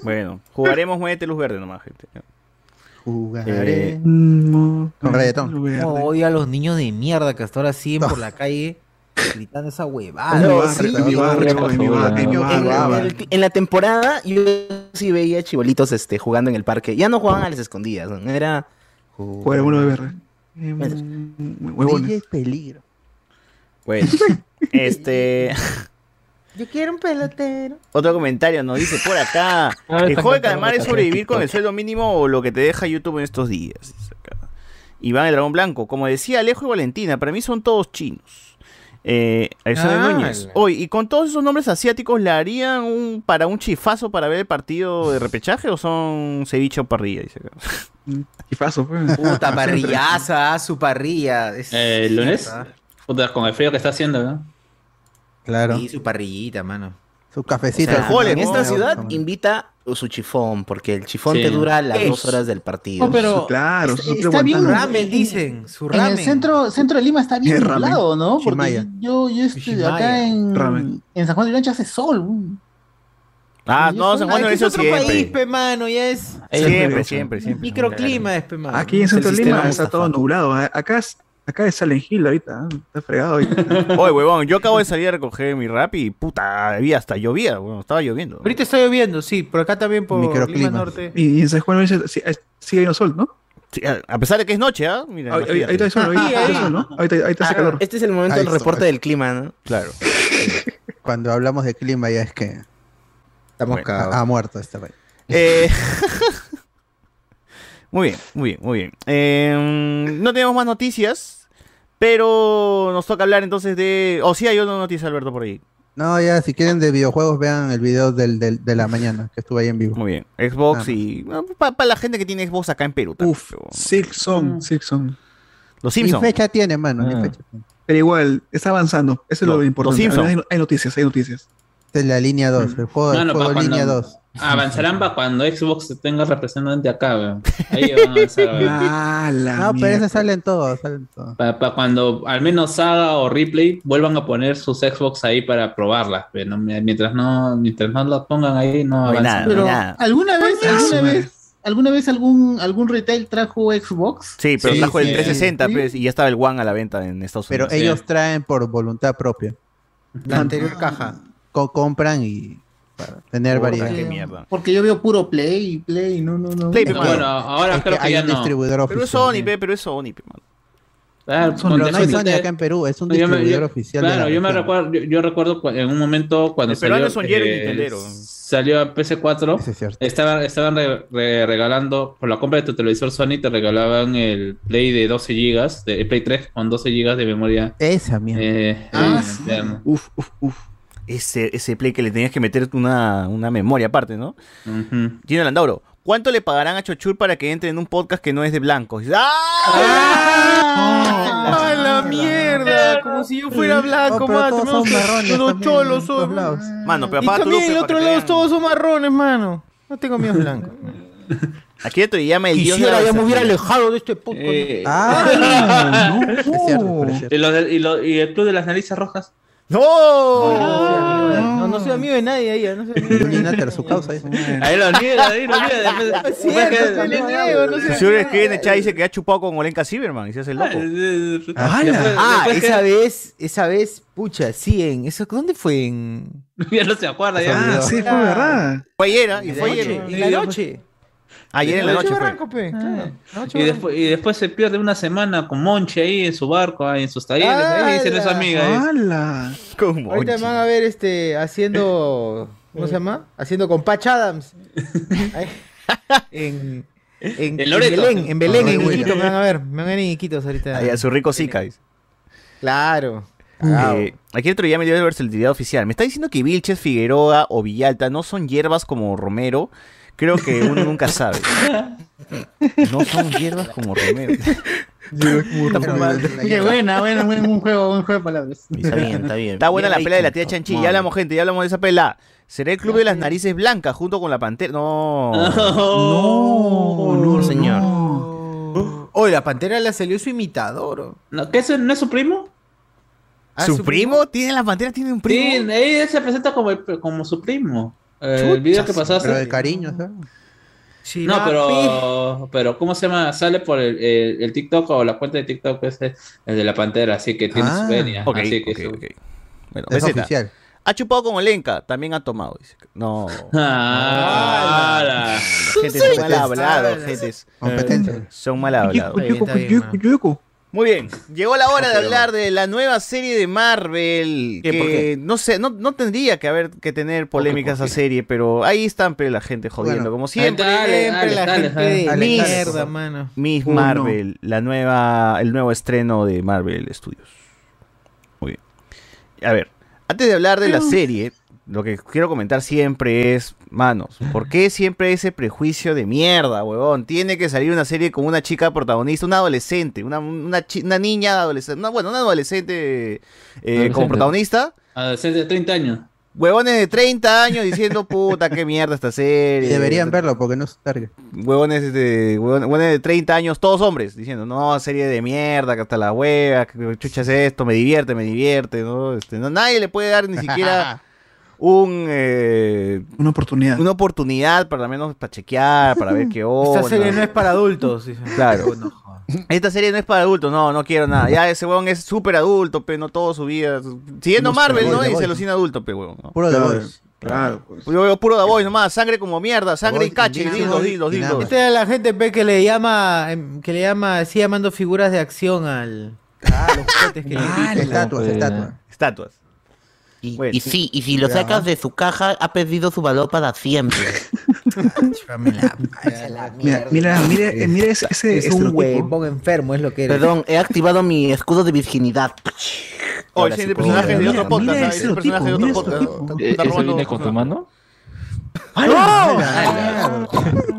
Bueno, jugaremos Muévete Luz Verde nomás, gente. Jugaré. Eh, Mm, Con reggaetón. No, odio a los niños de mierda que hasta ahora siguen por la calle gritando esa huevada. barrio, sí, en mi barrio, en mi barrio, en la temporada yo sí veía chibolitos este, jugando en el parque. Ya no jugaban a las escondidas. ¿no? Era. Juega uno de verde. Mm, Huevones. Peligro. Bueno, este. Yo quiero un pelotero. Otro comentario nos dice por acá. Ah, el juego de calamar es sobrevivir con el sueldo mínimo o lo que te deja YouTube en estos días. acá. Iván el Dragón Blanco. Como decía Alejo y Valentina, para mí son todos chinos. Eh, Ah, Núñez. Hoy, ¿y con todos esos nombres asiáticos le harían un para un chifazo para ver el partido de repechaje o son ceviche o parrilla? Dice acá. Chifazo, pues. Puta parrillaza, su parrilla. Es Eh, ¿El lunes? cierto, Puta, con el frío que está haciendo, ¿no? Claro. Sí, su parrillita, mano. Su O cafecito. sea, en esta ciudad invita su chifón, porque el chifón Sí. te dura las Es- dos horas del partido. No, pero Claro, está, su está bien. ramen, dicen, su En el ramen. centro, centro de Lima está bien Es ramen. nublado, ¿no? Porque Chimaya. yo, yo estoy acá en, Ramen. en San Juan de Lancha hace sol. Ah, no, San Juan de Lorenzo otro país, siempre. pe, mano, ya es Siempre, siempre, siempre. microclima, es, pe, mano. Aquí en Centro sistema Lima está todo nublado. Acá es, acá es Silent Hill ahorita. ¿eh? Está fregado ahorita. Oye, huevón, yo acabo de salir a recoger mi rap y puta, había hasta llovía, huevón, estaba lloviendo. Ahorita está lloviendo, sí, por acá también por Microclima. Lima Norte. Y, y en San Juan de sí, eh, sigue habiendo sol, ¿no? Sí, a a pesar de que es noche, ¿ah? Mira, Ahí, ahí- ahí está el sol, ahí, Sí, ahí está el ahí. sol, ¿no? Ahorita, ahorita hace Ah, calor. Este es el momento Ahí del está. reporte del clima, ¿no? Claro. Cuando hablamos de clima ya es que Estamos Bueno. ha muerto este país. Eh, muy bien, muy bien, muy bien. Eh, no tenemos más noticias, pero nos toca hablar entonces de... O sí hay una noticia, Alberto, por ahí. No, ya, si quieren de videojuegos, vean el video del, del- de la mañana, que estuve ahí en vivo. Muy bien. Xbox Ah. y... Para la gente que tiene Xbox acá en Perú. también, Uf, pero- Silksong, Silksong. Los Ni Simpsons. fecha tiene, mano, ni Ah. fecha tiene. Pero igual, está avanzando. Eso es Lo- lo importante. los Simpson. Hay, hay noticias, hay noticias. Esta es la línea 2, el juego, el juego pa' cuando- línea 2. Avanzarán para cuando Xbox tenga representante acá, weón. Ahí van a avanzar, weón. Ah, la No, pero esas salen todos, salen todos. Para cuando al menos Saga o Replay vuelvan a poner sus Xbox ahí para probarlas. pero no- mientras no mientras no las pongan ahí, no hay avanzan. nada. Pero nada. ¿alguna vez, alguna su vez, alguna vez algún, algún retail trajo Xbox? Sí, pero Sí, trajo el sí. 360 Sí. pues, y ya estaba el One a la venta en Estados Pero Unidos. ellos traen por voluntad propia. La anterior caja. Co- compran y para tener Puta, variedad. qué mierda. Porque yo veo puro Play, Play, no, no, no. Play, No, pe, bueno, ahora Es creo que, hay ya un no. distribuidor Pero es oficial. Sony, pe, pero es Sony, pe, mano. Ah, Pero no hay ponte- Sony acá en Perú, es un No, yo me- distribuidor yo- oficial. de Claro, la yo me recuerdo, yo, yo recuerdo cu- en un momento cuando El salió, es eh, salió a PC4, Eso es cierto. estaban, estaban re- re- regalando, por la compra de tu televisor Sony, te regalaban el Play de 12 GB, de el Play 3 con 12 GB de memoria. Esa mierda. eh, Ah, eh, sí. Uf, uf, uf. Ese, ese play que le tenías que meter una, una memoria aparte, ¿no? Ujú. Gino Landauro, ¿cuánto le pagarán a Chochur para que entre en un podcast que no es de blancos? ¡Ah! ¡Ah, la mierda! Como si yo fuera blanco, Oh, pero mano. todos son Los cholos en son. Mano, pero Y también que lados vean. todos son marrones, mano. No tengo amigos blancos. Aquí otro llama el dios de Quisiera la ya me hubiera alejado de este podcast. Eh, Ah, es cierto, es cierto. y, lo del- y lo- y el Club de las Narices Rojas. ¡No! No, no soy amigo de nadie ahí. No soy amigo de nadie. Su causa. Ahí lo niega, ahí lo niega. Es cierto, que- le niego, no sé. Seguro es que en el chat dice que ha chupado con Olenka Silverman y se hace el loco. Después- Ah, que- esa vez, esa vez, pucha, sí, en eso, ¿dónde fue? En Ya no se acuerda ya. Ah, sí, fue verdad. Fue ayer, ¿ah? y fue ayer. en la noche. Ayer en la noche fue. Barranco, pe, claro. La noche Y después, y después se pierde una semana con Monche ahí en su barco, ahí en sus talleres, ahí dicen es su amiga. ¡Hala! Con Ahorita Monchi. van a ver este haciendo ¿cómo se llama? Haciendo con Patch Adams. En, en, En Loreto. Belén, en Belén, Ah, en bueno. Iquitos me van a ver, me van a ver en Iquitos ahorita. Ahí a su rico Zika. dice. Claro. Eh, aquí otro ya me dio de versatilidad oficial. Me está diciendo que Vilches, Figueroa o Villalta no son hierbas como Romero. Creo que uno nunca sabe. No son hierbas como Romero. Qué buena, buena, buen un juego, un juego de palabras. Está bien, está bien. Está buena la pelea de la tía Chanchi. Ya hablamos, gente, ya hablamos de esa pelea. ¿Será el club de las narices blancas junto con la pantera? No. No, no, señor. Oye, la pantera le salió su imitador. No, ¿qué es, ¿No es su primo? Ah, ¿Su primo? ¿Tiene la pantera? ¿Tiene un primo? Sí, ahí se presenta como su primo. Eh, el video que pasaste. Pero de cariño, ¿sabes? No, pero, pero ¿cómo se llama? Sale por el, el, el TikTok o la cuenta de TikTok ese, el de la pantera, así que tiene Ah, su venia. Ok, así que ok, su- ok. Bueno, Es oficial. Ha chupado con Olenka, también ha tomado. Dice. No. Ah, la- Gente son mal hablados, gente. Competencia. Son mal hablados. Muy bien, llegó la hora de hablar de la nueva serie de Marvel. ¿Qué, Que por qué? no sé, no, no tendría que haber que tener polémica esa serie, pero ahí están pero la gente jodiendo, Bueno, como siempre. Dale, Siempre dale, la dale, gente dale, de dale, Miss, dale, por mierda, mano. Miss Uno. Marvel, la nueva, el nuevo estreno de Marvel Studios. Muy bien. A ver, antes de hablar de la serie, lo que quiero comentar siempre es, manos, ¿por qué siempre ese prejuicio de mierda, huevón? Tiene que salir una serie con una chica protagonista, una adolescente, una, una, chi- una niña adolescente, una- bueno, una adolescente eh, como Adolescente. protagonista. Adolescente de 30 años. huevones de 30 años diciendo, puta, qué mierda esta serie. Deberían verlo porque no es target. Huevones de, huevones, de 30 años, todos hombres, diciendo, no, serie de mierda, que hasta la hueva, que chucha es esto, me divierte, me divierte, ¿no? Este, no nadie le puede dar ni siquiera un... eh, Una oportunidad. Una oportunidad para al menos para chequear, para ver qué onda. Esta serie no es para adultos. Claro. No. Esta serie no es para adultos, no, no quiero nada. Ya ese huevón es súper adulto, pero no todo su vida. Siguiendo No, Marvel, ¿no? Y se Voice. alucina adulto, pero huevón. ¿no? Puro de Claro, voz. Claro, pues. Yo veo puro The Voice nomás, sangre como mierda, sangre y cache, dildos, dildos, dildos. Esta es la gente ve que le llama, em, que le llama, sigue llamando figuras de acción al, a los que le Estatuas, estatuas. Estatuas. Y, Bueno. y sí, y si lo sacas de su caja, ha perdido su valor para siempre. Mira, mira, mira, mira ese, ese Es un estereotipo. huevón enfermo, es lo que eres. Perdón, he activado mi escudo de virginidad. Oh, Ahora ese sí personaje de otro Mira, podcast, ¿ah? ese Ese es personaje de otro tipo, podcast. ¿no? Eh, Está ¿Eso robando- viene con tu mano? A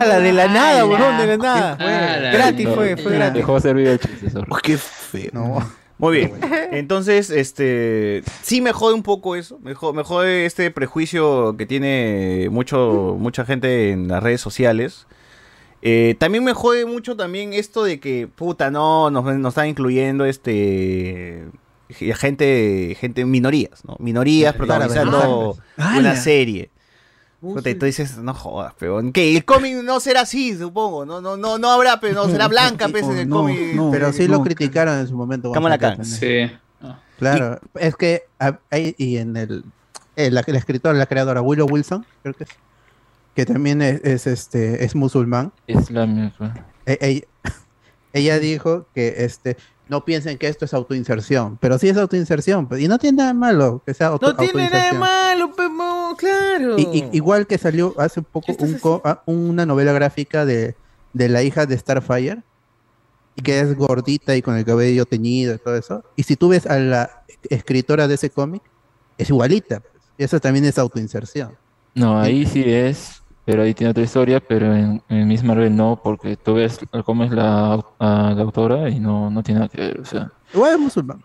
la de la nada, huevón, de la nada. Gratis No, fue, fue no, gratis. Dejó de servir el chiste, sorry. Qué feo. No. Muy bien. Entonces, este. Sí me jode un poco eso. Me jode, me jode este prejuicio que tiene mucho, mucha gente en las redes sociales. Eh, también me jode mucho también esto de que, puta, no, nos, nos están incluyendo este. Gente, gente, minorías, ¿no? Minorías protagonizando una serie. Puta, y tú dices, no jodas, peón. ¿Qué? El cómic no será así, supongo. No, no, no, no habrá, pero no será blanca, pues, en el No, cómic. no, Pero sí lo criticaron en su momento. Khan. también. Sí. Claro, es que ah, hay- y en el, eh, la, escritora, la creadora Willow Wilson, creo que es, que también es, es, este es musulmán. Islámico. e- ella, ella dijo que este no piensen que esto es autoinserción, pero sí es autoinserción, pues, y no tiene nada malo que sea auto, No tiene nada de malo, claro. Y- y- igual que salió hace un poco un co- ah, una novela gráfica de, de la hija de Starfire, y que es gordita y con el cabello teñido y todo eso. Y si tú ves a la escritora de ese cómic, es igualita. pues. Eso también es autoinserción. No, ahí sí es, pero ahí tiene otra historia, pero en, en Miss Marvel no, porque tú ves cómo es la, a la autora y no, no tiene nada que ver, o sea. Igual es musulmán.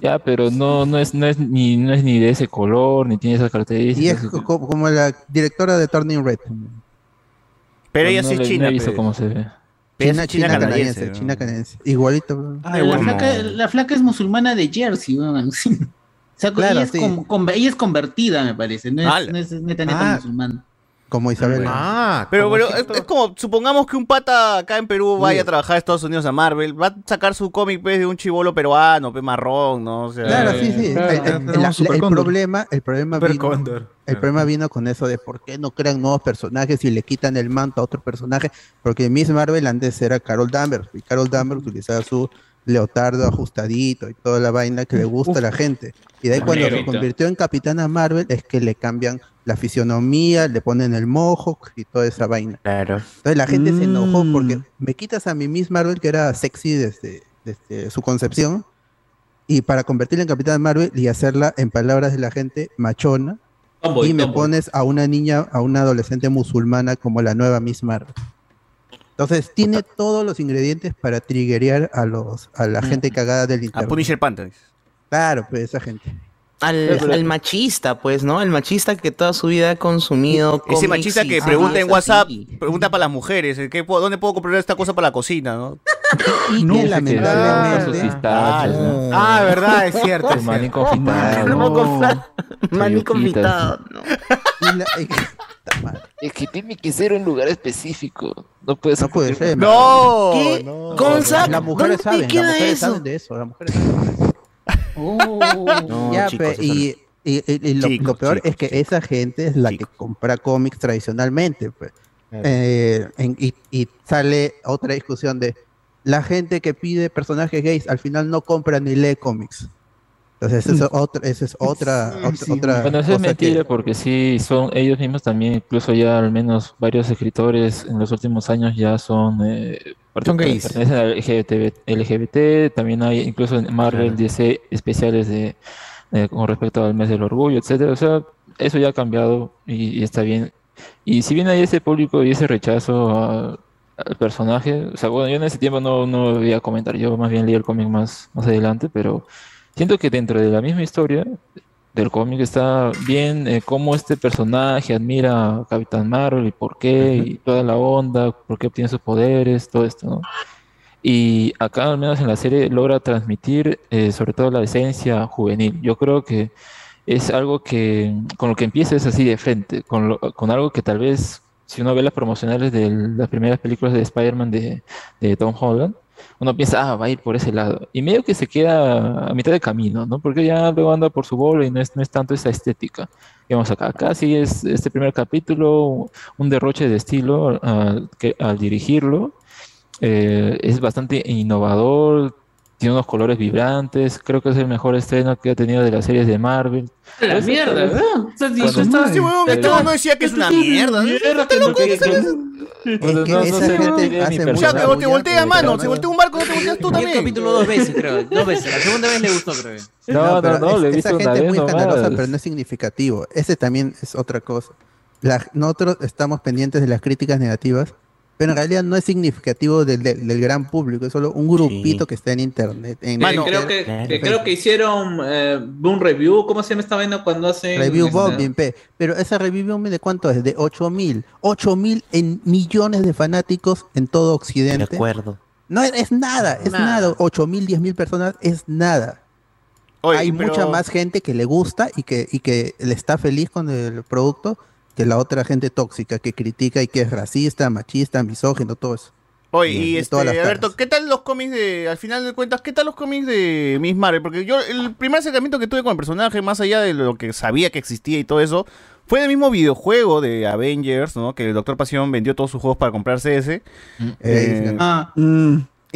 Ya, pero no, no es, no es ni, no es ni de ese color, ni tiene esas características. Y es co- co- como la directora de Turning Red. Pero ella no sí es le- china. No he visto cómo se ve. China, China, china canadiense, canadiense, ¿no? China canadiense. Igualito. Ah, la, flaca, la flaca es musulmana de Jersey, weón. sí. O sea, Claro, ella, es sí. con- con- ella es convertida, me parece. No es, no es neta, neta Ah. musulmana. Como Isabel. Ah, Pero, pero es, es como, supongamos que un pata acá en Perú vaya a trabajar a Estados Unidos a Marvel, va a sacar su cómic pues, de un chivolo peruano, pe marrón, ¿no? O sea, Claro, sí, sí. claro, El- la- problema, el problema Super vino, el problema vino con eso de por qué no crean nuevos personajes y le quitan el manto a otro personaje, porque Miss Marvel antes era Carol Danvers y Carol Danvers utilizaba su leotardo ajustadito y toda la vaina que le gusta a la gente. Y de ahí cuando se convirtió en Capitana Marvel es que le cambian la fisionomía, le ponen el mohawk y toda esa vaina. Claro. Entonces la gente se enojó Mm. porque me quitas a mi Miss Marvel que era sexy desde, desde su concepción y para convertirla en Capitán Marvel y hacerla en palabras de la gente machona Tomboy, y me tomboy. pones a una niña, a una adolescente musulmana como la nueva Miss Marvel. Entonces tiene todos los ingredientes para triggerear a los a la gente cagada del a internet. Punisher Panther. Claro, pues esa gente. Al, al machista, pues, ¿no? El machista que toda su vida ha consumido. Ese cómics machista que pregunta en así. WhatsApp, pregunta para las mujeres, ¿qué ¿dónde puedo comprar esta cosa para la cocina, no? Y No, que que lamentablemente sus pistachos, ¿no? Ah, verdad, es cierto. Es maní cierto. confitado. No puedo comprar maní Yuquitas. confitado. No. y la- y- Puta madre. Es que tiene que ser un lugar específico. No puede no puede ser. No, ¿Qué? no. Gonza, Las mujeres ¿dónde saben, las queda mujeres eso? saben de eso, las mujeres saben de eso. No, Ya, chicos, pe, eso y, y- y- y lo, Chicos, lo peor chicos, es que esa gente es la que compra cómics tradicionalmente. pues. Eh, en- y, y sale otra discusión de la gente que pide personajes gays al final no compra ni lee cómics. Entonces, esa es otra, esa es otra, Sí, otra, sí. otra Bueno, eso es que- mentira porque sí, son ellos mismos también, incluso ya al menos varios escritores en los últimos años ya son... Eh, Son gays. LGBT, LGBT, también hay incluso en Marvel Claro. DC especiales de, eh, con respecto al mes del orgullo, etcétera. O sea, eso ya ha cambiado y, y está bien. Y si bien hay ese público y ese rechazo a- al personaje, o sea, bueno, yo en ese tiempo no, no voy a comentar, yo más bien leí el cómic más, más adelante, pero siento que dentro de la misma historia del cómic está bien eh, cómo este personaje admira a Capitán Marvel y por qué, y toda la onda, por qué obtiene sus poderes, todo esto, ¿no? Y acá, al menos en la serie, logra transmitir eh, sobre todo la esencia juvenil. Yo creo que es algo que con lo que empieza es así de frente, con, lo- con algo que tal vez, si uno ve las promocionales de las primeras películas de Spider-Man de, de Tom Holland, uno piensa, ah, va a ir por ese lado. Y medio que se queda a mitad de camino, ¿no? Porque ya luego anda por su bola y no es, no es tanto esa estética. Y vamos acá, acá sí es este primer capítulo, un derroche de estilo al, que, al dirigirlo. Eh, es bastante innovador, tiene unos colores vibrantes, creo que es el mejor estreno que ha tenido de las series de Marvel. La mierda, vez, ¿verdad? O sea, cuando- Sí, este huevón no decía que es una mierda. loco, que- que- Ya, pero te bulla, voltea, mano. no- Se voltea un barco, no te volteas tú el también. capítulo dos veces, creo. Dos veces. La segunda vez le gustó, creo. No, no, no, es- lo he esa visto una gente es vez muy escandalosa, pero no es significativo. Ese también es otra cosa. La- nosotros estamos pendientes de las críticas negativas, pero en realidad no es significativo del, del- del gran público, es solo un grupito que está en internet. En creo, que, que creo que hicieron eh, un review, ¿cómo se llama esta vaina cuando hacen Review bombing, pe. pero esa review bombing de cuánto es, de 8000, 8000 en millones de fanáticos en todo Occidente. De acuerdo. No es, es nada, es Nada. nada, 8000, 10000 personas es nada. Oye, Hay pero- mucha más gente que le gusta y que, y que le está feliz con el producto que la otra gente tóxica que critica y que es racista, machista, misógino, todo eso. Oye, y de este, Alberto, ¿qué tal los cómics de, al final de cuentas, qué tal los cómics de Miss Marvel? Porque yo, el primer acercamiento que tuve con el personaje, más allá de lo que sabía que existía y todo eso, fue del mismo videojuego de Avengers, ¿no? Que el Doctor Pasión vendió todos sus juegos para comprarse ese. Eh, Ah,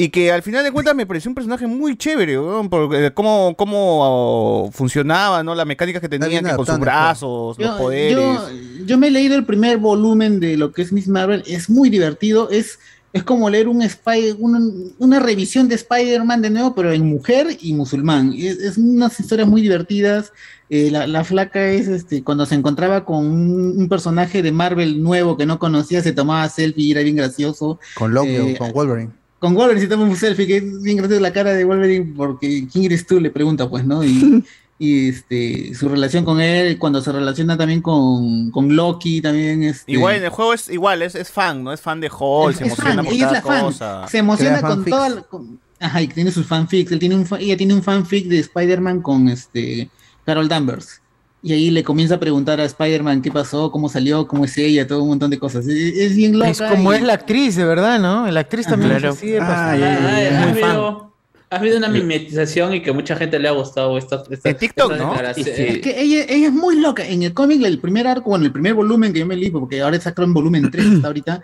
y que al final de cuentas me pareció un personaje muy chévere, weón, por eh, cómo, cómo oh, funcionaba, ¿no? Las mecánicas que tenía que con sus adaptado, brazos, los poderes. yo, yo me he leído el primer volumen de lo que es Miss Marvel, es muy divertido, es, es como leer un Spy- un- una revisión de Spider-Man de nuevo, pero en mujer y musulmán. Es, es unas historias muy divertidas. Eh, la, la flaca es, este, cuando se encontraba con un, un personaje de Marvel nuevo que no conocía, se tomaba selfie y era bien gracioso. Con Lockjaw, Eh, con Wolverine. Con Wolverine se toma un selfie, que es bien gracioso la cara de Wolverine, porque ¿quién eres tú? Le pregunta, pues, ¿no? Y, y este, su relación con él, cuando se relaciona también con, con Loki, también este, Igual en el juego es igual, es, es fan, ¿no? Es fan de Hulk, se es emociona fan, por es cada cosa. se emociona con fanfics. toda la- con- ajá, y tiene sus fanfics, él tiene un ella tiene un fanfic de Spider-Man con este Carol Danvers. Y ahí le comienza a preguntar a Spider-Man qué pasó, cómo salió, cómo es ella, todo un montón de cosas. Es, es bien loca. Es como y- es la actriz, de verdad, ¿no? La actriz también Claro. Ah, ha, habido, ha habido una mimetización y que mucha gente le ha gustado esta, esta En TikTok, esta ¿no? declaración. Es que ella, ella es muy loca. En el cómic, el primer arco, bueno, el primer volumen que yo me leí, porque ahora sacaron volumen 3 hasta ahorita,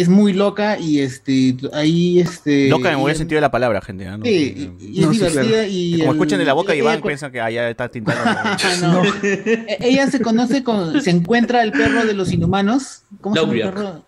es muy loca y este, ahí este... Loca en el buen sentido de la palabra, gente. ¿no? Sí, y, y es No, sí, divertida claro. y... Como el- escuchan de la boca y van, piensan que allá está tintando. Ah, no. E- Ella se conoce con, se encuentra el perro de los inhumanos. ¿Cómo se llama el perro?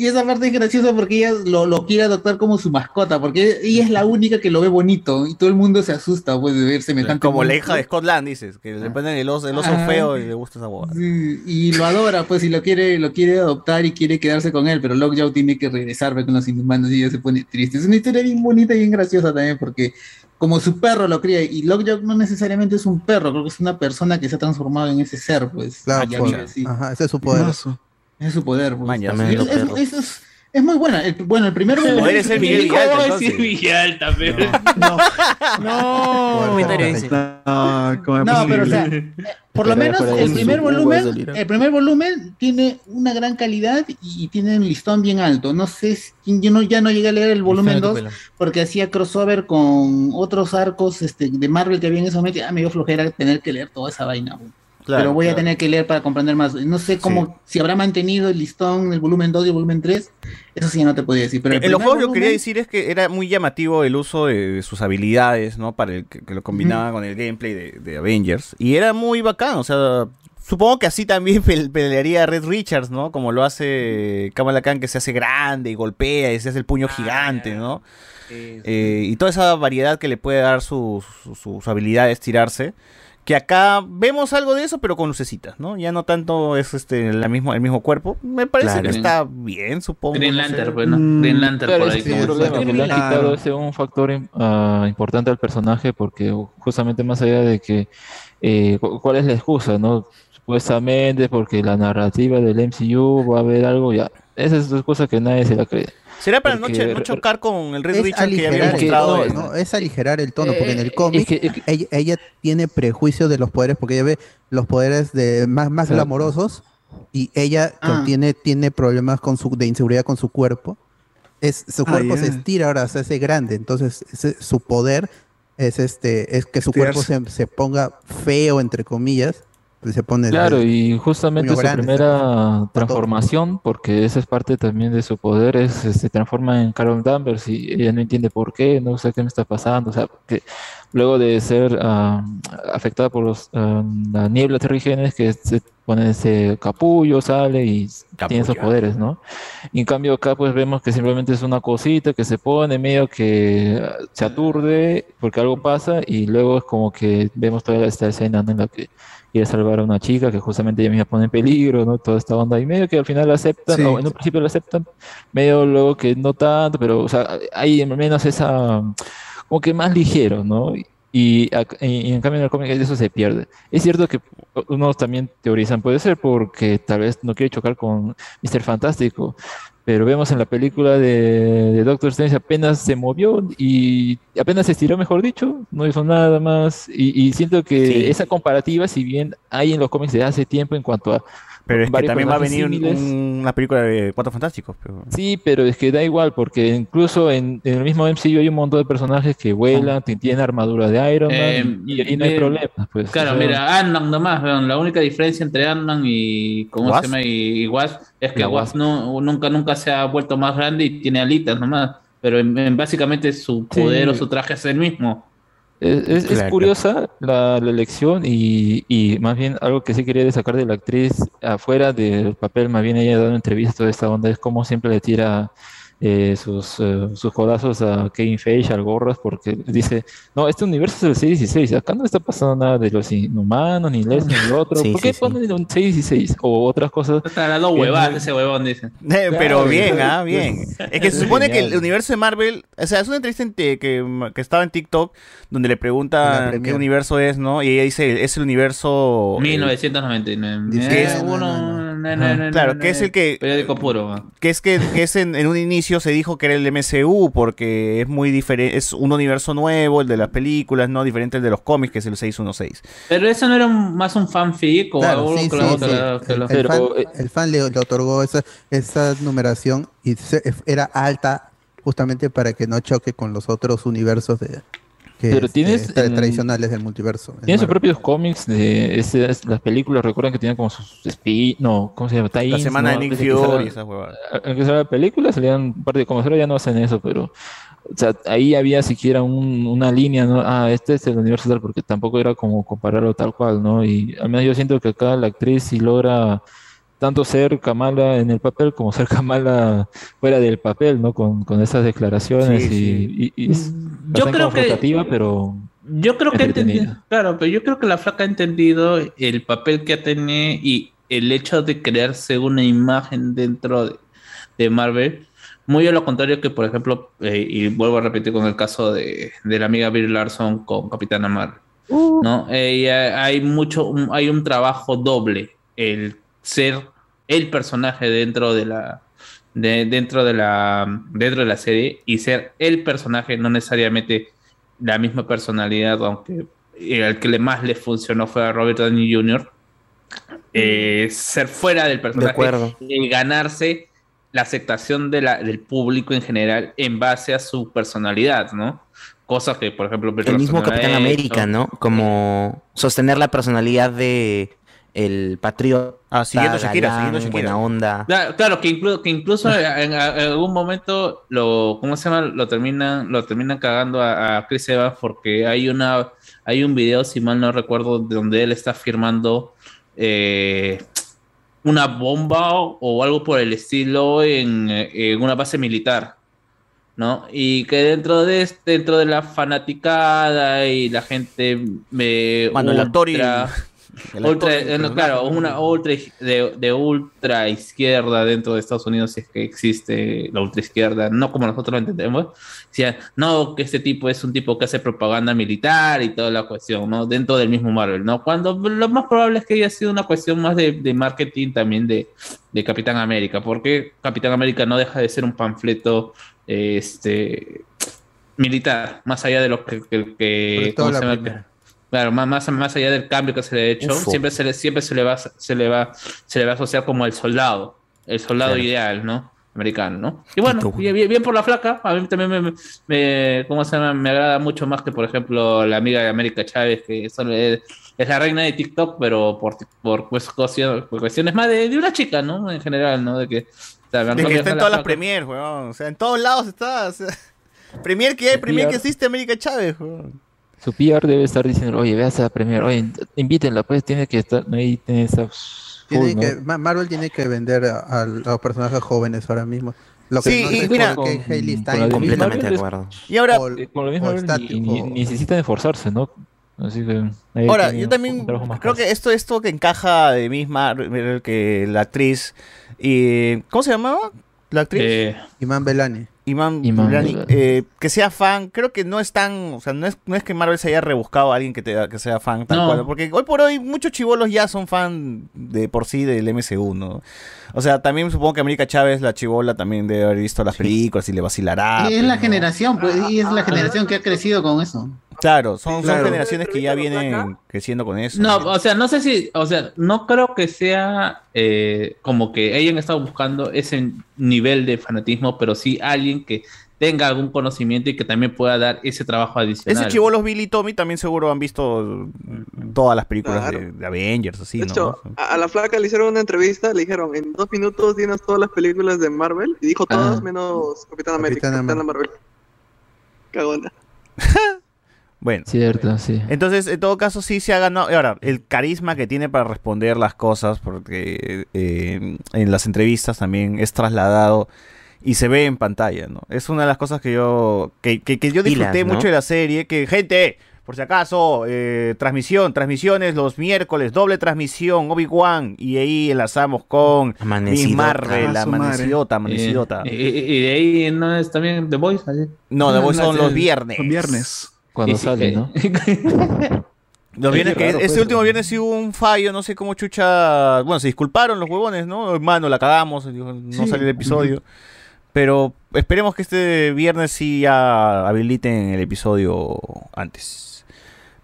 Y esa parte es graciosa porque ella lo, lo quiere adoptar como su mascota, porque ella es la única que lo ve bonito y todo el mundo se asusta pues, de ver semejante Como la monstruo. hija de Scotland, dices, que le ponen el oso, el oso Ah. feo y le gusta esa boda. Sí, y lo adora, pues, y lo quiere, lo quiere adoptar y quiere quedarse con él, pero Lockjaw tiene que regresar con los inhumanos y ella se pone triste. Es una historia bien bonita y bien graciosa también, porque como su perro lo cría, y Lockjaw no necesariamente es un perro, creo que es una persona que se ha transformado en ese ser, pues. Claro, pues, ajá, ese es su poder. Es su poder, pues. También es, es- es- es- es muy buena. El- bueno, el primer Podría volumen- ser Miguel ¿Cómo Villalta, va a decir entonces. Villalta, pero? No. No, ¿cómo es No, pero o sea, eh, por lo menos el primer volumen, salir. el primer volumen tiene una gran calidad y, y tiene un listón bien alto. No sé, si- yo no, ya no llegué a leer el volumen Espera, 2 tu pelo. porque hacía crossover con otros arcos este, de Marvel que había en ese momento. Ah, me dio flojera tener que leer toda esa vaina. Claro, pero voy a claro. tener que leer para comprender más. No sé cómo, si habrá mantenido el listón el volumen 2 y el volumen 3. Eso sí, ya no te podía decir. Pero el En los juegos lo que quería volumen- decir es que era muy llamativo el uso de, de sus habilidades, ¿no? Para el que, que lo combinaba con el gameplay de, de Avengers. Y era muy bacán, o sea, supongo que así también pe- pelearía Red Richards, ¿no? Como lo hace Kamala Khan, que se hace grande y golpea y se hace el puño gigante, ¿no? Eh, y toda esa variedad que le puede dar su, su, su- su habilidad de estirarse. Que acá vemos algo de eso, pero con lucecitas, ¿no? Ya no tanto es este la mismo, el mismo cuerpo. Me parece Claro. que está bien, supongo. Green. Lantern, pues, ¿no? Mm, Green Lantern Claro, por ahí. el problema, le han quitado ese un factor ah, importante al personaje porque justamente más allá de que eh, cu- cuál es la excusa, ¿no? Supuestamente porque la narrativa del MCU va a haber algo ya. Esa es la excusa que nadie se la cree. ¿Será para no, Porque chocar con el Red Es Richard que ya había el mostrado? ¿no? es aligerar el tono, porque en Eh, el cómic ella, ella tiene prejuicios de los poderes, porque ella ve los poderes de más, más Claro. glamorosos y ella Ah. tiene, tiene problemas con su, de inseguridad con su cuerpo. Es, su Ah, cuerpo se estira ahora, se hace grande, entonces ese- su poder es este es que su cuerpo se, se ponga feo entre comillas, se pone Claro, y justamente su grande, primera transformación, porque esa es parte también de su poder, es se transforma en Carol Danvers y ella no entiende por qué, no sé qué me está pasando, o sea, que luego de ser ah, afectada por los, ah, la niebla terrigenes, que se pone ese capullo, sale y tiene esos poderes, ¿no? Y en cambio acá pues vemos que simplemente es una cosita que se pone medio que ah, se aturde porque algo pasa y luego es como que vemos toda esta escena ¿no? en la que quiere salvar a una chica que justamente ella misma pone en peligro, ¿no? Toda esta onda y medio que al final la aceptan, Sí. o en un principio la aceptan, medio luego que no tanto, pero o sea, hay menos esa como que más ligero, ¿no? Y- y en cambio en el cómic eso se pierde. Es cierto que unos también teorizan, puede ser porque tal vez no quiere chocar con Mr. Fantástico, pero vemos en la película de, de Doctor Strange apenas se movió y apenas se estiró, mejor dicho, no hizo nada más. Y, y siento que Sí. esa comparativa, si bien hay en los cómics de hace tiempo en cuanto a Pero es que también va a venir un- una película de Cuatro Fantásticos. Pero... Sí, pero es que da igual, porque incluso en, en el mismo MCU hay un montón de personajes que vuelan, que tienen armadura de Iron Man Eh, y, y no hay mira, problema. Pues, Claro, mira, Ant-Man nomás, la única diferencia entre Ant-Man y, ¿cómo Wasp. se llama? Y, y Wasp es que Wasp no, nunca, nunca se ha vuelto más grande y tiene alitas nomás, pero en- en básicamente su poder Sí. o su traje es el mismo. Es, es- es Claro. curiosa la, la elección y, y más bien algo que sí quería destacar de la actriz afuera del papel, más bien ella dando entrevistas, toda esta onda, es como siempre le tira eh, sus, eh, sus codazos a Kevin Feige, al Gorras, porque dice, no, este universo es el 616, acá no está pasando nada de los inhumanos, ni les ni lo otro, Sí, ¿por sí, qué sí. ponen un 616? O otras cosas. Está huevadas no- ese huevón, dice. Eh, pero Claro, bien, ah, bien. Es que se supone que el universo de Marvel, o sea, es una entrevista en que, que estaba en TikTok donde le preguntan qué universo es, ¿no? Y ella dice, es el universo... eh, 1999. Dice, Eh, es- uno, Ajá. no, no, no, Claro, que es el que... Periódico puro. Que es que, que es en, en un inicio se dijo que era el MCU porque es muy diferente, es un universo nuevo, el de las películas, no diferente al de los cómics, que es el 616. Pero eso no era un- más un fanfic o Claro, algo sí, sí, El, fan, eh, el fan le, le otorgó esa, esa numeración y se- era alta justamente para que no choque con los otros universos de, Pero tienes, mm, tradicionales del multiverso. el Tienen sus propios cómics de ese- las películas, recuerdan que tenían como sus spin, no, ¿cómo se llama? La semana ¿no? de Nick Fury y esas huevadas. Aunque sea la película, salían un par de como ahora ya no hacen eso, pero o sea, ahí había siquiera un- una línea, ¿no? Ah, este es el universo tal, porque tampoco era como compararlo tal cual, ¿no? Y al menos yo siento que acá la actriz sí logra tanto ser Kamala en el papel como ser Kamala fuera del papel, ¿no? Con, con esas declaraciones Sí, y, sí. y- y es Yo creo que- pero Yo creo que ha entendido, claro, pero yo creo que la flaca ha entendido el papel que tiene y el hecho de crearse una imagen dentro de, de Marvel, muy a lo contrario que, por ejemplo, eh, y vuelvo a repetir con el caso de, de la amiga Bill Larson con Capitana Marvel, ¿no? Eh, hay mucho, un- hay un trabajo doble, el ser el personaje dentro de la de, dentro de la dentro de la serie y ser el personaje no necesariamente la misma personalidad aunque el que le más le funcionó fue a Robert Downey Jr. eh, ser fuera del personaje y ganarse la aceptación de la, del público en general en base a su personalidad, ¿no? Cosas que, por ejemplo, El mismo Capitán hecho. América, ¿no? Como sostener la personalidad de el patriota. Ah, siguiendo Shakira, galán, siguiendo a Shakira. Buena onda. Claro, claro, que, inclu- que incluso en, en- algún momento lo, ¿cómo se llama? Lo terminan, lo terminan cagando a, a Chris Evans porque hay una, hay un video, si mal no recuerdo, donde él está firmando eh, una bomba o, o algo por el estilo en, en una base militar. ¿no? Y que dentro de este, dentro de la fanaticada y la gente me Mano, el actor y- ultra- el ultra- actor y eh, no, claro, una ultra de, de ultra izquierda dentro de Estados Unidos, si es que existe la ultra izquierda, no como nosotros lo entendemos. Decían, no, que este tipo es un tipo que hace propaganda militar y toda la cuestión, ¿no? Dentro del mismo Marvel, ¿no? Cuando lo más probable es que haya sido una cuestión más de, de marketing también de, de Capitán América, porque Capitán América no deja de ser un panfleto este militar, más allá de lo que, que, que- Claro, más, más, más allá del cambio que se le ha hecho, Ufo. siempre se le, siempre se le va, se le va, se le va a asociar como el soldado, el soldado Claro. ideal, ¿no? Americano, ¿no? Y bueno, bien, bien- bien por la flaca, a mí también me, me- ¿cómo se llama? Me agrada mucho más que, por ejemplo, la amiga de América Chávez, que solo es, es la reina de TikTok, pero por, por, pues, cuestiones, por cuestiones más de, de una chica, ¿no? En general, ¿no? De que, o sea, De que está en la todas las premier, weón. O sea, en todos lados está. o sea, premier que hay, premier que existe América Chávez, weón. Su PR debe estar diciendo, oye, veas a premier, oye, invítenla, pues tiene que estar, ahí tiene esa Tiene que, Ma- Marvel tiene que vender a, a los personajes jóvenes ahora mismo. Lo que Sí, no y mira- por qué Hailey con de Completamente de acuerdo. Y ahora, o- Eh, Con lo mismo ni, estático. ni- necesitan esforzarse, ¿no? Así que Ahora, yo también creo fácil. que esto, esto que encaja de misma que la actriz. Y, ¿Cómo se llamaba? La actriz. Eh, Iman Belani. Iman eh, que sea fan, creo que no es tan, o sea, no es, no es que Marvel se haya rebuscado a alguien que, te, que sea fan tal No. cual, porque hoy por hoy muchos chivolos ya son fan de por sí del MCU, ¿no? O sea, también supongo que América Chávez, la chivola, también debe haber visto las películas y le vacilará. es pues, la ¿no? generación, pues, y es la generación que ha crecido con eso. Claro, son, generaciones que ya vienen creciendo con eso. No, o sea, no sé si, o sea, no creo que sea eh, como que hayan estado buscando ese nivel de fanatismo, pero sí alguien que tenga algún conocimiento y que también pueda dar ese trabajo adicional. Ese chivolos Billy y Tommy también seguro han visto todas las películas Claro. de, de Avengers, así, De ¿no? hecho, a, a la flaca le hicieron una entrevista, le dijeron, en dos minutos tienes todas las películas de Marvel, y dijo todas Ah. menos Capitán América, Capitana Capitana Marvel. Cagona. Bueno. Cierto, sí. Entonces, en todo caso, sí se ha ganado. Ahora, el carisma que tiene para responder las cosas, porque eh, en las entrevistas también es trasladado y se ve en pantalla, ¿no? Es una de las cosas que yo, que, que- que yo disfruté ¿no? mucho de la serie, que gente, por si acaso, eh, transmisión, transmisiones los miércoles, doble transmisión, Obi-Wan, y ahí enlazamos con Miss Amanecidota. Marvel, Ah. Amanecidota, Amanecidota. Y, y- y de ahí no es también The Voice. ¿sí? No, The Voice son No, los viernes. Los viernes. Cuando Sí, sale, que- ¿no? Los viernes que raro, este pues, último viernes sí hubo un fallo, no sé cómo chucha. Bueno, se disculparon los huevones, ¿no? Hermano, la cagamos, no Sí. salió el episodio. Pero esperemos que este viernes sí ya habiliten el episodio antes.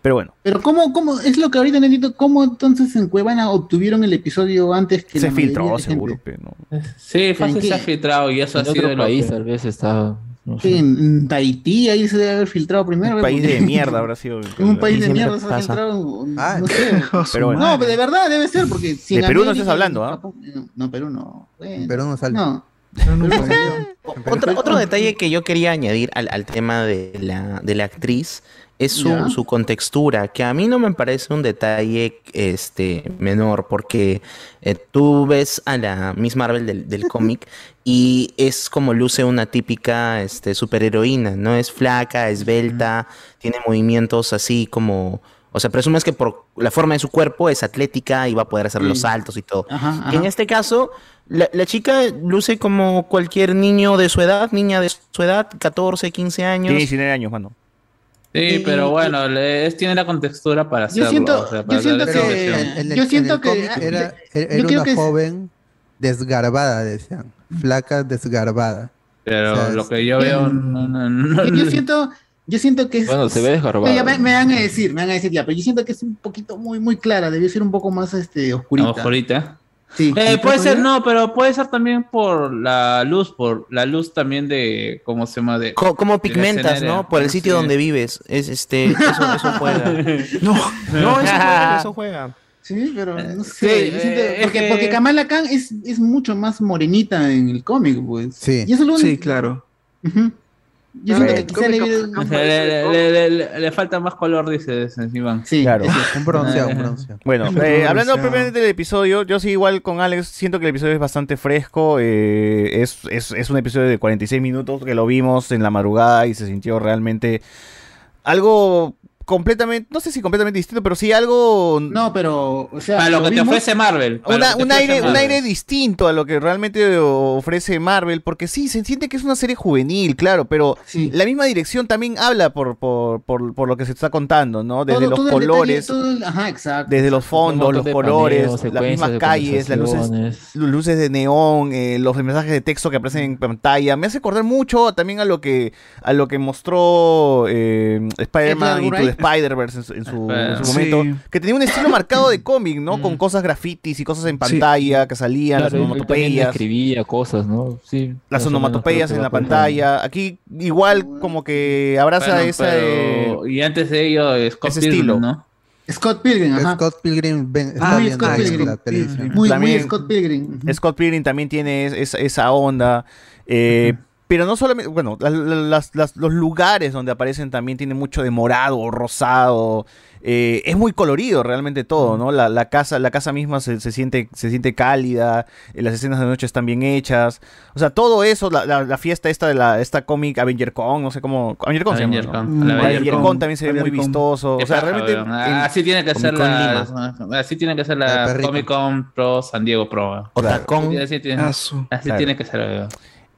Pero bueno, Pero ¿cómo, cómo, es lo que ahorita necesito, cómo entonces en Cuevana obtuvieron el episodio antes que se la mayoría filtró de seguro. gente? pe, ¿no? Sí, fácil se ha filtrado y eso En ha sido otro lo país que- tal vez está... no sé. Sí, en, en Tahití ahí se debe haber filtrado primero. Un país de mierda habrá sido. En un país de mierda se ha filtrado. Ah, no sé. Pero bueno. No, pero de verdad debe ser, porque si De Perú no estás hablando, ¿ah? Japón- no, Perú no. Bueno, Pero no sale. No. Pero no Perú no sale. salió. Otro, otro detalle que yo quería añadir al, al tema de la, de la actriz es su, su contextura, que a mí no me parece un detalle este, menor, porque eh, tú ves a la Miss Marvel del, del cómic y es como luce una típica este, superheroína, ¿no? Es flaca, esbelta, tiene movimientos así como... O sea, presumes que por la forma de su cuerpo es atlética y va a poder hacer los saltos y todo. Ajá, en este caso, la, la chica luce como cualquier niño de su edad, niña de su edad, 14, 15 años. Tiene 19 años, mano. Sí, Y- pero y- bueno, le- es- tiene la contextura para hacerlo. Yo siento- o sea, yo siento que- en, en Yo en siento que- era, yo una que es- joven desgarbada, decían. Flaca desgarbada. Pero o sea, lo que yo veo, no, no, no- Yo, yo siento, yo siento que es. Bueno, se ve desgarbado. Ya, me, me van a decir, me van a decir ya, pero yo siento que es un poquito muy, muy clara, debió ser un poco más este, oscurita. Ojo, ahorita. Sí. Eh, ¿Y puede ser, no, pero puede ser también por la luz, por la luz también de, ¿cómo se llama? De, Co- como pigmentas. ¿no? Por el sitio Sí. donde vives. Es este, eso, eso juega. No, No, eso juega, eso juega. Sí, pero no Sí, sé. yo siento- eh, es porque, que- porque Kamala Khan es, es mucho más morenita en el cómic, pues. Sí. Y eso es lo sí, claro. Yo siento que quizá le hubiera- O sea, le, le- le- le- le falta más color, dice Iván. Sí, Claro. Un bronceado, un bronceado. Bueno, eh, hablando propiamente del episodio, yo sí igual con Alex siento que el episodio es bastante fresco. eh, es, es, es un episodio de 46 minutos que lo vimos en la madrugada y se sintió realmente algo completamente, no sé si completamente distinto, pero sí algo... No, pero, o sea, Para lo que te ofrece Marvel. Una- te un, aire, un aire distinto a lo que realmente ofrece Marvel, porque sí, se siente que es una serie juvenil, claro, pero la misma dirección también habla por, por, por, por lo que se está contando, ¿no? Desde todo- los todo el detalle, colores, todo ajá, exacto. desde los fondos, los colores, las mismas calles, las luces, luces de neón, eh, los mensajes de texto que aparecen en pantalla. Me hace acordar mucho también a lo que a lo que mostró eh, Spider-Man the Wright. Spider-Verse en, su- en su, en su Sí. momento, que tenía un estilo marcado de cómic, ¿no? Con cosas grafitis y cosas en pantalla que salían, las Claro, también onomatopeyas. escribía cosas, ¿no? Sí. Las onomatopeyas en la pantalla. Aquí igual como que abraza Bueno, esa... pero- eh, Y antes de ello, Scott ese Pilgrim, estilo. ¿no? Scott Pilgrim, ajá. Scott Pilgrim ven- está muy Scott Pilgrim. la televisión. Muy, También- muy Scott Pilgrim. Ujú. Scott Pilgrim también tiene es- es- esa onda. eh, Pero no solamente, bueno, la- la- las- las- los lugares donde aparecen también tienen mucho de morado, rosado. eh, es muy colorido realmente todo, ¿no? La, la casa, la casa misma se, se siente, se siente cálida, eh, las escenas de noche están bien hechas. O sea, todo eso, la, la- la fiesta esta de la, esta cómic Avenger Con, no sé cómo. Avenger Con se llama, Avenger ¿no? Con, la Avenger Avenger Con Con. también se ve muy Avenger Con. vistoso. Qué O sea, realmente. weón. en- así tiene que ser la, así tiene que ser La la. Comic Con Pro San Diego Pro. weón. Otacón. Así, tiene, Ah, así Claro. tiene que ser.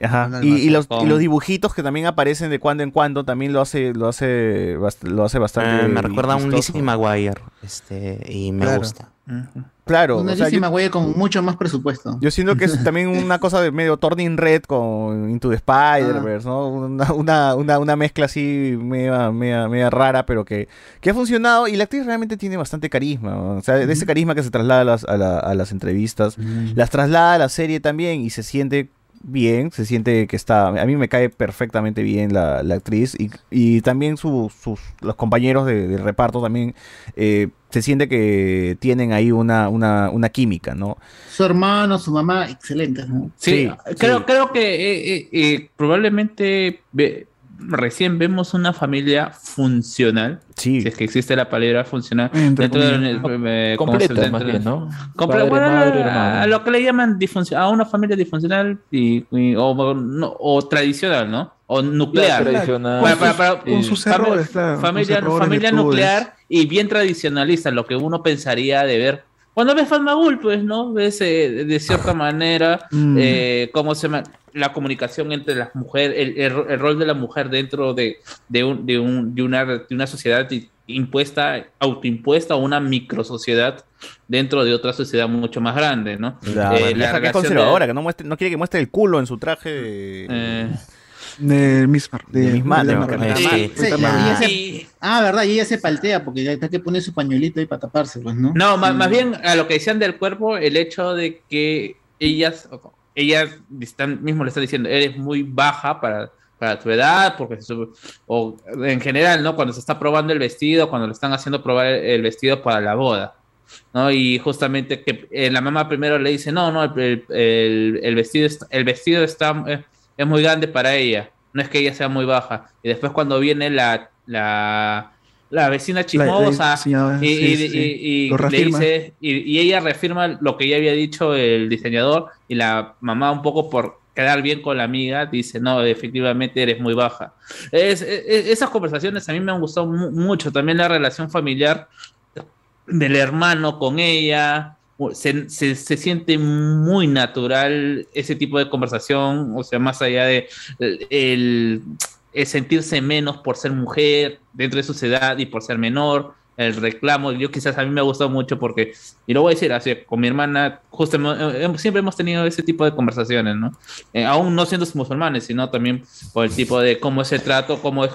Ajá. Y, y los, y dibujitos que también aparecen de cuando en cuando también lo hace lo hace lo hace bastante Eh, me recuerda a un. Lizzie McGuire. Este, y me Claro. gusta. Claro, Una o sea, Lizzie yo, con mucho más presupuesto. yo siento que es también una cosa de medio Turning Red con Into the Spider-Verse, ¿no? Una, una, una, una mezcla así media, media, media rara, pero que, que ha funcionado y la actriz realmente tiene bastante carisma, ¿no? o sea, de ese carisma que se traslada a las, a la- a las entrevistas, las traslada a la serie también y se siente bien, se siente que está, a mí me cae perfectamente bien la, la actriz y, y también su- sus, los compañeros de, de reparto también eh, se siente que tienen ahí una, una, una química, ¿no? Su hermano, su mamá, excelentes. ¿no? Sí, Sí, creo, sí. creo que eh, eh, probablemente recién vemos una familia funcional. Sí. Si es que existe la palabra funcional. Entre dentro de, eh, ¿cómo Completa, se- más dentro- bien, ¿no? Comple- Padre, bueno, madre, a, lo que le llaman disfunción, a una familia disfuncional y, y- o, no, o tradicional, ¿no? O nuclear. Tradicional. Para- Con para- sus- para- con sus fami- errores, claro, con Familia, sus errores, familia nuclear y bien tradicionalista, lo que uno pensaría de ver. Cuando ves Fatmagul, pues, ¿no? Ves eh, de cierta manera Mm. eh, cómo se ma- la comunicación entre las mujeres, el, el ro- el rol de la mujer dentro de, de, un- de, un- de una, de una sociedad impuesta, autoimpuesta o una microsociedad dentro de otra sociedad mucho más grande, ¿no? La Eh, vieja que es de- conservadora, que no, muestre, no quiere que muestre el culo en su traje de... eh, De Miss Mar- De Miss Marvel. Ah, verdad, y ella se paltea porque ya está que pone su pañuelito ahí para taparse, pues, ¿no? No, más, más bien a lo que decían del cuerpo, el hecho de que ellas, ellas están, mismo le están diciendo, eres muy baja para, para tu edad, porque se sube- o en general, ¿no? Cuando se está probando el vestido, cuando le están haciendo probar el, vestido para la boda, ¿no? Y justamente que eh, la mamá primero le dice, no, no, el, el- el- el vestido, está, el vestido está, eh, es muy grande para ella, no es que ella sea muy baja. Y después cuando viene la, la, la vecina chismosa, y, ella reafirma lo que ya había dicho el diseñador y la mamá un poco por quedar bien con la amiga dice no efectivamente eres muy baja Es- es- esas conversaciones a mí me han gustado mu- mucho. También la relación familiar del hermano con ella se, se- siente muy natural ese tipo de conversación o sea más allá de el el sentirse menos por ser mujer dentro de su edad y por ser menor, el reclamo, yo quizás a mí me ha gustado mucho porque, y lo voy a decir así, con mi hermana, justo hemos- hemos- siempre hemos tenido ese tipo de conversaciones, ¿no? Eh, aún no siendo musulmanes, sino también por el tipo de cómo es el trato, cómo, es,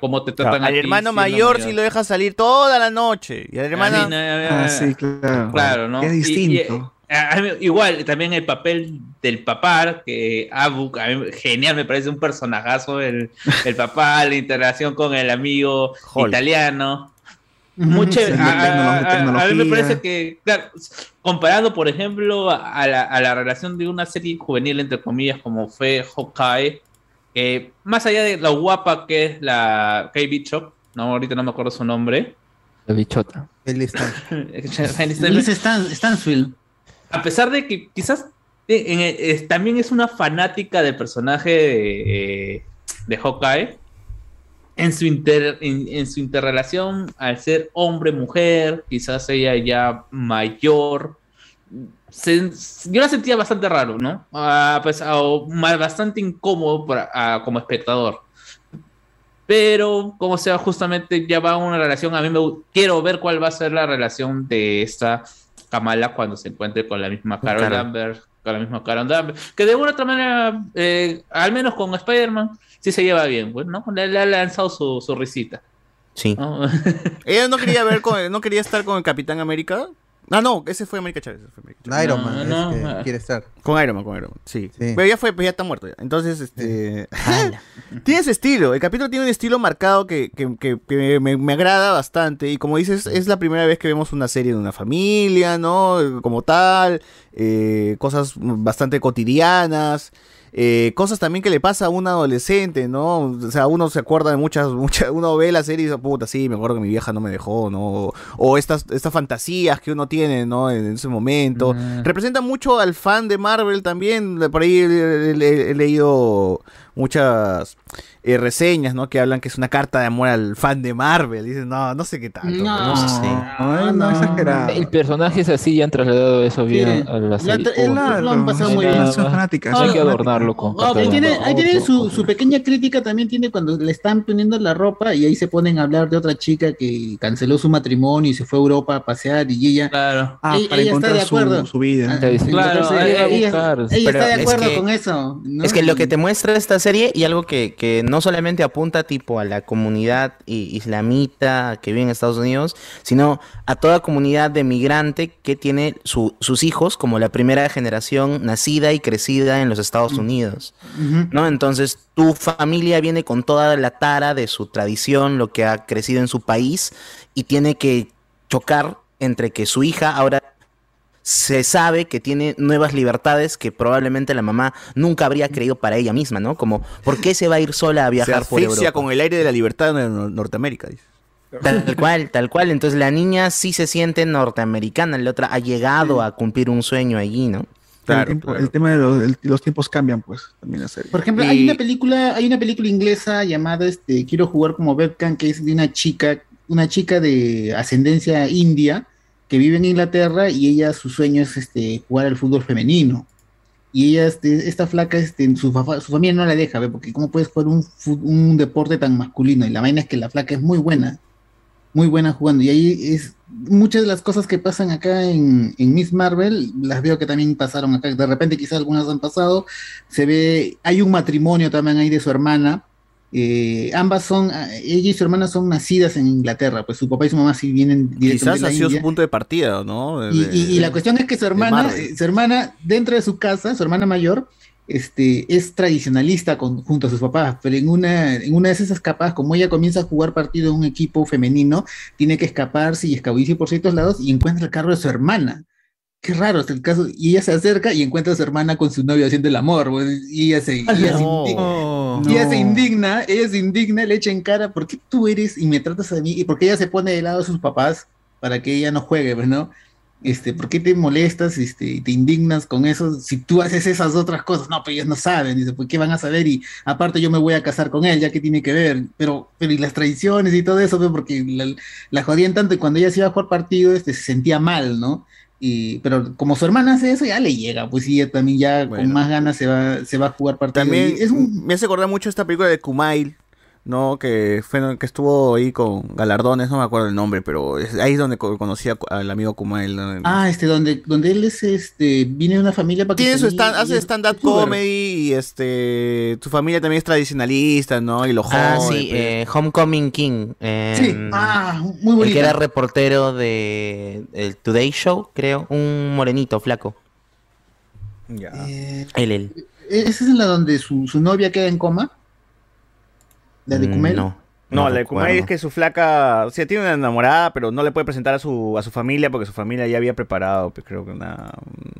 cómo te tratan a al ti hermano mayor sí lo deja salir toda la noche. Y a la hermana... A mí no- Ah, sí, claro. Claro, ¿no? Y- y- distinto. mí- igual, también el papel del papá, que Abu, a mí genial, me parece un personajazo el, el papá, la interacción con el amigo Hulk. italiano. Sí. a, a- a- a mí me parece que, claro, comparando, por ejemplo, a la, a la relación de una serie juvenil, entre comillas, como fue Hawkeye, Eh, más allá de lo guapa que es la Kate Bishop, no, ahorita no me acuerdo su nombre. La bichota. Stan- Stansfield. A pesar de que quizás eh, eh, también es una fanática del personaje de, eh, de Hawkeye, en su, inter, en, en su interrelación al ser hombre-mujer, quizás ella ya mayor, se- yo la sentía bastante raro, ¿no? Ah, pues, ah, bastante incómodo para- ah, como espectador. Pero, como sea, justamente ya va una relación. A mí me quiero ver cuál va a ser la relación de esta Kamala cuando se encuentre con la misma Carol Carol. Danvers, con la misma Carol Danvers, que de alguna otra manera, eh, al menos con Spider-Man, sí se lleva bien, pues, ¿no? Le, le ha lanzado su, su risita. Sí. Ella no quería ver con, no quería estar con el Capitán América. Ah, no, ese fue América Chávez. ese fue América Chávez. Iron Man, No, es que no. quiere estar. Con Iron Man, con Iron Man, sí. Pero ya fue, pues ya está muerto ya. Entonces, este. tiene ese estilo. El capítulo tiene un estilo marcado que, que- que- que me, me agrada bastante. Y como dices, es la primera vez que vemos una serie de una familia, ¿no? Como tal. eh, cosas bastante cotidianas. Eh, cosas también que le pasa a un adolescente, ¿no? O sea, uno se acuerda de muchas, muchas, uno ve la serie y dice, puta, sí, me acuerdo que mi vieja no me dejó, ¿no? O estas, estas fantasías que uno tiene, ¿no? En ese momento. Representa mucho al fan de Marvel también. Por ahí he, he- he leído muchas eh, reseñas, ¿no? Que hablan que es una carta de amor al fan de Marvel. Dicen, no, no sé qué tanto. No, sé. Ay, no, exagerado. El personaje es así y han trasladado eso bien Sí. a la La serie. la- lo han pasado muy bien. Son fanáticas. Hay que adornarlo con Ah, ahí tiene, ahí tiene su, su pequeña crítica también tiene cuando le están poniendo la ropa y ahí se ponen a hablar de otra chica que canceló su matrimonio y se fue a Europa a pasear y ella, Claro. Ah, ella, para ella está encontrar de su- acuerdo. su vida. Ah, Claro, ella, buscar. ella Pero está de es acuerdo que- con eso. ¿no? Es que lo que te muestra esta serie y algo que, que no solamente apunta tipo a la comunidad islamita que vive en Estados Unidos, sino a toda comunidad de migrante que tiene su- sus hijos como la primera generación nacida y crecida en los Estados Unidos. Ujú. ¿no? Entonces tu familia viene con toda la tara de su tradición, lo que ha crecido en su país, y tiene que chocar entre que su hija ahora se sabe que tiene nuevas libertades que probablemente la mamá nunca habría creído para ella misma, ¿no? Como, ¿por qué se va a ir sola a Se viajar por asfixia Europa? con el aire de la libertad en Nor- Norteamérica. dice. Tal cual, tal cual. Entonces la niña sí se siente norteamericana, la otra ha llegado a cumplir un sueño allí, ¿no? el, tiempo- el tema de los, el- los tiempos cambian, pues, también la serie. Por ejemplo, hay una película, hay una película inglesa llamada este, Quiero jugar como webcam, que es de una chica, una chica de ascendencia india que vive en Inglaterra y ella su sueño es este jugar al fútbol femenino. Y ella, este, esta flaca, este, su, su familia no la deja, ¿ve? porque cómo puedes jugar un, un deporte tan masculino. Y la vaina es que la flaca es muy buena, muy buena jugando. Y ahí es muchas de las cosas que pasan acá en, en Miss Marvel, las veo que también pasaron acá. De repente quizás algunas han pasado. Se ve, hay un matrimonio también ahí de su hermana. Eh, ambas son, ah, ella y su hermana son nacidas en Inglaterra, pues su papá y su mamá sí vienen directamente Quizás de ha la sido India. su punto de partida, ¿no? De- Y, de- y- y la cuestión es que su hermana, su hermana, dentro de su casa, su hermana mayor, este, es tradicionalista con- junto a sus papás, pero en una, en una de esas escapadas, como ella comienza a jugar partido en un equipo femenino, tiene que escaparse y escabullirse por ciertos lados y encuentra el carro de su hermana. Qué raro es el caso. Y ella se acerca y encuentra a su hermana con su novio haciendo el amor. pues, Y ella se, y ella se No. y ella se indigna, ella se indigna, le echa en cara, ¿por qué tú eres y me tratas a mí? Y porque ella se pone de lado de sus papás para que ella no juegue, pues, ¿no? Este, ¿por qué te molestas este, y te indignas con eso si tú haces esas otras cosas? No, pues ellos no saben, dice, ¿por qué van a saber? Y aparte yo me voy a casar con él, ya que tiene que ver, pero, pero y las tradiciones y todo eso, pues, porque la, la jodían tanto y cuando ella se iba a jugar partido, este, se sentía mal, ¿no? Y, pero como su hermana hace eso, ya le llega, pues sí, también ya con más ganas se va, se va a jugar partido. También es un, me hace acordar mucho esta película de Kumail, ¿no? Que fue que estuvo ahí con galardones, no me acuerdo el nombre, pero es- ahí es donde co- conocí a- al amigo Kumail. ¿no? Ah, este, donde, donde él es, este, viene de una familia Tiene su pakistaní stand, hace stand-up comedy y este su familia también es tradicionalista, ¿no? Y lo Ah, jode, sí, pues. eh, Homecoming King. Sí, ah, muy El bonita. que era reportero de el Today Show, creo. Un morenito, flaco. Eh, Él, él. ¿Esa es la donde su, su novia queda en coma? ¿La de Mm, Kumel? No. No, la de Kumai es que su flaca, o sea, tiene una enamorada, pero no le puede presentar a su, a su familia porque su familia ya había preparado, pues, creo que una...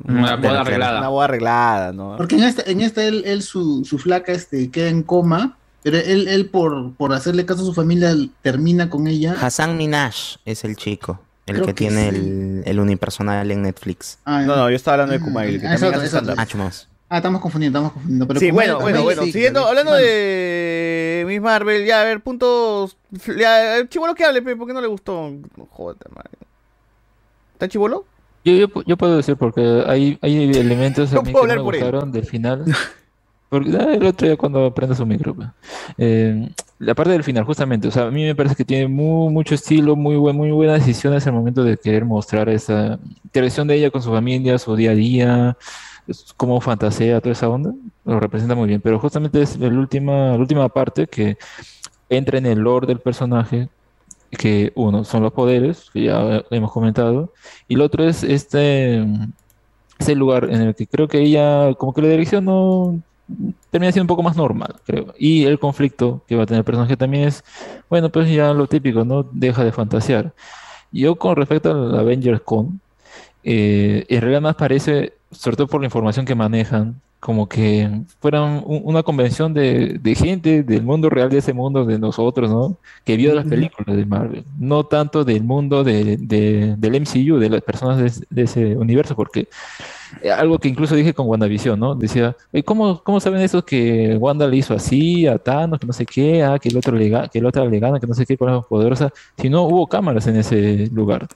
Una boda arreglada. Una boda arreglada, ¿no? Porque en esta, en esta él, él su, su flaca este, queda en coma, pero él, él por, por hacerle caso a su familia termina con ella. Hassan Minaj es el chico, el Creo que, que tiene sí. el, el unipersonal en Netflix. Ah, No, no, yo estaba hablando de Kumai, el que Ah, es también otro, hace. Ah, chumas. Ah, estamos confundiendo, estamos confundiendo. Pero sí, bueno, bueno, bueno. sí, Siguiendo, claro. hablando de Miss Marvel, ya, a ver, puntos. Ya, chivolo que hable, pe, ¿por qué no le gustó? Joder, madre. ¿Está chivolo? Yo, yo, pu- yo puedo decir porque hay, hay elementos a No mí puedo que no me él. gustaron del final. Porque ah, el otro día cuando prende su micro. Eh, la parte del final, justamente. O sea, a mí me parece que tiene mu- mucho estilo, muy, buen, muy buenas decisiones al momento de querer mostrar esa interacción de ella con su familia, su día a día, cómo fantasea, toda esa onda. Lo representa muy bien. Pero justamente es la última, la última parte que entra en el lore del personaje que uno son los poderes, que ya hemos comentado, y el otro es este, este lugar en el que creo que ella, como que la dirección no termina siendo un poco más normal, creo. Y el conflicto que va a tener el personaje también es, bueno, pues ya lo típico, ¿no? Deja de fantasear. Yo con respecto al Avengers Con, eh, en realidad más parece, sobre todo por la información que manejan, como que fueran un- una convención de, de gente del mundo real, de ese mundo de nosotros, ¿no? Que vio las películas de Marvel, no tanto del mundo de, de- del MCU, de las personas de, ese- universo, porque algo que incluso dije con WandaVision, ¿no? Decía, "Oye, ¿cómo, cómo saben eso que Wanda le hizo así a Thanos, que no sé qué, ah, que el otro le, que el otro le gana, que no sé qué, con la poderosa, si no hubo cámaras en ese lugar?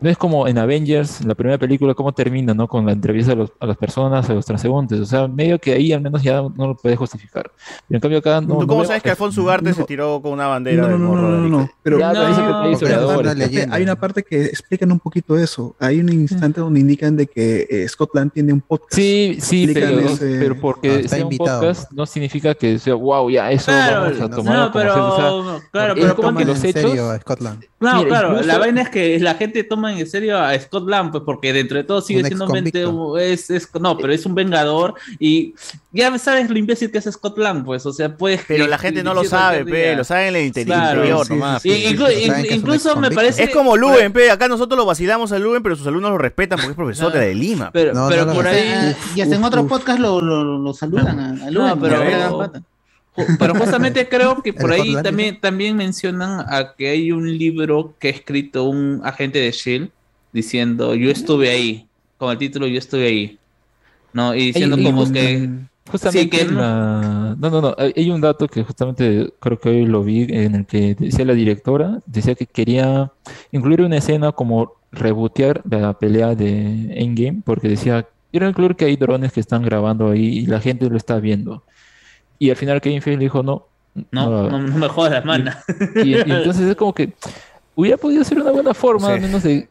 No es como en Avengers, la primera película, cómo termina, ¿no? Con la entrevista a, los- a las personas, a los transeúntes, o sea, medio que ahí al menos ya no lo puedes justificar. Pero en cambio acá no. ¿Tú no cómo vemos sabes que. Alfonso Ugarte se tiró con una bandera No, del no, no, morro no, no, no, pero Ya, pero dice que hay una parte que explican un poquito eso. Hay un instante donde indican de que eh, Scotland tiene un podcast. Sí, sí, pero, ese- pero porque está sea un invitado. podcast no significa que sea, wow, ya eso Claro, vamos a no, tomar como pero- ser, o sea, claro, pero como ¿cómo que los en hechos serio a Scotland. No, Mira, claro, incluso- la vaina es que la gente toma en serio a Scott Lang, pues porque dentro de todo sigue Un siendo un mente, es, es- no, pero es un vengador y ya sabes lo imbécil que es Scott Lang, pues, o sea, pues Pero la gente no lo sabe, pe, lo sabe en el interior, Claro, interior sí, nomás. sí, pe. sí. Inclu- inclu- incluso me parece Es como Luben, pe, acá nosotros lo vacilamos a Luben, pero sus alumnos lo respetan porque es profesor de la de Lima. pe. Pero, pero por ahí. Y hasta en otro podcast lo, lo, lo saludan a, a No, pero, ju- pero justamente creo que por ahí también, también mencionan a que hay un libro que ha escrito un agente de Shield diciendo yo estuve ahí, con el título yo estuve ahí. No, y diciendo como que Justamente sí, que en no- la- no, no, no, hay un dato que justamente creo que hoy lo vi en el que decía la directora, decía que quería incluir una escena como rebotear la pelea de Endgame, porque decía, quiero incluir que hay drones que están grabando ahí y la gente lo está viendo. Y al final Kevin Feige dijo, no, no, no, no me jodas, mana. Y, y entonces es como que hubiera podido ser una buena forma, Sí. al menos de,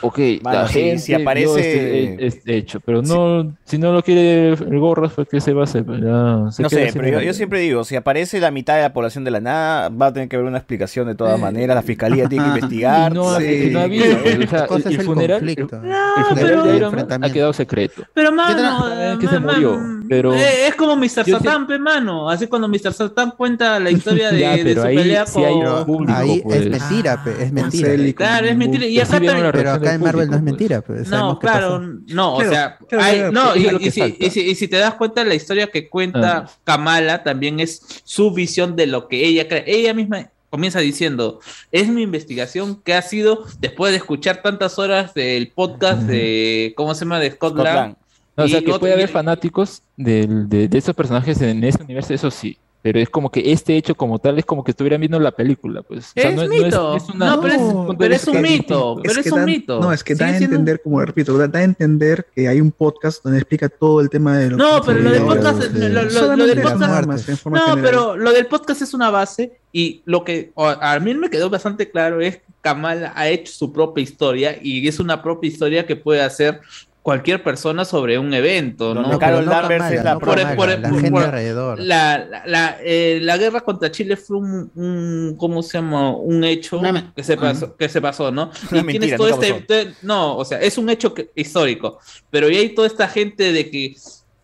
ok, Mano, la si- gente si vio aparece- este, este hecho, pero no, si no lo quiere el Gorras, pues que se va a hacer, Ya se No sé, pero yo, siempre digo, si aparece la mitad de la población de la nada, va a tener que haber una explicación de todas maneras, la fiscalía tiene que investigar. No, sí. no ha habido, o sea, el, el funeral, conflicto. el pero- funeral de Iron Man ha quedado secreto. Pero mano, que se murió, pero- eh, es como Mr. Satan, pe, mano. Así cuando Mr. Satan cuenta la historia de, Ya, de pero su ahí pelea sí hay con. público, Ahí pues. es mentira, pe, es mentira. Claro, es mentira. Y Pero acá también- la Pero acá en Marvel no es pues. mentira, pues. No, claro, no, o sea, claro, hay- claro, no, es y, si, y si- y si te das cuenta, la historia que cuenta Ah. Kamala también es su visión de lo que ella cree. Ella misma comienza diciendo, es mi investigación que ha sido después de escuchar tantas horas del podcast de, ¿cómo se llama? De Scott, Scott Lang. Lang. No, o sea, que puede haber fanáticos de, de esos personajes en ese universo, eso sí. Pero es como que este hecho como tal es como que estuvieran viendo la película, pues. O sea, Es no mito. no es una- No, pero es- un pero es mito. Pero es un mito. No, es que da a entender, como repito, da, da a entender que hay un podcast donde explica todo el tema de los No, pero lo del podcast, Sí. lo, lo- lo Solamente del las podcast, muertes, no, general. pero lo del podcast es una base y lo que a mí me quedó bastante claro es que Kamal ha hecho su propia historia y es una propia historia que puede hacer cualquier persona sobre un evento, ¿no? Donde Carol no Danvers es la no por- la por- gente por- alrededor. La, la, la, eh, la guerra contra Chile fue un, un- ¿cómo se llama? Un hecho Una- que se pasó, que se pasó, ¿no? Una Y mentira, tienes todo este, te- no, o sea, es un hecho que- histórico, pero y hay toda esta gente de que,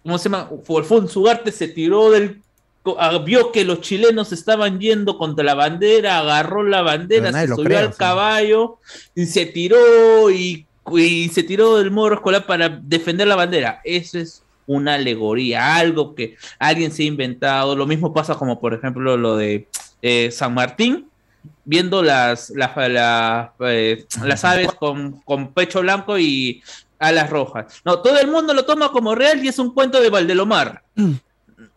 ¿cómo se llama? Wolfón Sugarte se tiró del ah, vio que los chilenos estaban yendo contra la bandera, agarró la bandera, se subió cree, al o sea. caballo y se tiró y, y se tiró del morro escolar para defender la bandera. Eso es una alegoría, algo que alguien se ha inventado. Lo mismo pasa como, por ejemplo, lo de eh, San Martín, viendo las, las, las, eh, las aves con, con pecho blanco y alas rojas. No, todo el mundo lo toma como real y es un cuento de Valdelomar.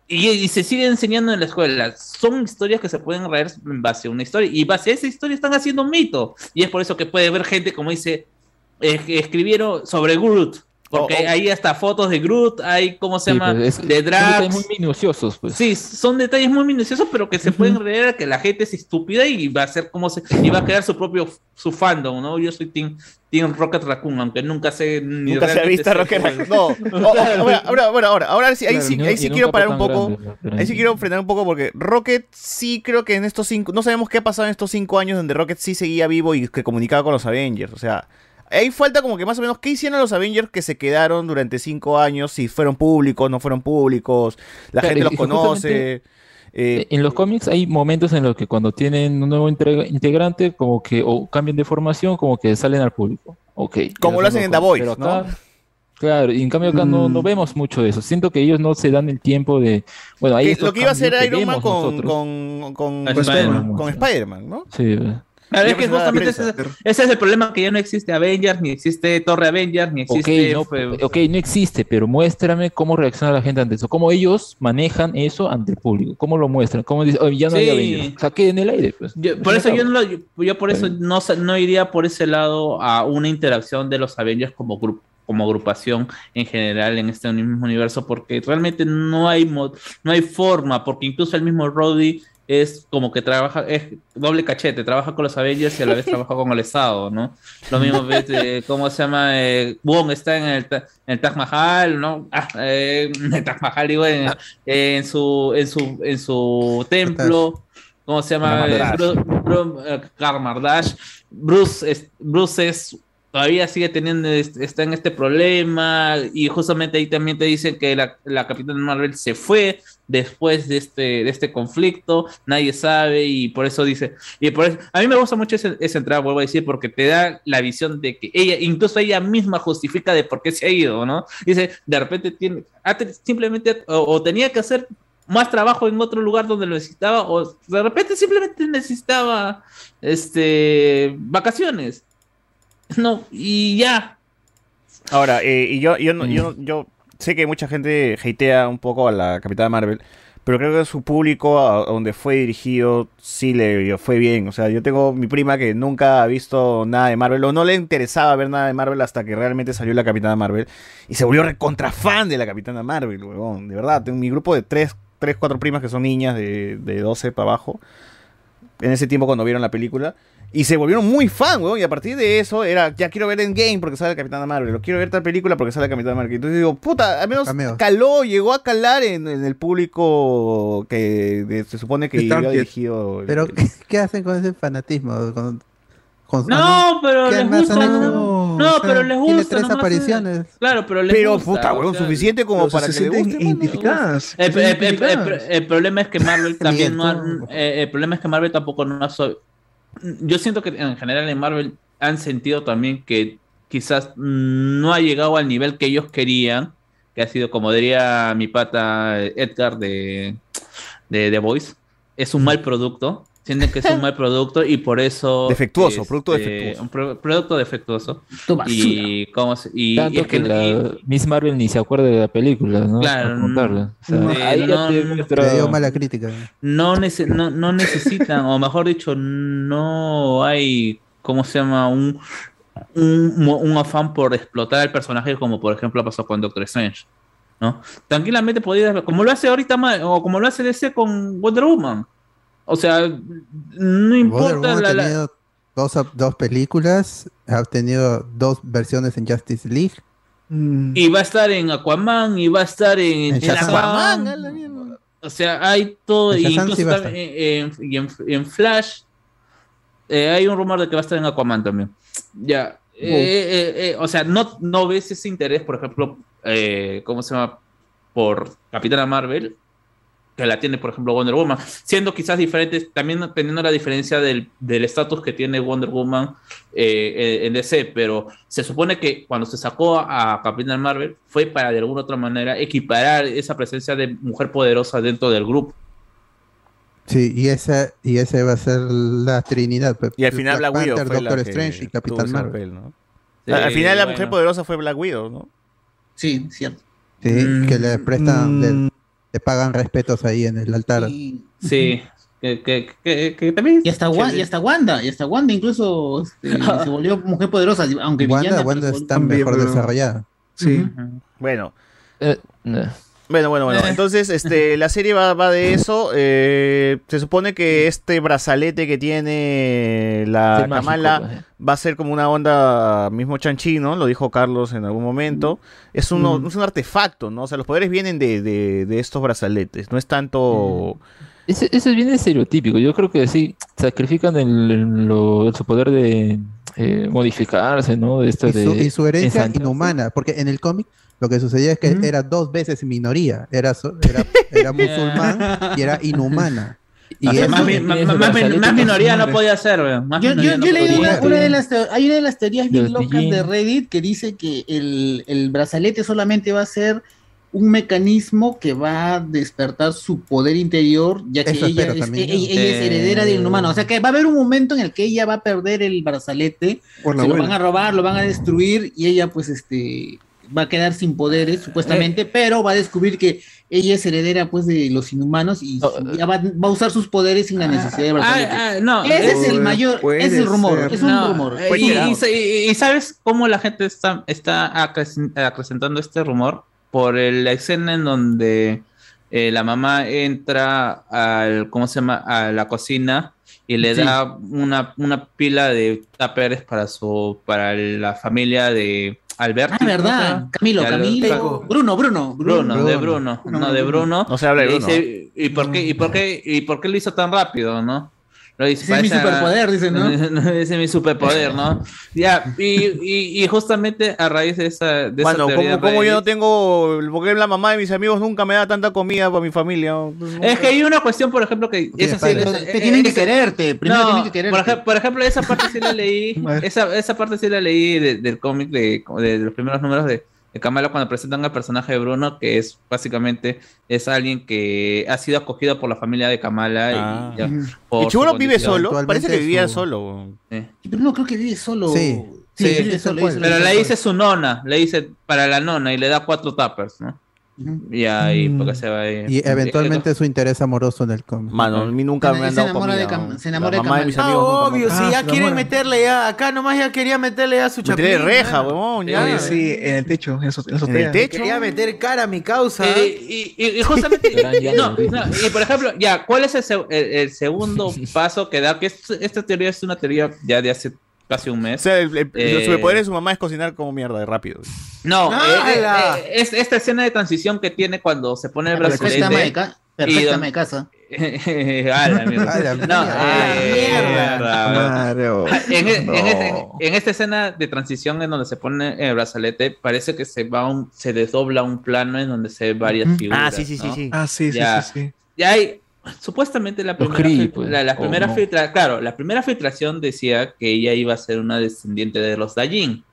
Y, y se sigue enseñando en la escuela. Son historias que se pueden leer en base a una historia. Y base a esa historia están haciendo un mito. Y es por eso que puede ver gente, como dice, escribieron sobre Groot. Porque Oh, oh. hay hasta fotos de Groot, hay, ¿cómo se Sí, llama? pues, es- de son Drax. detalles muy minuciosos, pues. Sí, son detalles muy minuciosos, pero que se pueden leer a que la gente es estúpida y va a ser como se. y va a crear su propio su fandom, ¿no? Yo soy Team, team Rocket Raccoon, aunque nunca sé ni Nunca se ha visto Rocket Raccoon. No, Oh, oh, ahora, ahora, ahora, ahora, ahora sí, ahí Claro, sí, ahí sí quiero parar un poco. grande, Ahí sí quiero frenar un poco porque Rocket sí creo que en estos cinco, no sabemos qué ha pasado en estos cinco años donde Rocket sí seguía vivo y que comunicaba con los Avengers. O sea, ahí falta como que más o menos qué hicieron los Avengers que se quedaron durante cinco años, si fueron públicos, no fueron públicos, la Claro, gente los conoce. eh, en los cómics hay momentos en los que cuando tienen un nuevo integra- integrante, como que o cambian de formación, como que salen al público. Ok. Como lo hacen en The Voice, acá- ¿no? Claro, y en cambio acá no, no Mm. vemos mucho de eso. Siento que ellos no se dan el tiempo de. Bueno, hay que estos lo que iba a hacer Iron Man con, con, con, Con Spider-Man. con Spider-Man, ¿no? Sí, Claro, es que justamente ese, ese es el problema que ya no existe Avengers, ni existe Torre Avengers, ni existe. no, fue- ok, no existe, pero muéstrame cómo reacciona la gente ante eso, cómo ellos manejan eso ante el público, cómo lo muestran, cómo dicen, "Oye, ya no hay Sí. Avengers, saqué en el aire, pues. Yo- por eso yo, no, lo- yo, por eso no, no iría por ese lado a una interacción de los Avengers como grupo como agrupación en general en este mismo universo porque realmente no hay no hay forma porque incluso el mismo Roddy es como que trabaja es doble cachete trabaja con los Avengers y a la vez trabaja con el Estado no lo mismo ves eh, cómo se llama eh, Wong está en el, en el Taj Mahal no ah, eh, en el Taj Mahal digo en, en su en su en su templo ¿Cómo se llama? Eh, Karmardash. Bru- Bru- eh, Karmardash. Bruce es, Bruce es todavía sigue teniendo est- está en este problema y justamente ahí también te dicen que la, la Capitana Marvel se fue después de este de este conflicto nadie sabe y por eso dice y por eso, a mí me gusta mucho ese, esa entrada vuelvo a decir porque te da la visión de que ella incluso ella misma justifica de por qué se ha ido no dice de repente tiene simplemente o, o tenía que hacer más trabajo en otro lugar donde lo necesitaba o de repente simplemente necesitaba este vacaciones no y ya Ahora, eh, y yo, yo, no- yo, yo sé que mucha gente hatea un poco a la Capitana Marvel, pero creo que su público, a, a donde fue dirigido, sí le fue bien. O sea, yo tengo mi prima que nunca ha visto nada de Marvel, o no le interesaba ver nada de Marvel hasta que realmente salió la Capitana Marvel, y se volvió recontra fan de la Capitana Marvel, huevón. De verdad, tengo mi grupo de tres, tres cuatro primas que son niñas de, de 12 para abajo, en ese tiempo cuando vieron la película. Y se volvieron muy fan, weón. Y a partir de eso era, ya quiero ver Endgame porque sale la Capitana Marvel. Lo quiero ver tal película porque sale la Capitana Marvel. Entonces digo, puta, al menos Cameo. caló, llegó a calar en, en el público que de- se supone que El target. dirigido. el- Pero, ¿qué, qué hacen con ese fanatismo? Con, con- no pero ¿Qué les gusta no, O sea, pero les gusta Tiene tres nomás, apariciones. claro pero les Pero, gusta, puta, o weón, sea, suficiente como Pero para se que le sienten guste. mano. identificadas. El, se el- el- el- identificadas. el problema es que Marvel también no ha, eh, el problema es que Marvel tampoco no ha yo siento que en general en Marvel han sentido también que quizás no ha llegado al nivel que ellos querían que ha sido como diría mi pata Edgar de de The Voice es un mal producto sienten que es un mal producto y por eso Defectuoso, producto este, defectuoso. un pro- producto defectuoso Tu y cómo se- y, y Tanto es que, que la y- Miss Marvel ni se acuerda de la película, ¿no? Claro, contarla. O sea, no, ahí ya no, te no. dio mala crítica. no, nece- no, no necesitan, o mejor dicho, no hay, ¿cómo se llama? Un, un, afán por explotar al personaje, como por ejemplo pasó con Doctor Strange. ¿no? Tranquilamente podría, como lo hace ahorita, o como lo hace DC con Wonder Woman. O sea, no importa la, ha la- tenido dos, dos películas, ha tenido dos versiones en Justice League. Mm. y va a estar en Aquaman, y va a estar en, En en Shazam. Aquaman. O sea, hay todo, En y incluso sí en, y en- en Flash, eh, hay un rumor de que va a estar en Aquaman también. Ya, eh, eh, eh, o sea, no, no ves ese interés, por ejemplo, eh, ¿cómo se llama? Por Capitana Marvel, que la tiene, por ejemplo, Wonder Woman, siendo quizás diferentes, también teniendo la diferencia del del estatus que tiene Wonder Woman eh, en DC, pero se supone que cuando se sacó a Capitán Marvel fue para de alguna otra manera equiparar esa presencia de mujer poderosa dentro del grupo. Sí, y esa, y esa va a ser la Trinidad. Y al final Black, Widow Panther, fue la Doctor que Strange y Capitán Marvel. papel, ¿no? Sí, al final la bueno. mujer poderosa fue Black Widow, ¿no? Sí, cierto. Sí, que le prestan, le, le pagan respetos ahí en el altar. Sí, que, que, que, que también. Y hasta, Wa- y hasta Wanda, y hasta Wanda incluso este, se volvió mujer poderosa, aunque Wanda, villana, Wanda está mejor desarrollada. Sí. Bueno. Eh, Bueno, bueno, bueno. Entonces, este, la serie va, va de eso. eh, se supone que este brazalete que tiene la Sí, mágico, Kamala pues, eh. va a ser como una onda mismo chanchi, ¿no? Lo dijo Carlos en algún momento. Es, uno, Mm. es un artefacto, ¿no? O sea, los poderes vienen de, de- de estos brazaletes. No es tanto... Ese es bien estereotípico. Yo creo que sí, sacrifican el, el- lo- su poder de eh, modificarse, ¿no? De esto Y de su, y su herencia inhumana, porque en el cómic lo que sucedía es que era dos veces minoría, era, era, era musulmán y era inhumana. Y eso- más, mi- más- más- más- más minoría no podía ser, weón. Más Yo, yo, minoría no yo leí una, una de las hay una de las teorías bien locas de Reddit que dice que el, el brazalete solamente va a ser un mecanismo que va a despertar su poder interior, ya que Eso ella, es, también, ella- ¿no? ella es heredera Eh. del humano. O sea que va a haber un momento en el que ella va a perder el brazalete, Por la se lo van a robar, lo van a destruir y ella pues este va a quedar sin poderes supuestamente, pero va a descubrir que ella es heredera pues de los inhumanos y ya va, va a usar sus poderes sin la necesidad de brazalete. Ah, ah, no, ese es el eh, mayor, es el rumor, ser. es un No, rumor. eh, y, y sa- y- y sabes cómo la gente está, está acrecen- acrecentando este rumor por el- la escena en donde eh, la mamá entra al, ¿cómo se llama? a la cocina y le Sí. da una, una pila de tuppers para su, para la familia de Alberto. Ah, verdad. Camilo, Camilo. Bruno, Bruno, Bruno, de Bruno. Bruno, no de Bruno. No se habla de Bruno. dice, ¿y por qué, y por qué, y por qué lo hizo tan rápido, no? Lo dice, Ese es mi superpoder, dice, ¿no? Ese es mi superpoder, ¿no? Ya, y, y, y justamente a raíz de esa, de esa Bueno, teoría como, como de yo no tengo... Porque la mamá de mis amigos nunca me da tanta comida para mi familia. Es que hay una cuestión, por ejemplo, que esa sí- padre. es- Te tienen que esa- quererte, primero No, tienen que quererte. Por, ej- por ejemplo, esa parte sí la leí. esa, esa parte sí la leí de- del cómic de, de los primeros números de, de Kamala cuando presentan al personaje de Bruno, que es básicamente es alguien que ha sido acogido por la familia de Kamala. Ah. Y, ya, ¿Y por su Chulo vive solo? Parece que vivía su- solo. Pero no creo que vive solo. Sí. Sí, Sí, vive solo, pero vive solo. le dice su nona, le dice para la nona y le da cuatro tappers, ¿no? Y ahí, porque se va ahí. Y eventualmente su interés amoroso en el cómic. Mano, a mí nunca Se- me han dado enamora comida. de se enamora La de mamá de mis Kamala. amigos Ah, obvio, si Ah, ya quieren meterle ya, acá nomás ya quería meterle ya su Meterle chapín. reja, ya. huevón, ya. Sí, sí, en el techo, en, so- en la ¿En azotea. el techo? Quería meter cara a mi causa. Eh, y, y- y justamente, no, no, y por ejemplo, ya, ¿cuál es el, se- el- el segundo paso que da? Que es- esta teoría es una teoría ya de hace casi un O mes. sea, el, el- Eh, el superpoder de su mamá es cocinar como mierda, de rápido. No, eh, ¡Hala! eh, eh, es esta escena de transición que tiene cuando se pone el Perfecta brazalete. ama de ca- perfecta ama de casa. La mierda. No, mierda. eh. Claro. En, en No. en esta escena de transición en donde se pone el brazalete, parece que se va un, se desdobla un plano en donde se ven varias figuras. Ah, sí, sí, sí, ¿no? sí. Ah, sí, sí, Ya. sí, sí. Ya hay, supuestamente la primera, Kree, pues, la, la primera no. filtra- claro, la primera filtración decía que ella iba a ser una descendiente de los Dajin,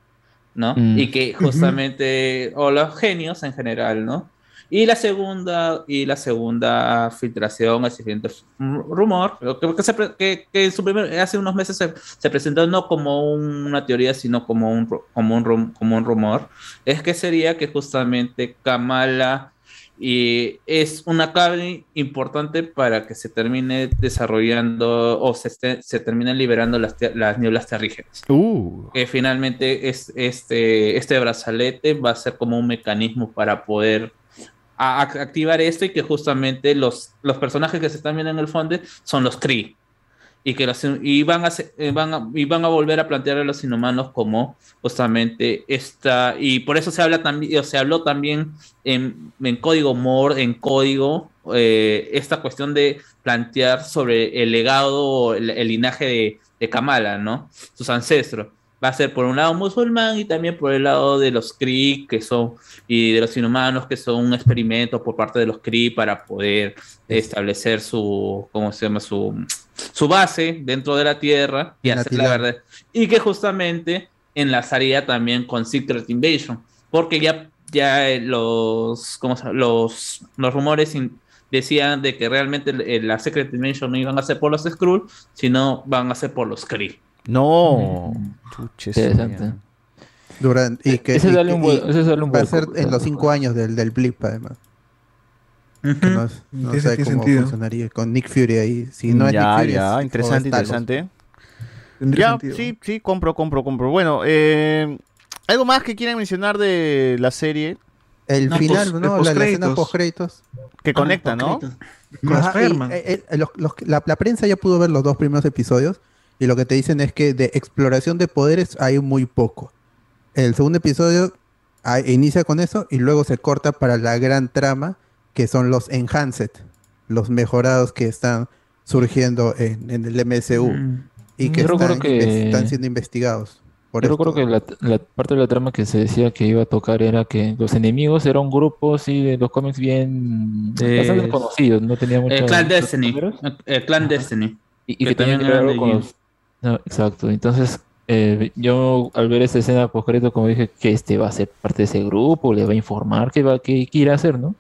¿no? Mm. Y que justamente, o los genios en general, ¿no? Y la segunda, y la segunda filtración, el siguiente rumor, que, que, se que- que en su primer, hace unos meses se, se presentó no como un- una teoría, sino como un, como, un, como un rumor, es que sería que justamente Kamala y es una clave importante para que se termine desarrollando o se, esté- se terminen liberando las, las nieblas terrígenas. Uh. Que finalmente es, este, este brazalete va a ser como un mecanismo para poder a- a- activar esto y que justamente los, los personajes que se están viendo en el fondo son los Kree. Y que los, y van, a, eh, van a- y van a volver a plantear a los inhumanos como justamente esta. Y por eso se habla también, o se habló también en, en código Moore, en código, eh, esta cuestión de plantear sobre el legado, el, el linaje de, de Kamala, ¿no? Sus ancestros. Va a ser por un lado musulmán y también por el lado de los Kree, que son, y de los inhumanos, que son un experimento por parte de los Kree para poder establecer su, ¿cómo se llama? Su, su base dentro de la Tierra y hacer la verdad. Y que justamente enlazaría también con Secret Invasion, porque ya, ya eh, los, ¿cómo se llama? los, los rumores in- decían de que realmente eh, la Secret Invasion no iban a ser por los Skrull, sino van a ser por los Kree. No. Chuches, Interesante. Durante, y que, Ese y sale que- un buen- y ese sale un va a ser en los cinco años del, del blip, además. Que no, sé cómo sentido. funcionaría con Nick Fury ahí. Si no es ya, Nick Fury, ya, es- interesante, interesante. Tendría Ya, sentido. sí, sí, compro, compro, compro. Bueno, eh, ¿algo más que quieran mencionar de la serie? El No, final, pos- ¿no? el La, la escena postcréditos. post créditos. Que conecta, ¿no? Con Ajá, y, eh, eh, los- los- la, la prensa ya pudo ver los dos primeros episodios y lo que te dicen es que de exploración de poderes hay muy poco. El segundo episodio ah, inicia con eso y luego se corta para la gran trama que son los enhanced, los mejorados que están surgiendo en, en el MSU Mm. y que están, que- están siendo investigados. Por Yo esto. recuerdo que la, la parte de la trama que se decía que iba a tocar era que los enemigos eran un grupo así de los cómics bien Eh, bastante conocidos, no tenía mucho El Clan Destiny. El, Clan Destiny. y, y que, que ver eran algo con los no, exacto. Entonces, eh, yo al ver esta escena post como dije que este va a ser parte de ese grupo, le va a informar qué va, qué quiere hacer, ¿no?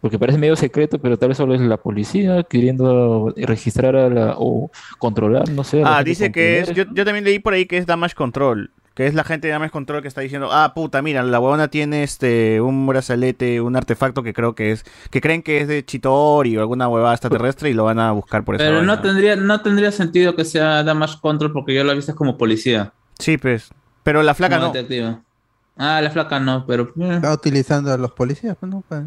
Porque parece medio secreto, pero tal vez solo es la policía queriendo registrar a la, o controlar, no sé. a Ah, dice que es, yo, yo también leí por ahí que es Damage Control, que es la gente de Damage Control que está diciendo, ah, puta, mira, la huevona tiene este un brazalete, un artefacto que creo que es, que creen que es de Chitori o alguna huevada extraterrestre y lo van a buscar por eso. Pero no tendría, no tendría sentido que sea Damage Control porque yo la viste como policía. Sí, pues. Pero la flaca Como no. Ah, la flaca no, pero. eh. Está utilizando a los policías, pues, ¿no? Pa-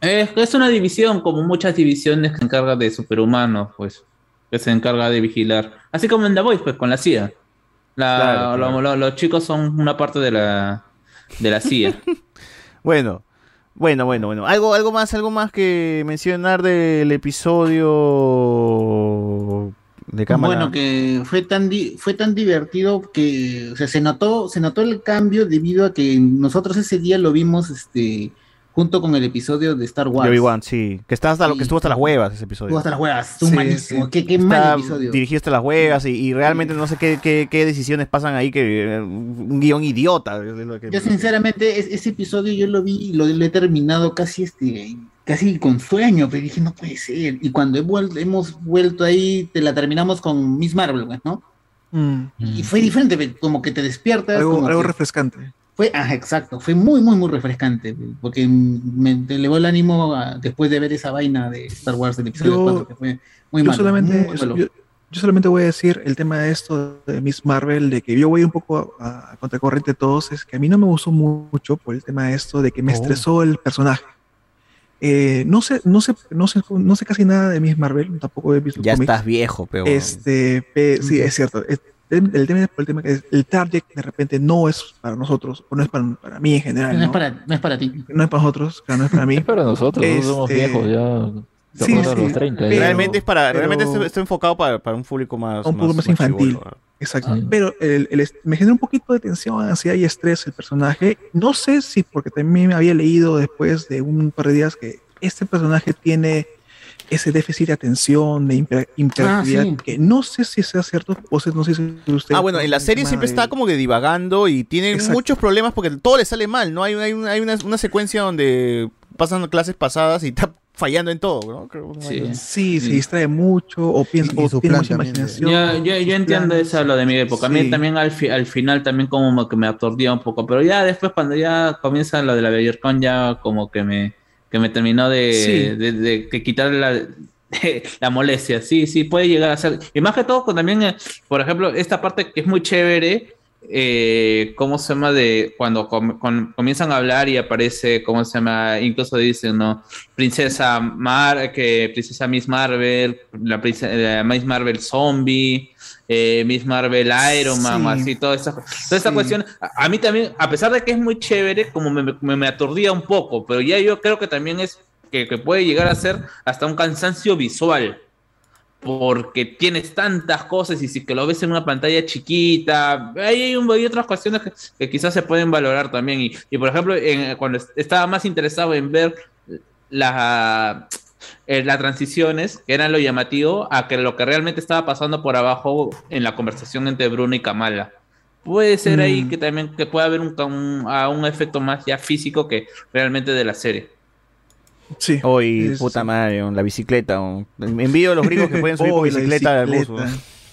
Es, es una división, como muchas divisiones que se encarga de superhumanos, pues. Que se encarga de vigilar. Así como en The Voice, pues, con la CIA. La- Claro, claro. lo- lo- los chicos son una parte de la, de la CIA. Bueno, bueno, bueno, bueno. Algo, algo más, algo más que mencionar del episodio de cámara. Bueno, que fue tan di- fue tan divertido que o sea, se notó se notó el cambio debido a que nosotros ese día lo vimos este junto con el episodio de Star Wars. De Obi-Wan, sí. Que, está hasta lo, que estuvo hasta las huevas ese episodio. Estuvo hasta las huevas, estuvo Sí, malísimo. sí. Qué, qué mal episodio. Dirigido hasta las huevas y, y realmente no sé qué, qué, qué decisiones pasan ahí, que eh, un guion idiota. es lo que- Yo sinceramente es- ese episodio yo lo vi y lo, lo he terminado casi este casi con sueño, pero dije no puede ser. Y cuando he vuel- hemos vuelto ahí, te la terminamos con Miss Marvel, pues, ¿no? Mm. Y fue diferente, como que te despiertas. Algo, como algo que- refrescante. Fue, ah, exacto, fue muy, muy, muy refrescante, porque me te elevó el ánimo a- después de ver esa vaina de Star Wars del episodio Yo- 4, que fue muy yo malo, solamente, muy malo. yo, yo solamente voy a decir el tema de esto de Miss Marvel, de que yo voy un poco a, a contracorriente de todos, es que a mí no me gustó mucho por el tema de esto, de que me Oh. estresó el personaje. Eh, no sé, no sé, no sé, no sé casi nada de Miss Marvel, tampoco he visto Ya cómic. estás viejo, pero. Este, pe- sí, es cierto. El tema, el tema que es el target de repente no es para nosotros, o no es para, para mí en general. no, ¿no? es para, no es para ti. No es para nosotros, claro, no es para mí. Es para nosotros, nosotros somos Este, viejos ya. sí, sí, los 30 ya. pero- realmente es para, pero- realmente está, está enfocado para, para un público más, un poco más, infantil. Exacto. Pero el- el me genera un poquito de tensión, ansiedad y estrés el personaje. No sé si porque también me había leído después de un par de días que este personaje tiene ese déficit de atención, de hiper- hiperactividad, sí. que no sé si sea cierto, o sea, no sé si usted... Ah, bueno, en la serie siempre está como que divagando y tiene Exacto. muchos problemas porque todo le sale mal, ¿no? Hay, hay, una, hay una, una secuencia donde pasan clases pasadas y está fallando en todo, ¿no? Creo- Sí. Sí, se distrae mucho o piensa o su tiene mucha imaginación. Yo, yo, yo entiendo eso, lo de mi época. A mí también al, fi- al final también como que me aturdía un poco, pero ya después cuando ya comienza lo de la BayerCon ya como que me, que me terminó de, Sí. de, de- de quitar la, la molestia. Sí, sí, puede llegar a ser. Y más que todo con también, eh, por ejemplo, esta parte que es muy chévere, eh, ¿cómo se llama? De cuando com- comienzan a hablar y aparece, ¿cómo se llama? Incluso dicen, ¿no? Princesa Mar, que Princesa Miss Marvel, la princesa Miss Marvel Zombie, eh, Miss Marvel Iron Man, Sí. así, toda esa, toda cuestión. A, a mí también, a pesar de que es muy chévere, como me, me, me aturdía un poco, pero ya yo creo que también es que, que puede llegar a ser hasta un cansancio visual. porque tienes tantas cosas y si que lo ves en una pantalla chiquita, ahí hay, un- hay otras cuestiones que, que quizás se pueden valorar también. Y, y, por ejemplo, en- cuando est- estaba más interesado en ver la, eh, las transiciones, que eran lo llamativo, a que lo que realmente estaba pasando por abajo en la conversación entre Bruno y Kamala. Puede ser ahí Mm. que también que pueda haber un, un, a un efecto más ya físico que realmente de la serie. Sí. Hoy, Es- puta madre, la bicicleta. oh. Envío a los gringos que pueden subir con Uy, la bicicleta al bus.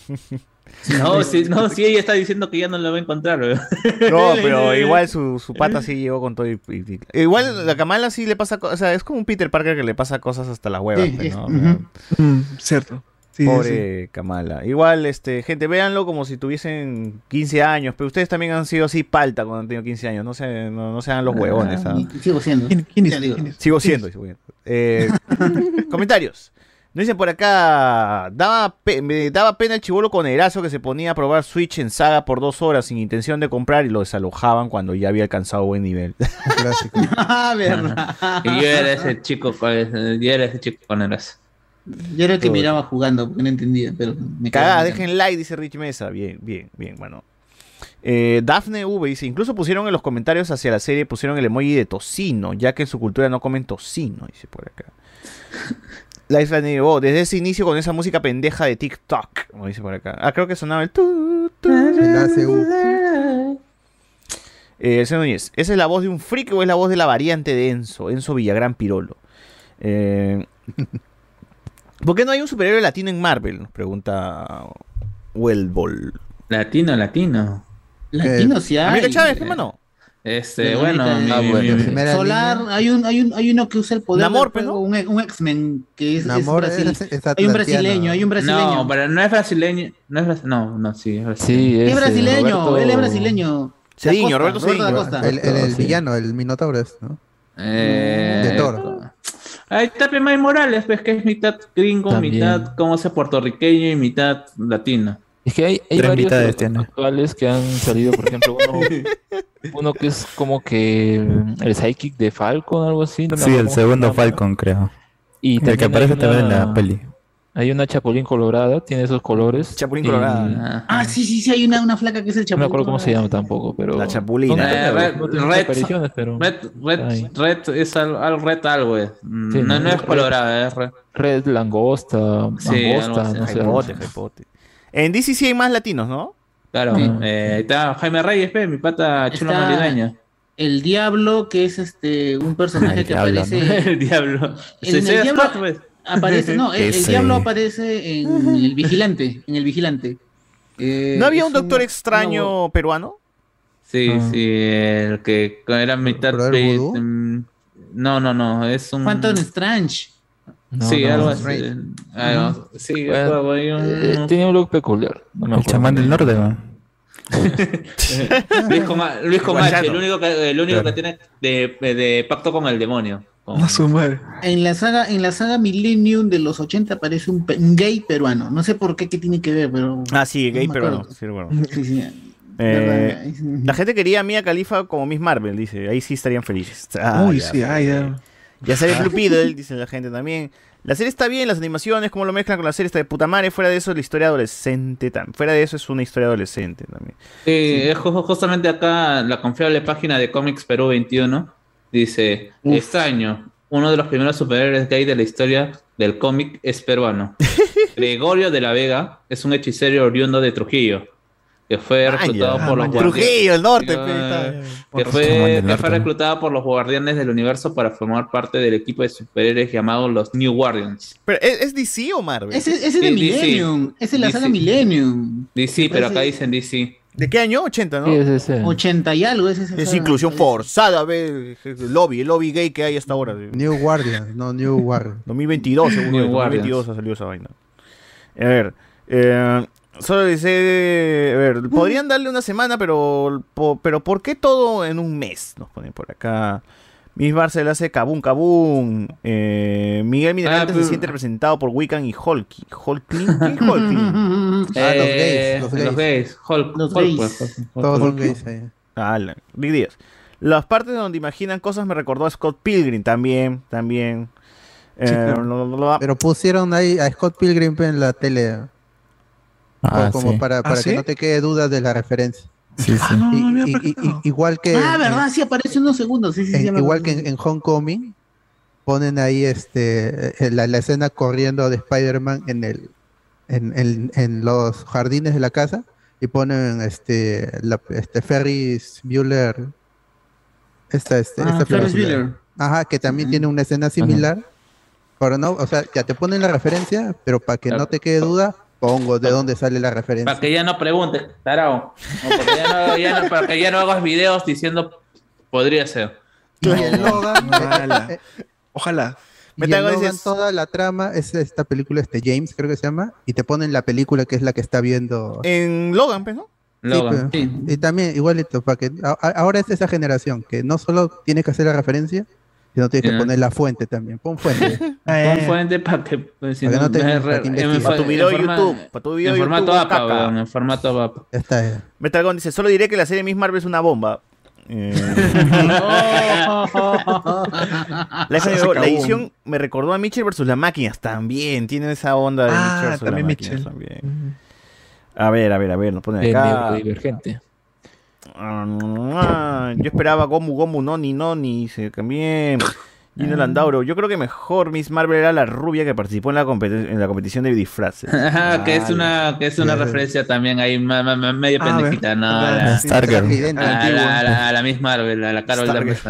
No, sí, no, sí, ella está diciendo que ya no lo va a encontrar. No, pero igual su, su pata sí llegó con todo y, Igual la Kamala sí le pasa cosas, o sea, es como un Peter Parker que le pasa cosas hasta las huevas, Sí, pues, es- ¿no? Mm, cierto. Sí, sí, Pobre Kamala. Igual, este, gente, véanlo como si tuviesen 15 años, pero ustedes también han sido así palta cuando han tenido 15 años, no se, no, no sean los huevones. ¿ah? Sigo siendo. Sigo siendo. sigo siendo. Eh, comentarios. Nos dicen por acá, daba, pe- me daba pena el chivolo con Erazo que se ponía a probar Switch en saga por dos horas sin intención de comprar y lo desalojaban cuando ya había alcanzado buen nivel. Ah, verdad. Y yo era ese chico, con- yo era ese chico con el Yo era el que miraba jugando porque no entendía, pero me Cagada, quedaba dejen like, dice Rich Mesa. Bien, bien, bien, bueno. Eh, Dafne V dice, incluso pusieron en los comentarios hacia la serie, pusieron el emoji de tocino, ya que en su cultura no comen tocino, dice por acá. Life and oh, desde ese inicio con esa música pendeja de TikTok, como dice por acá. Ah, creo que sonaba el tu, tu. Eh, el señor Núñez, ¿esa es la voz de un freak o es la voz de la variante de Enzo? Enzo Villagrán Pirolo. Eh, ¿Por qué no hay un superhéroe latino en Marvel? Nos pregunta Wellball. Latino, latino. Latino sí hay. Amiga Chávez, hermano. Este, bueno, ahorita, mi- eh, mi- mi- Solar, hay un, hay un, hay uno que usa el poder Namor, del fuego, un, un X-Men que es, es Namor Brasil. es- es hay un brasileño, hay un brasileño. No, pero no es brasileño. No, es bras- no, no, sí, es brasileño. Sí, es ese, brasileño, Roberto- él es brasileño. Cediño, Roberto Cediño. El, el- el Sí. villano, el Minotauro es, ¿no? Eh, De Toro. Ahí está Pemay Morales, pues que es mitad gringo, También. mitad, como se puertorriqueño y mitad latino. Es que hay, hay Tres varios actuales que han salido, por ejemplo, uno, uno que es como que el psychic de Falcon, algo así. no Sí, el segundo llama. Falcon, creo. Y el que aparece hay también en una- la peli. Hay una chapulín colorada, tiene esos colores. Chapulín y- colorada. Ah, sí, sí, sí, hay una, una flaca que es el No chapulín. me acuerdo cómo se llama tampoco, pero. La chapulina. No, Eh, no, Red, no Red- pero. Red, Red. Red es algo, algo- Red algo, eh. Sí, no, ¿no? no es Red- colorada, es Red. Red langosta, Sí, algo mangosta, así. no sé. Jaipote, jaipote. En DC sí hay más latinos, ¿no? Claro, Sí. eh, ahí está Jaime Reyes, pe, mi pata chulo maridaño. El diablo, que es este un personaje El que diablo, aparece. El diablo. En el diablo- Scott, pues. Aparece, no, el, diablo aparece en el vigilante, en el vigilante. Eh, ¿No había un doctor extraño peruano? Sí, Ah. sí, el que era mitad. Mm, No, no, no, es un. Phantom Strange. No, sí, no, algo no. así. algo- sí, Bueno, Eh, tiene un look peculiar. no El chamán del norte, man. Luis Guachano. el único que, el único Claro. que tiene de, de pacto con el demonio. Con- A su madre. En la saga, en la saga Millennium de los 80 aparece un, pe- un gay peruano. No sé por qué, qué tiene que ver, pero. Ah, sí, gay peruano. acuerdo. Sí, bueno. Sí, sí. Eh, la gente quería a Mia Khalifa como Miss Marvel, dice. Ahí sí estarían felices. Ah, Uy, ya. sí, ay, ya. Ya sale Blue Beetle, dice la gente también. La serie está bien, las animaciones, cómo lo mezclan con la serie está de puta madre. Fuera de eso, la historia adolescente también. Fuera de eso, es una historia adolescente también. Sí, es ju- justamente acá la confiable página de Comics Perú 21 dice: Extraño, uno de los primeros superhéroes gay de la historia del cómic es peruano. Gregorio de la Vega es un hechicero oriundo de Trujillo, que fue reclutado Ah, por los man, guardianes. Trujillo, el norte, pe, está bien. que fue, del que fue reclutado por los guardianes del universo para formar parte del equipo de superhéroes llamados los New Guardians. Pero, ¿es, es DC o Marvel? Ese, ese es de DC. Millennium. Es la DC. saga Millennium. DC, pero acá dicen DC. ¿De qué año? 80, ¿no? Sí, es ese. 80 y algo. Es, esa Es inclusión forzada, ve, el lobby, el lobby gay que hay hasta ahora. New Guardian, no New Guardian. 2022, seguro. New en 2022 ha salido esa vaina. A ver, eh, solo dice, a ver, podrían darle una semana, pero, po- pero ¿por qué todo en un mes? Nos ponen por acá. Miss Barcel hace Kabum Kabum. Eh, Miguel Minerante Ah, se pero- siente representado por Wiccan y Hulky. ¿Hulkling? ¿Qué Hulkling? Ah, los Eh, gays, los Los gays. gays. Hulk, Los Hulk, gays. pues, Hulk. Todos son gays ahí. Big Díaz. Las partes donde imaginan cosas me recordó a Scott Pilgrim también, también. Eh, Pero pusieron ahí a Scott Pilgrim en la tele. Ah, como sí. para, ¿Ah, para sí? que no te quede duda de la referencia. Sí, sí. no, Y- no y- y- y- igual que Ah, verdad, sí aparece unos segundos. Sí, sí, sí, en- igual que en, en Homecoming ponen ahí este eh, la, la escena corriendo de Spider-Man en el en, en- en los jardines de la casa y ponen este la, este Ferris Bueller esta este Ah, esta Ferris. Bueller. ajá que también tiene una escena similar pero no o sea ya te ponen la referencia pero para que no te quede duda pongo de dónde sale la referencia Para que ya no preguntes, tarao. No, porque ya no, ya no- para que ya no hagas videos diciendo podría ser. y el Logan Ojalá. Ojalá. Y el Logan, toda la trama es esta película, este James creo que se llama, y te ponen la película que es la que está viendo. En Logan, pues, ¿no? Logan. Sí, pero- Y también, igualito, para que ahora es esa generación que no solo tienes que hacer la referencia, sino tienes que poner la fuente también. Pon fuente. Pon fuente para que, pues, si Para que no te- para que en- investigues. en- Pa' tu en video de forma- YouTube, pa' tu video En de formato YouTube, APA, weón, en formato APA. Ya está. ya. Metalgon dice, solo diré que la serie Miss Marvel es una bomba. Eh, la, edición me recordó a Mitchell versus las máquinas también. Tiene esa onda de Ah, Mitchell versus también las máquinas Mitchell. también. A ver, a ver, a ver, nos ponen acá. neurodivergente. Ah, yo esperaba Gomu Gomu Noni Noni, se cambié. Gino Landauro, yo creo que mejor Miss Marvel era la rubia que participó en la, competi- en la competición de disfraces. Ajá, que es Ah, una, que es una referencia también ahí ma- ma- ma- medio Ah, pendejita, ¿no? Ah, A la, Stargirl. traje idéntico. a la, a la- a la Miss Marvel, a la Carol. Danvers.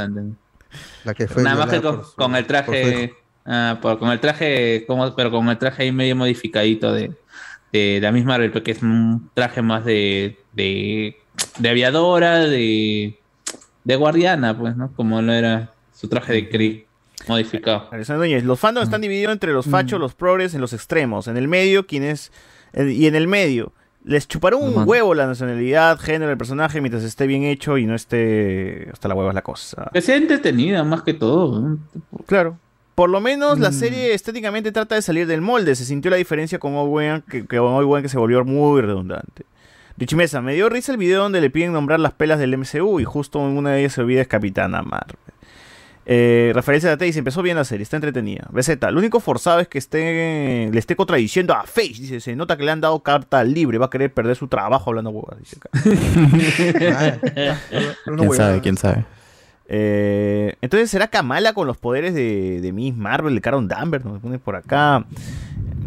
La que fue Nada más que con, por su- con el traje, ah, por- con el traje, como, pero con el traje ahí medio modificadito de, de la misma Marvel, porque es un traje más de, de, de aviadora, de, de guardiana, pues, ¿no? Como lo era su traje de Kree modificado. Alexander Núñez, los fandoms están divididos entre los fachos, los progres, en los extremos. En el medio, quienes. eh, y en el medio. Les chupará un huevo la nacionalidad, género del personaje mientras esté bien hecho y no esté. Hasta la hueva es la cosa. Que sea entretenida más que todo. Claro. Por lo menos la Mm. serie estéticamente trata de salir del molde. Se sintió la diferencia con Owen, que, que con Owen que se volvió muy redundante. Richie Mesa, me dio risa el video donde le piden nombrar las pelas del MCU y justo en una de ellas se olvida es Capitana Marvel. Eh, Rafael Zate dice, empezó bien la serie, está entretenida. BZ, lo único forzado es que esté, le esté contradiciendo a Face. Dice, se nota que le han dado carta libre, va a querer perder su trabajo hablando huevas. Dice acá. ¿Quién sabe? ¿Quién sabe? Eh, entonces, ¿será Kamala con los poderes de, de Miss Marvel, de Carol Danvers? Nos pone por acá.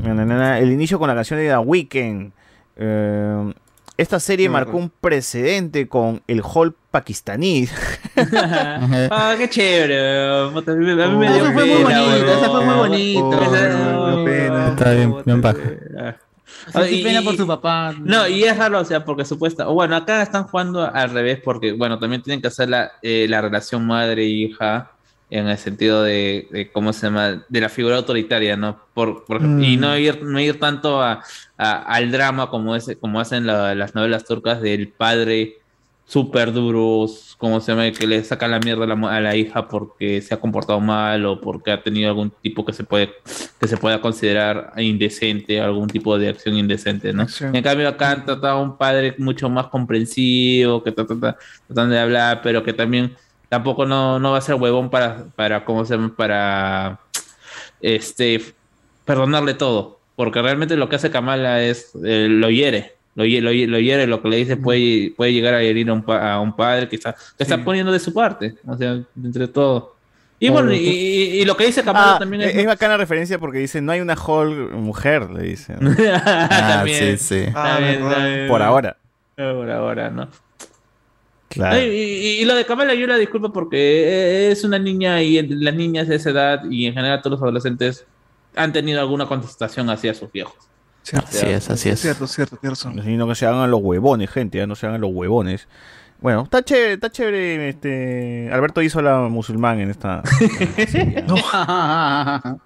El inicio con la canción de The Weeknd. Eh, esta serie marcó un precedente con el Hall pakistaní. ah, qué chévere. A mí, me- dio eso fue muy weón. eso fue muy bonito. Esa- Esa- pena. Está bien, bien baja. Ah, Sentí pena por su papá. No, y es raro, o sea, porque supuesta. o Bueno, acá están jugando al revés, porque, bueno, también tienen que hacer la, eh, la relación madre-hija en el sentido de, de, ¿cómo se llama? De la figura autoritaria, ¿no? Por, por- Y Mm. no ir, no ir tanto a, a- al drama como, es, como hacen la- las novelas turcas del padre súper duro, ¿cómo se llama? Que le saca la mierda a la, a la hija porque se ha comportado mal o porque ha tenido algún tipo que se puede que se pueda considerar indecente, algún tipo de acción indecente, ¿no? Acción. En cambio acá han tratado a un padre mucho más comprensivo, que trata- trata- tratan de hablar, pero que también tampoco no, no va a ser huevón para, para, ¿cómo se llama? Para, este, perdonarle todo, porque realmente lo que hace Kamala es, eh, lo hiere. Lo, lo, lo hiere, lo que le dice puede, puede llegar a herir a un, pa- a un padre que está, que está poniendo de su parte, o sea, entre todo. Y bueno, y, y- y lo que dice Kamala Ah, también es, es... bacana referencia porque dice, no hay una Hall mujer, le dicen. Ah, También. sí, sí. Ah, También, verdad. también. Por ahora. Por ahora, ¿no? Claro. Y, y- y lo de Kamala yo la disculpo porque es una niña y las niñas de esa edad y en general todos los adolescentes han tenido alguna contestación hacia sus viejos. Así es, así es. Cierto, cierto. Así no que se hagan los huevones, gente, ya no se hagan los huevones. Bueno, está chévere, está chévere. Este, Alberto hizo la musulmán en esta.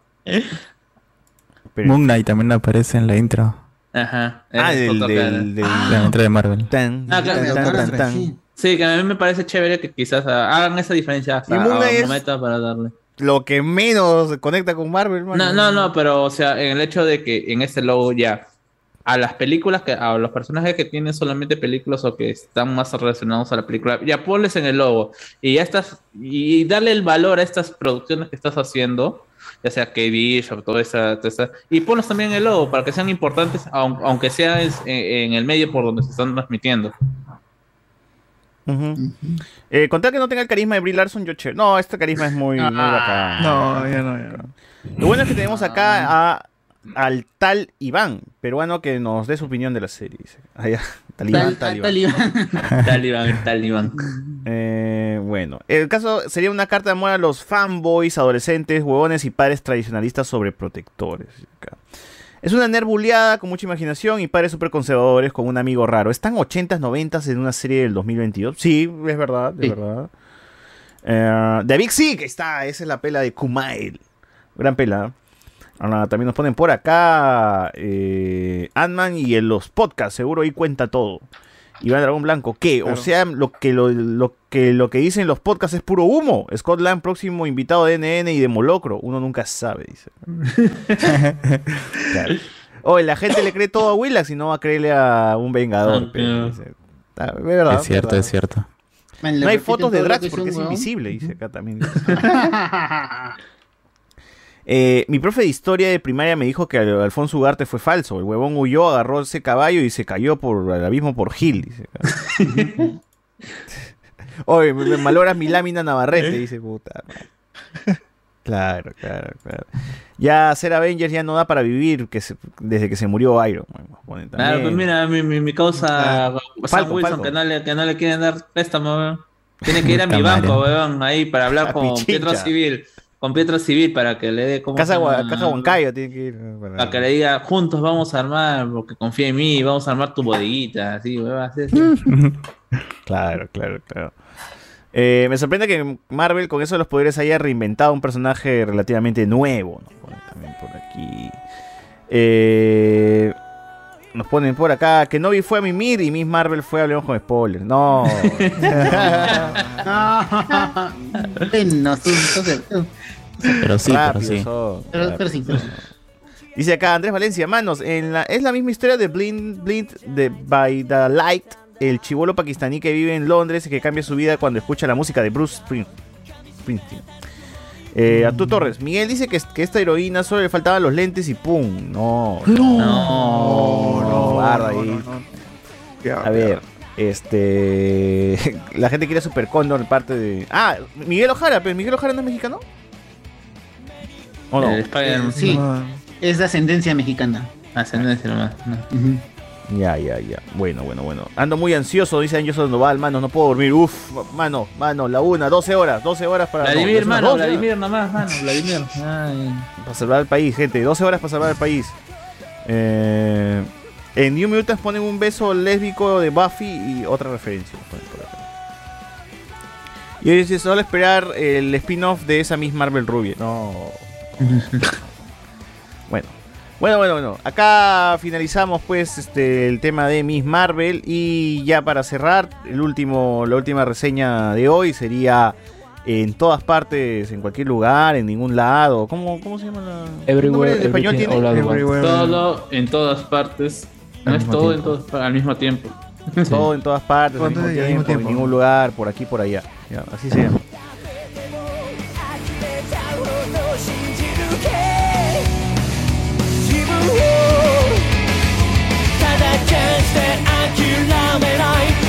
Pero- Moon Knight también aparece en la intro. Ajá. Ah, del, del, La intro de Marvel. tan, Ah, claro, tan, tan, tan. Sí. Que a mí me parece chévere que quizás ah, hagan esa diferencia hasta a para darle. Lo que menos conecta con Marvel. No, no, no, pero o sea, en el hecho de que en este logo ya a las películas que a los personajes que tienen solamente películas o que están más relacionados a la película, ya ponles en el logo y ya estás y darle el valor a estas producciones que estás haciendo ya sea K-Bishop, toda esa, toda esa- Y ponlos también en el logo para que sean importantes, aun- aunque sea en el medio por donde se están transmitiendo. Ujú. Eh, contar que no tenga el carisma de Brie Larson, yo che. No, este carisma es muy, muy bacán. No, ya no, ya no. Lo bueno es que tenemos acá a, al tal Iván, peruano, que nos dé su opinión de la serie. Dice. Ah, ya. Talibán, Tal- Talibán. Talibán, Talibán. Eh, bueno, el caso sería una carta de amor a los fanboys, adolescentes, huevones y padres tradicionalistas sobre protectores. Acá. Es una nervuleada con mucha imaginación y padres súper conservadores con un amigo raro. ¿Están 80s, 90s en una serie del 2022? Sí, es verdad, es verdad. Eh, The Big Sick, está, esa es la pela de Kumail. Gran pela. Ahora, también nos ponen por acá eh, Ant-Man y en los podcasts, seguro ahí cuenta todo. Iván Dragón Blanco, ¿qué? O sea, lo que lo, lo que lo que dicen los podcasts es puro humo. Scott Lang, próximo invitado de NN y de Molocro. Uno nunca sabe, dice. Claro. Oye, la gente le cree todo a Willax y no va a creerle a un vengador. pero, dice. Ah, es verdad, Es cierto, verdad. es cierto. Man, No hay fotos de Drax que porque es invisible, dice acá también. Eh, mi profe de historia de primaria me dijo que Al- Alfonso Ugarte fue falso. El huevón huyó, agarró ese caballo y se cayó por el abismo por Gil. Dice. Oye, me, me maloras mi lámina Navarrete, dice puta. Claro, claro, claro. Ya ser Avengers ya no da para vivir que se- desde que se murió Iron Man. Claro, pues mira, mi, mi, mi causa Sam Falco, Wilson, Falco. Que, no le, que no le quieren dar préstamo, weón. Tiene que ir a mi banco, weón, ahí para hablar La con. Pietro Civil. Con Pietro Civil para que le dé como. Casa, Caja Huancayo tiene que ir. para- Para que le diga, juntos vamos a armar, porque confía en mí, vamos a armar tu bodeguita, así, weón, así. Claro, claro, claro. Eh, me sorprende que Marvel con eso de los poderes haya reinventado un personaje relativamente nuevo. Nos ponen también por aquí. Eh, nos ponen por acá que Novi fue a mimir y Miss Marvel fue a Hablemos con Spoilers. No. Entonces, Pero sí, Rápido, pero sí. pero, sí, pero sí. Dice acá Andrés Valencia, manos, en la, es la misma historia de Blind Blind de By the Light, el chivolo pakistaní que vive en Londres y que cambia su vida cuando escucha la música de Bruce Spring- Springsteen. Eh, Arturo Torres, Miguel dice que, que esta heroína solo le faltaban los lentes y ¡pum! No, no, no, no, guarda ahí. A ver, este. La gente quiere Super Condor parte de. Ah, Miguel Ojara, pero Miguel Ojara no es mexicano. ¿O no? Spider-Man. Sí, es de ascendencia mexicana. Ascendencia nomás. no. Ya, ya, ya. Bueno, bueno, bueno. Ando muy ansioso, dice Angelson Sandoval, mano, no puedo dormir. Uf, mano, mano, la una, 12 horas, 12 horas para. no, Vladimir, una mano, 12 horas. Vladimir nomás, mano, Vladimir. Ay. Para salvar al país, gente. 12 horas para salvar al país. Eh, en New Mutants ponen un beso lésbico de Buffy y otra referencia. por acá. Y hoy dice solo esperar el spin-off de esa Miss Marvel Ruby. No. bueno. Bueno, bueno, bueno. Acá finalizamos pues este el tema de Miss Marvel. Y ya para cerrar, el último, la última reseña de hoy sería en todas partes, en cualquier lugar, en ningún lado. ¿Cómo, cómo se llama la. ¿qué nombre Everywhere, en español tiene? once. Todo en todas partes. No Al es todo en tiempo. todas pa- al mismo tiempo. Todo en todas partes, al mismo al tiempo, mismo tiempo. en ningún lugar, por aquí, por allá. Ya, así se して諦めない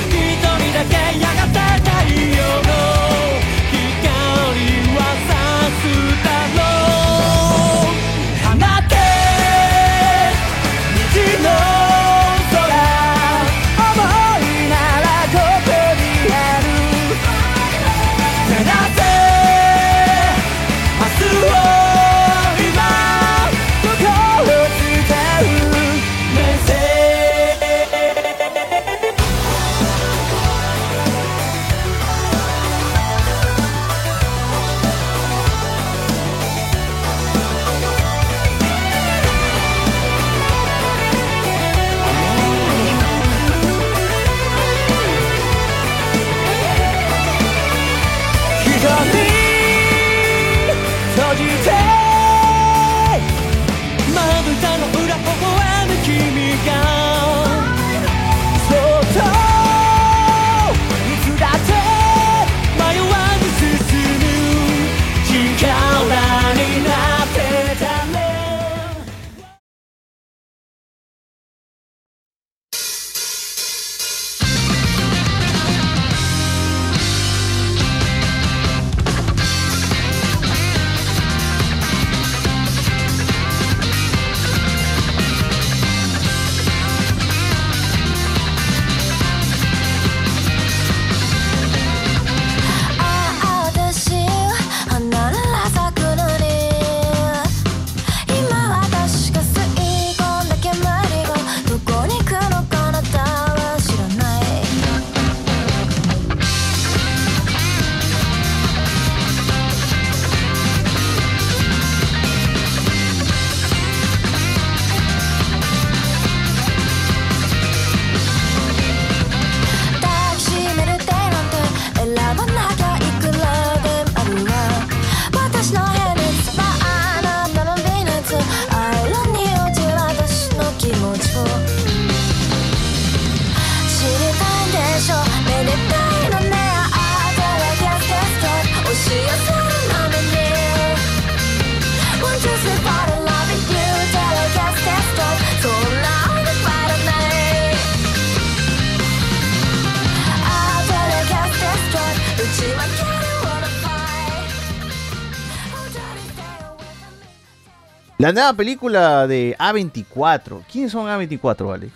La nueva película de A24. ¿Quiénes son A24, Alex?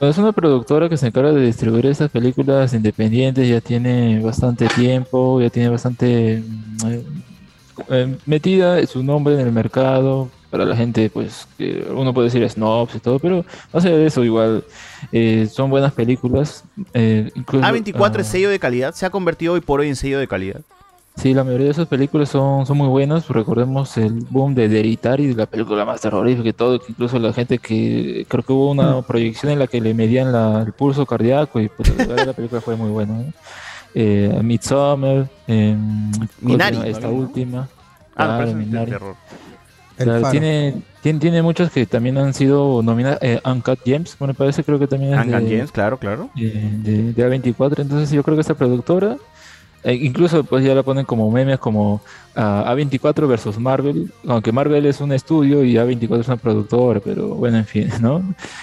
Es una productora que se encarga de distribuir estas películas independientes, ya tiene bastante tiempo, ya tiene bastante mm, eh, metida su nombre en el mercado. Para la gente, pues, que uno puede decir snobs y todo, pero más allá de eso, igual, eh, son buenas películas. eh, incluso, A24 ah, es sello de calidad. Se ha convertido hoy por hoy en sello de calidad. Sí, la mayoría de esas películas son, son muy buenas. Recordemos el boom de Hereditary, la película más terrorífica y todo, que incluso la gente que creo que hubo una proyección en la que le medían la- el pulso cardíaco y pues, la película fue muy buena. ¿no? Eh, Midsommar, eh, Minari, esta ¿no? última. Ah, Claro, Minari. terror. Claro, tiene, tiene, tiene muchas que también han sido nominadas. Eh, Uncut Gems, me parece, creo que también es Uncut de, Gems, claro, claro. de, de- de A24. Entonces yo creo que esta productora, eh, incluso pues ya la ponen como memes como ah, A24 versus Marvel, aunque Marvel es un estudio y A24 es una productora, pero bueno, en fin, ¿no?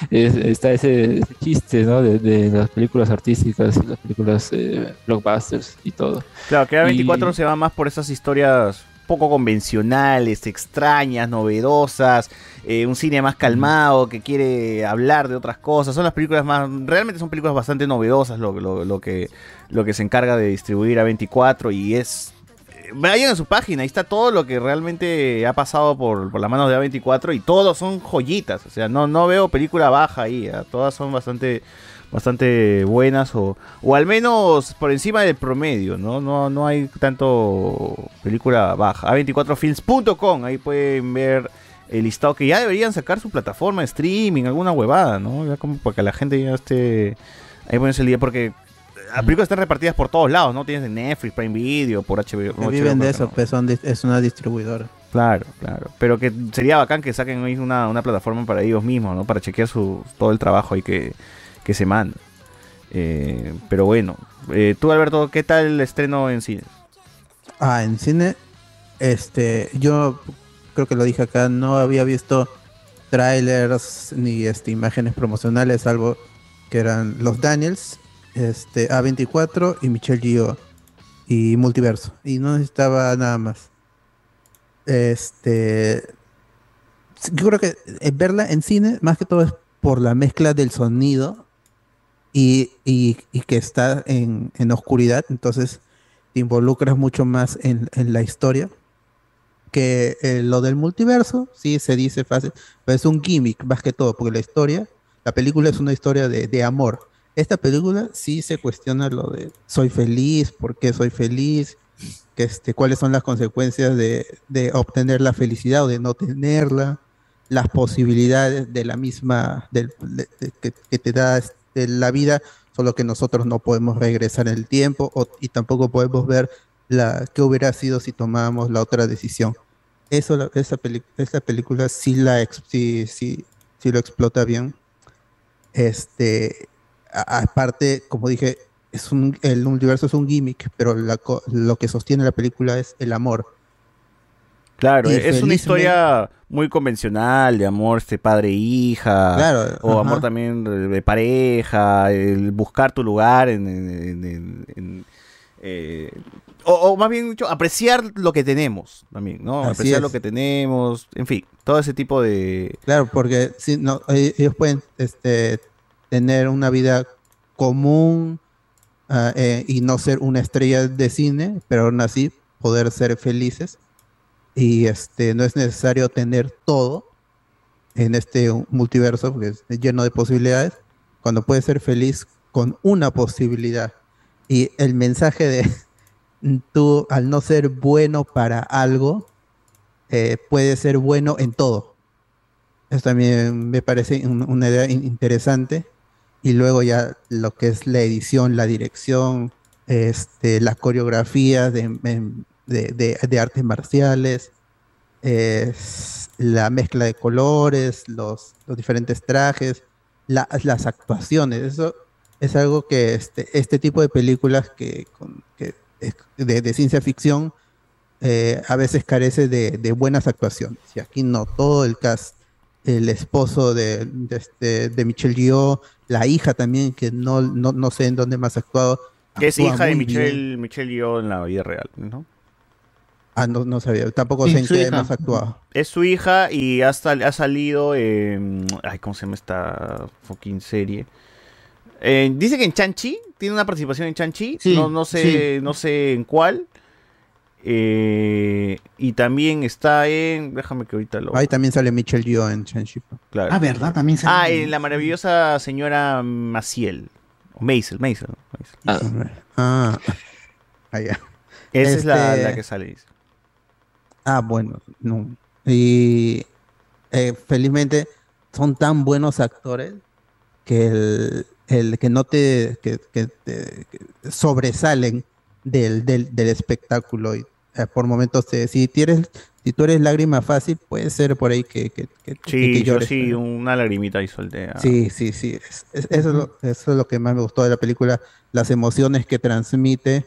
Es- está ese, ese chiste, ¿no? De, de las películas artísticas y las películas eh, blockbusters y todo. Claro, que A24 Y- se va más por esas historias poco convencionales, extrañas, novedosas, eh, un cine más calmado que quiere hablar de otras cosas. Son las películas más, realmente son películas bastante novedosas lo, que, lo que se encarga de distribuir A24 y es... eh, Vayan a su página, ahí está todo lo que realmente ha pasado por, por las manos de A24 y todos son joyitas, o sea, no, no veo película baja ahí, ¿ah? todas son bastante bastante buenas o, o al menos por encima del promedio, ¿no? No, no hay tanto película baja. A24films.com, ahí pueden ver el listado que ya deberían sacar su plataforma de streaming, alguna huevada, ¿no? Ya como para que la gente ya esté ahí ponerse el día porque las películas están repartidas por todos lados, ¿no? Tienes en Netflix, Prime Video, por HBO. No, viven HBO, de eso, no. pues es una distribuidora. Claro, claro. Pero que sería bacán que saquen una, una plataforma para ellos mismos, ¿no? Para chequear su, todo el trabajo ahí que, que se manda. Eh, pero bueno, eh, tú Alberto, ¿qué tal el estreno en cine? Ah, en cine, este, yo creo que lo dije acá, no había visto trailers ni este, imágenes promocionales, salvo que eran los Daniels, este, A24 y Michelle Gio y Multiverso. Y no necesitaba nada más. Este, yo creo que eh, verla en cine, más que todo es por la mezcla del sonido y, y- y que está en, en oscuridad, entonces te involucras mucho más en, en la historia que eh, lo del multiverso, sí se dice fácil, pero es un gimmick más que todo, porque la historia, la película es una historia de, de amor. Esta película sí se cuestiona lo de soy feliz, por qué soy feliz, que este, cuáles son las consecuencias de, de obtener la felicidad o de no tenerla, las posibilidades de la misma, del- de- de- que, te da este, la vida, solo que nosotros no podemos regresar en el tiempo y tampoco podemos ver la qué hubiera sido si tomábamos la otra decisión. Eso, la- esa, peli- esa película sí, la, sí, sí, sí lo explota bien. Este, a- aparte, como dije, es un, el universo es un gimmick, pero la lo que sostiene la película es el amor. Claro, Y es una historia muy convencional de amor, este padre-hija, Claro, o ajá. amor también de pareja, el buscar tu lugar en, en- en- en- en, eh, o, o más bien dicho, apreciar lo que tenemos también, ¿no? Así apreciar es. lo que tenemos, en fin, todo ese tipo de... Claro, porque si no, e- ellos pueden este, tener una vida común ah, eh, y no ser una estrella de cine, pero aún así poder ser felices. Y este no es necesario tener todo en este multiverso, porque es lleno de posibilidades, cuando puedes ser feliz con una posibilidad. Y el mensaje de tú, al no ser bueno para algo, eh, puedes ser bueno en todo. Eso también me parece un- una idea in- interesante. Y luego ya lo que es la edición, la dirección, este, las coreografías de, de- de- artes marciales, es la mezcla de colores, los, los diferentes trajes, la- las actuaciones. Eso es algo que este, este tipo de películas que, de, de ciencia ficción eh, a veces carece de, de buenas actuaciones. Y aquí no, todo el cast, el esposo de, de, este- de Michelle Yeoh, la hija también, que no, no, no sé en dónde más ha actuado. Que es hija de. Michelle, Michelle Yeoh en la vida real, ¿no? Ah, no, no sabía. Tampoco Sí, sé en su qué hija. hemos actuado. Es su hija y ha, sal- ha salido en... Ay, ¿cómo se llama esta fucking serie? Eh, dice que en Chanchi, tiene una participación en Chanchi, Sí, no, no sé, sí. no sé en cuál. Eh, y también está en... Déjame que ahorita lo... Ahí también sale Michelle Yeoh en Shang-Chi. Claro. Ah, ¿verdad? También sale. Ah, en la maravillosa señora Maciel. O Maisel, Maisel. Maisel. Ah, ah, ya. Esa es la, Este, la que sale. dice. Ah, bueno, no. Y eh, felizmente son tan buenos actores que el, el que no te, que, que te- que sobresalen del, del, del espectáculo. Y, eh, por momentos, te- si, tienes, si tú eres lágrima fácil, puede ser por ahí que, que, Sí, yo sí, pero- una lagrimita ahí solté. ah. Sí, sí, sí. es- es- eso, es lo, eso es lo que más me gustó de la película, las emociones que transmite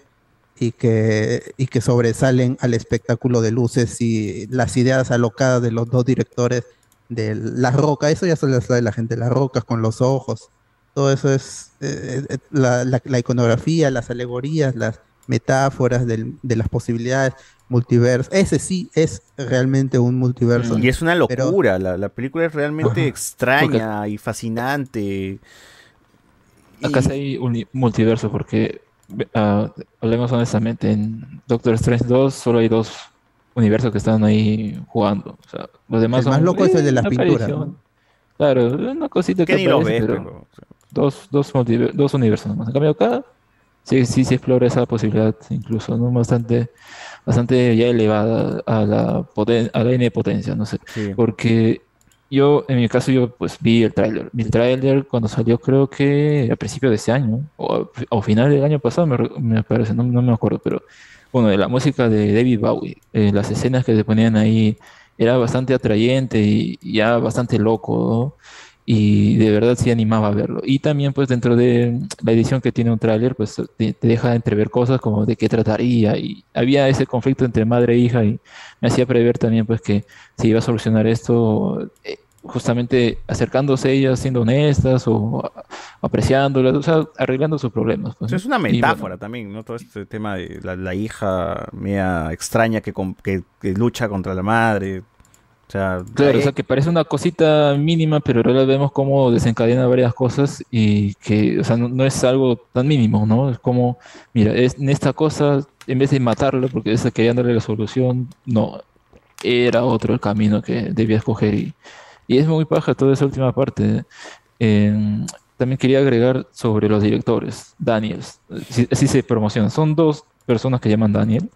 y que, y que sobresalen al espectáculo de luces y las ideas alocadas de los dos directores de La Roca. Eso ya se lo sabe la gente, las rocas con los ojos. Todo eso es eh, eh, la, la- la iconografía, las alegorías, las metáforas del- de las posibilidades, multiverso. Ese sí es realmente un multiverso. Y es una Pero- locura, la, la película es realmente extraña y fascinante. Acá sí hay un multiverso porque, ah, hablemos honestamente, en Doctor Strange 2 solo hay dos universos que están ahí jugando. O sea, los demás El más son, loco es el de las pinturas. Claro, una cosita Que que ni lo aparece, ves, pero pero, dos, dos, dos universos nomás. En cambio acá sí, sí se explora esa posibilidad incluso, ¿no? Bastante, bastante ya elevada a la, poten- a la N potencia, no sé. Sí. Porque yo, en mi caso, yo pues vi el tráiler. Vi el tráiler cuando salió creo que a principios de este año, o a, final del año pasado, me, me parece, no, no me acuerdo, pero bueno, de la música de David Bowie, eh, las escenas que se ponían ahí era bastante atrayente y ya bastante loco, ¿no? Y de verdad sí animaba a verlo. Y también pues dentro de la edición que tiene un tráiler, pues te, te deja entrever cosas como de qué trataría. Y había ese conflicto entre madre e hija y me hacía prever también pues que se iba a solucionar esto eh, justamente acercándose ellas, siendo honestas o a- apreciándolas, o sea, arreglando sus problemas. pues, es una bueno, metáfora también, ¿no? Todo este tema de la, la hija media extraña que, com- que, que lucha contra la madre. O sea, Claro, o sea que parece una cosita mínima, pero ahora vemos cómo desencadena varias cosas y que, o sea, no, no es algo tan mínimo, ¿no? Es como, mira, es, en esta cosa, en vez de matarlo, porque esa querían darle la solución, no, era otro el camino que debía escoger y, y es muy paja toda esa última parte. Eh, también quería agregar sobre los directores, Daniels, así, así se promociona, son dos personas que llaman Daniel,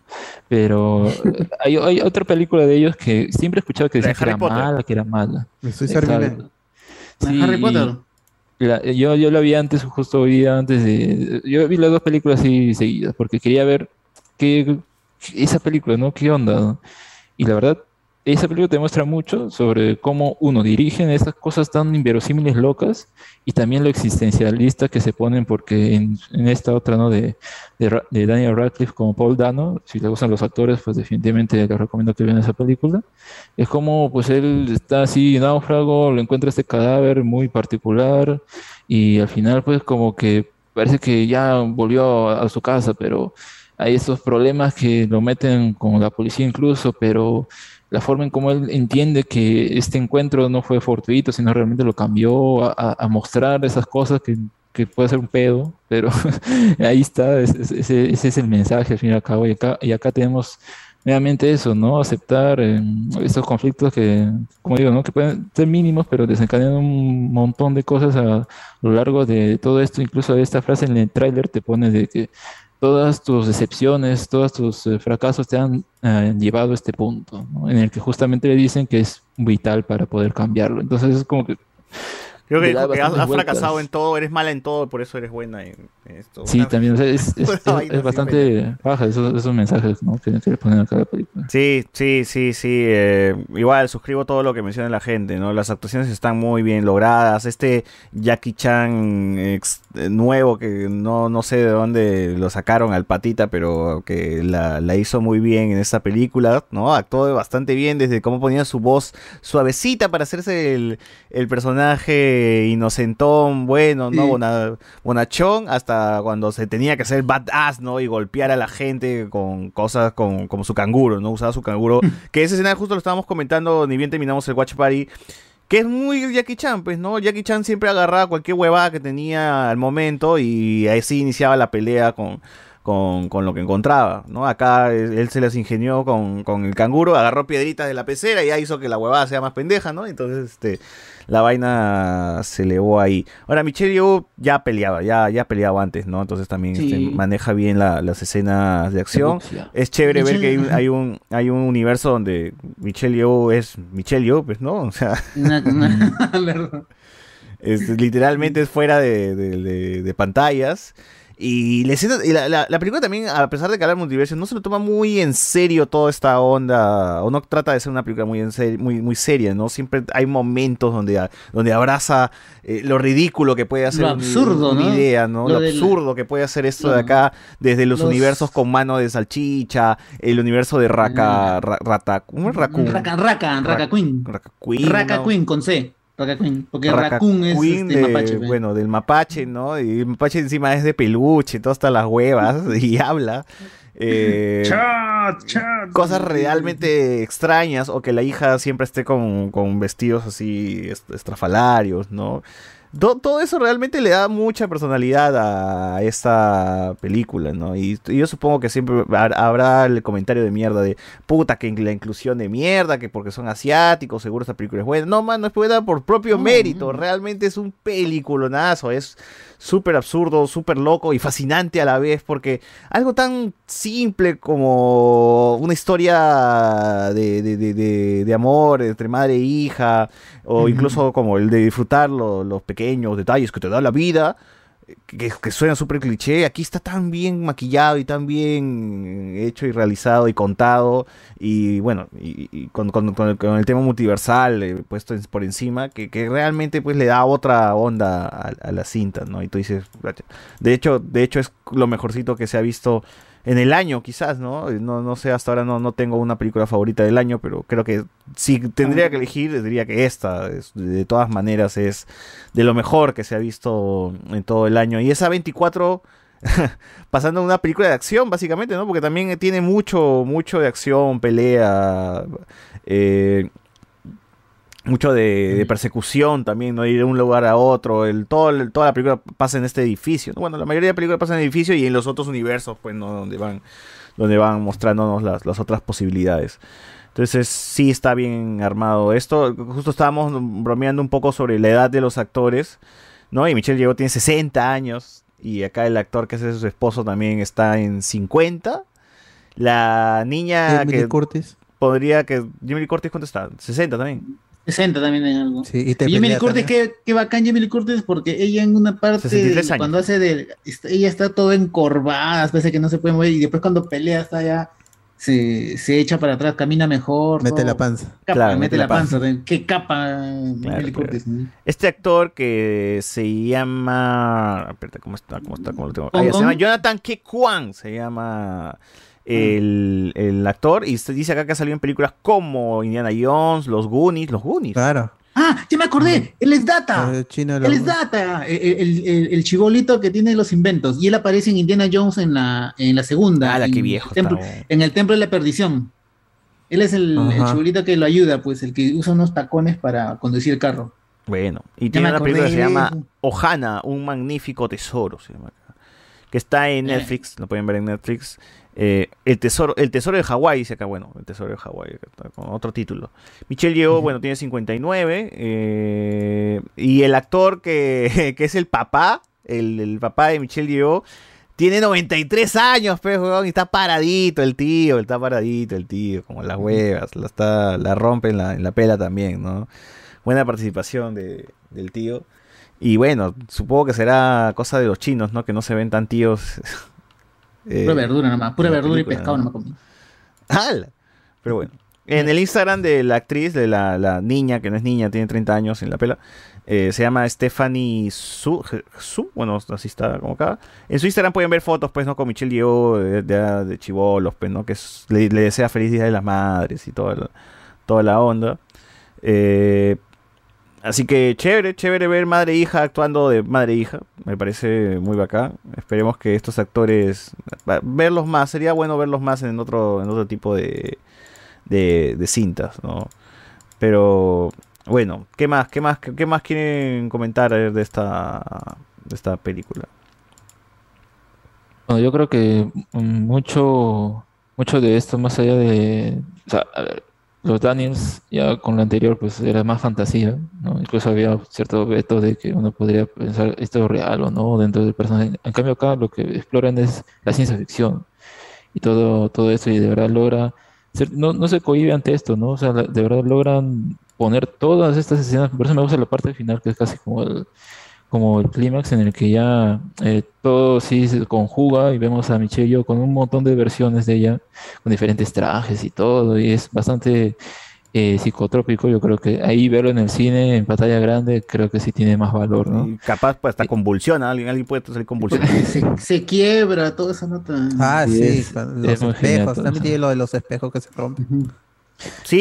pero eh, hay, hay otra película de ellos que siempre he escuchado que decían que era Potter. mala, que era mala. Me estoy. Sí, Harry Potter. y la- yo, yo la vi antes, justo hoy día antes de... Yo vi las dos películas así seguidas, porque quería ver qué, esa película, ¿no? ¿Qué onda? no? Y la verdad, esa película te muestra mucho sobre cómo uno dirige en estas cosas tan inverosímiles locas y también lo existencialista que se ponen porque en, en esta otra, ¿no? De, de, de Daniel Radcliffe como Paul Dano, si le gustan los actores, pues definitivamente les recomiendo que vean esa película. Es como, pues él está así náufrago, lo encuentra este cadáver muy particular y al final, pues como que parece que ya volvió a, a su casa, pero hay estos problemas que lo meten con la policía incluso, pero la forma en cómo él entiende que este encuentro no fue fortuito, sino realmente lo cambió a, mostrar esas cosas que, que puede ser un pedo, pero ahí está, es- es- ese, ese es el mensaje al fin y al cabo, y acá, y acá tenemos nuevamente eso, ¿no? Aceptar eh, estos conflictos que, como digo, ¿no? Que pueden ser mínimos, pero desencadenan un montón de cosas a lo largo de todo esto, incluso esta frase en el tráiler te pone de que todas tus decepciones, todos tus eh, fracasos te han eh, llevado a este punto, ¿no? En el que justamente le dicen que es vital para poder cambiarlo. Entonces es como que... creo que dijo que has, fracasado en todo, eres mala en todo, por eso eres buena en, en esto. Sí, Una- también, o sea, es, bastante baja esos, esos mensajes, ¿no? Que, que le ponen a cada película. Sí, sí, sí, sí. eh, igual suscribo todo lo que menciona la gente, ¿no? Las actuaciones están muy bien logradas. Este Jackie Chan ex- eh, nuevo que no, no sé de dónde lo sacaron al patita, pero que la, la hizo muy bien en esta película, ¿no? Actuó bastante bien desde cómo ponía su voz suavecita para hacerse el, el personaje inocentón, bueno, ¿no? Bona- bonachón, hasta cuando se tenía que hacer badass, ¿no? Y golpear a la gente con cosas con, como su canguro, ¿no? Usaba su canguro. que esa escena justo lo estábamos comentando, ni bien terminamos el Watch Party. Que es muy Jackie Chan, pues, ¿no? Jackie Chan siempre agarraba cualquier huevada que tenía al momento y así iniciaba la pelea con, con, con lo que encontraba, ¿no? Acá él, se las ingenió con, con el canguro, agarró piedritas de la pecera y ya hizo que la huevada sea más pendeja, ¿no? Entonces, este, la vaina se elevó ahí. Ahora, Michelle Yeoh ya peleaba, ya, ya peleaba antes, ¿no? Entonces también Sí. este, maneja bien la- las escenas de acción. Es chévere ver que hay, un- hay un, hay un universo donde Michelle Yeoh es Michelle Yeoh, pues, ¿no? O sea... Es, literalmente es fuera de, de- de- de pantallas. Y, la, escena- y la, la- la película también, a pesar de que habla de multiverso, no se lo toma muy en serio toda esta onda, o no trata de ser una película muy, en serio, muy, muy seria, ¿no? Siempre hay momentos donde, donde abraza eh, lo ridículo que puede hacer Lo un- una idea, ¿no? Lo Lo, del- absurdo que puede hacer esto de acá, desde los, Los- universos con mano de salchicha, el universo de Raka, ra- Rata, ¿cómo es Raccoon? Raka, Raka, Raka Queen. Raka Queen, Raka ¿no? Queen con C. Porque Raccoon es este, de- mapache. Bueno, del mapache, ¿no? Y el mapache encima es de peluche, todo hasta las huevas y habla. Eh, cosas realmente extrañas o que la hija siempre esté con, con vestidos así est- estrafalarios, ¿no? To- todo eso realmente le da mucha personalidad a esta película, ¿no? Y, y yo supongo que siempre ha- habrá el comentario de mierda de puta que la inclusión de mierda, que porque son asiáticos, seguro esta película es buena. No, man, no es buena por propio mérito, realmente es un peliculonazo, es súper absurdo, súper loco y fascinante a la vez, porque algo tan simple como una historia de, de- de- de- amor entre madre e hija, o incluso como el de disfrutar lo- los pequeños detalles que te da la vida, que, suena súper cliché, aquí está tan bien maquillado y tan bien hecho y realizado y contado, y bueno, y, con, el, con el tema multiversal eh, puesto por encima, que, realmente pues le da otra onda a, a la cinta, ¿no? Y tú dices, de hecho, de hecho es lo mejorcito que se ha visto en el año, quizás, ¿no? No, no sé, hasta ahora no, no tengo una película favorita del año, pero creo que si tendría que elegir, diría que esta, es- de todas maneras, es de lo mejor que se ha visto en todo el año. Y esa 24 pasando a una película de acción, básicamente, ¿no? Porque también tiene mucho, mucho de acción, pelea, eh, mucho de, de persecución también, ¿no? Ir de un lugar a otro, el, todo, el- toda la película pasa en este edificio. ¿no? Bueno, la mayoría de películas pasa en el edificio y en los otros universos, pues, ¿no? Donde van, donde van mostrándonos las, las otras posibilidades. Entonces sí está bien armado esto. Justo estábamos bromeando un poco sobre la edad de los actores, ¿no? Y Michelle Yeoh tiene 60 años y acá el actor que es su esposo también está en 50. La niña Jamie que Curtis. podría que Jimmy Curtis ¿cuánto está? 60 también. 60 también en algo. Sí, y te Y Jamie Lee pelea Curtis, qué, qué bacán Jamie Lee Curtis, porque ella en una parte, 63 años. cuando hace de, ella está toda encorvada, parece que no se puede mover, y después cuando pelea está ya, se, se echa para atrás, camina mejor. Mete todo. la panza. Capa, Claro, mete, la panza. Qué capa Jamie Claro, claro. Curtis. ¿no? Este actor que se llama. Espérate, ¿cómo está? ¿Cómo está? ¿Cómo lo tengo? Ah, ya, se llama. Jonathan Kwan. Se llama el, el actor. Y se dice acá que ha salido en películas como Indiana Jones, Los Goonies. Los Goonies. Claro. Ah, ya me acordé, él es Data. Eh, Chino Él es Data, el, el, el- el chibolito que tiene los inventos. Y él aparece en Indiana Jones en la, en la segunda. Ah, la en que el viejo templo- En el Templo de la Perdición. Él es el, chibolito que lo ayuda, pues, el que usa unos tacones para conducir el carro. Bueno, y tiene una película que se llama. Ohana, un magnífico tesoro. Se llama acá, que está en Eh. Netflix, lo pueden ver en Netflix. Eh, el tesoro el tesoro de Hawái, dice acá, bueno, el tesoro de Hawái, con otro título. Michelle Yeoh, bueno, tiene 59. eh, y el actor que, que es el papá, el, el papá de Michelle Yeoh, tiene 93 años, pues, weón, y está paradito el tío, está paradito el tío, como las huevas, la, está, la rompe en la, en la pela también, ¿no? Buena participación de- del tío. Y bueno, supongo que será cosa de los chinos, ¿no? Que no se ven tan tíos. eh, Pura verdura nomás, pura verdura y pescado ¿no? nomás comí. ¡Hala! Pero bueno. En el Instagram de la actriz, de la, la niña, que no es niña, tiene 30 años en la pela, eh, se llama Stephanie Su, Su, bueno, así está como acá. En su Instagram pueden ver fotos, pues, ¿no? Con Michelle Yeoh de, de, de chibolos, pues, ¿no? Que es- le, le desea feliz Día de las Madres y toda la, toda la onda. Eh, Así que chévere, chévere ver madre e hija actuando de madre e hija. Me parece muy bacán. Esperemos que estos actores, verlos más, sería bueno verlos más en otro, en otro tipo de, de, de cintas, ¿no? Pero bueno, ¿qué más, qué más, qué, más quieren comentar de esta, de esta película? Bueno, yo creo que mucho, mucho de esto, más allá de, o sea, los Daniels ya con lo anterior, pues era más fantasía, ¿no? Incluso había cierto veto de que uno podría pensar esto es real o no dentro del personaje. En cambio acá lo que exploran es la ciencia ficción y todo, todo eso y de verdad logra, ser- no, no se cohíbe ante esto, ¿no? O sea, de verdad logran poner todas estas escenas, por eso me gusta la parte final que es casi como el, como el clímax en el que ya eh, todo sí se conjuga y vemos a Michelle Yeoh con un montón de versiones de ella, con diferentes trajes y todo, y es bastante eh, psicotrópico. Yo creo que ahí verlo en el cine, en pantalla grande, creo que sí tiene más valor, ¿no? Y capaz pues hasta convulsiona, alguien, alguien puede salir convulsionado. Se, se quiebra toda esa nota. Ah, Sí, sí, es- con es los espejos. También tiene lo de los espejos que se rompen.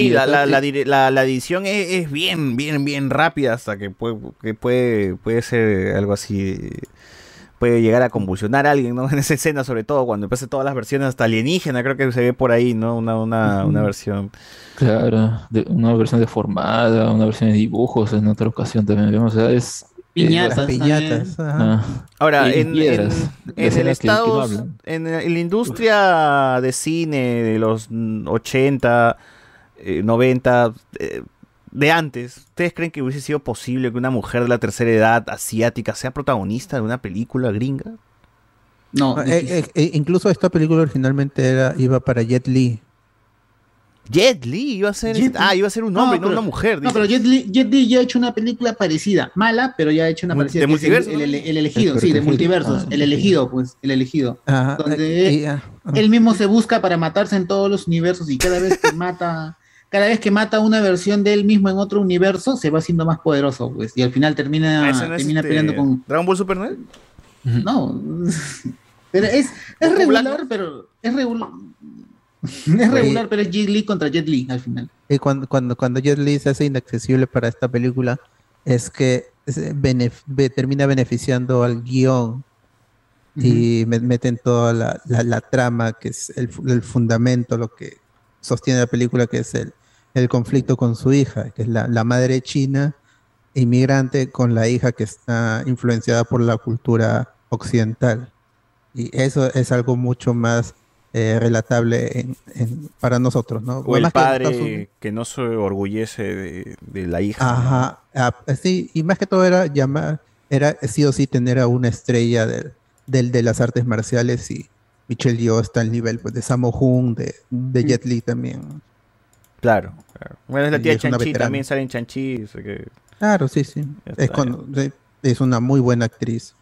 La, la, la, la- la edición es, es bien, bien, bien rápida hasta que puede, que puede, puede ser algo así. Puede llegar a convulsionar a alguien, ¿no? En esa escena, sobre todo, cuando empieza todas las versiones hasta alienígena, creo que se ve por ahí, ¿no? Una, una, una versión. Claro, de- una versión deformada, una versión de dibujos en otra ocasión también vemos, o sea, es... Piñatas, es- Piñatas. ajá. Ah. Ahora, en, piedras, en- en el escenas que- que no Estados, en, en la industria de cine de los mm, 80, eh, 90, eh, de antes, ¿ustedes creen que hubiese sido posible que una mujer de la tercera edad asiática sea protagonista de una película gringa? No, Ah, eh, eh, eh, incluso esta película originalmente era, iba para Jet Li. Jet Li iba a ser, Jet ah, iba a ser un hombre, no, pero- una mujer. No, pero Jet Li, Jet Li ya ha hecho una película parecida, mala, pero ya ha hecho una parecida. ¿de es el- multiverso, El, no? el- el elegido, El sí, de multiversos. Ah. El elegido, pues, el elegido. Ajá, Donde y, ah. él mismo se busca para matarse en todos los universos y cada vez que mata, cada vez que mata una versión de él mismo en otro universo, se va haciendo más poderoso, pues, y al final termina, Ah, no termina este, peleando con. Dragon Ball Super, ¿no? No. Pero es, regular, pero. Es regular. Es regular, pero es Jet Li contra Jet Li al final. Y cuando, cuando, cuando Jet Li se hace inaccesible para esta película, es que se benef- be- termina beneficiando al guion y me- meten toda la, la- la trama, que es el, el fundamento, lo que sostiene la película, que es el, el conflicto con su hija, que es la, la madre china inmigrante con la hija que está influenciada por la cultura occidental. Y eso es algo mucho más eh, relatable en- en- para nosotros, ¿no? O el que Unidos- padre que no se orgullece de, de la hija. ¿no? Ajá, ah, sí, y más que todo era llamar, era sí o sí tener a una estrella del, del- de las artes marciales y Michelle Yeoh está al nivel pues, de Sammo Hung, de, de Jet Li también. Claro, claro. Bueno, es la tía es Chanchi, también sale en Chanchi. o sea que- Claro, sí, sí. Es, está, cuando- sí, es una muy buena actriz.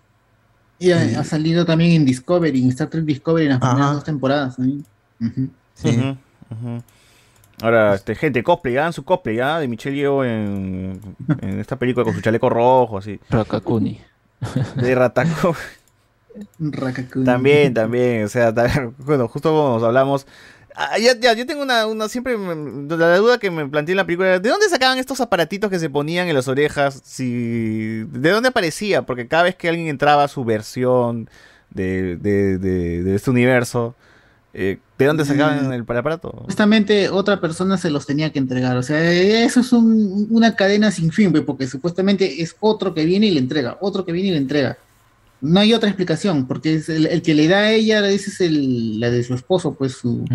Y ha, ha salido también en Discovery, en Star Trek Discovery en las primeras dos temporadas. también. Sí. Ahora, este, gente, cosplay, hagan su cosplay, ¿ah? De Michelle Yeoh en, en esta película con su chaleco rojo, así. Rakakuni. De Rataco. Rakakuni. También, también, o sea, ta- bueno, justo como nos hablamos. Ah, ya, ya, yo tengo una, una siempre, me- la duda que me planteé en la película, ¿de dónde sacaban estos aparatitos que se ponían en las orejas? Si, ¿De dónde aparecía? Porque cada vez que alguien entraba a su versión de, de, de- de este universo, eh, ¿de dónde sacaban Mm. el aparato? Supuestamente otra persona se los tenía que entregar. O sea, eso es un- una cadena sin fin, porque supuestamente es otro que viene y le entrega, otro que viene y le entrega. No hay otra explicación, porque es el, el que le da a ella, ese es el, la de su esposo, pues su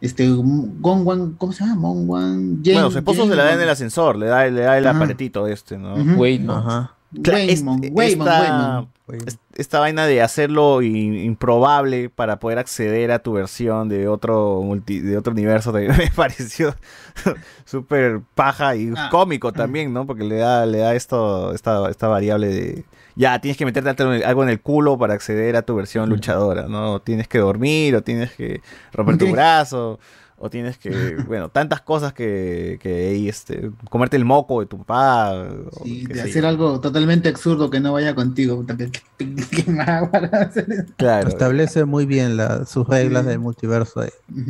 este Gongwan, ¿cómo se llama? Mongwan. bueno, su esposo se la da en el ascensor, le da, le da el Ajá. aparatito este, ¿no? Ujú. Waymo. Ajá. Waymon, es- Waymon, esta, Waymon. es- esta vaina de hacerlo improbable para poder acceder a tu versión de otro multi- de otro universo también me pareció súper paja y Ah. cómico también, ¿no? Porque le da, le da esto, esta, esta variable de ya tienes que meterte algo en el- culo para acceder a tu versión luchadora, ¿no? Tienes que dormir, o tienes que romper tu brazo, o tienes que, bueno, tantas cosas que, que ahí, este, comerte el moco de tu papá. o Y qué de hacer yo. algo totalmente absurdo que no vaya contigo. puta, que- que- que- que más para hacer eso. Claro. Establece muy bien la- sus reglas del multiverso. ahí. Las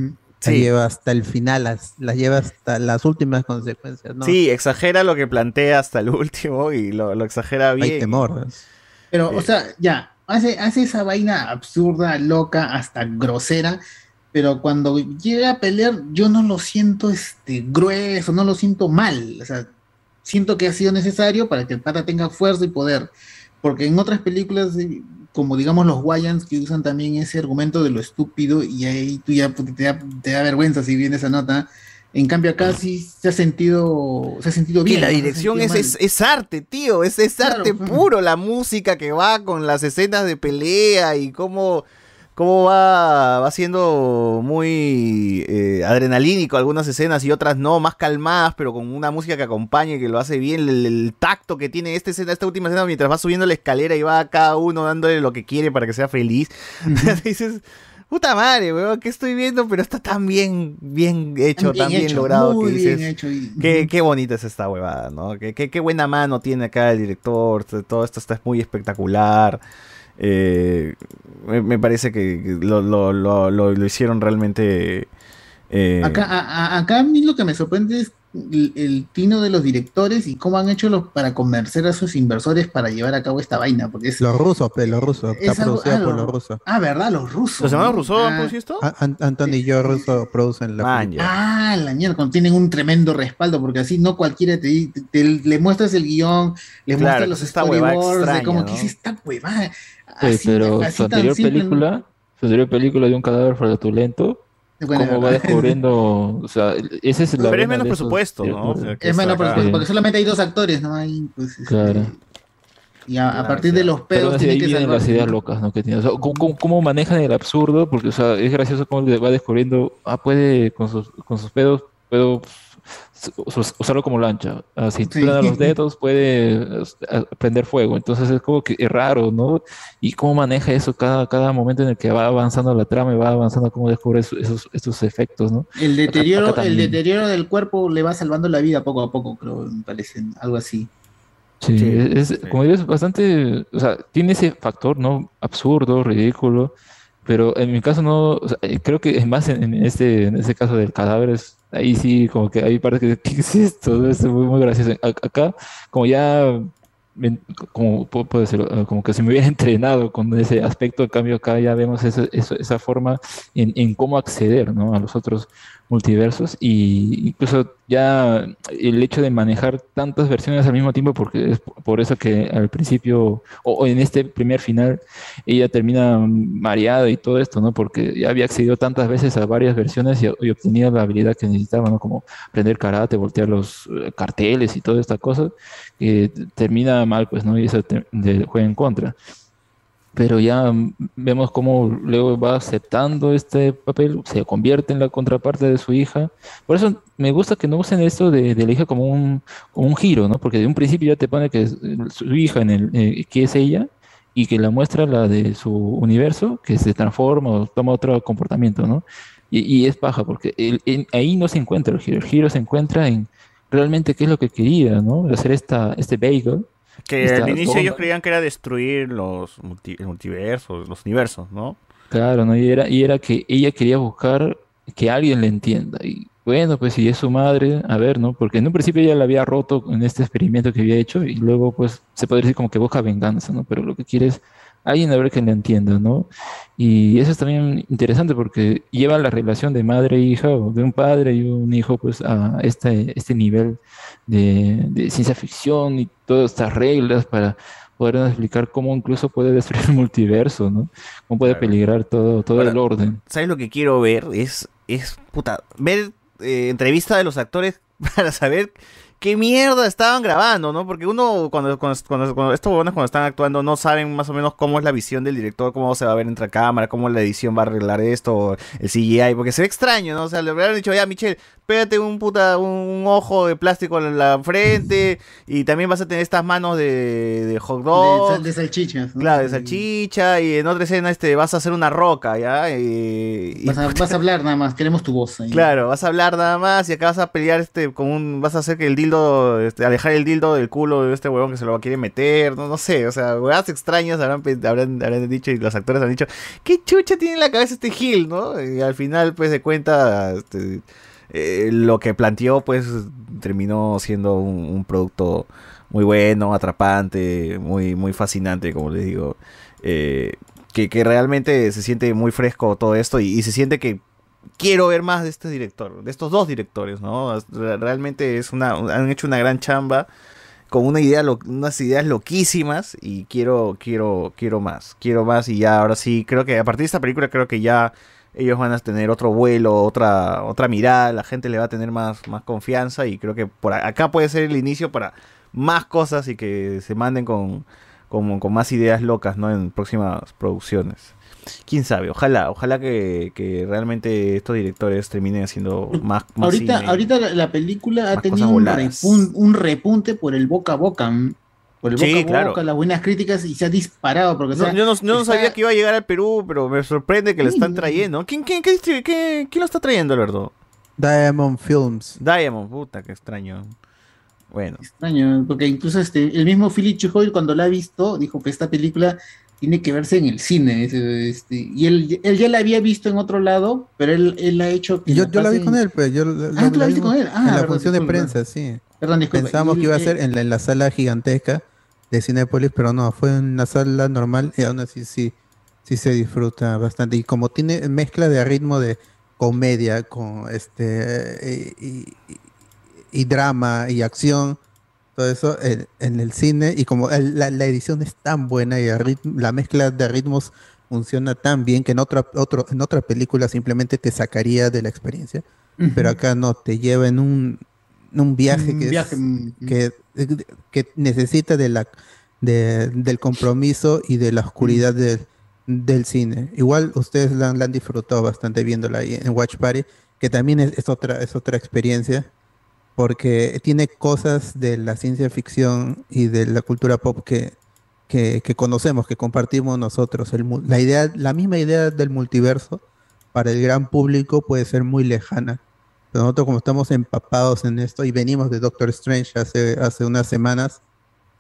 Sí. lleva hasta el final, las, las lleva hasta las últimas consecuencias. ¿no? Sí, exagera lo que plantea hasta el último y lo, lo exagera bien. Hay temor. Pero, Eh. o sea, ya, hace, hace esa vaina absurda, loca, hasta grosera, pero cuando llega a pelear, yo no lo siento este, grueso, no lo siento mal. O sea, siento que ha sido necesario para que el pata tenga fuerza y poder. Porque en otras películas, eh, como digamos los Wayans, que usan también ese argumento de lo estúpido, y ahí tú ya puta, te da, te da vergüenza si viene esa nota. En cambio, acá sí se ha sentido, se ha sentido bien. Que la no se ha dirección es, es, arte, tío, es, es arte puro, la música que va con las escenas de pelea y cómo, cómo va, va siendo muy eh, adrenalínico algunas escenas y otras no, más calmadas, pero con una música que acompañe, que lo hace bien, el, el tacto que tiene esta escena, esta última escena mientras va subiendo la escalera y va cada uno dándole lo que quiere para que sea feliz. Dices, puta madre, weón, ¿qué estoy viendo? Pero está tan bien, bien hecho, Tan bien tan bien hecho, logrado que dices, bien hecho y- qué, qué bonita es esta huevada, ¿no? Qué, qué, qué buena mano tiene acá el director, todo esto está muy espectacular. Eh, me, me parece que lo, lo, lo, lo- lo hicieron realmente... eh, Acá, a, a- acá a mí lo que me sorprende es el, el tino de los directores y cómo han hecho los, para convencer a sus inversores para llevar a cabo esta vaina. Porque es, Los rusos, pe, los rusos. Es Está algo- producido ah, por lo- los rusos. Ah, ¿verdad? Los rusos. ¿Los hermanos ¿no? Rousseau han Ah, producido esto? A- An- Anthony y yo ruso producen la película. Ah, la mierda, tienen un tremendo respaldo, porque así no cualquiera te, te- te- le muestras el guion, le Claro, muestras los storyboards, de ¿no? que es esta huevada. Sí, pero así su anterior simple, película, su anterior película de un cadáver fraudulento, Bueno, cómo va descubriendo, o sea, ese es la Pero es menos esos presupuesto, ¿no? Es menos acá. porque, solamente hay dos actores, ¿no? Hay, pues, este, Claro. y a, a partir de los pedos tienen que salvar. las ideas locas, ¿no? Que tiene. O sea, ¿cómo, cómo- cómo manejan el absurdo? Porque, o sea, es gracioso cómo le va descubriendo, ah, puede, con sus, con sus pedos, puedo usarlo como lancha. Si Sí. los dedos, puede eh, prender fuego. Entonces es como que es raro, ¿no? Y cómo maneja eso cada, cada momento en el que va avanzando la trama y va avanzando, cómo descubre esos, esos, esos efectos, ¿no? El deterioro, Acá- acá el deterioro del cuerpo le va salvando la vida poco a poco, creo, me parece, algo así. Sí, es, como digo, es bastante, o sea, tiene ese factor, ¿no? Absurdo, ridículo, pero en mi caso no, o sea, creo que es más en, en este, en este caso del cadáver, es- ahí sí, como que hay partes que, ¿qué es esto? Es muy, muy gracioso. Acá, como ya, como pu- puedo decirlo, Eh, como que se me hubiera entrenado con ese aspecto, en cambio acá ya vemos eso- esa forma en, en cómo acceder, ¿no? A los otros multiversos y incluso ya el hecho de manejar tantas versiones al mismo tiempo porque es por eso que al principio o, en este primer final ella termina mareada y todo esto, ¿no? Porque ya había accedido tantas veces a varias versiones y, y obtenía la habilidad que necesitaba, ¿no? Como aprender karate, voltear los eh, carteles y toda esta cosa que termina mal, pues, ¿no? Y eso te- juega en contra pero ya vemos cómo luego va aceptando este papel, se convierte en la contraparte de su hija. Por eso me gusta que no usen esto de, de la hija como un, como un giro, ¿no? Porque de un principio ya te pone que es su hija, en el, eh, que es ella, y que la muestra la de su universo, que se transforma o toma otro comportamiento, ¿no? Y, y es paja, porque el- ahí no se encuentra el giro, el giro se encuentra en realmente qué es lo que quería, ¿no? Hacer esta, este bagel. Que al inicio ellos creían que era destruir los multi- multiversos, los universos, ¿no? Claro, ¿no? Y era, y era que ella quería buscar que alguien le entienda. Y bueno, pues si es su madre, a ver, ¿no? Porque en un principio ella la había roto en este experimento que había hecho y luego pues se podría decir como que busca venganza, ¿no? Pero lo que quiere es alguien a ver que le entienda, ¿no? Y eso es también interesante porque lleva la relación de madre e hija o de un padre y un hijo pues a este, este nivel de, de ciencia ficción y todas estas reglas para poder explicar cómo incluso puede destruir el multiverso, ¿no? Cómo puede peligrar todo, todo el orden. ¿Sabes lo que quiero ver? Es, es puta, ver eh, entrevista de los actores para saber qué mierda estaban grabando, ¿no? Porque uno, cuando, cuando, cuando, cuando- estos huevones cuando están actuando, no saben más o menos cómo es la visión del director, cómo se va a ver entre cámara, cómo la edición va a arreglar esto, el CGI, porque se ve extraño, ¿no? O sea, le hubieran dicho, ya, Michelle, pégate un puta, un ojo de plástico en la frente y también vas a tener estas manos de, de hot De, dog. sal- de salchichas. ¿no? Claro, de salchicha y en otra escena este vas a hacer una roca, ¿ya? Y, y- Vas a, vas a hablar nada más, queremos tu voz ahí. Claro, vas a hablar nada más y acá vas a pelear este con un vas a hacer que el este, alejar el dildo del culo de este huevón que se lo quiere meter, no, no sé, o sea, huevadas extrañas habrán, habrán, habrán dicho y los actores han dicho, ¿qué chucha tiene en la cabeza este Gil, no? Y al final pues de cuenta este, eh, lo que planteó pues terminó siendo un, producto muy bueno, atrapante, muy muy fascinante, como les digo. Eh, que, que realmente se siente muy fresco todo esto y se siente que quiero ver más de este director, de estos dos directores, ¿no? Re- Realmente es una, han hecho una gran chamba con una idea, unas ideas loquísimas y quiero, quiero, quiero más, quiero más y ya ahora sí, creo que a partir de esta película creo que ya ellos van a tener otro vuelo, otra, otra mirada, la gente le va a tener más, más confianza y creo que por acá puede ser el inicio para más cosas y que se manden con, con, con más ideas locas, ¿no? En próximas producciones. Quién sabe, ojalá, ojalá que, que realmente estos directores terminen haciendo más, más Ahorita, cine. ahorita la, la película ha tenido un, voladas. repun- un repunte por el boca a boca. Por el Sí, boca a claro. boca, las buenas críticas y se ha disparado. Porque, o No, sea, yo no, yo no está- sabía que iba a llegar al Perú, pero me sorprende que lo están trayendo. ¿Quién, quién, qué qué- quién lo está trayendo, Alberto? Diamond Films. Diamond, puta, qué extraño. Bueno. extraño, porque incluso este, el mismo Philip Chujoy cuando la ha visto, dijo que esta película tiene que verse en el cine. este, y él, él ya la había visto en otro lado, pero él, él ha hecho que yo, la yo la vi con él, pues yo lo- Ah, lo- ¿tú la viste con él? Ah, en la función de prensa, sí. Perdón, disculpa. Que iba a ser en la, en la sala gigantesca de Cinepolis, pero no, fue en una sala normal y aún así sí, sí se disfruta bastante. Y como tiene mezcla de ritmo de comedia con este y, y- y drama y acción, todo eso en, en el cine y como el- la, la edición es tan buena y ritmo- la mezcla de ritmos funciona tan bien que en otra otro en otra película simplemente te sacaría de la experiencia pero acá no te lleva en un, un viaje Un que es- viaje, que, que necesita de la de- del compromiso y de la oscuridad del, del cine. Igual ustedes la, han- la han disfrutado bastante viéndola ahí en Watch Party que también es, es otra es otra experiencia porque tiene cosas de la ciencia ficción y de la cultura pop que, que, que conocemos, que compartimos nosotros. El, la, idea, la misma idea del multiverso para el gran público puede ser muy lejana. Pero nosotros como estamos empapados en esto y venimos de Doctor Strange hace, hace unas semanas,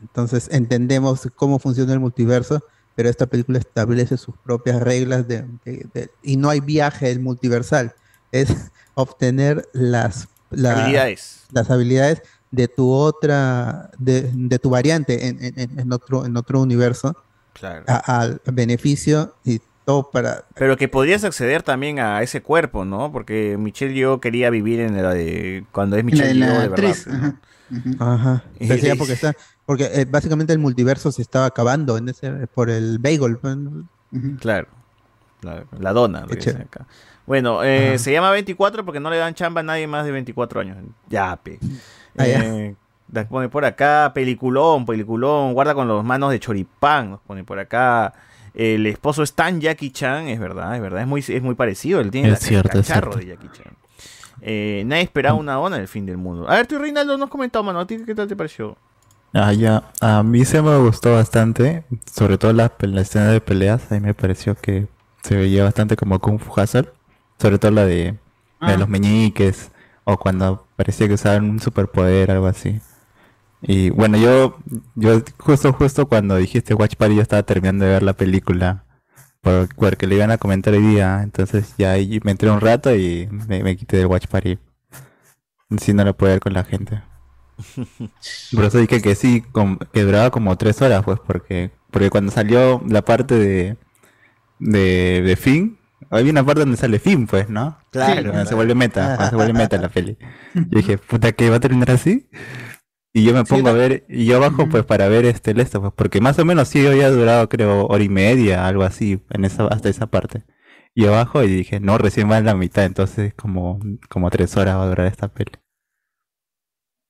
entonces entendemos cómo funciona el multiverso, pero esta película establece sus propias reglas de, de- de- y no hay viaje multiversal, es obtener las, la- Habilidades. las habilidades de tu otra, de, de tu variante en, en- otro, en otro universo Claro. al beneficio y todo para Pero que podrías acceder también a ese cuerpo, ¿no? Porque Michelle yo quería vivir en la de cuando es Michelle En la- la de verdad. actriz, ajá. Ajá. Y- Decía porque está, porque eh, básicamente el multiverso se estaba acabando en ese, por el bagel. pues. Claro. La, la dona. Dice chévere. acá. Bueno, eh, se llama 24 porque no le dan chamba a nadie más de 24 años. Ya, pe. Ah. Eh, pone por acá, peliculón, peliculón, guarda con los manos de choripán, nos pone por acá. El esposo es tan Jackie Chan, es verdad, es verdad, es muy, es muy parecido, él tiene el cacharro de Jackie Chan. Eh, nadie esperaba una ona del fin del mundo. A ver, tú Reinaldo, no has comentado, mano, ¿a ti qué tal te pareció? Ah, ya. A mí se me gustó bastante, sobre todo la, la escena de peleas, a mí me pareció que se veía bastante como Kung Fu Hustle, sobre todo la de, la de Ah. los meñiques, o cuando parecía que usaban un superpoder, algo así. Y bueno, yo, yo justo, justo cuando dijiste Watch Party, yo estaba terminando de ver la película, por- porque le iban a comentar hoy día, entonces ya ahí me entré un rato y me, me quité del Watch Party. Si no lo puedo ver con la gente. Por eso dije que sí, que duraba como tres horas, pues, porque, porque cuando salió la parte de, de, de Finn, había una parte donde sale Finn, pues, ¿no? Claro, Cuando se claro. vuelve meta, se vuelve meta la peli. Yo dije, puta, que va a terminar así. Y yo me pongo a ver, y yo bajo pues para ver este el esto, pues, porque más o menos sí había durado creo hora y media, algo así, en esa, hasta esa parte. Y abajo y dije, no, recién va en la mitad, entonces como, como tres horas va a durar esta peli.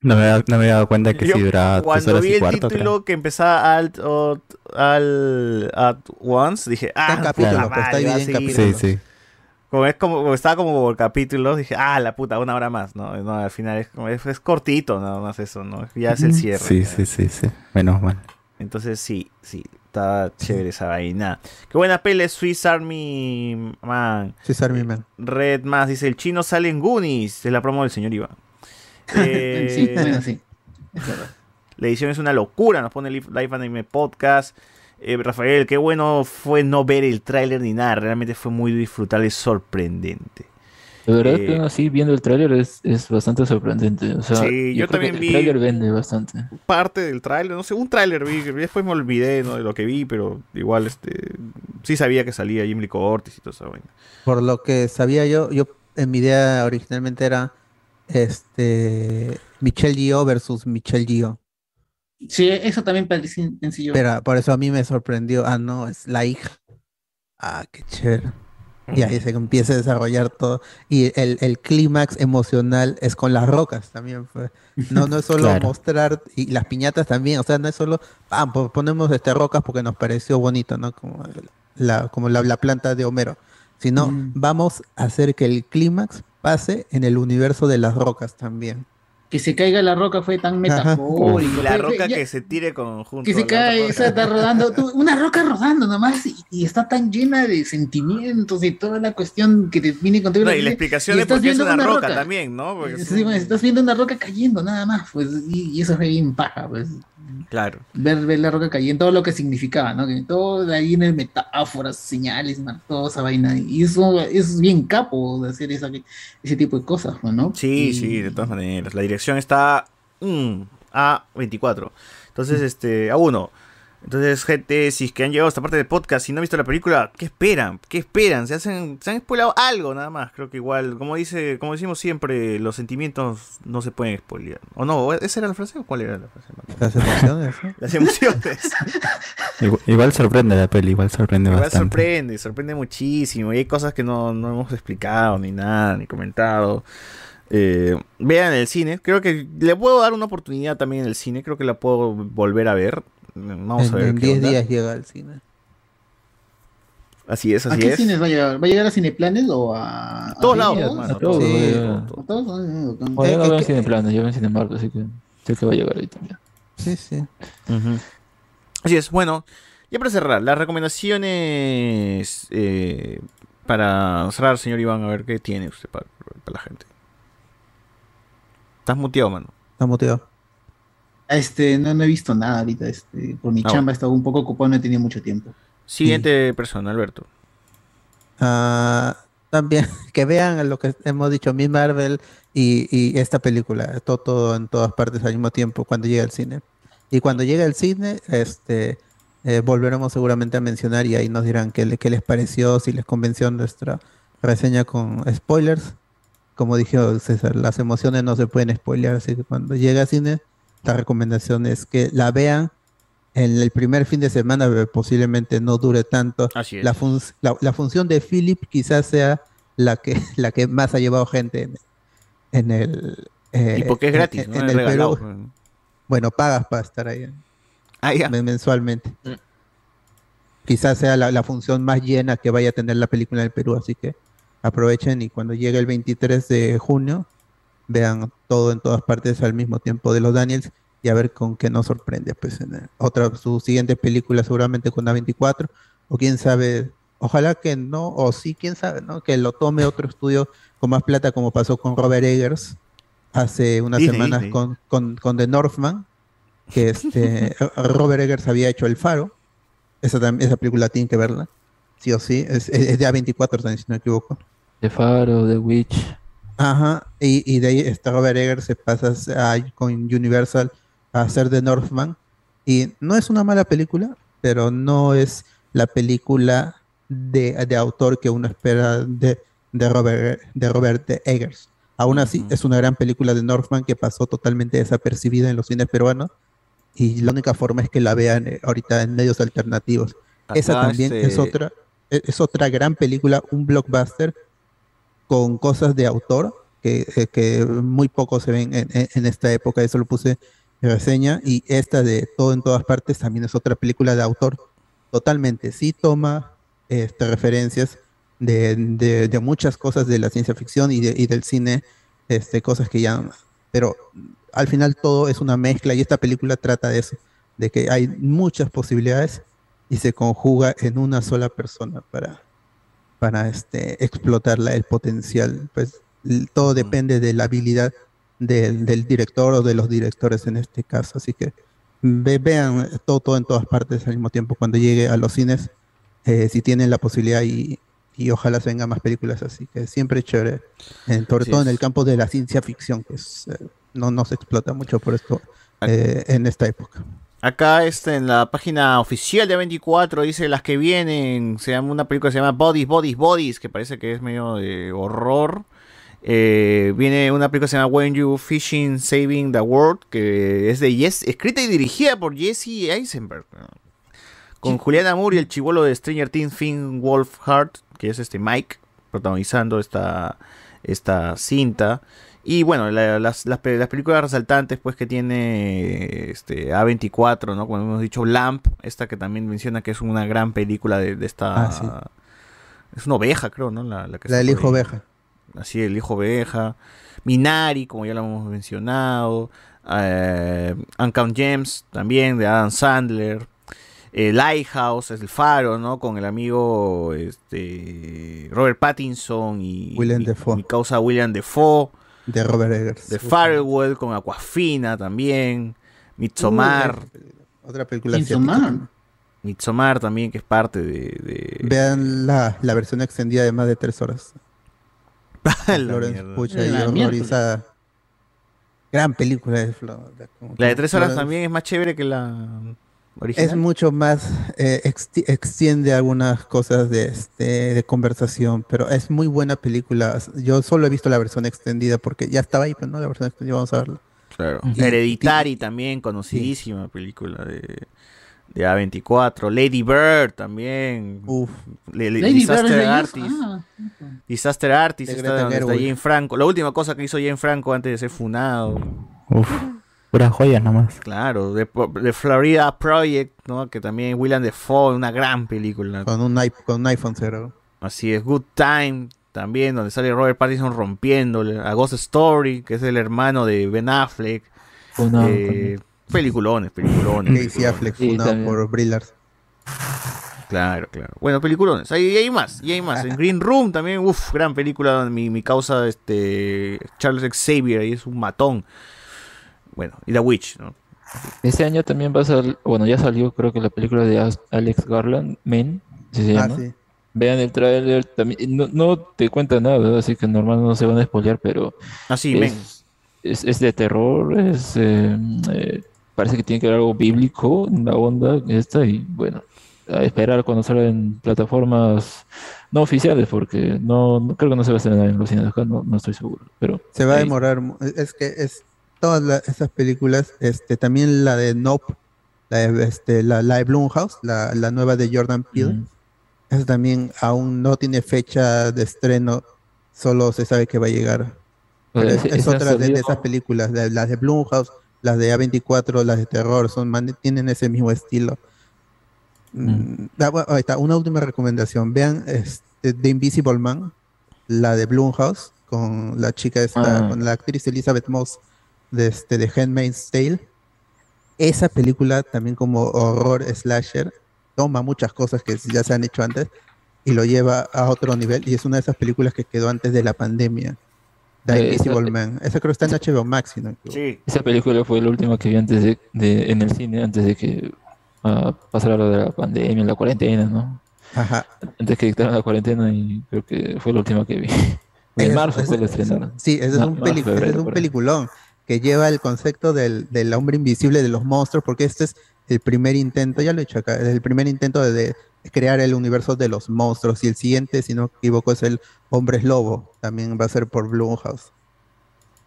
No me, no me había dado cuenta que Yo, sí duraba Cuando horas vi el cuarto, título creo. que empezaba alt, ot- al, at once, dije, ah, capítulo, puta pues, está madre, va a dividido en seguir. Sí, sí. como es como como estaba como por capítulos, dije, ah, la puta, una hora más, ¿no? No, al final es, como- es, es cortito, nada más eso, ¿no? Ya es el cierre. Sí, sí, sí, sí. Menos mal. Entonces sí, sí, está chévere esa vaina. Qué buena pele Swiss Army Man. Swiss Army Man. Red más dice, el chino sale en Goonies, es la promo del señor Iván. Eh, Sí, bueno, sí. Es verdad. La edición es una locura, nos pone Live Anime Podcast. Eh, Rafael, qué bueno fue no ver el tráiler ni nada, realmente fue muy disfrutable y sorprendente. De verdad Eh, que así viendo el tráiler es, es bastante sorprendente. O sea, Sí, yo creo que también el vi- tráiler vende bastante. Parte del tráiler, no sé, un tráiler vi, después me olvidé ¿no? de lo que vi, pero igual este sí sabía que salía Jim Lee Curtis y esa vaina. Por lo que sabía yo, yo en mi idea originalmente era este Michelle Gio versus Michelle Gio. Sí, eso también parece sencillo. Pero por eso a mí me sorprendió. Ah, no, es la hija. Ah, qué chévere. Y ahí se empieza a desarrollar todo. Y el, el clímax emocional es con las rocas también. fue. No, no es solo Claro. mostrar, y las piñatas también, o sea, no es solo, ah, po- ponemos este rocas porque nos pareció bonito, ¿no? Como la, como la, la planta de Homero. Sino vamos a hacer que el clímax pase en el universo de las rocas también. Que se caiga la roca fue tan metafórico. La Fue- roca ya- que se tire con junto que se cae, esa está rodando, tú- una roca rodando nomás y, y está tan llena de sentimientos y toda la cuestión que te viene contigo. No, y la explicación de estás por qué es viendo una roca, también, ¿no? Porque es Sí, estás viendo una roca cayendo nada más, pues, y, y eso fue bien paja, pues. Claro. Ver, ver la roca cayendo, todo lo que significaba, ¿no? Que todo de ahí en el metáforas, señales, man, toda esa vaina. Y eso es bien capo de hacer esa, ese tipo de cosas, ¿no? Sí, Y- sí, de todas maneras. La dirección está mm, a 24. Entonces, Mm. este, a 1. Entonces, gente, si es que han llegado a esta parte del podcast y no han visto la película, ¿qué esperan? ¿Qué esperan? Se hacen, se han spoilado algo nada más. Creo que igual, como dice, como decimos siempre, los sentimientos no se pueden spoilear. ¿O no? ¿Esa era la frase o cuál era la frase? Las emociones, ¿no? Las emociones. Igual, igual sorprende la peli, igual sorprende Igual bastante. sorprende, sorprende muchísimo. Y hay cosas que no, no hemos explicado, ni nada, ni comentado. Eh, vean el cine. Creo que le puedo dar una oportunidad también en el cine. Creo que la puedo volver a ver. Vamos en a ver. en qué 10 onda. días llega al cine. Así es, ¿A así qué es. cines va a llegar? ¿Va a llegar a Cineplanes o a.? A todos a lados, hermano, A todos. Sí. ¿A todos? Bueno, yo no veo en Cineplanes, yo veo en Cinemark, así que sé que va a llegar ahí también. Sí, sí. Ujú. Así es, bueno, ya para cerrar, las recomendaciones eh, para cerrar, señor Iván, a ver qué tiene usted para, para la gente. Estás muteado, mano. Está muteado. Este, no, no he visto nada ahorita. Este, por mi Ah, chamba he estado un poco ocupado, no he tenido mucho tiempo. Siguiente persona, Alberto. Ah, también que vean lo que hemos dicho, Miss Marvel y, y esta película, todo, todo en todas partes al mismo tiempo cuando llega al cine. Y cuando llegue al cine, este, eh, volveremos seguramente a mencionar y ahí nos dirán qué, qué les pareció, si les convenció nuestra reseña con spoilers. Como dijo César, las emociones no se pueden spoilear, así que cuando llegue al cine, la recomendación es que la vean en el primer fin de semana, posiblemente no dure tanto. Así es. La, fun- la, la función de Philip quizás sea la que, la que más ha llevado gente en, en el... eh, Y porque es gratis, en, ¿no? en el Perú. Bueno, pagas para estar ahí. Ah, ya. Mensualmente. Quizás sea la, la función más llena que vaya a tener la película en el Perú, así que aprovechen y cuando llegue el 23 de junio, vean todo en todas partes al mismo tiempo de los Daniels y a ver con qué nos sorprende. Pues en el- otra, su siguiente película seguramente con A24, o quién sabe, ojalá que no, o sí, quién sabe, ¿no? Que lo tome otro estudio con más plata como pasó con Robert Eggers hace unas Disney, semanas Disney. con, con, con The Northman, que este Robert Eggers había hecho El Faro, esa, esa película tienen que verla, sí o sí, es, es- es de A24 también, si no me equivoco. The Faro, The Witch. Ajá, y, y de ahí este Robert Eggers se pasa a- con Universal a hacer The Northman. Y no es una mala película, pero no es la película de, de autor que uno espera de, de Robert, de Robert Eggers. Aún así, es una gran película de Northman que pasó totalmente desapercibida en los cines peruanos. Y la única forma es que la vean eh, ahorita en medios alternativos. Esa también es otra es es otra gran película, un blockbuster con cosas de autor que, eh, que muy poco se ven en, esta época, eso lo puse en reseña, y esta de Todo en todas partes también es otra película de autor, totalmente, sí toma este, referencias de, muchas cosas de la ciencia ficción y del cine, este, cosas que ya... Pero al final todo es una mezcla y esta película trata de eso, de que hay muchas posibilidades y se conjuga en una sola persona para, para este, explotar la- el potencial. Pues todo depende de la habilidad del, del director o de los directores en este caso. Así que ve- vean todo, todo en todas partes al mismo tiempo cuando llegue a los cines, eh, si tienen la posibilidad y, y ojalá se vengan más películas. Así que siempre es chévere, en- sobre todo en el campo de la ciencia ficción, que es, eh, no, no se explota mucho por esto eh, en esta época. Acá este, en la página oficial de 24 dice las que vienen. Se llama una película que se llama Bodies, Bodies, Bodies, que parece que es medio de horror. Eh, viene una película que se llama When You Fishing Saving the World, que es de Jess, escrita y dirigida por Jesse Eisenberg. Con Juliana Moore y el chivolo de Stranger Things, Finn Wolfhard, que es este Mike, protagonizando esta, esta cinta. Y bueno, la- las, las, pe- las películas resaltantes pues que tiene este A24, ¿no? Como hemos dicho, Lamp, esta que también menciona que es una gran película de, de esta... Ah, sí. Es una oveja, creo, ¿no? La, la que La del hijo oveja. Así, el hijo oveja. Minari, como ya lo hemos mencionado. Eh, Uncut Gems, también, de Adam Sandler. Eh, Lighthouse, es el faro, ¿no? Con el amigo este, Robert Pattinson y William Dafoe. mi causa William Defoe. De Robert Eggers. De Farewell con Aquafina también. Midsommar. Otra película Midsommar. Midsommar también, que es parte de... de- Vean la, la versión extendida de más de tres horas. La Florence. Pucha y horrorizada. Gran película de La de tres horas Florence- también es más chévere que la original. Es mucho más, eh, exti- extiende algunas cosas de, este, de conversación, pero es muy buena película. Yo solo he visto la versión extendida porque ya estaba ahí, pero no la versión extendida, vamos a verla. Claro. Y- Hereditary también, conocidísima película de, de A24. Lady Bird también. Le- le- Lady Bird es Disaster. Artist. Ah, Disaster Artist está está. Jane Franco. La última cosa que hizo Jane Franco antes de ser funado. Uf, puras joyas nomás. Claro, de, de Florida Project, ¿no? Que también William Defoe, una gran película. Con un, con un iPhone cero. Así es, Good Time también, donde sale Robert Pattinson rompiéndole. A Ghost Story, que es el hermano de Ben Affleck. Funado Eh, peliculones, peliculones. Casey. Affleck, fundado por Brillard. Claro, claro. Bueno, peliculones. Ahí y hay más, y hay más. En Green Room también, uff, gran película. Mi, mi causa, este, Charles Xavier, ahí es un matón. Bueno, y The Witch, ¿no? Este año también va a salir, bueno, ya salió creo que la película de Alex Garland, Men, ¿sí se Ah, llama? sí. Vean el tráiler, también, no, no te cuenta nada, ¿verdad? así que normal no se van a spoilear, pero Ah, sí, es, Men. es, es de terror, es, eh, eh, parece que tiene que haber algo bíblico en la onda esta y bueno, a esperar cuando salga en plataformas no oficiales, porque no, no- creo que no se va a estrenar en los cines acá, no, no estoy seguro, pero Se va a demorar. Es que es todas la- esas películas, este, también la de Nope, la de, este, la, la de Blumhouse, la, la nueva de Jordan Peele. Esa también aún no tiene fecha de estreno, solo se sabe que va a llegar. Pero es, esa es otra de, esas películas, de- las de Blumhouse, las de A24, las de terror, son tienen ese mismo estilo. Mm, bueno, ahí está, una última recomendación. Vean este, The Invisible Man, la de Blumhouse, con la chica esta, Ah. con la actriz Elizabeth Moss de, este, de Handmaid's Tale. Esa película también como horror slasher toma muchas cosas que ya se han hecho antes y lo lleva a otro nivel y es una de esas películas que quedó antes de la pandemia. The Eh, Invisible esa- Man. Esa creo que está en HBO Max, no equivoco. Esa película fue la última que vi antes de, de- en el cine, antes de que ah, pasara lo de la pandemia, la cuarentena, ¿no? Ajá. Antes que dictaran la cuarentena y creo que fue la última que vi. En marzo es- fue la estrenaron. Sí, ese es Ma- un, marzo, peli- ese febrero, es un por ahí. Que lleva el concepto del, del hombre invisible de los monstruos, porque este es el primer intento, ya lo he dicho acá, es el primer intento de, crear el universo de los monstruos y el siguiente, si no me equivoco, es el Hombres Lobo, también va a ser por Blumhouse.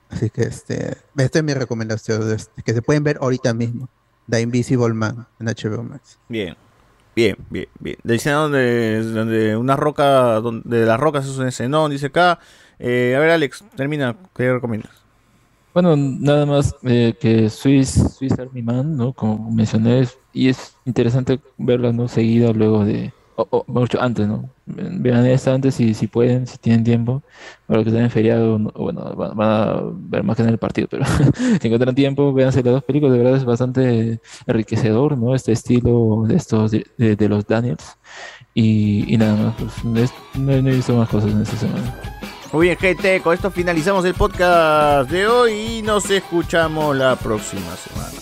Así que este, esta es mi recomendación, este, que se pueden ver ahorita mismo, The Invisible Man en HBO Max. Bien. Bien, bien, bien. Escena donde, donde una roca, donde de las rocas es un escenón, dice acá. Eh, a ver, Alex, termina. ¿Qué recomiendas? Bueno, nada más eh, que Swiss, Swiss Army Man, ¿no? Como mencioné, y es interesante verla, ¿no? Seguida luego de, o, mucho antes, ¿no? Vean esta antes si, si pueden, si tienen tiempo. Para los que están en feriado, bueno, van, a ver más que en el partido, pero si encuentran tiempo, véanse las dos películas. De verdad es bastante enriquecedor, ¿no? Este estilo de estos, de, los Daniels. Y, nada más, pues, no he visto más cosas en esta semana. Muy bien, gente, con esto finalizamos el podcast de hoy y nos escuchamos la próxima semana.